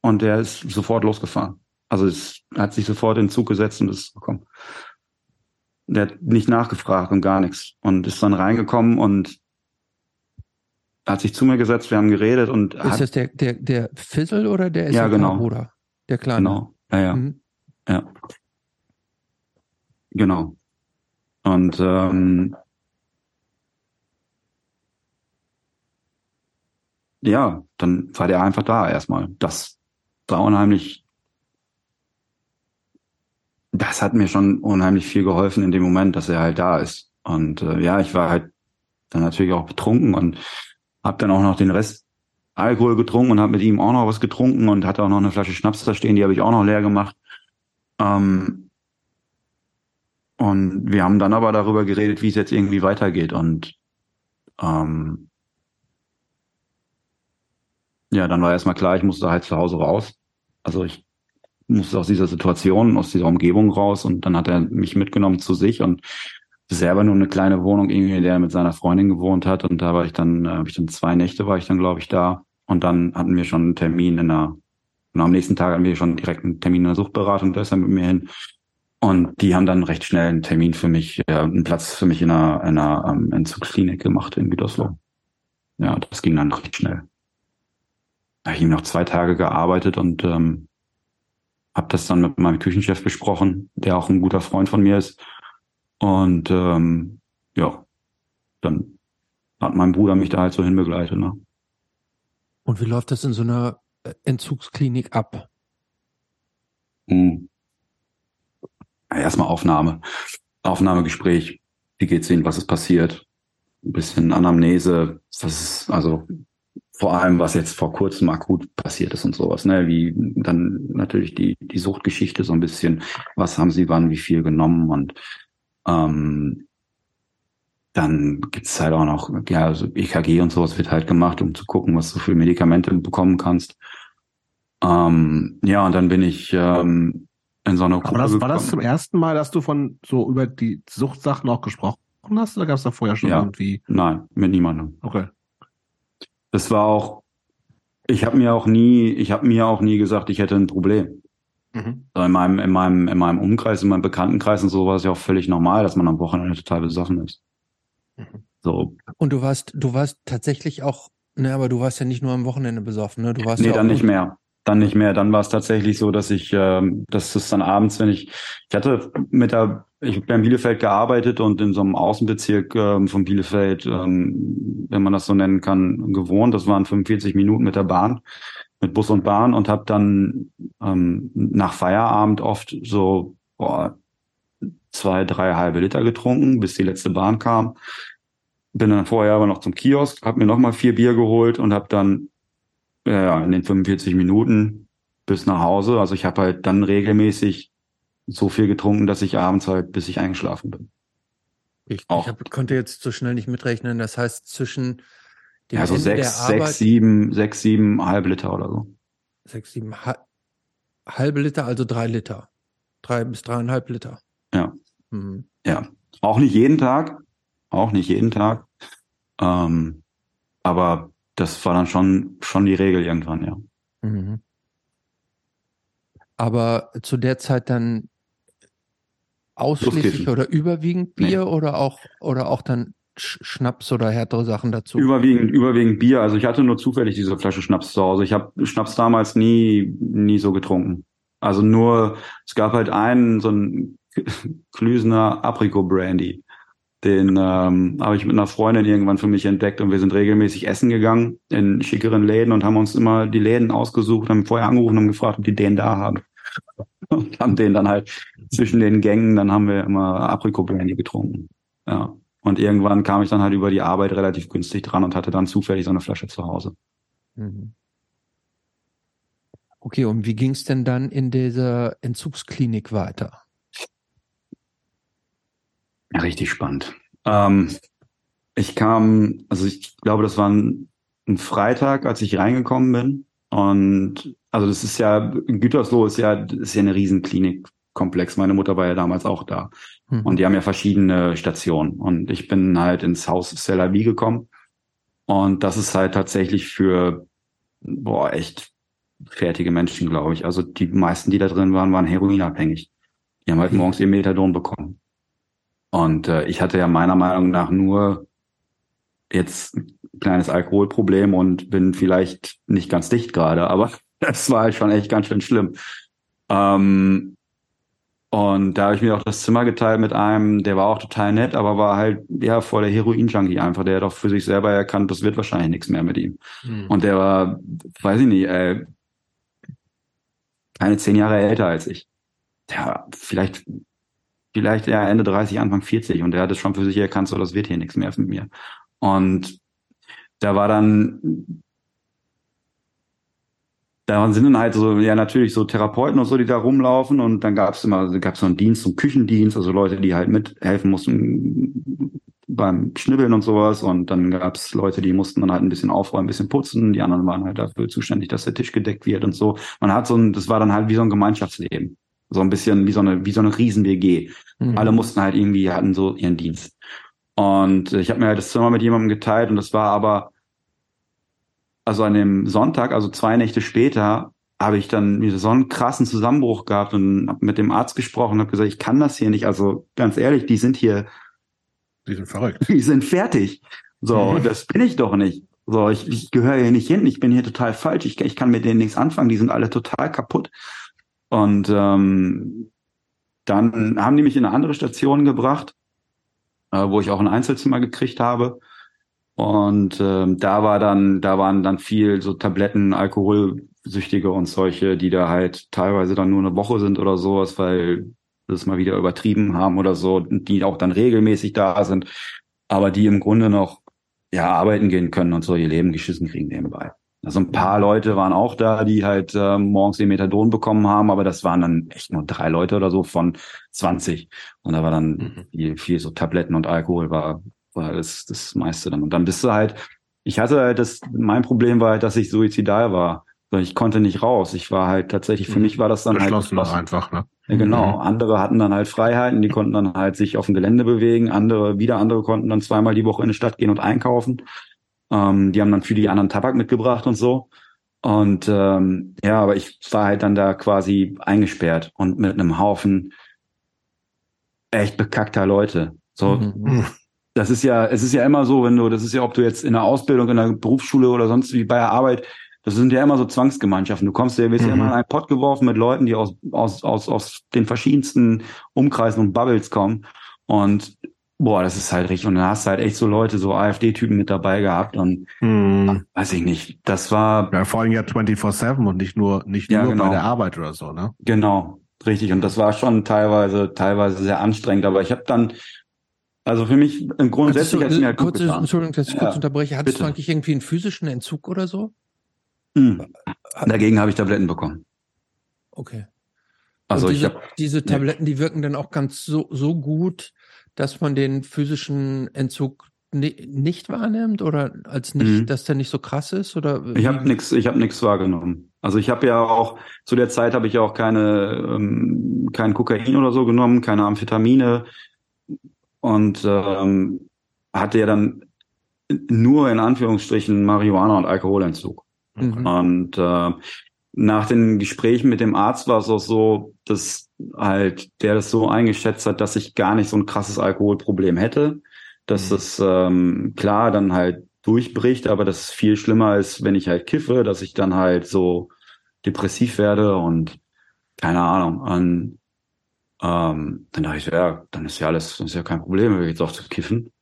und der ist sofort losgefahren. Also es hat sich sofort in den Zug gesetzt und ist gekommen. Der hat nicht nachgefragt und gar nichts und ist dann reingekommen und hat sich zu mir gesetzt, wir haben geredet und ist hat, das der der der Fizzle oder der Ja, genau. Bruder? Der kleine. genau, ja, ja, Mhm. ja, genau. Und ähm, ja, dann war der einfach da erstmal. Das war unheimlich. Das hat mir schon unheimlich viel geholfen in dem Moment, dass er halt da ist. Und äh, ja, ich war halt dann natürlich auch betrunken und habe dann auch noch den Rest Alkohol getrunken und habe mit ihm auch noch was getrunken und hatte auch noch eine Flasche Schnaps da stehen, die habe ich auch noch leer gemacht. Ähm, und wir haben dann aber darüber geredet, wie es jetzt irgendwie weitergeht. Und ähm, ja, dann war erstmal klar, ich musste halt zu Hause raus. Also ich musste aus dieser Situation, aus dieser Umgebung raus und dann hat er mich mitgenommen zu sich und selber nur eine kleine Wohnung irgendwie, in der er mit seiner Freundin gewohnt hat und da war ich dann, äh, habe ich dann zwei Nächte war ich dann, glaube ich, da und dann hatten wir schon einen Termin in der, und am nächsten Tag hatten wir schon direkt einen Termin in der Suchtberatung, da ist er mit mir hin und die haben dann recht schnell einen Termin für mich, äh, einen Platz für mich in einer, in einer ähm, Entzugsklinik gemacht in Gütersloh. Ja, das ging dann recht schnell. Da habe ich noch zwei Tage gearbeitet und ähm, habe das dann mit meinem Küchenchef besprochen, der auch ein guter Freund von mir ist. Und ähm, ja, dann hat mein Bruder mich da halt so hinbegleitet. Ne? Und wie läuft das in so einer äh, Entzugsklinik ab? Hm. Erstmal Aufnahme, Aufnahmegespräch. Wie geht's Ihnen? Was ist passiert? Ein bisschen Anamnese. Was ist, also vor allem, was jetzt vor kurzem akut passiert ist und sowas, ne? Wie dann natürlich die, die Suchtgeschichte so ein bisschen. Was haben Sie wann, wie viel genommen und ähm, dann gibt's halt auch noch, ja, so EKG und sowas wird halt gemacht, um zu gucken, was du für Medikamente bekommen kannst. Ähm, ja, und dann bin ich ähm, in so eine Aber das, war das zum ersten Mal, dass du von so über die Suchtsachen auch gesprochen hast, oder gab es da vorher schon Ja. irgendwie? Nein, mit niemandem. Okay. Das war auch, ich habe mir auch nie, ich habe mir auch nie gesagt, ich hätte ein Problem. Mhm. So in meinem, in meinem, in meinem Umkreis, in meinem Bekanntenkreis und so war es ja auch völlig normal, dass man am Wochenende total besoffen ist. Mhm. So, Und du warst, du warst tatsächlich auch, ne, aber du warst ja nicht nur am Wochenende besoffen, ne? Du warst nee, ja dann auch nicht mehr. Dann nicht mehr. Dann war es tatsächlich so, dass ich, ähm, dass es dann abends, wenn ich, ich hatte mit der, ich habe in Bielefeld gearbeitet und in so einem Außenbezirk ähm, von Bielefeld, ähm, wenn man das so nennen kann, gewohnt. Das waren 45 Minuten mit der Bahn, mit Bus und Bahn und habe dann ähm, nach Feierabend oft so boah, zwei, drei halbe Liter getrunken, bis die letzte Bahn kam. Bin dann vorher aber noch zum Kiosk, habe mir nochmal vier Bier geholt und habe dann ja, in den 45 Minuten bis nach Hause. Also ich habe halt dann regelmäßig so viel getrunken, dass ich abends halt, bis ich eingeschlafen bin. Ich, ich hab, konnte jetzt so schnell nicht mitrechnen. Das heißt, zwischen dem Ja, so Ende sechs, der Arbeit, sechs, sieben, sechs, sieben, halb Liter oder so. sechs, sieben, ha halbe Liter, also drei Liter. Drei bis dreieinhalb Liter. Ja. Mhm. Ja. Auch nicht jeden Tag. Auch nicht jeden Tag. Ähm, aber das war dann schon, schon die Regel irgendwann, ja. Mhm. Aber zu der Zeit dann ausschließlich oder überwiegend Bier oder auch oder auch dann Sch Schnaps oder härtere Sachen dazu? Überwiegend, überwiegend Bier. Also ich hatte nur zufällig diese Flasche Schnaps zu Hause. Ich habe Schnaps damals nie, nie so getrunken. Also nur, es gab halt einen, so ein Klüsener Apricot Brandy. Den ähm, habe ich mit einer Freundin irgendwann für mich entdeckt und wir sind regelmäßig essen gegangen in schickeren Läden und haben uns immer die Läden ausgesucht, haben vorher angerufen und gefragt, ob die den da haben. Und haben den dann halt zwischen den Gängen, dann haben wir immer Apricot Brandy getrunken. Ja. Und irgendwann kam ich dann halt über die Arbeit relativ günstig dran und hatte dann zufällig so eine Flasche zu Hause. Mhm. Okay, und wie ging es denn dann in dieser Entzugsklinik weiter? Ja, richtig spannend. Ähm, ich kam, also ich glaube, das war ein, ein Freitag, als ich reingekommen bin. Und also das ist ja, Gütersloh ist ja, ist ja eine riesen Klinikkomplex. Meine Mutter war ja damals auch da. Mhm. Und die haben ja verschiedene Stationen. Und ich bin halt ins Haus Cellavi gekommen. Und das ist halt tatsächlich für, boah, echt fertige Menschen, glaube ich. Also die meisten, die da drin waren, waren heroinabhängig. Die haben halt mhm. morgens ihr Methadon bekommen. Und äh, ich hatte ja meiner Meinung nach nur jetzt ein kleines Alkoholproblem und bin vielleicht nicht ganz dicht gerade, aber das war halt schon echt ganz schön schlimm. Ähm, und da habe ich mir auch das Zimmer geteilt mit einem, der war auch total nett, aber war halt ja voll der Heroin-Junkie einfach. Der hat auch für sich selber erkannt, das wird wahrscheinlich nichts mehr mit ihm. Mhm. Und der war, weiß ich nicht, äh, keine zehn Jahre älter als ich. Ja, vielleicht, vielleicht ja Ende 30, Anfang 40 und der hat es schon für sich erkannt, so das wird hier nichts mehr mit mir. Und da war dann da sind dann halt so, ja natürlich so Therapeuten und so, die da rumlaufen und dann gab es immer, gab es so einen Dienst, so einen Küchendienst, also Leute, die halt mithelfen mussten beim Schnibbeln und sowas und dann gab es Leute, die mussten dann halt ein bisschen aufräumen, ein bisschen putzen, die anderen waren halt dafür zuständig, dass der Tisch gedeckt wird und so. Man hat so ein, das war dann halt wie so ein Gemeinschaftsleben. So ein bisschen wie so eine, wie so eine Riesen-WG. Mhm. Alle mussten halt irgendwie, hatten so ihren Dienst. Und ich habe mir halt das Zimmer mit jemandem geteilt und das war aber also an dem Sonntag, also zwei Nächte später, habe ich dann wieder so einen krassen Zusammenbruch gehabt und habe mit dem Arzt gesprochen und habe gesagt, ich kann das hier nicht. Also ganz ehrlich, die sind hier. Die sind verrückt. Die sind fertig. So, mhm. das bin ich doch nicht. So, ich, ich gehöre hier nicht hin. Ich bin hier total falsch. Ich, ich kann mit denen nichts anfangen. Die sind alle total kaputt. Und ähm, dann haben die mich in eine andere Station gebracht, äh, wo ich auch ein Einzelzimmer gekriegt habe. Und ähm, da war dann, da waren dann viel so Tabletten, Alkoholsüchtige und solche, die da halt teilweise dann nur eine Woche sind oder sowas, weil das mal wieder übertrieben haben oder so, die auch dann regelmäßig da sind, aber die im Grunde noch ja arbeiten gehen können und so ihr Leben geschissen kriegen nebenbei. Also ein paar Leute waren auch da, die halt äh, morgens den Methadon bekommen haben, aber das waren dann echt nur drei Leute oder so von 20. Und da war dann mhm. viel, viel so Tabletten und Alkohol war war das, das meiste dann. Und dann bist du halt, ich hatte halt das, mein Problem war halt, dass ich suizidal war. Ich konnte nicht raus. Ich war halt tatsächlich, für mhm. mich war das dann halt. Geschlossen einfach, ne? Ja, genau. Mhm. Andere hatten dann halt Freiheiten, die konnten dann halt sich auf dem Gelände bewegen. Andere, wieder andere konnten dann zweimal die Woche in die Stadt gehen und einkaufen. Ähm, die haben dann für die anderen Tabak mitgebracht und so. Und ähm, ja, aber ich war halt dann da quasi eingesperrt und mit einem Haufen echt bekackter Leute. So, mhm das ist ja, es ist ja immer so, wenn du, das ist ja, ob du jetzt in der Ausbildung, in der Berufsschule oder sonst wie bei der Arbeit, das sind ja immer so Zwangsgemeinschaften. Du kommst ja, wirst mhm. ja immer in einen Pott geworfen mit Leuten, die aus, aus, aus, aus den verschiedensten Umkreisen und Bubbles kommen. Und boah, das ist halt richtig. Und dann hast du halt echt so Leute, so AfD-Typen mit dabei gehabt und mhm. weiß ich nicht. Das war. Ja, vor allem ja 24-7 und nicht nur, nicht ja, nur genau. bei der Arbeit oder so, ne? Genau. Richtig. Und das war schon teilweise, teilweise sehr anstrengend. Aber ich habe dann also für mich im grundsätzlich hat es mir halt kurz, Entschuldigung, dass ich ja, kurz unterbreche. Hattest bitte. du eigentlich irgendwie einen physischen Entzug oder so? Hm. Dagegen habe ich Tabletten bekommen. Okay. Also diese, ich habe diese Tabletten, die wirken dann auch ganz so so gut, dass man den physischen Entzug nicht wahrnimmt oder als nicht, mhm. dass der nicht so krass ist oder? Ich habe nichts, ich habe nichts wahrgenommen. Also ich habe ja auch zu der Zeit habe ich ja auch keine ähm, kein Kokain oder so genommen, keine Amphetamine und ähm, hatte ja dann nur in Anführungsstrichen Marihuana und Alkoholentzug. Mhm. Und äh, nach den Gesprächen mit dem Arzt war es auch so, dass halt der das so eingeschätzt hat, dass ich gar nicht so ein krasses Alkoholproblem hätte, dass mhm. es ähm, klar dann halt durchbricht, aber das ist viel schlimmer ist, wenn ich halt kiffe, dass ich dann halt so depressiv werde und keine Ahnung. Und ähm, dann dachte ich, ja, dann ist ja alles, ist ja kein Problem, wenn wir jetzt auch zu kiffen.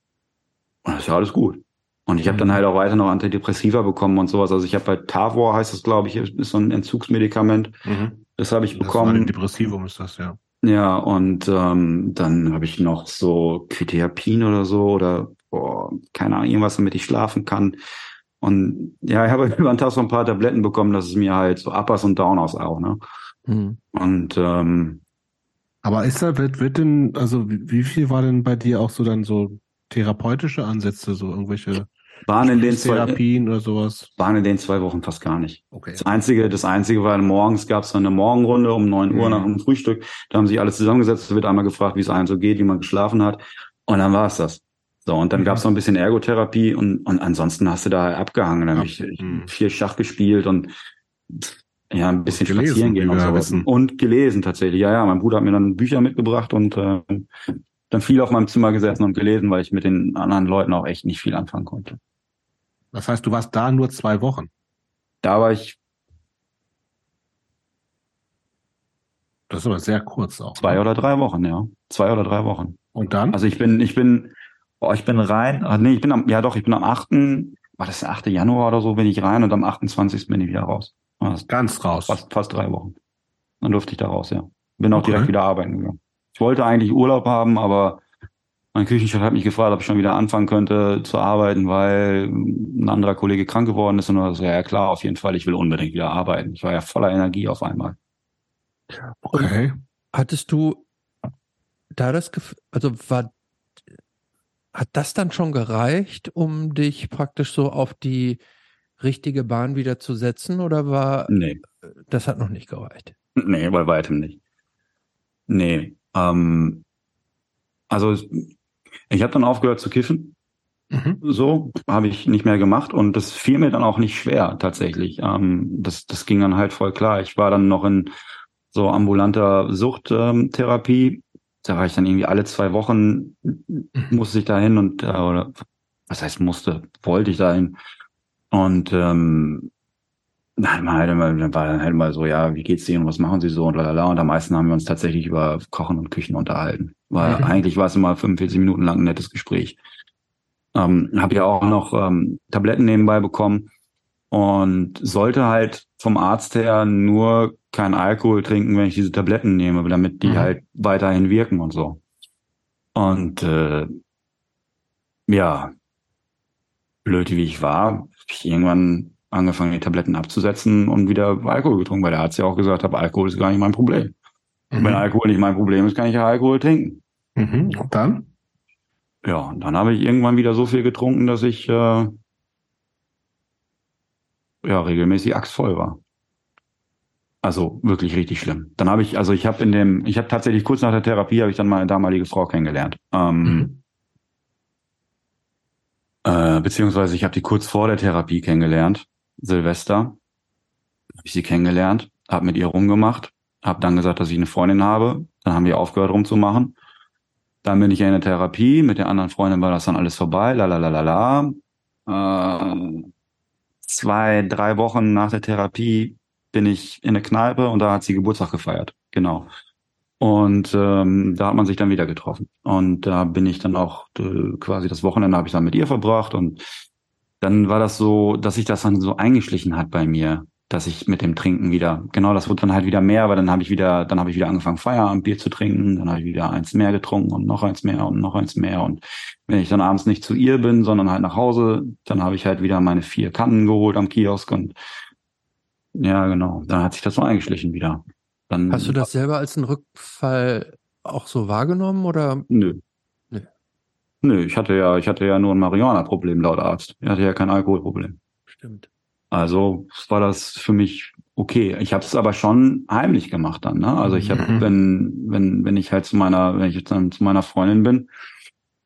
Und das ist ja alles gut. Und ich habe dann mhm. halt auch weiter noch Antidepressiva bekommen und sowas. Also ich habe bei Tavor heißt das, glaube ich, ist so ein Entzugsmedikament. Mhm. Das habe ich bekommen. Das Depressivum ist das, ja. Ja, und ähm, dann habe ich noch so Quetiapin oder so oder boah, keine Ahnung, irgendwas, damit ich schlafen kann. Und ja, ich habe über den Tag so ein paar Tabletten bekommen, dass es mir halt so Uppers und Downers auch, ne? Mhm. Und ähm, aber ist da, wird, wird denn, also wie viel war denn bei dir auch so dann so therapeutische Ansätze, so irgendwelche waren in den zwei Therapien oder sowas? Waren in den zwei Wochen fast gar nicht. Okay. Das einzige, das einzige war morgens gab es dann eine Morgenrunde um neun Uhr mhm. nach dem Frühstück. Da haben sich alle zusammengesetzt, es wird einmal gefragt, wie es einem so geht, wie man geschlafen hat. Und dann war es das. So, und dann mhm. gab es noch ein bisschen Ergotherapie und, und ansonsten hast du da abgehangen. Dann habe ich mhm. viel Schach gespielt und Ja, ein bisschen gelesen, spazieren gehen und sowas. Und gelesen tatsächlich. Ja, ja, mein Bruder hat mir dann Bücher mitgebracht und äh, dann viel auf meinem Zimmer gesessen und gelesen, weil ich mit den anderen Leuten auch echt nicht viel anfangen konnte. Das heißt, du warst da nur zwei Wochen? Da war ich. Das ist aber sehr kurz auch. Zwei ne? oder drei Wochen, ja. Zwei oder drei Wochen. Und dann? Also ich bin, ich bin, oh, ich bin rein, ach nee, ich bin am, ja doch, ich bin am 8., war das der 8. Januar oder so, bin ich rein und am 28. bin ich wieder raus. Ganz raus. Fast, fast drei Wochen. Dann durfte ich da raus, ja. Bin auch okay. direkt wieder arbeiten gegangen. Ich wollte eigentlich Urlaub haben, aber mein Küchenchef hat mich gefragt, ob ich schon wieder anfangen könnte zu arbeiten, weil ein anderer Kollege krank geworden ist. Und er so, ja klar, auf jeden Fall, ich will unbedingt wieder arbeiten. Ich war ja voller Energie auf einmal. Okay. Und hattest du da das Gefühl, also war, hat das dann schon gereicht, um dich praktisch so auf die richtige Bahn wieder zu setzen oder war, nee. das hat noch nicht gereicht? Nee, bei weitem nicht. Nee, ähm, also ich habe dann aufgehört zu kiffen. Mhm. So habe ich nicht mehr gemacht und das fiel mir dann auch nicht schwer tatsächlich. Ähm, das, das ging dann halt voll klar. Ich war dann noch in so ambulanter Suchttherapie. Ähm, da war ich dann irgendwie alle zwei Wochen mhm. musste ich da hin und äh, oder was heißt musste, wollte ich da hin. Und ähm, Nein, man halt immer, dann war dann halt mal so, ja, wie geht's und was machen sie so und lalala. Und am meisten haben wir uns tatsächlich über Kochen und Küchen unterhalten. Weil mhm. eigentlich war es immer 45 Minuten lang ein nettes Gespräch. Ähm, habe ja auch noch ähm, Tabletten nebenbei bekommen und sollte halt vom Arzt her nur kein Alkohol trinken, wenn ich diese Tabletten nehme, damit die mhm. halt weiterhin wirken und so. Und äh, ja, blöd wie ich war, hab ich irgendwann angefangen, die Tabletten abzusetzen und wieder Alkohol getrunken, weil der Arzt ja auch gesagt hat, Alkohol ist gar nicht mein Problem. Mhm. Wenn Alkohol nicht mein Problem ist, kann ich ja Alkohol trinken. Mhm. Und dann? Ja, und dann habe ich irgendwann wieder so viel getrunken, dass ich äh, ja regelmäßig axtvoll war. Also wirklich richtig schlimm. Dann habe ich, also ich habe in dem, ich habe tatsächlich kurz nach der Therapie habe ich dann meine damalige Frau kennengelernt. Ähm, mhm. äh, beziehungsweise ich habe die kurz vor der Therapie kennengelernt. Silvester habe ich sie kennengelernt, habe mit ihr rumgemacht, habe dann gesagt, dass ich eine Freundin habe. Dann haben wir aufgehört rumzumachen. Dann bin ich ja in der Therapie. Mit der anderen Freundin war das dann alles vorbei. La la la la la. Äh, zwei, drei Wochen nach der Therapie bin ich in der Kneipe und da hat sie Geburtstag gefeiert. Genau. Und ähm, da hat man sich dann wieder getroffen. Und da bin ich dann auch äh, quasi das Wochenende habe ich dann mit ihr verbracht und dann war das so, dass sich das dann so eingeschlichen hat bei mir, dass ich mit dem Trinken wieder, genau, das wurde dann halt wieder mehr, aber dann habe ich wieder, dann habe ich wieder angefangen, Feierabendbier zu trinken, dann habe ich wieder eins mehr getrunken und noch eins mehr und noch eins mehr. Und wenn ich dann abends nicht zu ihr bin, sondern halt nach Hause, dann habe ich halt wieder meine vier Kannen geholt am Kiosk und ja, genau, dann hat sich das so eingeschlichen wieder. Dann, Hast du das selber als einen Rückfall auch so wahrgenommen oder? Nö, Nö, ich hatte ja, ich hatte ja nur ein Marihuana-Problem laut Arzt. Ich hatte ja kein Alkoholproblem. Stimmt. Also war das für mich okay. Ich habe es aber schon heimlich gemacht dann. Ne? Also ich habe, mhm. wenn wenn wenn ich halt zu meiner, wenn ich jetzt dann zu meiner Freundin bin,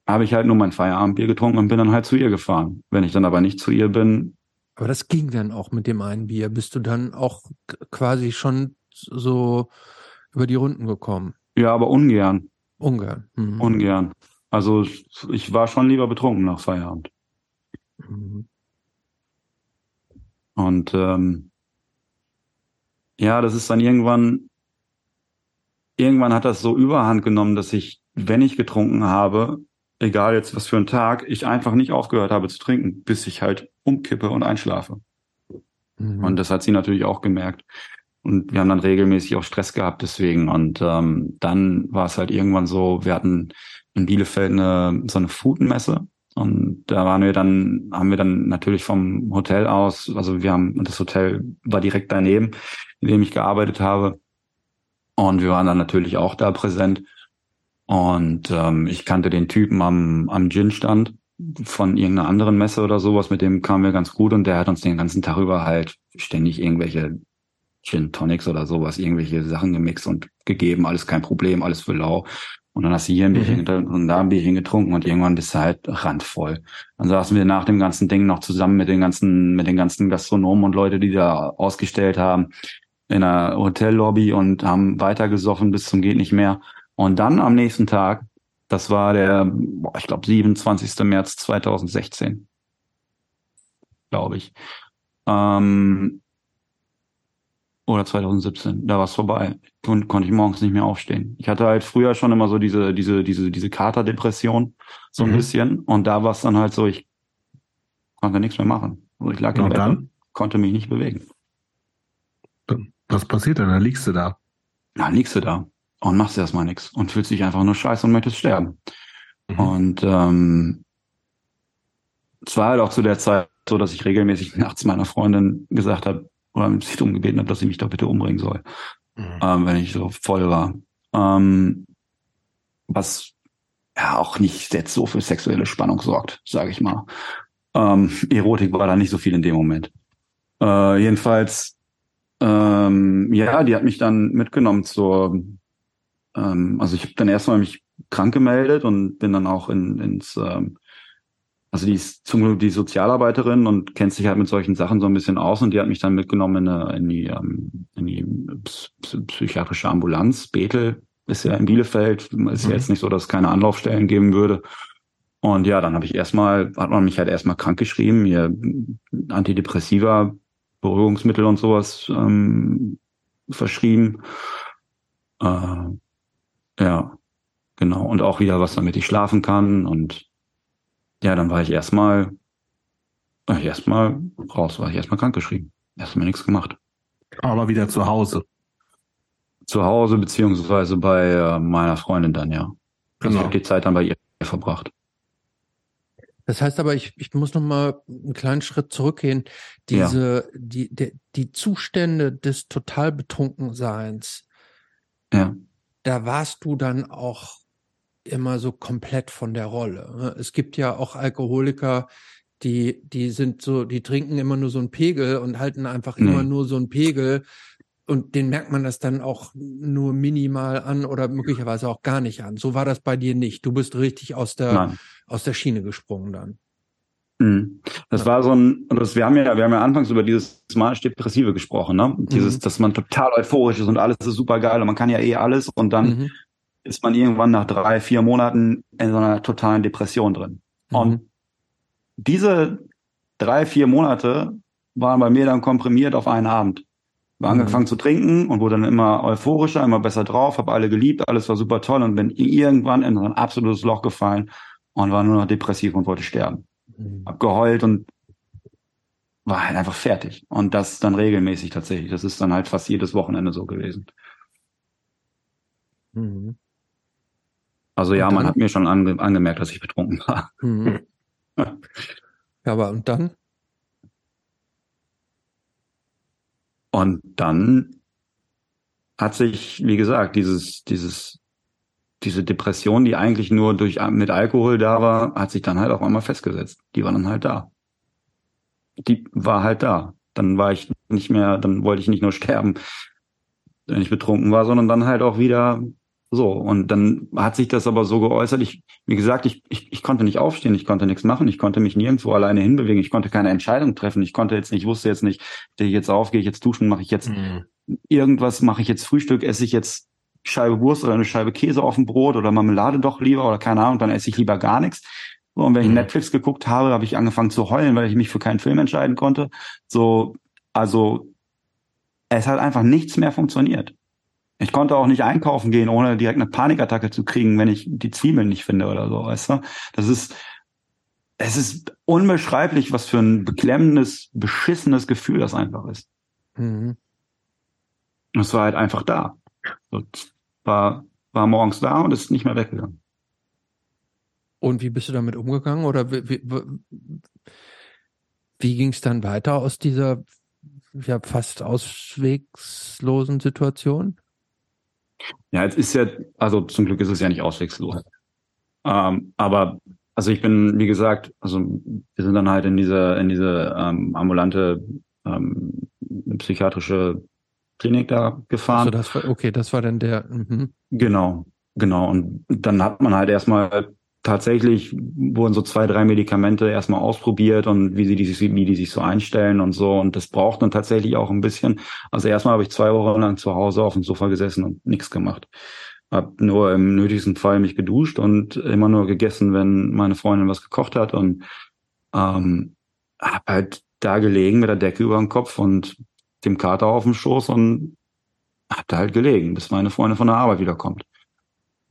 habe ich halt nur mein Feierabendbier getrunken und bin dann halt zu ihr gefahren. Wenn ich dann aber nicht zu ihr bin. Aber das ging dann auch mit dem einen Bier. Bist du dann auch quasi schon so über die Runden gekommen? Ja, aber ungern. Ungern. Mhm. Ungern. Also ich war schon lieber betrunken nach Feierabend. Mhm. Und ähm, ja, das ist dann irgendwann, irgendwann hat das so überhand genommen, dass ich, wenn ich getrunken habe, egal jetzt was für ein Tag, ich einfach nicht aufgehört habe zu trinken, bis ich halt umkippe und einschlafe. Mhm. Und das hat sie natürlich auch gemerkt. Und wir haben dann regelmäßig auch Stress gehabt deswegen. Und ähm, dann war es halt irgendwann so, wir hatten in Bielefeld eine, so eine Foodmesse. Und da waren wir dann, haben wir dann natürlich vom Hotel aus, also wir haben, das Hotel war direkt daneben, in dem ich gearbeitet habe. Und wir waren dann natürlich auch da präsent. Und ähm, ich kannte den Typen am, am Gin-Stand von irgendeiner anderen Messe oder sowas, mit dem kamen wir ganz gut und der hat uns den ganzen Tag über halt ständig irgendwelche Gin Tonics oder sowas, irgendwelche Sachen gemixt und gegeben, alles kein Problem, alles für lau. Und dann hast du hier ein Bierchen mhm. und da ein Bierchen getrunken und irgendwann bist du halt randvoll. Dann saßen wir nach dem ganzen Ding noch zusammen mit den ganzen, mit den ganzen Gastronomen und Leute, die da ausgestellt haben. in einer Hotellobby und haben weitergesoffen bis zum geht nicht mehr. Und dann am nächsten Tag, das war der, boah, ich glaube, 27. März 2016, glaube ich. Ähm, oder 2017, da war es vorbei. Und konnte ich morgens nicht mehr aufstehen. Ich hatte halt früher schon immer so diese, diese, diese, diese Katerdepression, so ein mhm. bisschen. Und da war es dann halt so, ich konnte nichts mehr machen. Also ich lag im Bett und konnte mich nicht bewegen. Was passiert dann? Da liegst du da. Ja, liegst du da und machst erstmal nichts und fühlst dich einfach nur scheiße und möchtest sterben. Mhm. Und ähm, es war halt auch zu der Zeit so, dass ich regelmäßig nachts meiner Freundin gesagt habe, oder sie darum gebeten habe, dass sie mich doch bitte umbringen soll, mhm. ähm, wenn ich so voll war. Ähm, was ja auch nicht jetzt so für sexuelle Spannung sorgt, sage ich mal. Ähm, Erotik war da nicht so viel in dem Moment. Äh, jedenfalls, ähm, ja, die hat mich dann mitgenommen zur, ähm, also ich habe dann erstmal mich krank gemeldet und bin dann auch in, ins ähm, also die ist zum Glück die Sozialarbeiterin und kennt sich halt mit solchen Sachen so ein bisschen aus und die hat mich dann mitgenommen in, eine, in die, ähm, in die psychiatrische Ambulanz. Bethel ist ja in Bielefeld, ist mhm. ja jetzt nicht so, dass es keine Anlaufstellen geben würde. Und ja, dann habe ich erstmal, hat man mich halt erstmal krank geschrieben, mir Antidepressiva, Beruhigungsmittel und sowas ähm, verschrieben. Äh, ja, genau. Und auch wieder was, damit ich schlafen kann und ja, dann war ich erstmal, erstmal raus, war ich erstmal krankgeschrieben. Erstmal nichts gemacht. Aber wieder zu Hause. Zu Hause, beziehungsweise bei äh, meiner Freundin dann, ja. Also genau. ich habe die Zeit dann bei ihr verbracht. Das heißt aber, ich, ich muss noch mal einen kleinen Schritt zurückgehen. Diese, ja. die, die, die Zustände des total Betrunkenseins. Ja. Da warst du dann auch immer so komplett von der Rolle. Ne? Es gibt ja auch Alkoholiker, die, die sind so, die trinken immer nur so einen Pegel und halten einfach mhm. immer nur so einen Pegel. Und den merkt man das dann auch nur minimal an oder möglicherweise auch gar nicht an. So war das bei dir nicht. Du bist richtig aus der, aus der Schiene gesprungen dann. Mhm. Das war so ein, das, wir haben ja, wir haben ja anfangs über dieses manisch-depressive gesprochen, ne? Dieses, mhm. dass man total euphorisch ist und alles ist super geil und man kann ja eh alles und dann mhm ist man irgendwann nach drei, vier Monaten in so einer totalen Depression drin. Mhm. Und diese drei, vier Monate waren bei mir dann komprimiert auf einen Abend. War mhm. angefangen zu trinken und wurde dann immer euphorischer, immer besser drauf, habe alle geliebt, alles war super toll und bin irgendwann in so ein absolutes Loch gefallen und war nur noch depressiv und wollte sterben. Mhm. Hab geheult und war halt einfach fertig. Und das dann regelmäßig tatsächlich. Das ist dann halt fast jedes Wochenende so gewesen. Mhm. Also ja, man hat mir schon ange angemerkt, dass ich betrunken war. Mhm. ja, aber und dann? Und dann hat sich, wie gesagt, dieses, dieses, diese Depression, die eigentlich nur durch mit Alkohol da war, hat sich dann halt auch einmal festgesetzt. Die war dann halt da. Die war halt da. Dann war ich nicht mehr, dann wollte ich nicht nur sterben, wenn ich betrunken war, sondern dann halt auch wieder so, und dann hat sich das aber so geäußert, ich, wie gesagt, ich, ich, ich konnte nicht aufstehen, ich konnte nichts machen, ich konnte mich nirgendwo alleine hinbewegen, ich konnte keine Entscheidung treffen, ich konnte jetzt nicht, ich wusste jetzt nicht, stehe ich jetzt auf, gehe ich jetzt duschen, mache ich jetzt mhm. irgendwas, mache ich jetzt Frühstück, esse ich jetzt Scheibe Wurst oder eine Scheibe Käse auf dem Brot oder Marmelade doch lieber oder keine Ahnung, dann esse ich lieber gar nichts. So, und wenn ich mhm. Netflix geguckt habe, habe ich angefangen zu heulen, weil ich mich für keinen Film entscheiden konnte. So, also es hat einfach nichts mehr funktioniert. Ich konnte auch nicht einkaufen gehen, ohne direkt eine Panikattacke zu kriegen, wenn ich die Zwiebeln nicht finde oder so, weißt du? Das ist, es ist unbeschreiblich, was für ein beklemmendes, beschissenes Gefühl das einfach ist. Mhm. Es war halt einfach da. Und war, war morgens da und ist nicht mehr weggegangen. Und wie bist du damit umgegangen? Oder wie, wie, wie ging es dann weiter aus dieser ja, fast auswegslosen Situation? Ja, es ist ja, also zum Glück ist es ja nicht auswegslos. Ähm, aber also ich bin, wie gesagt, also wir sind dann halt in diese, in diese ähm, ambulante ähm, psychiatrische Klinik da gefahren. Also das war, okay, das war dann der. Mhm. Genau, genau. Und dann hat man halt erstmal tatsächlich wurden so zwei, drei Medikamente erstmal ausprobiert und wie sie die, wie die sich so einstellen und so. Und das braucht dann tatsächlich auch ein bisschen. Also erstmal habe ich zwei Wochen lang zu Hause auf dem Sofa gesessen und nichts gemacht. Hab nur im nötigsten Fall mich geduscht und immer nur gegessen, wenn meine Freundin was gekocht hat und ähm, hab halt da gelegen mit der Decke über dem Kopf und dem Kater auf dem Schoß und hab da halt gelegen, bis meine Freundin von der Arbeit wiederkommt.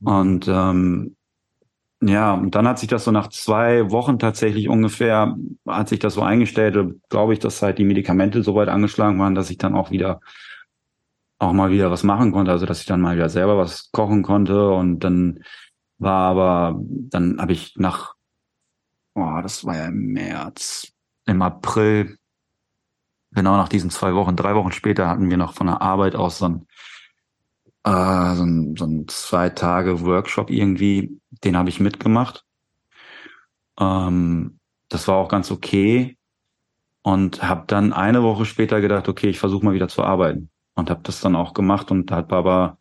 Und ähm, ja, und dann hat sich das so nach zwei Wochen tatsächlich ungefähr, hat sich das so eingestellt, glaube ich, dass halt die Medikamente so weit angeschlagen waren, dass ich dann auch wieder, auch mal wieder was machen konnte, also dass ich dann mal wieder selber was kochen konnte. Und dann war aber, dann habe ich nach, oh, das war ja im März, im April, genau nach diesen zwei Wochen, drei Wochen später hatten wir noch von der Arbeit aus so ein äh, so, ein, so ein zwei Tage Workshop irgendwie, den habe ich mitgemacht. Ähm, das war auch ganz okay und habe dann eine Woche später gedacht, okay, ich versuche mal wieder zu arbeiten und habe das dann auch gemacht und hat aber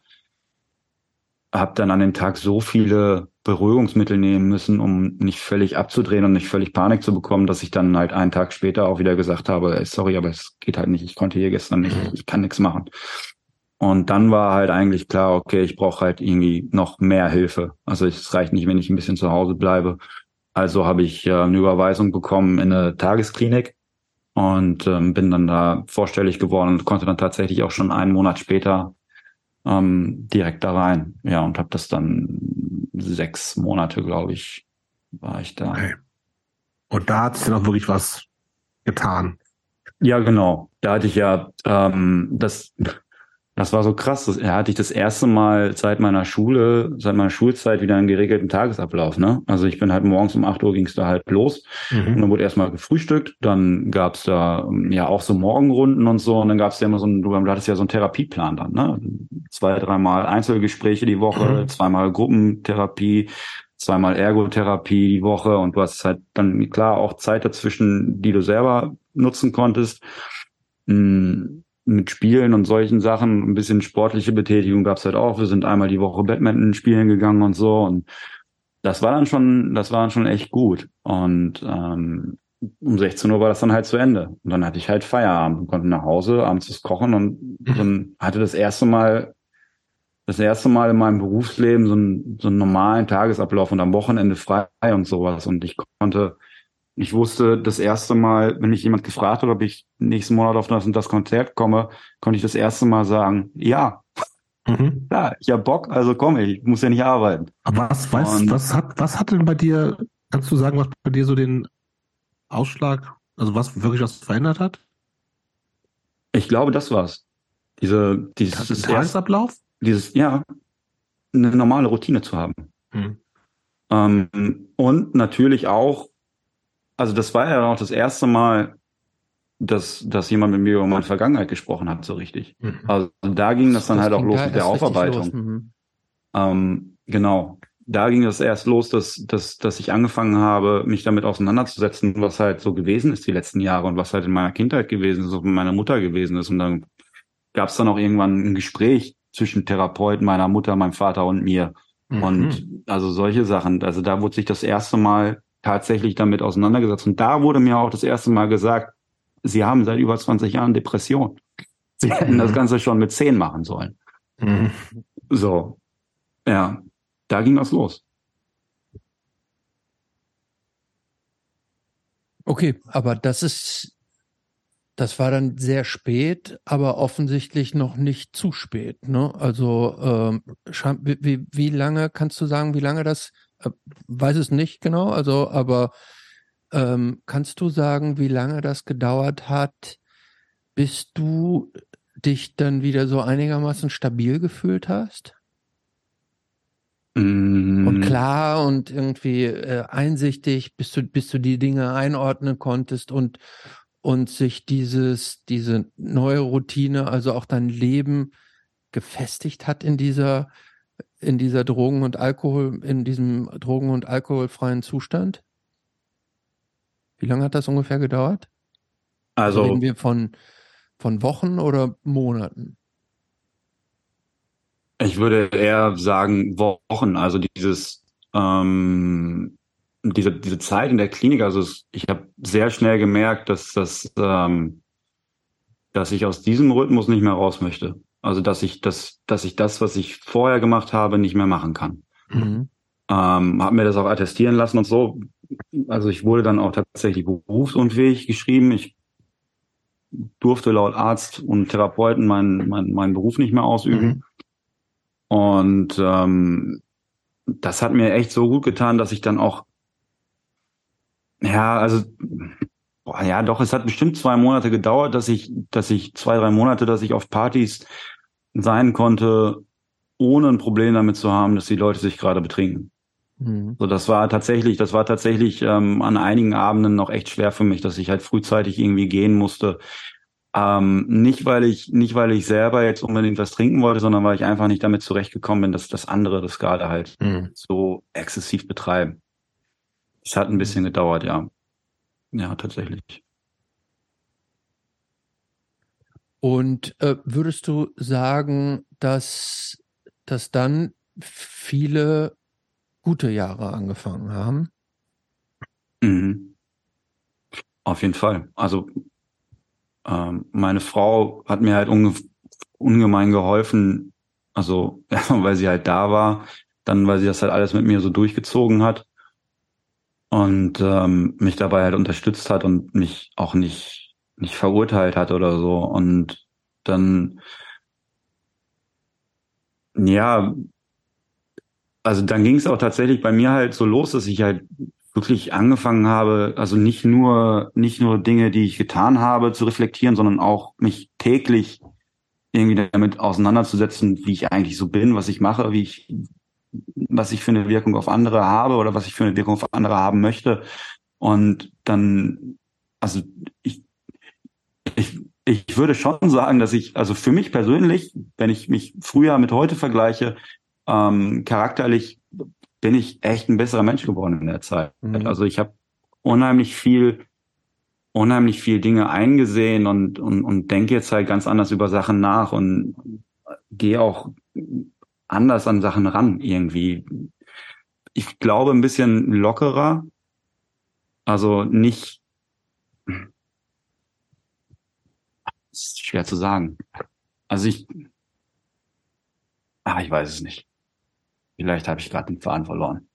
habe dann an dem Tag so viele Beruhigungsmittel nehmen müssen, um nicht völlig abzudrehen und nicht völlig Panik zu bekommen, dass ich dann halt einen Tag später auch wieder gesagt habe, sorry, aber es geht halt nicht, ich konnte hier gestern nicht, ich kann nichts machen. Und dann war halt eigentlich klar, okay, ich brauche halt irgendwie noch mehr Hilfe. Also es reicht nicht, wenn ich ein bisschen zu Hause bleibe. Also habe ich äh, eine Überweisung bekommen in eine Tagesklinik und ähm, bin dann da vorstellig geworden und konnte dann tatsächlich auch schon einen Monat später ähm, direkt da rein. Ja, und habe das dann sechs Monate, glaube ich, war ich da. Okay. Und da hat sich dann auch wirklich was getan. Ja, genau. Da hatte ich ja ähm, das das war so krass. Das hatte ich das erste Mal seit meiner Schule, seit meiner Schulzeit wieder einen geregelten Tagesablauf. Ne? Also ich bin halt morgens um 8 Uhr ging es da halt los mhm. und dann wurde erstmal gefrühstückt. Dann gab's da ja auch so Morgenrunden und so. Und dann gab's ja immer so ein, du hattest ja so einen Therapieplan dann. Ne? Zwei, dreimal Einzelgespräche die Woche, mhm. zweimal Gruppentherapie, zweimal Ergotherapie die Woche und du hast halt dann klar auch Zeit dazwischen, die du selber nutzen konntest. Mhm mit Spielen und solchen Sachen, ein bisschen sportliche Betätigung gab's halt auch. Wir sind einmal die Woche Badminton spielen gegangen und so. Und das war dann schon, das war dann schon echt gut. Und ähm, um 16 Uhr war das dann halt zu Ende. Und dann hatte ich halt Feierabend und konnte nach Hause, abends was kochen und dann hatte das erste Mal, das erste Mal in meinem Berufsleben so einen, so einen normalen Tagesablauf und am Wochenende frei und sowas. Und ich konnte ich wusste das erste Mal, wenn ich jemand gefragt hat, ob ich nächsten Monat auf das und das Konzert komme, konnte ich das erste Mal sagen, ja. Mhm. Ja, ich habe Bock, also komme ich, ich muss ja nicht arbeiten. Aber was, weißt, was hat, was hat denn bei dir, kannst du sagen, was bei dir so den Ausschlag, also was wirklich was verändert hat? Ich glaube, das war's. Diese, dieses Tagesablauf? Dieses, ja, eine normale Routine zu haben. Mhm. Ähm, und natürlich auch also das war ja auch das erste Mal, dass, dass jemand mit mir über meine Vergangenheit gesprochen hat, so richtig. Mhm. Also da ging das dann das halt auch los mit der Aufarbeitung. Mhm. Ähm, genau. Da ging das erst los, dass, dass, dass ich angefangen habe, mich damit auseinanderzusetzen, was halt so gewesen ist die letzten Jahre und was halt in meiner Kindheit gewesen ist, und mit meiner Mutter gewesen ist. Und dann gab es dann auch irgendwann ein Gespräch zwischen Therapeuten, meiner Mutter, meinem Vater und mir. Mhm. Und also solche Sachen. Also da wurde sich das erste Mal tatsächlich damit auseinandergesetzt. Und da wurde mir auch das erste Mal gesagt, Sie haben seit über 20 Jahren Depression. Sie hätten mhm. das Ganze schon mit 10 machen sollen. Mhm. So. Ja, da ging das los. Okay, aber das ist, das war dann sehr spät, aber offensichtlich noch nicht zu spät. Ne? Also ähm, wie, wie lange kannst du sagen, wie lange das weiß es nicht genau, also, aber ähm, kannst du sagen, wie lange das gedauert hat, bis du dich dann wieder so einigermaßen stabil gefühlt hast? Mm. Und klar und irgendwie äh, einsichtig, bis du, bis du die Dinge einordnen konntest und, und sich dieses, diese neue Routine, also auch dein Leben gefestigt hat in dieser, in dieser Drogen- und Alkohol, in diesem drogen- und alkoholfreien Zustand? Wie lange hat das ungefähr gedauert? Also reden wir von, von Wochen oder Monaten? Ich würde eher sagen Wochen. Also dieses, ähm, diese, diese Zeit in der Klinik, also ich habe sehr schnell gemerkt, dass das, ähm, dass ich aus diesem Rhythmus nicht mehr raus möchte. Also dass ich das, dass ich das, was ich vorher gemacht habe, nicht mehr machen kann. Mhm. Ähm, habe mir das auch attestieren lassen und so. Also ich wurde dann auch tatsächlich berufsunfähig geschrieben. Ich durfte laut Arzt und Therapeuten meinen mein, meinen Beruf nicht mehr ausüben. Mhm. Und ähm, das hat mir echt so gut getan, dass ich dann auch, ja, also, boah, ja, doch, es hat bestimmt zwei Monate gedauert, dass ich, dass ich zwei, drei Monate, dass ich auf Partys sein konnte, ohne ein Problem damit zu haben, dass die Leute sich gerade betrinken. Mhm. So, das war tatsächlich, das war tatsächlich ähm, an einigen Abenden noch echt schwer für mich, dass ich halt frühzeitig irgendwie gehen musste. Ähm, nicht weil ich, nicht weil ich selber jetzt unbedingt was trinken wollte, sondern weil ich einfach nicht damit zurechtgekommen bin, dass das andere das gerade halt mhm. so exzessiv betreiben. Es hat ein bisschen gedauert, ja. Ja, tatsächlich. Und äh, würdest du sagen, dass, dass dann viele gute Jahre angefangen haben? Mhm. Auf jeden Fall. Also ähm, meine Frau hat mir halt unge ungemein geholfen, also weil sie halt da war, dann weil sie das halt alles mit mir so durchgezogen hat und ähm, mich dabei halt unterstützt hat und mich auch nicht nicht verurteilt hat oder so und dann ja also dann ging es auch tatsächlich bei mir halt so los, dass ich halt wirklich angefangen habe, also nicht nur, nicht nur Dinge, die ich getan habe, zu reflektieren, sondern auch mich täglich irgendwie damit auseinanderzusetzen, wie ich eigentlich so bin, was ich mache, wie ich, was ich für eine Wirkung auf andere habe oder was ich für eine Wirkung auf andere haben möchte. Und dann, also ich, ich, würde schon sagen, dass ich, also für mich persönlich, wenn ich mich früher mit heute vergleiche, ähm, charakterlich bin ich echt ein besserer Mensch geworden in der Zeit. Mhm. Also ich habe unheimlich viel, unheimlich viel Dinge eingesehen und, und, und denke jetzt halt ganz anders über Sachen nach und gehe auch anders an Sachen ran irgendwie. Ich glaube ein bisschen lockerer, also nicht, schwer zu sagen. Also ich, ach, ich weiß es nicht. Vielleicht habe ich gerade den Faden verloren.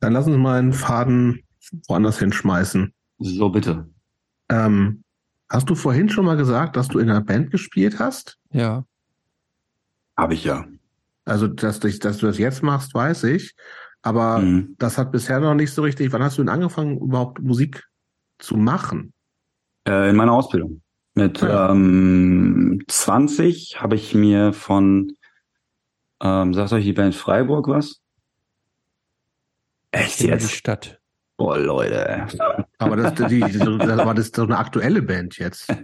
Dann lass uns mal einen Faden woanders hinschmeißen. So bitte. Ähm, hast du vorhin schon mal gesagt, dass du in einer Band gespielt hast? Ja. Habe ich ja. Also, dass, dass du das jetzt machst, weiß ich. Aber mhm. das hat bisher noch nicht so richtig. Wann hast du denn angefangen, überhaupt Musik zu machen? Äh, in meiner Ausbildung. Mit ähm, 20 habe ich mir von ähm, sagt euch die Band Freiburg was? Echt jetzt? Die Stadt. Boah, Leute. Aber das, die, die, aber das ist doch eine aktuelle Band jetzt.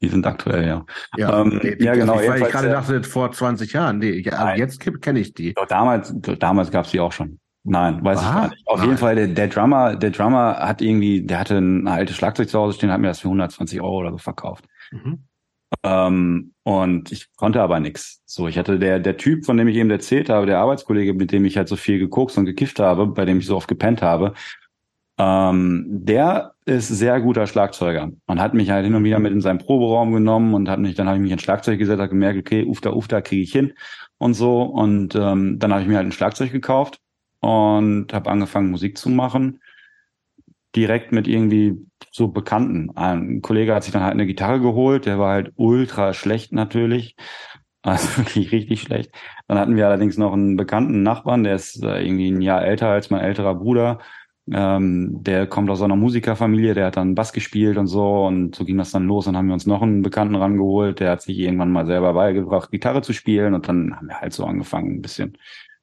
Die sind aktuell, ja. Ja, ähm, nee, ja genau. Weil ich gerade dachte, vor 20 Jahren. Nee, also jetzt kenne ich die. Doch, damals, damals gab es die auch schon. Nein, weiß ah, ich gar nicht. Auf nein. jeden Fall, der, der Drummer, der Drummer hat irgendwie, der hatte ein altes Schlagzeug zu Hause stehen, hat mir das für 120 Euro oder so verkauft. Mhm. Ähm, und ich konnte aber nichts. So, ich hatte der, der Typ, von dem ich eben erzählt habe, der Arbeitskollege, mit dem ich halt so viel gekokst und gekifft habe, bei dem ich so oft gepennt habe, ähm, der ist sehr guter Schlagzeuger Man hat mich halt hin und wieder mit in seinen Proberaum genommen und hat mich, dann habe ich mich ins Schlagzeug gesetzt, habe gemerkt, okay, ufta, ufta, kriege ich hin und so. Und ähm, dann habe ich mir halt ein Schlagzeug gekauft und habe angefangen, Musik zu machen direkt mit irgendwie so Bekannten. Ein Kollege hat sich dann halt eine Gitarre geholt, der war halt ultra schlecht natürlich. Also wirklich richtig schlecht. Dann hatten wir allerdings noch einen bekannten Nachbarn, der ist äh, irgendwie ein Jahr älter als mein älterer Bruder. Ähm, der kommt aus einer Musikerfamilie, der hat dann Bass gespielt und so und so ging das dann los. Dann haben wir uns noch einen Bekannten rangeholt, der hat sich irgendwann mal selber beigebracht, Gitarre zu spielen und dann haben wir halt so angefangen, ein bisschen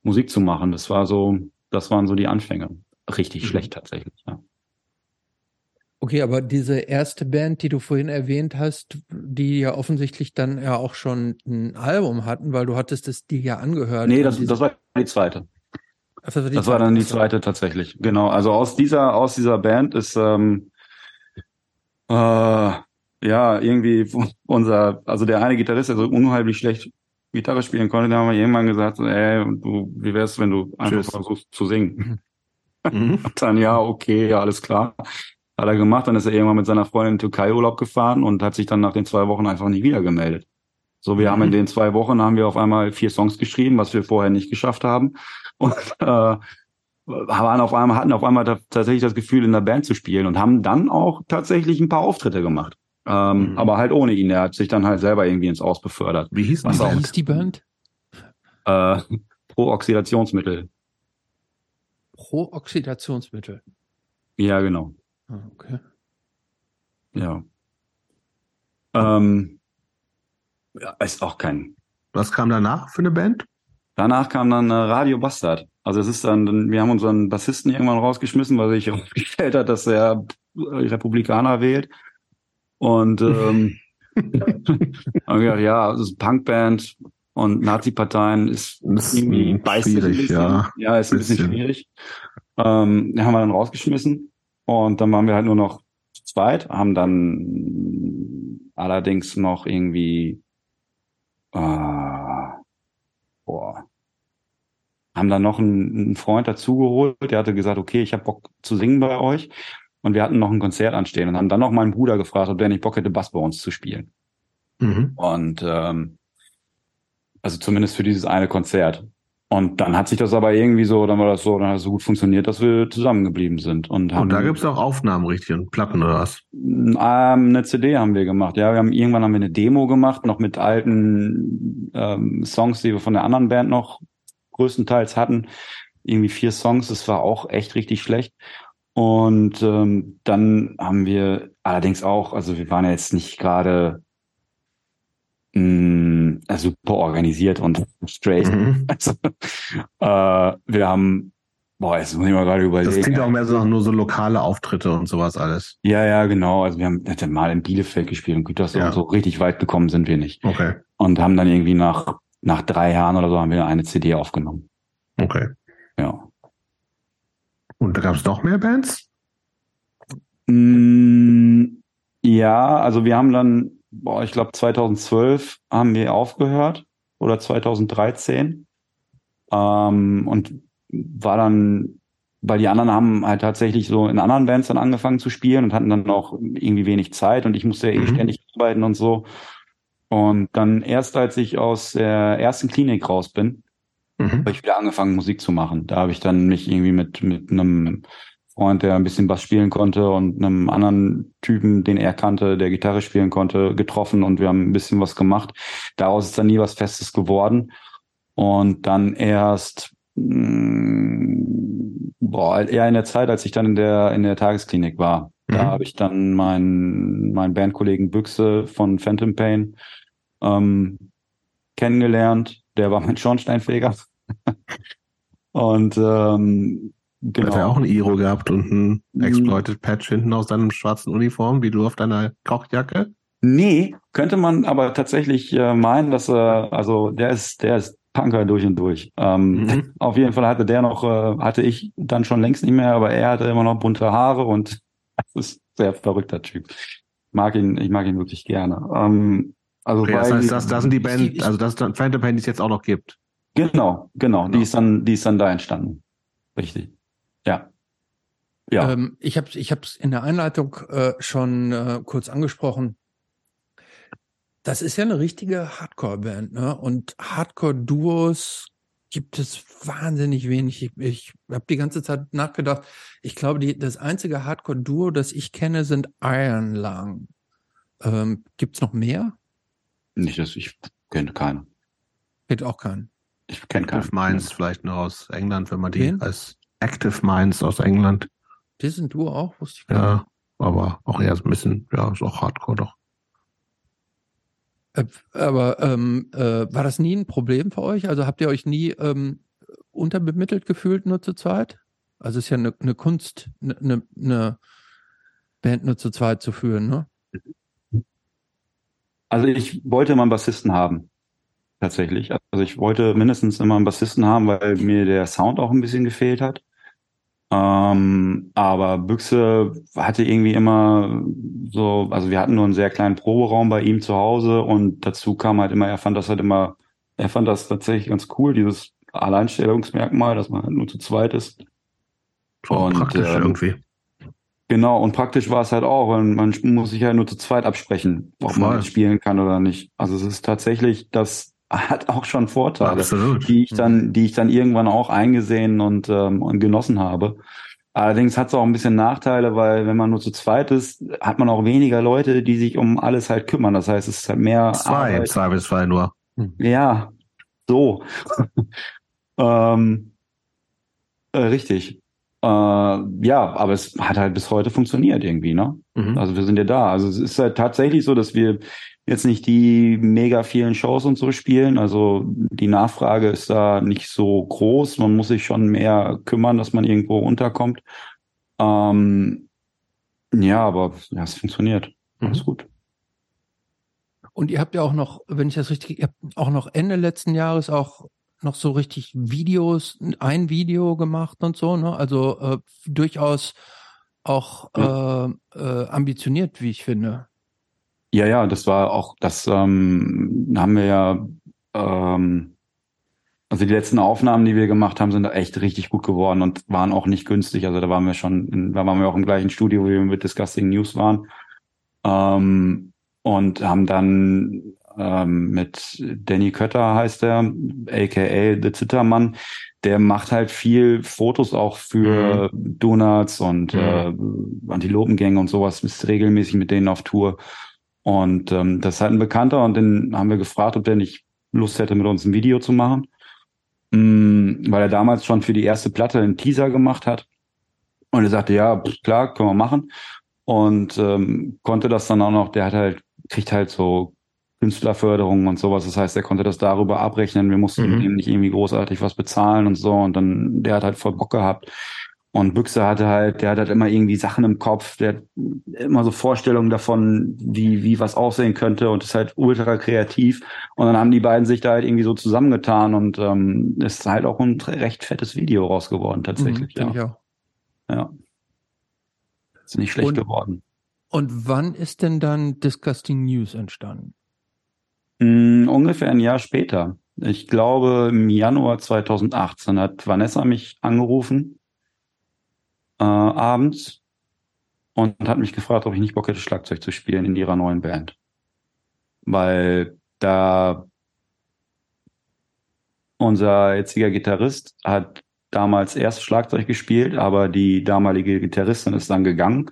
Musik zu machen. Das war so, das waren so die Anfänge. Richtig mhm. schlecht tatsächlich, ja. Okay, aber diese erste Band, die du vorhin erwähnt hast, die ja offensichtlich dann ja auch schon ein Album hatten, weil du hattest es dir ja angehört. Nee, das, das war die zweite. das, war, die das war dann die zweite tatsächlich. Genau. Also aus dieser, aus dieser Band ist ähm, äh, ja irgendwie unser, also der eine Gitarrist, der so unheimlich schlecht Gitarre spielen konnte, dann haben wir irgendwann gesagt, ey, du, wie wär's, wenn du einfach Tschüss. versuchst zu singen? Mhm. dann ja, okay, ja, alles klar. Hat er gemacht, dann ist er irgendwann mit seiner Freundin in Türkei Urlaub gefahren und hat sich dann nach den zwei Wochen einfach nicht wieder gemeldet. So, wir mhm. haben in den zwei Wochen haben wir auf einmal vier Songs geschrieben, was wir vorher nicht geschafft haben. Und äh, waren auf einmal, hatten auf einmal tatsächlich das Gefühl, in der Band zu spielen und haben dann auch tatsächlich ein paar Auftritte gemacht. Ähm, mhm. Aber halt ohne ihn. Er hat sich dann halt selber irgendwie ins Aus befördert. Wie hieß, was die, hieß die Band? Äh, Pro-Oxidationsmittel. Pro-Oxidationsmittel. Ja, genau. Ah, okay. Ja. Ähm, ja, ist auch kein. Was kam danach für eine Band? Danach kam dann äh, Radio Bastard. Also es ist dann, wir haben unseren Bassisten irgendwann rausgeschmissen, weil sich herausgestellt hat, dass er Republikaner wählt. Und ähm, haben gedacht, ja, das ist Punkband und Nazi-Parteien ist, ist irgendwie schwierig, ja. Ja, ist ein bisschen, bisschen schwierig. Ähm, haben wir dann rausgeschmissen und dann waren wir halt nur noch zu zweit, haben dann allerdings noch irgendwie äh, boah, haben dann noch einen, einen Freund dazugeholt, der hatte gesagt, okay, ich habe Bock zu singen bei euch. Und wir hatten noch ein Konzert anstehen und haben dann noch meinen Bruder gefragt, ob der nicht Bock hätte, Bass bei uns zu spielen. Mhm. Und ähm, also zumindest für dieses eine Konzert. Und dann hat sich das aber irgendwie so, dann war das so, dann hat es so gut funktioniert, dass wir zusammengeblieben sind. Und, haben, und da gibt's auch Aufnahmen richtig und Platten oder was? Ähm, eine CD haben wir gemacht. Ja, wir haben irgendwann haben wir eine Demo gemacht, noch mit alten ähm, Songs, die wir von der anderen Band noch größtenteils hatten. Irgendwie vier Songs, das war auch echt richtig schlecht. Und ähm, dann haben wir allerdings auch, also wir waren ja jetzt nicht gerade mm, super organisiert und straight. Mhm. Also, äh, wir haben, boah, jetzt muss ich mal gerade überlegen. Das klingt auch mehr so nur so lokale Auftritte und sowas alles. Ja, ja, genau. Also wir haben mal in Bielefeld gespielt und Gütersloh ja. so richtig weit gekommen sind wir nicht. Okay. Und haben dann irgendwie nach, nach drei Jahren oder so haben wir eine CD aufgenommen. Okay. Ja. Und da gab es noch mehr Bands? Mm, ja, also wir haben dann, boah, ich glaube 2012 haben wir aufgehört oder 2013 ähm, und war dann, weil die anderen haben halt tatsächlich so in anderen Bands dann angefangen zu spielen und hatten dann auch irgendwie wenig Zeit und ich musste ja eh mhm. ständig arbeiten und so. Und dann erst als ich aus der ersten Klinik raus bin, mhm. habe ich wieder angefangen, Musik zu machen. Da habe ich dann mich irgendwie mit, mit einem Freund, der ein bisschen Bass spielen konnte und einem anderen Typen, den er kannte, der Gitarre spielen konnte, getroffen und wir haben ein bisschen was gemacht. Daraus ist dann nie was Festes geworden. Und dann erst mm, boah, eher in der Zeit, als ich dann in der in der Tagesklinik war. Mhm. Da habe ich dann meinen meinen Bandkollegen Büchse von Phantom Pain ähm, kennengelernt der war mein Schornsteinfeger. und ähm, genau. Hat er auch ein Iro gehabt und ein mhm. Exploited Patch hinten aus seinem schwarzen Uniform, wie du auf deiner Kochjacke? Nee, könnte man aber tatsächlich äh, meinen, dass er, also der ist, der ist Punker durch und durch. Ähm, mhm. Auf jeden Fall hatte der noch, äh, hatte ich dann schon längst nicht mehr, aber er hatte immer noch bunte Haare und das ist ein sehr verrückter Typ. Ich mag ihn, ich mag ihn wirklich gerne. Ähm, also okay, das heißt, das, das sind die Band, also das ist dann Phantom Pain, die es jetzt auch noch gibt. Genau, genau, genau. Die ist dann, die ist dann da entstanden. Richtig. Ja. Ja. Ähm, ich habe ich es in der Einleitung äh, schon äh, kurz angesprochen. Das ist ja eine richtige Hardcore-Band, ne? Und Hardcore-Duos gibt es wahnsinnig wenig. Ich, ich habe die ganze Zeit nachgedacht. Ich glaube, die, das einzige Hardcore-Duo, das ich kenne, sind Iron Lung. Ähm, gibt es noch mehr? Nicht, dass ich kenne keinen. Kennt auch keinen. Ich kenne keinen. Active Minds vielleicht nur aus England, wenn man die Wen? als Active Minds aus England. Die sind du auch, wusste ich gar nicht. Ja, aber auch eher so ein bisschen, ja, ist auch Hardcore doch. Äh, aber ähm, äh, war das nie ein Problem für euch? Also habt ihr euch nie ähm, unterbemittelt gefühlt nur zu zweit? Also es ist ja eine, eine Kunst, eine, eine Band nur zu zweit zu führen, ne? Also ich wollte mal einen Bassisten haben. Tatsächlich. Also ich wollte mindestens immer einen Bassisten haben, weil mir der Sound auch ein bisschen gefehlt hat. Ähm, aber Büchse hatte irgendwie immer so, also wir hatten nur einen sehr kleinen Proberaum bei ihm zu Hause und dazu kam halt immer, er fand das halt immer er fand das tatsächlich ganz cool, dieses Alleinstellungsmerkmal, dass man halt nur zu zweit ist. Oh, und, praktisch ähm, irgendwie. Genau, und praktisch war es halt auch, weil man muss sich ja nur zu zweit absprechen, ob Voll. man jetzt spielen kann oder nicht. Also es ist tatsächlich, das hat auch schon Vorteile, Absolut. die ich dann, die ich dann irgendwann auch eingesehen und, ähm, und genossen habe. Allerdings hat es auch ein bisschen Nachteile, weil wenn man nur zu zweit ist, hat man auch weniger Leute, die sich um alles halt kümmern. Das heißt, es ist halt mehr. Zwei, Arbeit. zwei bis zwei nur. Hm. Ja, so. ähm, äh, richtig. Äh, ja, aber es hat halt bis heute funktioniert irgendwie, ne? Mhm. Also wir sind ja da. Also es ist halt tatsächlich so, dass wir jetzt nicht die mega vielen Shows und so spielen. Also die Nachfrage ist da nicht so groß. Man muss sich schon mehr kümmern, dass man irgendwo unterkommt. Ähm, ja, aber ja, es funktioniert. Mhm. Alles gut. Und ihr habt ja auch noch, wenn ich das richtig, ihr habt auch noch Ende letzten Jahres auch noch so richtig Videos, ein Video gemacht und so, ne? Also äh, durchaus auch äh, äh, ambitioniert, wie ich finde. Ja, ja, das war auch, das ähm, haben wir ja, ähm, also die letzten Aufnahmen, die wir gemacht haben, sind da echt richtig gut geworden und waren auch nicht günstig. Also da waren wir schon, in, da waren wir auch im gleichen Studio, wie wir mit Disgusting News waren. Ähm, und haben dann ähm, mit Danny Kötter heißt er, aka The Zittermann, der macht halt viel Fotos auch für mhm. Donuts und mhm. äh, Antilopengänge und sowas, ist regelmäßig mit denen auf Tour. Und ähm, das ist halt ein Bekannter und den haben wir gefragt, ob der nicht Lust hätte, mit uns ein Video zu machen. Mm, weil er damals schon für die erste Platte einen Teaser gemacht hat. Und er sagte, ja, klar, können wir machen. Und ähm, konnte das dann auch noch, der hat halt, kriegt halt so Künstlerförderung und sowas. Das heißt, er konnte das darüber abrechnen. Wir mussten mhm. ihm nicht irgendwie großartig was bezahlen und so. Und dann, der hat halt voll Bock gehabt. Und Büchse hatte halt, der hat halt immer irgendwie Sachen im Kopf, der hat immer so Vorstellungen davon, wie, wie was aussehen könnte und ist halt ultra kreativ. Und dann haben die beiden sich da halt irgendwie so zusammengetan und ähm, ist halt auch ein recht fettes Video raus geworden, tatsächlich. Mhm, ja. Ich auch. ja. Ist nicht schlecht und, geworden. Und wann ist denn dann Disgusting News entstanden? Mm, ungefähr ein Jahr später. Ich glaube, im Januar 2018 hat Vanessa mich angerufen äh, abends und hat mich gefragt, ob ich nicht Bock hätte, Schlagzeug zu spielen in ihrer neuen Band. Weil da unser jetziger Gitarrist hat damals erst Schlagzeug gespielt, aber die damalige Gitarristin ist dann gegangen,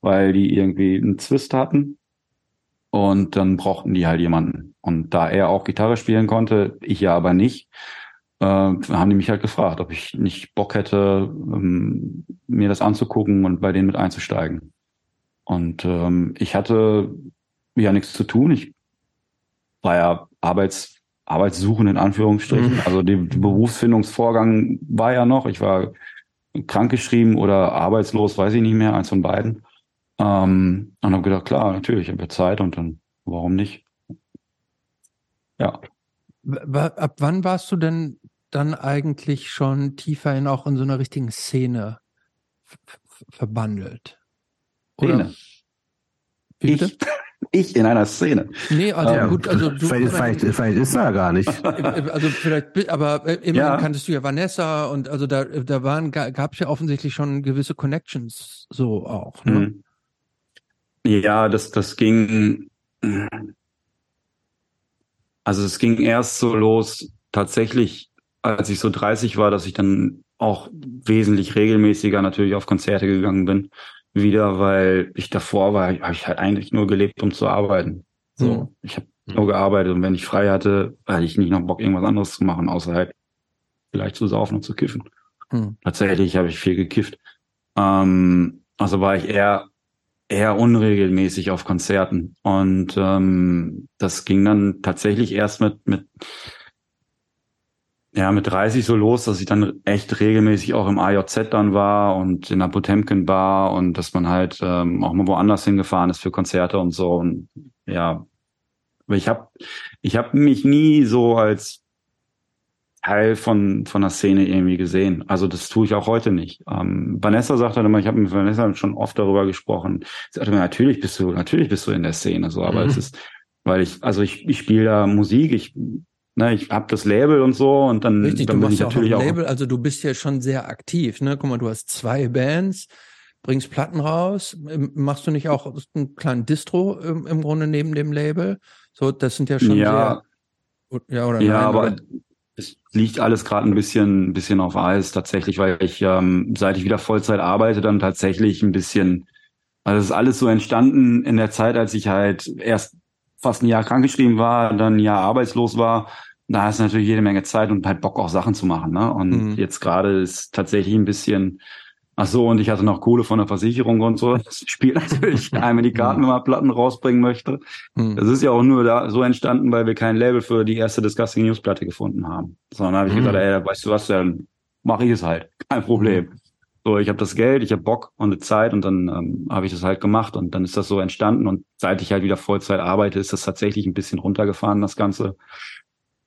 weil die irgendwie einen Zwist hatten. Und dann brauchten die halt jemanden. Und da er auch Gitarre spielen konnte, ich ja aber nicht, äh, haben die mich halt gefragt, ob ich nicht Bock hätte, ähm, mir das anzugucken und bei denen mit einzusteigen. Und ähm, ich hatte ja nichts zu tun. Ich war ja Arbeits, arbeitssuchend in Anführungsstrichen. Mhm. Also der Berufsfindungsvorgang war ja noch. Ich war krankgeschrieben oder arbeitslos, weiß ich nicht mehr, eins von beiden. Ähm, und habe gedacht, klar, natürlich, ich habe ja Zeit und dann warum nicht? Ja. Ab wann warst du denn dann eigentlich schon tiefer in auch in so einer richtigen Szene verbandelt? Oder? Ich, ich in einer Szene. Nee, also ja, gut, also du, vielleicht, vielleicht, vielleicht ist er gar nicht. Also vielleicht, aber äh, immerhin ja. kanntest du ja Vanessa und also da, da waren, gab es ja offensichtlich schon gewisse Connections so auch. Ne? Ja, das, das ging. Also es ging erst so los, tatsächlich als ich so 30 war, dass ich dann auch wesentlich regelmäßiger natürlich auf Konzerte gegangen bin. Wieder, weil ich davor war, habe ich halt eigentlich nur gelebt, um zu arbeiten. So, mhm. ich habe mhm. nur gearbeitet und wenn ich frei hatte, hatte ich nicht noch Bock, irgendwas anderes zu machen, außer halt vielleicht zu saufen und zu kiffen. Mhm. Tatsächlich habe ich viel gekifft. Ähm, also war ich eher eher unregelmäßig auf Konzerten und ähm, das ging dann tatsächlich erst mit mit ja, mit 30 so los, dass ich dann echt regelmäßig auch im AJZ dann war und in der Potemkin Bar und dass man halt ähm, auch mal woanders hingefahren ist für Konzerte und so. Und ja, aber ich habe ich hab mich nie so als Teil von von der Szene irgendwie gesehen. Also das tue ich auch heute nicht. Ähm, Vanessa sagt dann immer, ich habe mit Vanessa schon oft darüber gesprochen. Sie sagte mir, natürlich bist du, natürlich bist du in der Szene so, aber mhm. es ist, weil ich, also ich, ich spiele da Musik, ich Ne, ich habe das Label und so und dann, Richtig, dann du machst ja auch ein Label, also du bist ja schon sehr aktiv, ne? Guck mal, du hast zwei Bands, bringst Platten raus, machst du nicht auch einen kleinen Distro im, im Grunde neben dem Label? So, das sind ja schon ja, sehr, ja oder ja, nein, aber oder? Es liegt alles gerade ein bisschen, ein bisschen auf Eis tatsächlich, weil ich ähm, seit ich wieder Vollzeit arbeite, dann tatsächlich ein bisschen, also es ist alles so entstanden in der Zeit, als ich halt erst fast ein Jahr krankgeschrieben war, dann ein Jahr arbeitslos war. Da hast du natürlich jede Menge Zeit und halt Bock auch Sachen zu machen. Ne? Und Mhm. jetzt gerade ist tatsächlich ein bisschen, ach so, und ich hatte noch Kohle von der Versicherung und so. Das spielt natürlich einmal die Karten, wenn man Platten rausbringen möchte. Hm. Das ist ja auch nur da so entstanden, weil wir kein Label für die erste Disgusting News Platte gefunden haben. Sondern habe ich Mhm. gesagt, ey, weißt du was, dann mache ich es halt. Kein Problem. So, ich habe das Geld, ich habe Bock und eine Zeit und dann ähm, habe ich das halt gemacht und dann ist das so entstanden und seit ich halt wieder Vollzeit arbeite, ist das tatsächlich ein bisschen runtergefahren, das Ganze.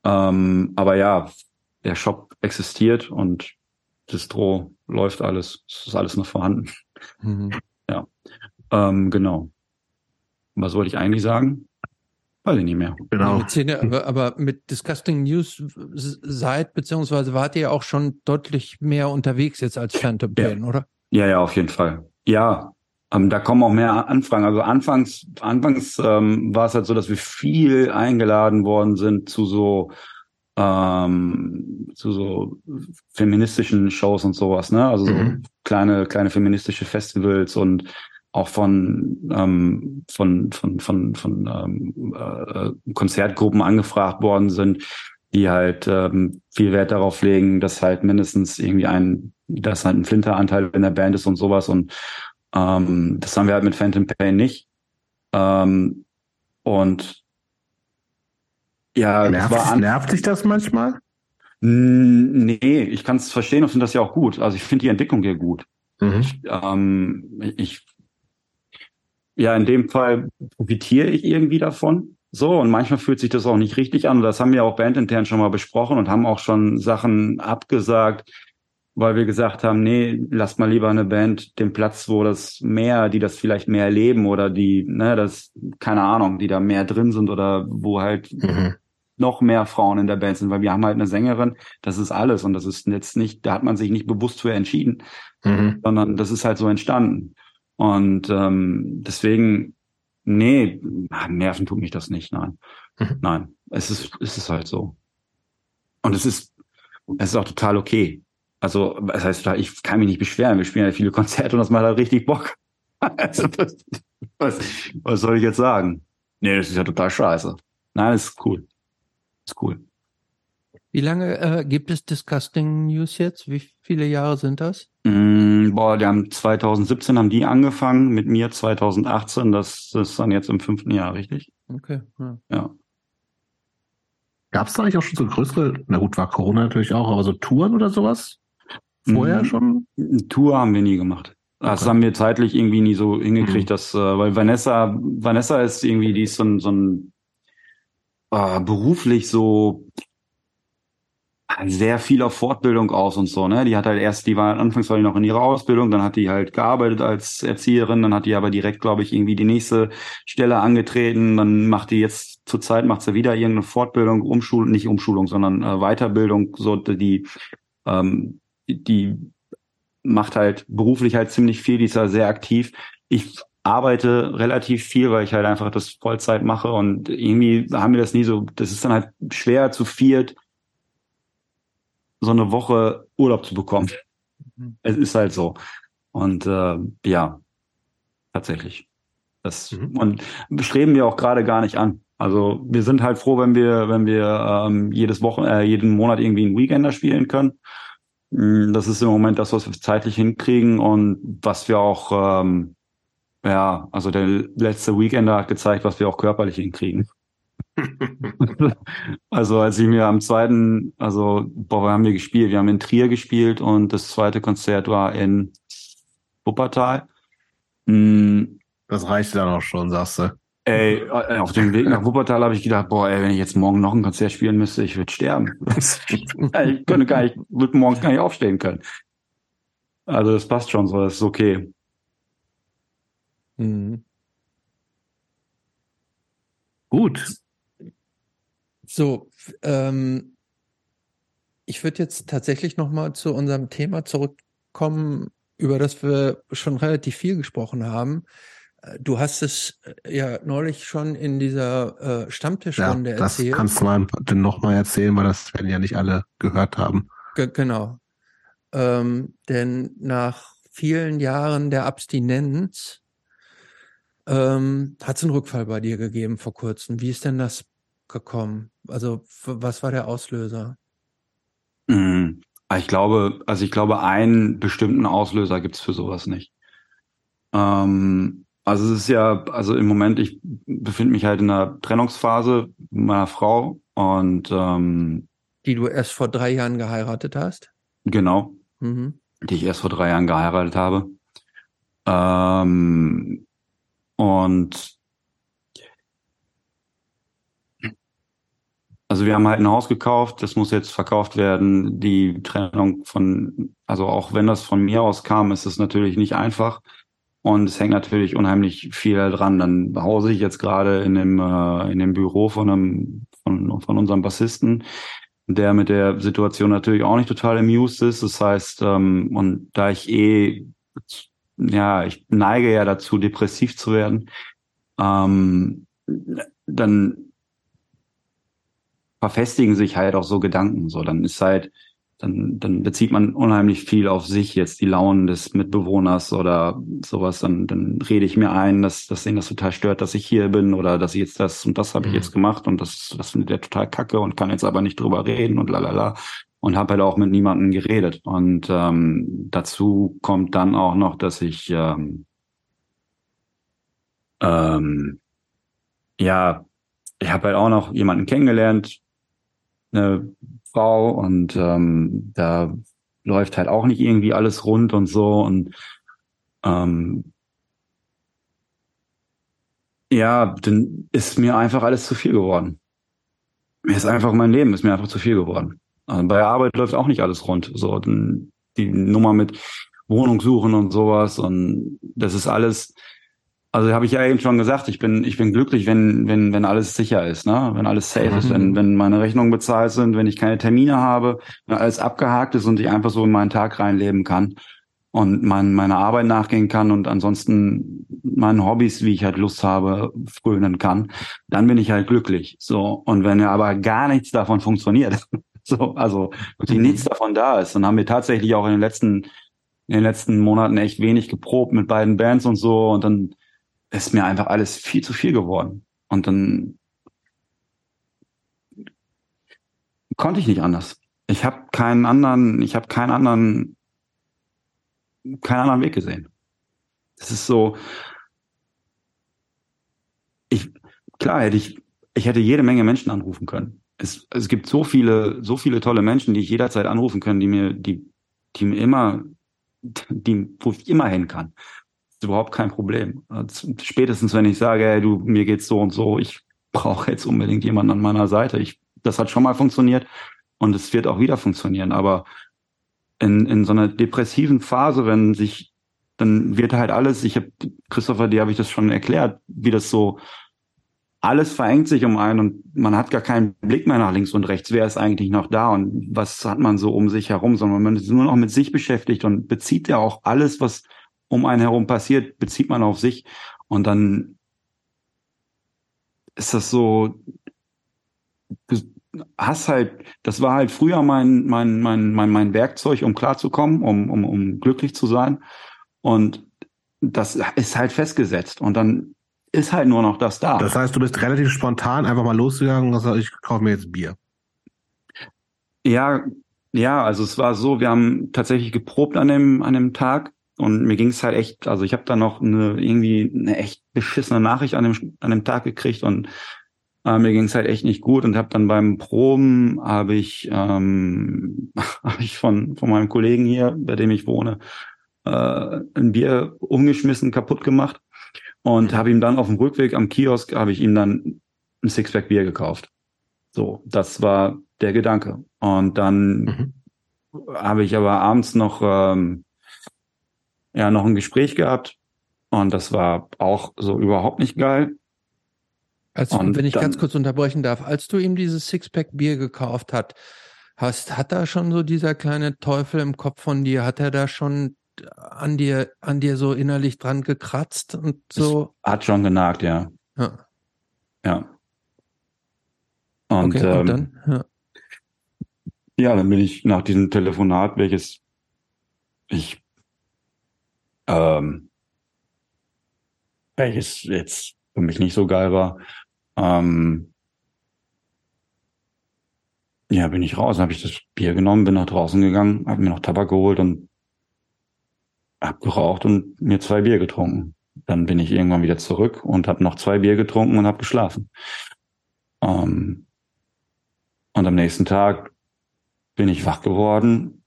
Ähm, aber ja, der Shop existiert und Distro läuft alles, es ist alles noch vorhanden. Mhm. Ähm, genau. Was wollte ich eigentlich sagen? Weiß ich nicht mehr. Genau. Mit Szene, aber, aber mit Disgusting News seid, beziehungsweise wart ihr auch schon deutlich mehr unterwegs jetzt als Phantom Ja. Pain, oder? Ja, ja, auf jeden Fall. Ja, ähm, da kommen auch mehr Anfragen. Also anfangs, anfangs ähm, war es halt so, dass wir viel eingeladen worden sind zu so ähm, zu so feministischen Shows und sowas, ne? Also so Mhm. kleine kleine feministische Festivals und auch von ähm, von von von von ähm, äh, Konzertgruppen angefragt worden sind, die halt ähm, viel Wert darauf legen, dass halt mindestens irgendwie ein, dass halt ein Flinteranteil in der Band ist und sowas und ähm, das haben wir halt mit Phantom Pain nicht. Ähm, und ja, Nervt, war nervt dich das manchmal? Nee, ich kann es verstehen und finde das ja auch gut. Also ich finde die Entwicklung hier gut. Mhm. Ähm, ich, ja, in dem Fall profitiere ich irgendwie davon. So, und manchmal fühlt sich das auch nicht richtig an. Und das haben wir auch bandintern schon mal besprochen und haben auch schon Sachen abgesagt, weil wir gesagt haben, nee, lasst mal lieber eine Band den Platz, wo das mehr, die das vielleicht mehr erleben oder die, ne, das, keine Ahnung, die da mehr drin sind oder wo halt Mhm. Noch mehr Frauen in der Band sind, weil wir haben halt eine Sängerin, das ist alles und das ist jetzt nicht, da hat man sich nicht bewusst für entschieden, Mhm. sondern das ist halt so entstanden. Und ähm, deswegen, nee, ah, nerven tut mich das nicht, nein. Mhm. Nein, es ist, es ist halt so. Und es ist, es ist auch total okay. Also, das heißt, ich kann mich nicht beschweren. Wir spielen ja viele Konzerte und das macht halt richtig Bock. Also, was, was, was soll ich jetzt sagen? Nee, das ist ja total scheiße. Nein, das ist cool. Das ist cool. Wie lange äh, gibt es Disgusting News jetzt? Wie viele Jahre sind das? Mm, boah, die haben 2017 haben die angefangen, mit mir 2018. Das ist dann jetzt im fünften Jahr, richtig? Okay. Ja. Ja. Gab es da eigentlich auch schon so größere, na gut, war Corona natürlich auch, aber so Touren oder sowas? Vorher Mhm. schon? Eine Tour haben wir nie gemacht. Das Okay. haben wir zeitlich irgendwie nie so hingekriegt, Mhm. dass, äh, weil Vanessa, Vanessa ist irgendwie, die ist so ein, so ein äh, beruflich so sehr viel auf Fortbildung aus und so, ne? Die hat halt erst, die war anfangs war die noch in ihrer Ausbildung, dann hat die halt gearbeitet als Erzieherin, dann hat die aber direkt, glaube ich, irgendwie die nächste Stelle angetreten, dann macht die jetzt zurzeit macht sie wieder irgendeine Fortbildung, Umschulung, nicht Umschulung, sondern äh, Weiterbildung, so die ähm, die macht halt beruflich halt ziemlich viel, die ist ja sehr aktiv. Ich arbeite relativ viel, weil ich halt einfach das Vollzeit mache und irgendwie haben wir das nie so, das ist dann halt schwer zu viert so eine Woche Urlaub zu bekommen. Mhm. Es ist halt so. Und äh, ja, tatsächlich. Das Mhm. und streben wir auch gerade gar nicht an. Also wir sind halt froh, wenn wir, wenn wir ähm, jedes Wochen, äh, jeden Monat irgendwie einen Weekender spielen können. Mm, Das ist im Moment das, was wir zeitlich hinkriegen und was wir auch, ähm, ja, also der letzte Weekender hat gezeigt, was wir auch körperlich hinkriegen. Also als ich mir am zweiten, also boah, wo haben wir gespielt? Wir haben in Trier gespielt und das zweite Konzert war in Wuppertal. Mm, Das reicht dann auch schon, sagst du. Ey, äh, auf dem Weg nach Wuppertal habe ich gedacht, boah, ey, wenn ich jetzt morgen noch ein Konzert spielen müsste, ich würde sterben. ich könnte gar nicht, würde morgens gar nicht aufstehen können. Also das passt schon so, das ist okay. Mhm. Gut. So, ähm, ich würde jetzt tatsächlich noch mal zu unserem Thema zurückkommen, über das wir schon relativ viel gesprochen haben. Äh, du hast es äh, ja neulich schon in dieser äh, Stammtischrunde ja, das erzählt. Das kannst du mal, noch mal erzählen, weil das werden ja nicht alle gehört haben. G genau. Ähm, denn nach vielen Jahren der Abstinenz ähm, hat es einen Rückfall bei dir gegeben vor kurzem. Wie ist denn das gekommen? Also was war der Auslöser? Mhm. Ich glaube, also ich glaube, einen bestimmten Auslöser gibt's für sowas nicht. Ähm, also es ist ja, also im Moment, ich befinde mich halt in einer Trennungsphase mit meiner Frau und ähm, die du erst vor drei Jahren geheiratet hast? Genau. Mhm. Die ich erst vor drei Jahren geheiratet habe. Ähm, und also wir haben halt ein Haus gekauft, das muss jetzt verkauft werden. Die Trennung von, also auch wenn das von mir aus kam, ist es natürlich nicht einfach. Und es hängt natürlich unheimlich viel dran. Dann hause ich jetzt gerade in dem, äh, in dem Büro von einem, von, von unserem Bassisten, der mit der Situation natürlich auch nicht total amused ist. Das heißt, ähm, und da ich eh ja, ich neige ja dazu, depressiv zu werden, ähm, dann verfestigen sich halt auch so Gedanken. So, dann ist halt, dann, dann bezieht man unheimlich viel auf sich jetzt, die Launen des Mitbewohners oder sowas. Dann, dann rede ich mir ein, dass, dass ihn das total stört, dass ich hier bin oder dass ich jetzt das und das habe ich mhm. jetzt gemacht und das, das findet er total kacke und kann jetzt aber nicht drüber reden und lalala und habe halt auch mit niemandem geredet. Und ähm, dazu kommt dann auch noch, dass ich ähm, ähm, ja, ich habe halt auch noch jemanden kennengelernt, eine Frau, und ähm, da läuft halt auch nicht irgendwie alles rund und so. Und ähm, ja, dann ist mir einfach alles zu viel geworden. Mir ist einfach mein Leben, ist mir einfach zu viel geworden. Also bei der Arbeit läuft auch nicht alles rund. So die Nummer mit Wohnung suchen und sowas und das ist alles. Also habe ich ja eben schon gesagt, ich bin ich bin glücklich, wenn wenn wenn alles sicher ist, ne? Wenn alles safe mhm. ist, wenn wenn meine Rechnungen bezahlt sind, wenn ich keine Termine habe, wenn alles abgehakt ist und ich einfach so in meinen Tag reinleben kann und mein, meiner Arbeit nachgehen kann und ansonsten meinen Hobbys, wie ich halt Lust habe, frönen kann, dann bin ich halt glücklich. So und wenn ja aber gar nichts davon funktioniert, So, also wirklich nichts mhm. davon da ist. Und haben wir tatsächlich auch in den letzten, in den letzten Monaten echt wenig geprobt mit beiden Bands und so. Und dann ist mir einfach alles viel zu viel geworden. Und dann konnte ich nicht anders. Ich habe keinen anderen, ich habe keinen anderen, keinen anderen Weg gesehen. Das ist so, ich, klar hätte ich, ich hätte jede Menge Menschen anrufen können es, es gibt so viele, so viele tolle Menschen, die ich jederzeit anrufen kann, die mir, die, die mir immer, die, wo ich immer hin kann. Das ist überhaupt kein Problem. Also spätestens wenn ich sage, hey, du, mir geht's so und so, ich brauche jetzt unbedingt jemanden an meiner Seite. Ich, das hat schon mal funktioniert und es wird auch wieder funktionieren. Aber in, in so einer depressiven Phase, wenn sich, dann wird halt alles, ich habe, Christopher, dir habe ich das schon erklärt, wie das so alles verengt sich um einen und man hat gar keinen Blick mehr nach links und rechts. Wer ist eigentlich noch da und was hat man so um sich herum, sondern man ist nur noch mit sich beschäftigt und bezieht ja auch alles, was um einen herum passiert, bezieht man auf sich. Und dann ist das so, hast halt, das war halt früher mein, mein, mein, mein, mein Werkzeug, um klarzukommen, um, um, um glücklich zu sein. Und das ist halt festgesetzt. Und dann ist halt nur noch das da. Das heißt, du bist relativ spontan einfach mal losgegangen und gesagt, ich kaufe mir jetzt Bier. Ja, ja, also es war so, wir haben tatsächlich geprobt an dem, an dem Tag und mir ging es halt echt, also ich habe da noch eine irgendwie eine echt beschissene Nachricht an dem, an dem Tag gekriegt und äh, mir ging es halt echt nicht gut und habe dann beim Proben habe ich ähm, hab ich von von meinem Kollegen hier, bei dem ich wohne, äh, ein Bier umgeschmissen, kaputt gemacht und habe ihm dann auf dem Rückweg am Kiosk, habe ich ihm dann ein Sixpack Bier gekauft. So, das war der Gedanke. Und dann mhm. habe ich aber abends noch, ähm, ja, noch ein Gespräch gehabt. Und das war auch so überhaupt nicht geil. Also, wenn ich dann, ganz kurz unterbrechen darf, als du ihm dieses Sixpack Bier gekauft hast, hast, hat da schon so dieser kleine Teufel im Kopf von dir, hat er da schon an dir, an dir so innerlich dran gekratzt und so? Es hat schon genagt, ja. Ja. Ja. Und, okay, ähm, und dann? Ja. ja, dann bin ich nach diesem Telefonat, welches ich ähm, welches jetzt für mich nicht so geil war, ähm, ja, bin ich raus, habe ich das Bier genommen, bin nach draußen gegangen, habe mir noch Tabak geholt und hab geraucht und mir zwei Bier getrunken. Dann bin ich irgendwann wieder zurück und habe noch zwei Bier getrunken und habe geschlafen. Ähm, und am nächsten Tag bin ich wach geworden,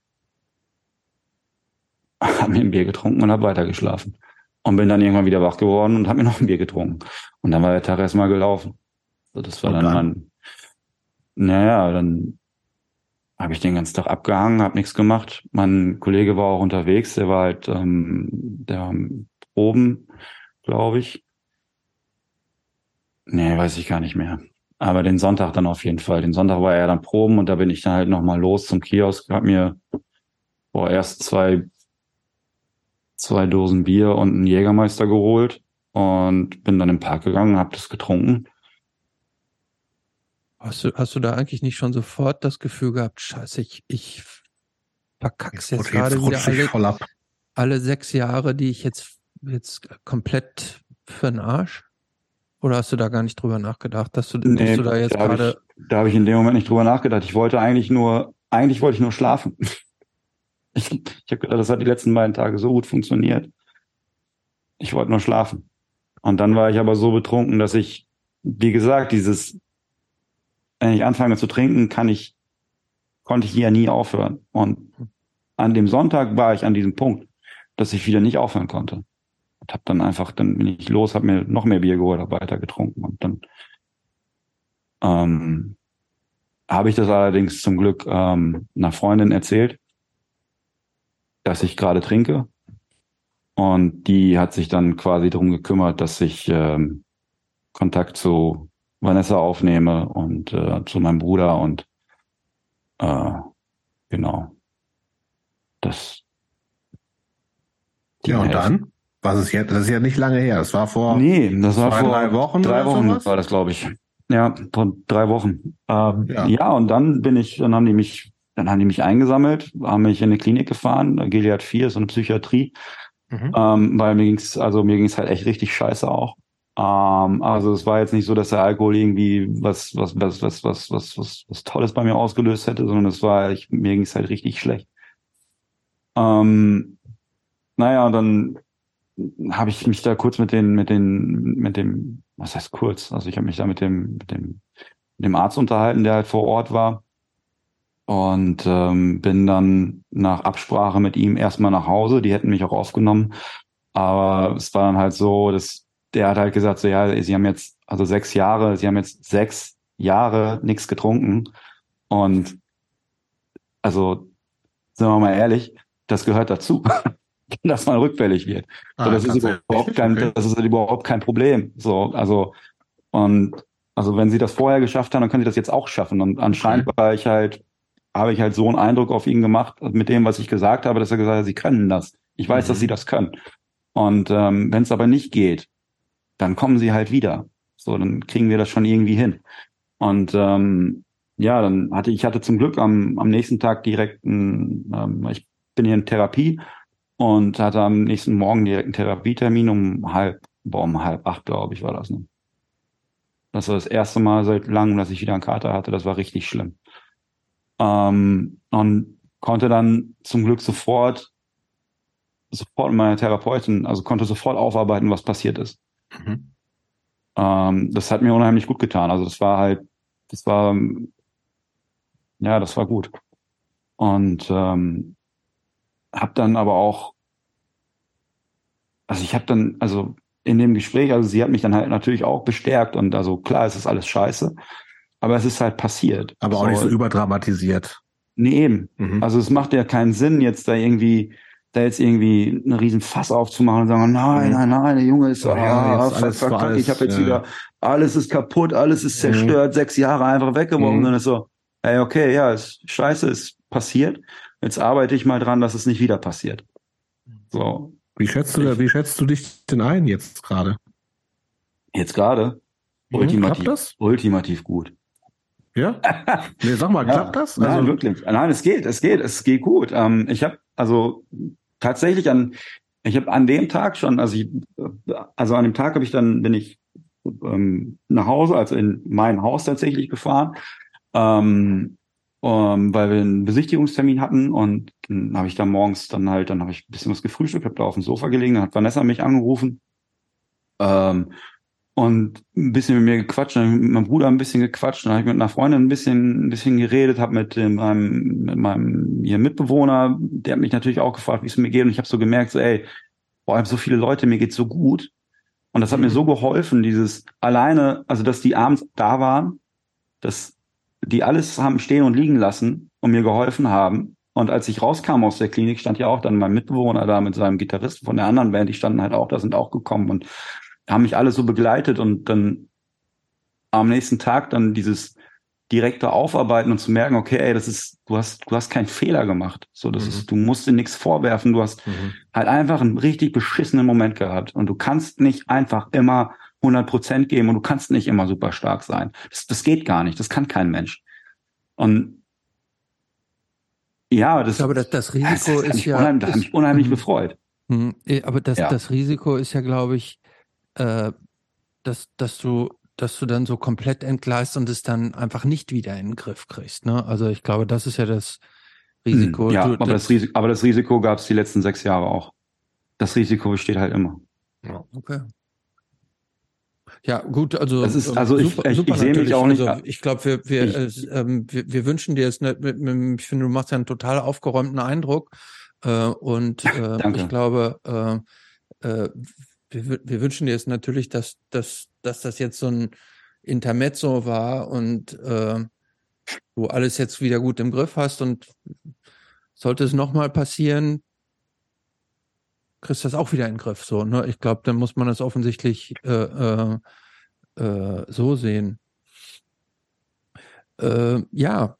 habe mir ein Bier getrunken und habe weiter geschlafen. Und bin dann irgendwann wieder wach geworden und habe mir noch ein Bier getrunken. Und dann war der Tag erstmal gelaufen. So, das war dann, dann mein, naja, dann habe ich den ganzen Tag abgehangen, habe nichts gemacht. Mein Kollege war auch unterwegs, der war halt ähm, der Proben, glaube ich. Nee, weiß ich gar nicht mehr. Aber den Sonntag dann auf jeden Fall. Den Sonntag war er dann Proben und da bin ich dann halt nochmal los zum Kiosk, hab mir boah, erst zwei, zwei Dosen Bier und einen Jägermeister geholt und bin dann im Park gegangen, hab das getrunken Hast du, hast du da eigentlich nicht schon sofort das Gefühl gehabt, scheiße, ich, ich verkack's jetzt, jetzt gerade wieder alle, alle sechs Jahre, die ich jetzt, jetzt komplett für den Arsch? Oder hast du da gar nicht drüber nachgedacht, dass du, nee, dass du da jetzt gerade. Da habe ich in dem Moment nicht drüber nachgedacht. Ich wollte eigentlich nur, eigentlich wollte ich nur schlafen. Ich, ich habe gedacht, das hat die letzten beiden Tage so gut funktioniert. Ich wollte nur schlafen. Und dann war ich aber so betrunken, dass ich, wie gesagt, dieses wenn ich anfange zu trinken, kann ich, konnte ich ja nie aufhören. Und an dem Sonntag war ich an diesem Punkt, dass ich wieder nicht aufhören konnte. Und habe dann einfach, dann bin ich los, habe mir noch mehr Bier geholt, habe weiter getrunken und dann ähm, habe ich das allerdings zum Glück ähm, einer Freundin erzählt, dass ich gerade trinke. Und die hat sich dann quasi darum gekümmert, dass ich ähm, Kontakt zu Vanessa aufnehme und äh, zu meinem Bruder und äh, genau. Das. Ja, und helfen. dann? Was ist jetzt? Das ist ja nicht lange her. Das war vor. Nee, das war vor drei Wochen. Drei Wochen sowas? war das, glaube ich. Ja, vor drei Wochen. Ähm, ja. ja, und dann bin ich, dann haben die mich, dann haben die mich eingesammelt, haben mich in eine Klinik gefahren, Gilead 4, so eine Psychiatrie. Mhm. Ähm, weil mir ging's, also mir ging's halt echt richtig scheiße auch. Ähm, also es war jetzt nicht so, dass der Alkohol irgendwie was, was, was, was, was, was, was, was Tolles bei mir ausgelöst hätte, sondern es war, ich, mir ging es halt richtig schlecht. Ähm, naja, und dann habe ich mich da kurz mit den, mit den, mit dem, was heißt kurz? Also ich habe mich da mit dem, mit dem, mit dem Arzt unterhalten, der halt vor Ort war. Und ähm, bin dann nach Absprache mit ihm erstmal nach Hause. Die hätten mich auch aufgenommen. Aber es war dann halt so, dass der hat halt gesagt, so ja, sie haben jetzt, also sechs Jahre, sie haben jetzt sechs Jahre nichts getrunken. Und also, sind wir mal ehrlich, das gehört dazu, dass man rückfällig wird. Ah, so, das ist überhaupt kein, okay. das ist überhaupt kein Problem. So, also, und also wenn sie das vorher geschafft haben, dann können sie das jetzt auch schaffen. Und anscheinend okay. war ich halt, habe ich halt so einen Eindruck auf ihn gemacht, mit dem, was ich gesagt habe, dass er gesagt hat, sie können das. Ich weiß, mhm. dass sie das können. Und ähm, wenn es aber nicht geht, dann kommen sie halt wieder. So, dann kriegen wir das schon irgendwie hin. Und ähm, ja, dann hatte ich hatte zum Glück am, am nächsten Tag direkt ein, ähm, ich bin hier in Therapie und hatte am nächsten Morgen direkt einen Therapietermin um halb, boah, um halb acht, glaube ich, war das. Ne? Das war das erste Mal seit langem, dass ich wieder einen Kater hatte. Das war richtig schlimm. Ähm, und konnte dann zum Glück sofort, sofort mit meiner Therapeutin, also konnte sofort aufarbeiten, was passiert ist. Mhm. Ähm, das hat mir unheimlich gut getan. Also das war halt, das war, ja, das war gut. Und ähm, habe dann aber auch, also ich habe dann, also in dem Gespräch, also sie hat mich dann halt natürlich auch bestärkt und also klar, es ist alles scheiße, aber es ist halt passiert. Aber auch so, nicht so überdramatisiert. Nee, eben. Mhm. Also es macht ja keinen Sinn, jetzt da irgendwie da jetzt irgendwie einen riesen Fass aufzumachen und sagen, nein, mhm. nein, nein, der Junge ist so, ja, ah, fuck, fuck, fuck, ich habe jetzt ja. wieder, alles ist kaputt, alles ist mhm. zerstört, mhm. sechs Jahre einfach weggeworfen mhm. und ist so, ey, okay, ja, ist scheiße, ist passiert. Jetzt arbeite ich mal dran, dass es nicht wieder passiert. So. Wie schätzt du, ich, wie schätzt du dich denn ein jetzt gerade? Jetzt gerade? Mhm, ultimativ, ultimativ gut. Ja? Nee, sag mal, klappt ja, das? Also, nein, wirklich. Nein, es geht, es geht, es geht gut. Ähm, ich habe also tatsächlich an, ich habe an dem Tag schon, also ich, also an dem Tag habe ich dann, bin ich ähm, nach Hause, also in mein Haus tatsächlich gefahren, ähm, ähm, weil wir einen Besichtigungstermin hatten und dann habe ich dann morgens dann halt, dann habe ich ein bisschen was gefrühstückt, habe da auf dem Sofa gelegen, dann hat Vanessa mich angerufen ähm, und ein bisschen mit mir gequatscht, dann mit meinem Bruder ein bisschen gequatscht, dann habe ich mit einer Freundin ein bisschen, ein bisschen geredet, habe mit dem, meinem, mit meinem hier Mitbewohner, der hat mich natürlich auch gefragt, wie es mir geht, und ich habe so gemerkt, so, ey, boah, ich habe so viele Leute, mir geht's so gut. Und das hat mhm. mir so geholfen, dieses alleine, also dass die abends da waren, dass die alles haben stehen und liegen lassen und mir geholfen haben. Und als ich rauskam aus der Klinik, stand ja auch dann mein Mitbewohner da mit seinem Gitarristen von der anderen Band, die standen halt auch da, sind auch gekommen und haben mich alle so begleitet und dann am nächsten Tag dann dieses direkte Aufarbeiten und zu merken, okay, ey, das ist, du hast, du hast keinen Fehler gemacht. So, das mhm. ist, du musst dir nichts vorwerfen. Du hast mhm. halt einfach einen richtig beschissenen Moment gehabt und du kannst nicht einfach immer 100 Prozent geben und du kannst nicht immer super stark sein. Das, das geht gar nicht. Das kann kein Mensch. Und ja, das, ich glaube, das, das Risiko das ist ja, unheimlich, das hat mich unheimlich mhm. befreut. Mhm. Aber das, ja. das Risiko ist ja, glaube ich, äh, dass, dass du dass du dann so komplett entgleist und es dann einfach nicht wieder in den Griff kriegst. Ne? Also ich glaube, das ist ja das Risiko. Hm, ja, du, aber, das, das Risiko aber das Risiko gab es die letzten sechs Jahre auch. Das Risiko besteht halt immer. Ja, okay. Ja, gut, also, das ist, also super, ich, ich, ich sehe mich auch nicht. Also ich glaube, wir, wir, ich, äh, ähm, wir, wir, wünschen dir es, nicht mit, ich finde, du machst ja einen total aufgeräumten Eindruck. Äh, und äh, ich glaube, äh, äh, wir, wir wünschen dir es natürlich, dass, dass, dass das jetzt so ein Intermezzo war und äh, du alles jetzt wieder gut im Griff hast und sollte es nochmal passieren, kriegst du das auch wieder in den Griff. So, ne? Ich glaube, dann muss man das offensichtlich äh, äh, äh, so sehen. Äh, ja,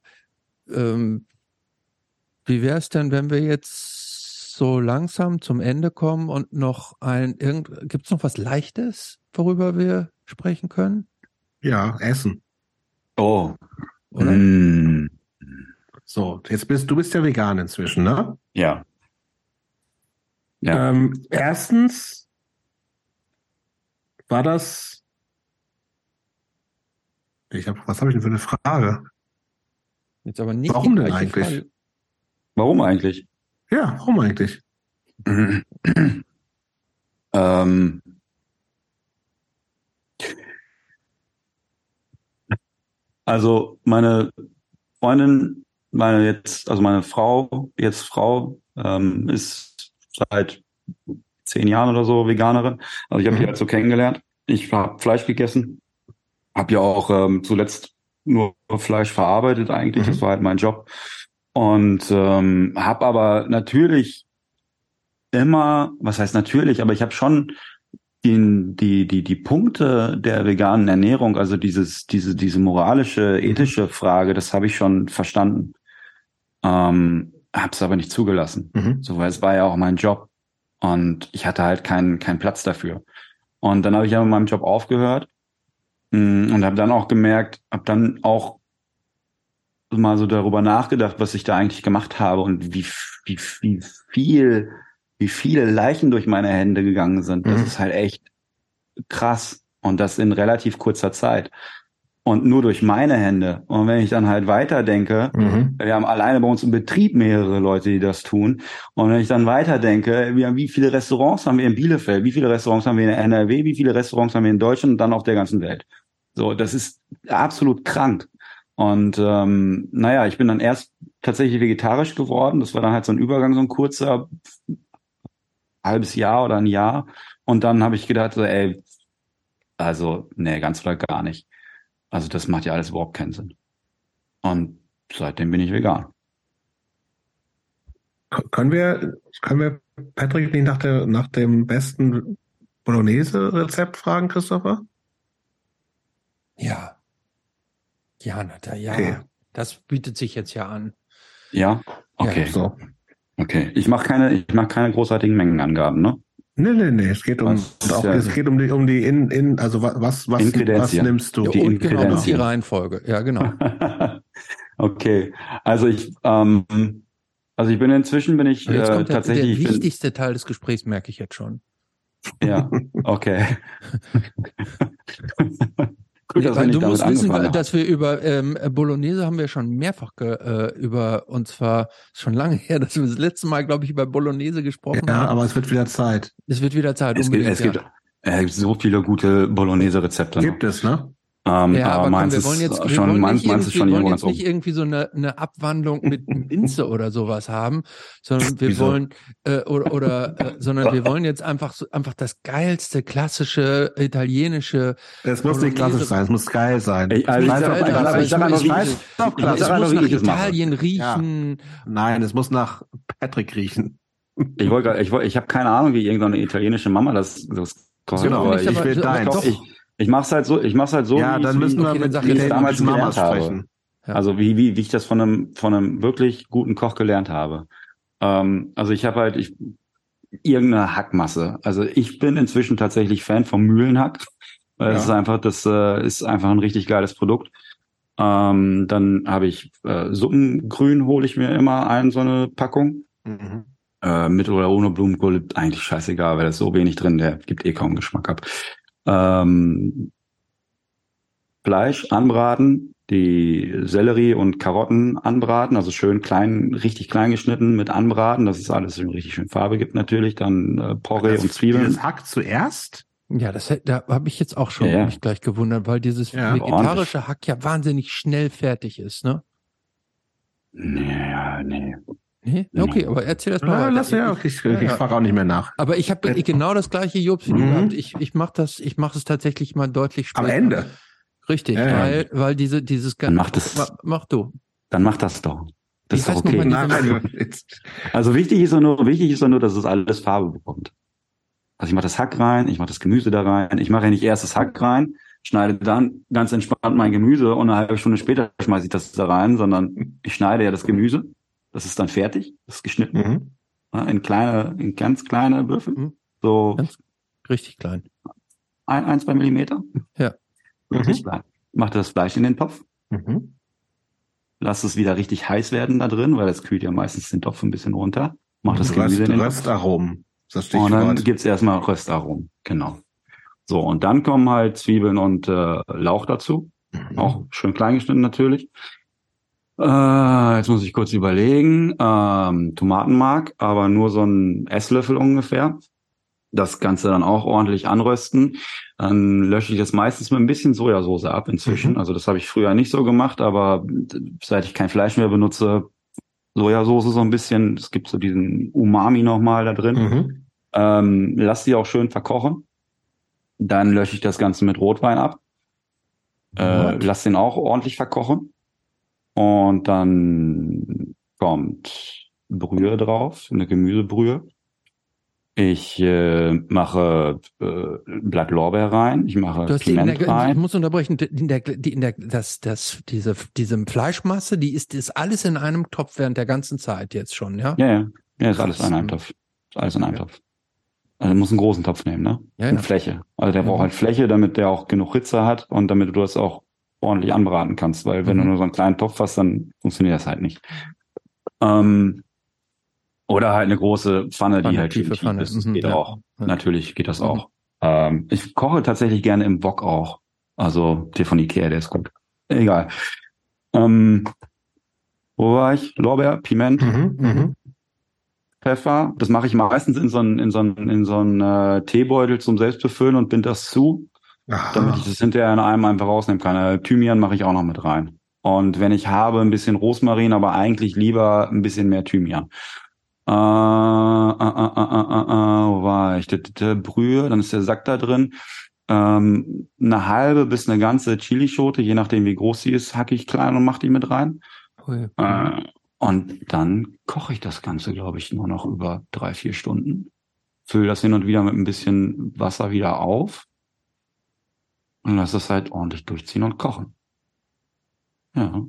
ähm, wie wäre es denn, wenn wir jetzt so langsam zum Ende kommen und noch ein, gibt es noch was Leichtes, worüber wir sprechen können? Ja, Essen. Oh. Oder? Mm. So, jetzt bist du bist ja vegan inzwischen, ne? Ja. ja. Ähm, erstens war das. Ich hab, was habe ich denn für eine Frage? Jetzt aber nicht. Warum denn eigentlich? Frage. Warum eigentlich? Ja, warum eigentlich? ähm, also meine Freundin, meine jetzt, also meine Frau, jetzt Frau, ähm, ist seit zehn Jahren oder so Veganerin. Also ich habe mhm. die halt so kennengelernt. Ich habe Fleisch gegessen, habe ja auch ähm, zuletzt nur Fleisch verarbeitet eigentlich. Mhm. Das war halt mein Job. Und ähm, habe aber natürlich immer, was heißt natürlich, aber ich habe schon die, die, die, die Punkte der veganen Ernährung, also dieses, diese, diese moralische, ethische Frage, das habe ich schon verstanden. Ähm, habe es aber nicht zugelassen. Mhm. So, weil es war ja auch mein Job. Und ich hatte halt keinen keinen Platz dafür. Und dann habe ich ja mit meinem Job aufgehört mm, und habe dann auch gemerkt, habe dann auch mal so darüber nachgedacht, was ich da eigentlich gemacht habe und wie, wie, wie viel, wie viele Leichen durch meine Hände gegangen sind. Das mhm. ist halt echt krass. Und das in relativ kurzer Zeit. Und nur durch meine Hände. Und wenn ich dann halt weiterdenke, mhm. wir haben alleine bei uns im Betrieb mehrere Leute, die das tun. Und wenn ich dann weiterdenke, wir haben, wie viele Restaurants haben wir in Bielefeld, wie viele Restaurants haben wir in der NRW, wie viele Restaurants haben wir in Deutschland und dann auf der ganzen Welt. So, das ist absolut krank. Und ähm, naja, ich bin dann erst tatsächlich vegetarisch geworden. Das war dann halt so ein Übergang, so ein kurzer halbes Jahr oder ein Jahr. Und dann habe ich gedacht, so, ey, also, nee, ganz oder gar nicht. Also das macht ja alles überhaupt keinen Sinn. Und seitdem bin ich vegan. Können wir, können wir Patrick nicht nach, der, nach dem besten Bolognese-Rezept fragen, Christopher? Ja. Ja, Nata, ja. Okay. Das bietet sich jetzt ja an. Ja, okay. Ja, so. Okay. Ich mache keine, ich mache keine großartigen Mengenangaben, ne? Nee, nee, nee. Es geht um, auch, ja, es geht um die, um die in, in, also was, was, was nimmst du? Die und genau, die Reihenfolge. Ja, genau. okay. Also ich, ähm, also ich bin inzwischen bin ich jetzt äh, tatsächlich der, der wichtigste bin, Teil des Gesprächs merke ich jetzt schon. Ja, okay. Weil du musst wissen, dass wir über ähm, Bolognese haben wir schon mehrfach ge, äh, über, und zwar schon lange her, dass wir das letzte Mal, glaube ich, über Bolognese gesprochen ja, haben. Ja, aber es wird wieder Zeit. Es wird wieder Zeit. Es gibt, es gibt äh, so viele gute Bolognese-Rezepte. Gibt es, ne? Ähm, ja, aber, aber komm, wir wollen jetzt schon, wir meins, meins ist schon wir wollen jetzt nicht irgendwie so eine, eine Abwandlung mit Minze oder sowas haben, sondern wir Wieso? wollen äh, oder, oder äh, sondern wir wollen jetzt einfach so, einfach das geilste klassische italienische. Es muss nicht klassisch sein, es muss geil sein. Ich, also, ich, ich, ich, sag, ich, weiß, doch, klar, es muss nach Italien riechen. Ja. Nein, es muss nach Patrick riechen. Ich wollte, ich wollte, ich habe keine Ahnung, wie irgendeine italienische Mama das, das kocht. Genau, ich, ich will deins. Ich, ich mach's halt so, ich mach's halt so, ja, wie, dann müssen wir mit ich damals gelernt habe. Ja. Also wie, wie, wie ich das von einem, von einem wirklich guten Koch gelernt habe. Ähm, also ich habe halt, ich, irgendeine Hackmasse. Also ich bin inzwischen tatsächlich Fan vom Mühlenhack. Weil ja. es ist einfach, das äh, ist einfach ein richtig geiles Produkt. Ähm, dann habe ich äh, Suppengrün, hole ich mir immer ein, so eine Packung. Mhm. Äh, mit oder ohne Blumenkohl, eigentlich scheißegal, weil da ist so wenig drin, der gibt eh kaum Geschmack ab ähm, Fleisch anbraten, die Sellerie und Karotten anbraten, also schön klein, richtig klein geschnitten mit anbraten, dass es alles schön, richtig schön Farbe gibt natürlich, dann äh, Porree und Zwiebeln. Das Hack zuerst? Ja, das da habe ich jetzt auch schon ja, mich gleich gewundert, weil dieses ja, vegetarische. Hack ja wahnsinnig schnell fertig ist, ne? Nee, ja, nee. Nee? Okay, aber erzähl das mal. Ja, lass ja, ich, ich, ich, ich frage auch nicht mehr nach. Aber ich habe genau das gleiche Jobs wie du mhm. gehabt. Ich, ich mache das, ich mache es tatsächlich mal deutlich später. Am Ende. Richtig, ja, weil, weil diese, dieses Dann mach das. Mach, du. Dann mach das doch. Das ist doch okay. Nein, also wichtig ist doch nur, wichtig ist doch nur, dass es alles Farbe bekommt. Also ich mache das Hack rein, ich mache das Gemüse da rein. Ich mache ja nicht erst das Hack rein, schneide dann ganz entspannt mein Gemüse und eine halbe Stunde später schmeiße ich das da rein, sondern ich schneide ja das Gemüse das ist dann fertig, das ist geschnitten. Mhm. Ja, in kleine, in ganz kleine Würfel. Mhm. So. Ganz richtig klein. Ein, ein, zwei Millimeter. Ja. Richtig mhm. klein. Macht das Fleisch in den Topf. Mhm. Lass es wieder richtig heiß werden da drin, weil das kühlt ja meistens den Topf ein bisschen runter. Macht das Gemüse Röst, in den Röstaromen. Das und dann gibt's erstmal Röstaromen. Genau. So, und dann kommen halt Zwiebeln und äh, Lauch dazu. Mhm. Auch schön klein geschnitten natürlich. Äh, jetzt muss ich kurz überlegen. Ähm, Tomatenmark, aber nur so ein Esslöffel ungefähr. Das Ganze dann auch ordentlich anrösten. Dann lösche ich das meistens mit ein bisschen Sojasauce ab inzwischen. Mhm. Also das habe ich früher nicht so gemacht, aber seit ich kein Fleisch mehr benutze, Sojasauce so ein bisschen. Es gibt so diesen Umami nochmal da drin. Mhm. Ähm, lass die auch schön verkochen. Dann lösche ich das Ganze mit Rotwein ab. Äh, lass den auch ordentlich verkochen. Und dann kommt Brühe drauf, eine Gemüsebrühe. Ich äh, mache äh, Blatt Lorbeer rein, ich mache Piment der, rein. Ich muss unterbrechen, in der, in der, das, das, diese, diese Fleischmasse, die ist, ist alles in einem Topf während der ganzen Zeit jetzt schon, ja? Ja, ja, ja ist alles in einem Topf. Ist alles in einem ja. Topf. Also muss einen großen Topf nehmen, ne? Ja, ja. Fläche. Also der mhm. braucht halt Fläche, damit der auch genug Hitze hat und damit du das auch ordentlich anbraten kannst, weil wenn mhm. du nur so einen kleinen Topf hast, dann funktioniert das halt nicht. Ähm, oder halt eine große Pfanne, Pfanne die halt tiefe Pfanne. ist. Mhm, geht ja. auch. Ja. Natürlich geht das mhm. auch. Ähm, ich koche tatsächlich gerne im Wok auch. Also der von Ikea, der ist gut. Egal. Ähm, wo war ich? Lorbeer, Piment, mhm, mhm. Pfeffer. Das mache ich meistens in so einen, in so einen, in so einen äh, Teebeutel zum Selbstbefüllen und bind das zu. Aha. damit ich das hinterher in einem einfach rausnehmen kann. Äh, Thymian mache ich auch noch mit rein. Und wenn ich habe, ein bisschen Rosmarin, aber eigentlich lieber ein bisschen mehr Thymian. Äh, äh, äh, äh, äh, äh, wo war ich? Brühe, dann ist der Sack da drin. Ähm, eine halbe bis eine ganze Chilischote, je nachdem wie groß sie ist, hacke ich klein und mache die mit rein. Cool. Äh, Und dann koche ich das Ganze, glaube ich, nur noch über drei, vier Stunden. Fülle das hin und wieder mit ein bisschen Wasser wieder auf. Und lasse es halt ordentlich durchziehen und kochen. Ja,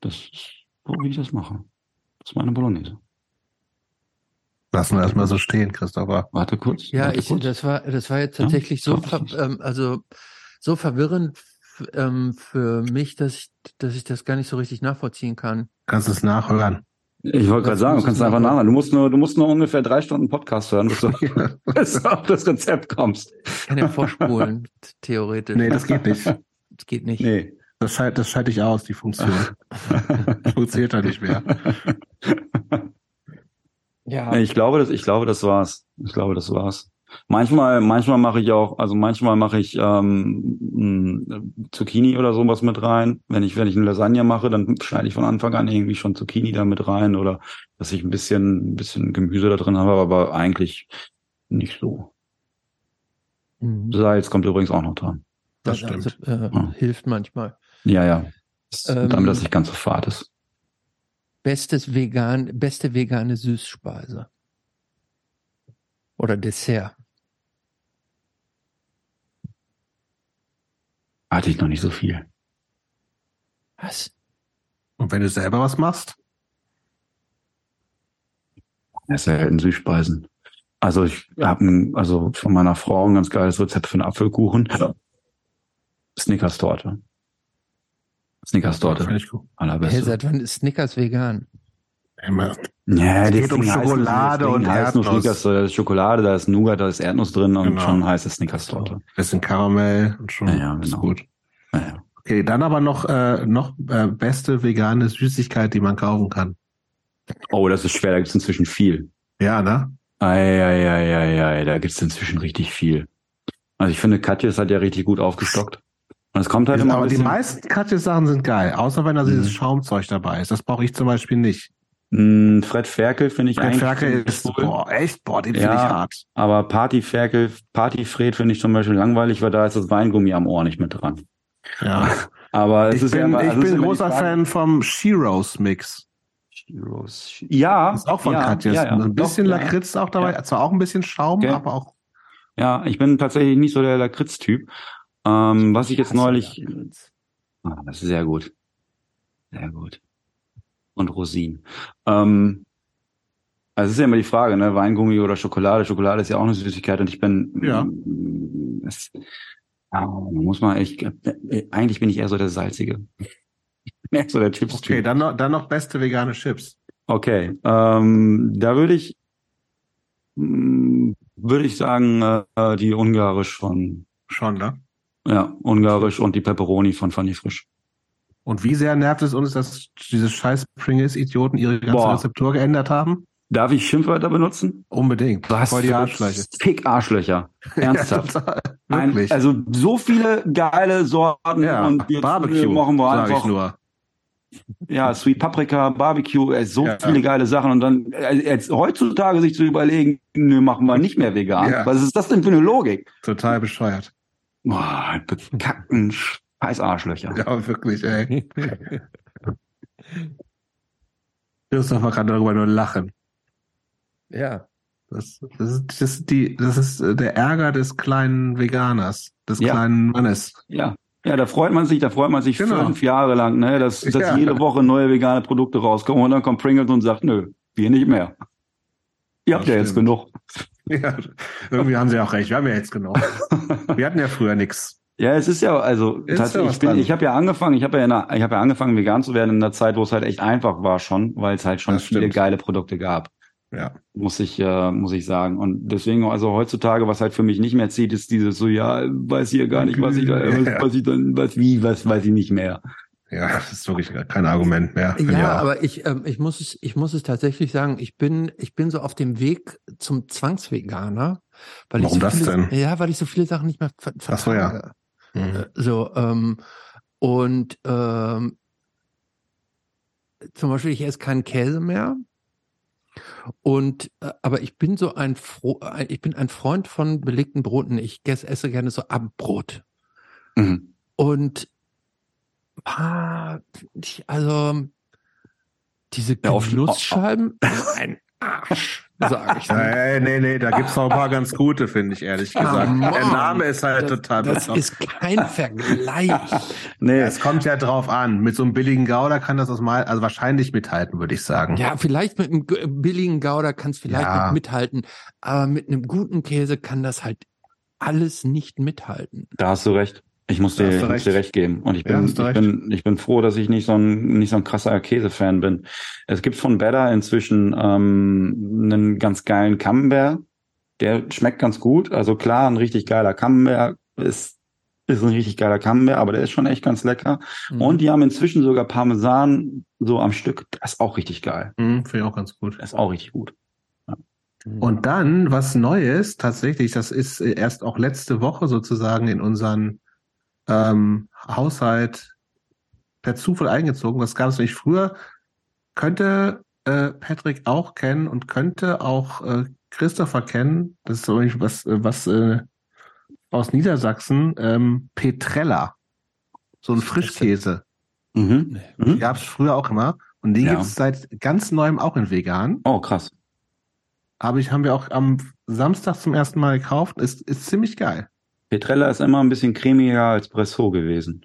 das ist so, wie ich das mache. Das ist meine Bolognese. Lassen wir erstmal so stehen, Christopher. Warte kurz. Ja, warte ich, kurz. das war, das war jetzt tatsächlich Ja, so, ver, ähm, also so verwirrend ähm, für mich, dass ich, dass ich das gar nicht so richtig nachvollziehen kann. Kannst es nachhören. Ich wollte gerade sagen, du kannst es einfach nachher- nachher. Du musst nur, du musst nur ungefähr drei Stunden Podcast hören, bis du, bis du auf das Rezept kommst. Ich kann ja vorspulen, theoretisch. nee, das geht nicht. Das geht nicht. Nee. Das, schalt, das schalte ich aus, die Funktion. Funktioniert ja nicht mehr. Ja. Ich glaube, das, ich glaube, das war's. Ich glaube, das war's. Manchmal, manchmal mache ich auch, also manchmal mache ich ähm, mh, Zucchini oder sowas mit rein. Wenn ich, wenn ich eine Lasagne mache, dann schneide ich von Anfang an irgendwie schon Zucchini da mit rein oder dass ich ein bisschen, ein bisschen Gemüse da drin habe, aber eigentlich nicht so. Mhm. Salz kommt übrigens auch noch dran. Das Also, stimmt. äh, Ja. Hilft manchmal. Ja, ja. Das- Ähm, damit das nicht ganz so fad ist. Bestes vegan, beste vegane Süßspeise. Oder Dessert. Hatte ich noch nicht so viel. Was? Und wenn du selber was machst? Das ist ja in Süßspeisen. Also ich habe also von meiner Frau ein ganz geiles Rezept für einen Apfelkuchen. Snickers-Torte. Snickers-Torte. Ich gut. Hey, Allerbeste. seit wann ist Snickers vegan? Immer. Ja, Es geht um heißt- Schokolade und heißt Erdnuss. Snickers, da ist Schokolade, da ist Nougat, da ist Erdnuss drin und Genau. schon heißt es Snickers-Torte. Bisschen Karamell und schon Ja, ja, ist genau. gut. Ja, ja. Okay, dann aber noch, äh, noch äh, beste vegane Süßigkeit, die man kaufen kann. Oh, das ist schwer, da gibt's inzwischen viel. Ja, ne? Eieieiei, da gibt's inzwischen richtig viel. Also ich finde, Katjes hat ja richtig gut aufgestockt. Und es kommt halt immer aber die meisten Katjes-Sachen sind geil, außer wenn da dieses Mhm. Schaumzeug dabei ist. Das brauche ich zum Beispiel nicht. Mm, Fred Ferkel finde ich Fred eigentlich Ferkel ziemlich ist, cool. boah, echt, boah, den Ja. finde ich hart. Aber Party Ferkel, Party Fred finde ich zum Beispiel langweilig, weil da ist das Weingummi am Ohr nicht mit dran. Ja. Aber es Ich ist ja bin, immer, ich also bin großer Fan vom Sheroes Mix. Heroes. Ja. Ist auch von ja, Katjes. Ja, ja. Ein bisschen Doch, ja. Lakritz auch dabei. Zwar auch ein bisschen Schaum, Okay. aber auch. Ja, ich bin tatsächlich nicht so der Lakritz-Typ. Ähm, was ich jetzt neulich, ah, das ist sehr gut. Sehr gut. Und Rosinen. Ähm, also es ist ja immer die Frage, ne, Weingummi oder Schokolade. Schokolade ist ja auch eine Süßigkeit und ich bin, Ja. es, man muss mal echt, eigentlich bin ich eher so der Salzige. Eher so der Chips-Typ. Okay, dann noch, dann noch beste vegane Chips. Okay, ähm, da würde ich, mh, würde ich sagen, äh, die ungarisch von, Schon, ne? ja, ungarisch und die Pepperoni von Fanny Frisch. Und wie sehr nervt es uns, dass diese scheiß Pringles-Idioten ihre ganze Boah. Rezeptur geändert haben? Darf ich Schimpfwörter benutzen? Unbedingt. Was Voll die Arschlöcher. Fick-Arschlöcher. Ernsthaft. Ja, total. Ein, Wirklich. also so viele geile Sorten ja, und jetzt Barbecue, machen wir sag ich einfach nur. ja Sweet Paprika, Barbecue, äh, so Ja. viele geile Sachen und dann äh, jetzt heutzutage sich zu überlegen, nö, machen wir nicht mehr vegan. Ja. Was ist das denn für eine Logik? Total bescheuert. Boah, bekackten scheiß Arschlöcher. Ja, wirklich, ey. Christopher kann darüber nur lachen. Ja. Das, das, ist, das, ist die, das ist äh, der Ärger des kleinen Veganers, des Ja. kleinen Mannes. Ja. Ja, da freut man sich, da freut man sich Genau. fünf Jahre lang, ne, dass, dass Ja. jede Woche neue vegane Produkte rauskommen und dann kommt Pringles und sagt, nö, wir nicht mehr. Ihr habt Das ja jetzt genug. Ja, irgendwie haben sie auch recht. Wir haben ja jetzt genug. Wir hatten ja früher nichts. Ja, es ist ja, also Ist tatsächlich, ich bin, dran. ich habe ja angefangen, ich habe ja, in der, ich habe ja angefangen vegan zu werden in einer Zeit, wo es halt echt einfach war schon, weil es halt schon Das viele stimmt. geile Produkte gab. Ja. muss ich, äh, muss ich sagen. Und deswegen, also heutzutage, was halt für mich nicht mehr zieht, ist dieses so, ja, weiß ich ja gar nicht, was ich da, was, Ja. was ich dann, was, wie, was, weiß ich nicht mehr. Ja, das ist wirklich kein Argument mehr. Ja, aber ich, ähm, ich muss es, ich muss es tatsächlich sagen, ich bin, ich bin so auf dem Weg zum Zwangsveganer. Weil Warum ich so das viele, denn? Ja, weil ich so viele Sachen nicht mehr ver Ach so, ja. Mhm. Äh, So, ähm, und ähm, zum Beispiel, ich esse keinen Käse mehr. Und äh, aber ich bin so ein Fro ich bin ein Freund von belegten Broten. Ich esse, gerne so Abendbrot. Mhm. Und ah, also Diese Genussscheiben? Ein Arsch, sag ich. Nee, nee, nee, da gibt's noch ein paar ganz gute, finde ich, ehrlich ah, gesagt. Oh, Der Name ist halt das, total Das ist kein Vergleich. nee. Es kommt ja drauf an. Mit so einem billigen Gouda kann das aus mal, also wahrscheinlich mithalten, würde ich sagen. Ja, vielleicht mit einem billigen Gouda kann es vielleicht ja. mithalten, aber mit einem guten Käse kann das halt alles nicht mithalten. Da hast du recht. Ich muss, dir, ich muss dir recht geben. Und ich bin, ja, ich bin, ich bin froh, dass ich nicht so ein, nicht so ein krasser Käsefan bin. Es gibt von Better inzwischen ähm, einen ganz geilen Camembert. Der schmeckt ganz gut. Also klar, ein richtig geiler Camembert ist, ist ein richtig geiler Camembert, aber der ist schon echt ganz lecker. Mhm. Und die haben inzwischen sogar Parmesan so am Stück. Das ist auch richtig geil. Mhm, Finde ich auch ganz gut. Das ist auch richtig gut. Und dann was Neues, tatsächlich, das ist erst auch letzte Woche sozusagen in unseren ähm, Haushalt per Zufall eingezogen. Das gab es nämlich früher. Könnte äh, Patrick auch kennen und könnte auch äh, Christopher kennen. Das ist übrigens was, äh, was äh, aus Niedersachsen. Ähm, Petrella. So ein Frischkäse. Mhm. Mhm. Gab es früher auch immer. Und den ja. gibt es seit ganz neuem auch in vegan. Oh, krass. Aber ich haben wir auch am Samstag zum ersten Mal gekauft. Ist, ist ziemlich geil. Petrella ist immer ein bisschen cremiger als Bressot gewesen.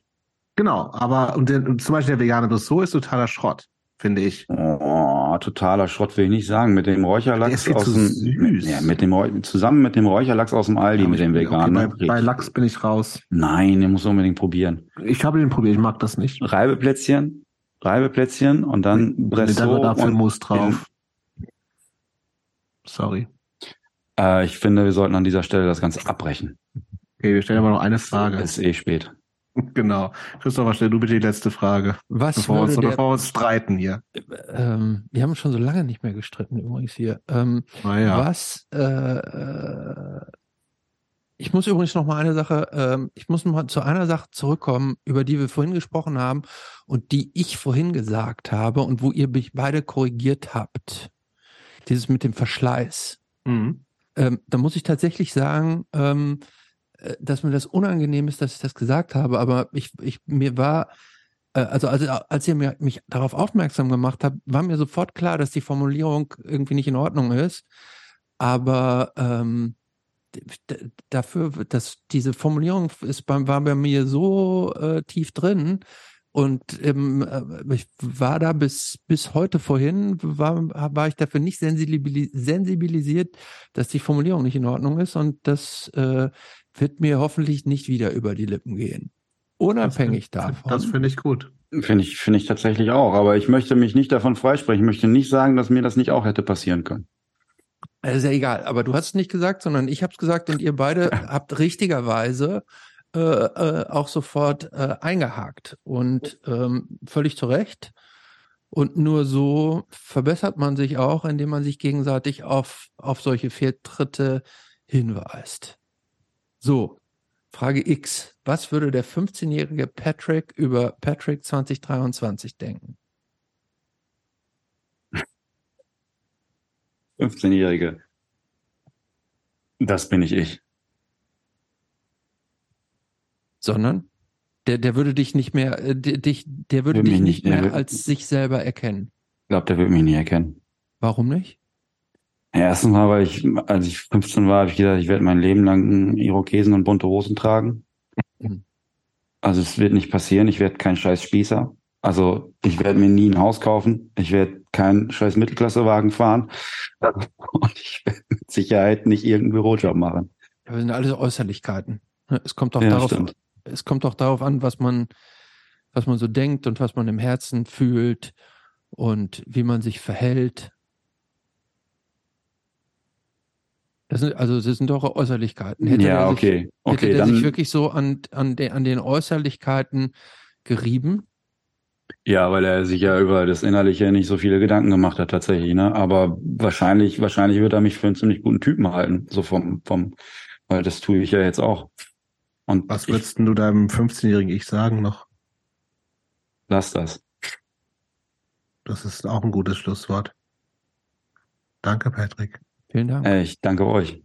Genau, aber und, der, zum Beispiel der vegane Bressot ist totaler Schrott, finde ich. Oh, totaler Schrott will ich nicht sagen. Mit dem Räucherlachs aus dem süß. Ja, mit dem zusammen mit dem Räucherlachs aus dem Aldi ja, mit dem veganen. Okay, bei, bei, Lachs bin ich raus. Nein, den musst du unbedingt probieren. Ich habe den probiert, ich mag das nicht. Reibeplätzchen, Reibeplätzchen und dann Bressot dann und Muss drauf. Sorry. Äh, ich finde, wir sollten an dieser Stelle das Ganze abbrechen. Okay, wir stellen aber noch eine Frage. Es ist eh spät. Genau. Christopher, stell du bitte die letzte Frage. Was bevor, uns, der, bevor wir uns streiten hier. Ähm, wir haben schon so lange nicht mehr gestritten übrigens hier. Ähm, ja. Was, äh, äh, ich muss übrigens noch mal eine Sache, ähm, ich muss noch mal zu einer Sache zurückkommen, über die wir vorhin gesprochen haben und die ich vorhin gesagt habe und wo ihr mich beide korrigiert habt. Dieses mit dem Verschleiß. Mhm. Ähm, da muss ich tatsächlich sagen, ähm, äh, dass mir das unangenehm ist, dass ich das gesagt habe, aber ich, ich mir war, äh, also als, ihr mich darauf aufmerksam gemacht habt, war mir sofort klar, dass die Formulierung irgendwie nicht in Ordnung ist. Aber ähm, dafür, dass diese Formulierung ist war bei mir so äh, tief drin, und ähm, äh, ich war da bis, bis heute vorhin, war, war ich dafür nicht sensibilisiert, dass die Formulierung nicht in Ordnung ist. Und das äh, wird mir hoffentlich nicht wieder über die Lippen gehen. Unabhängig das davon. Das finde ich gut. Finde ich, finde ich tatsächlich auch. Aber ich möchte mich nicht davon freisprechen. Ich möchte nicht sagen, dass mir das nicht auch hätte passieren können. Das ist ja egal. Aber du hast es nicht gesagt, sondern ich habe es gesagt und ihr beide habt richtigerweise äh, äh, auch sofort äh, eingehakt. Und ähm, völlig zu Recht. Und nur so verbessert man sich auch, indem man sich gegenseitig auf, auf solche Fehltritte hinweist. So, Frage X. Was würde der 15-jährige Patrick über Patrick 2023 denken? 15-jährige. Das bin ich ich. Sondern? Der, der würde dich nicht mehr, äh, dich, der würde dich nicht, mehr will, als sich selber erkennen. Ich glaube, der würde mich nie erkennen. Warum nicht? Erstens mal, weil ich, als ich 15 war, habe ich gesagt, ich werde mein Leben lang Irokesen und bunte Hosen tragen. Mhm. Also es wird nicht passieren. Ich werde kein scheiß Spießer. Also ich werde mir nie ein Haus kaufen. Ich werde keinen scheiß Mittelklassewagen fahren. Und ich werde mit Sicherheit nicht irgendeinen Bürojob machen. Das sind alles Äußerlichkeiten. Es kommt doch ja, darauf, stimmt. es kommt doch darauf an, was man, was man so denkt und was man im Herzen fühlt und wie man sich verhält. Das sind, also das sind doch Äußerlichkeiten. Hätte ja, okay. Sich, okay, hätte er sich wirklich so an, an, de, an den Äußerlichkeiten gerieben? Ja, weil er sich ja über das Innerliche nicht so viele Gedanken gemacht hat tatsächlich, ne? Aber wahrscheinlich, wahrscheinlich wird er mich für einen ziemlich guten Typen halten, so vom, vom, weil das tue ich ja jetzt auch. Und was würdest ich, du deinem 15-jährigen Ich sagen noch? Lass das. Das ist auch ein gutes Schlusswort. Danke, Patrick. Vielen Dank. Ich danke euch.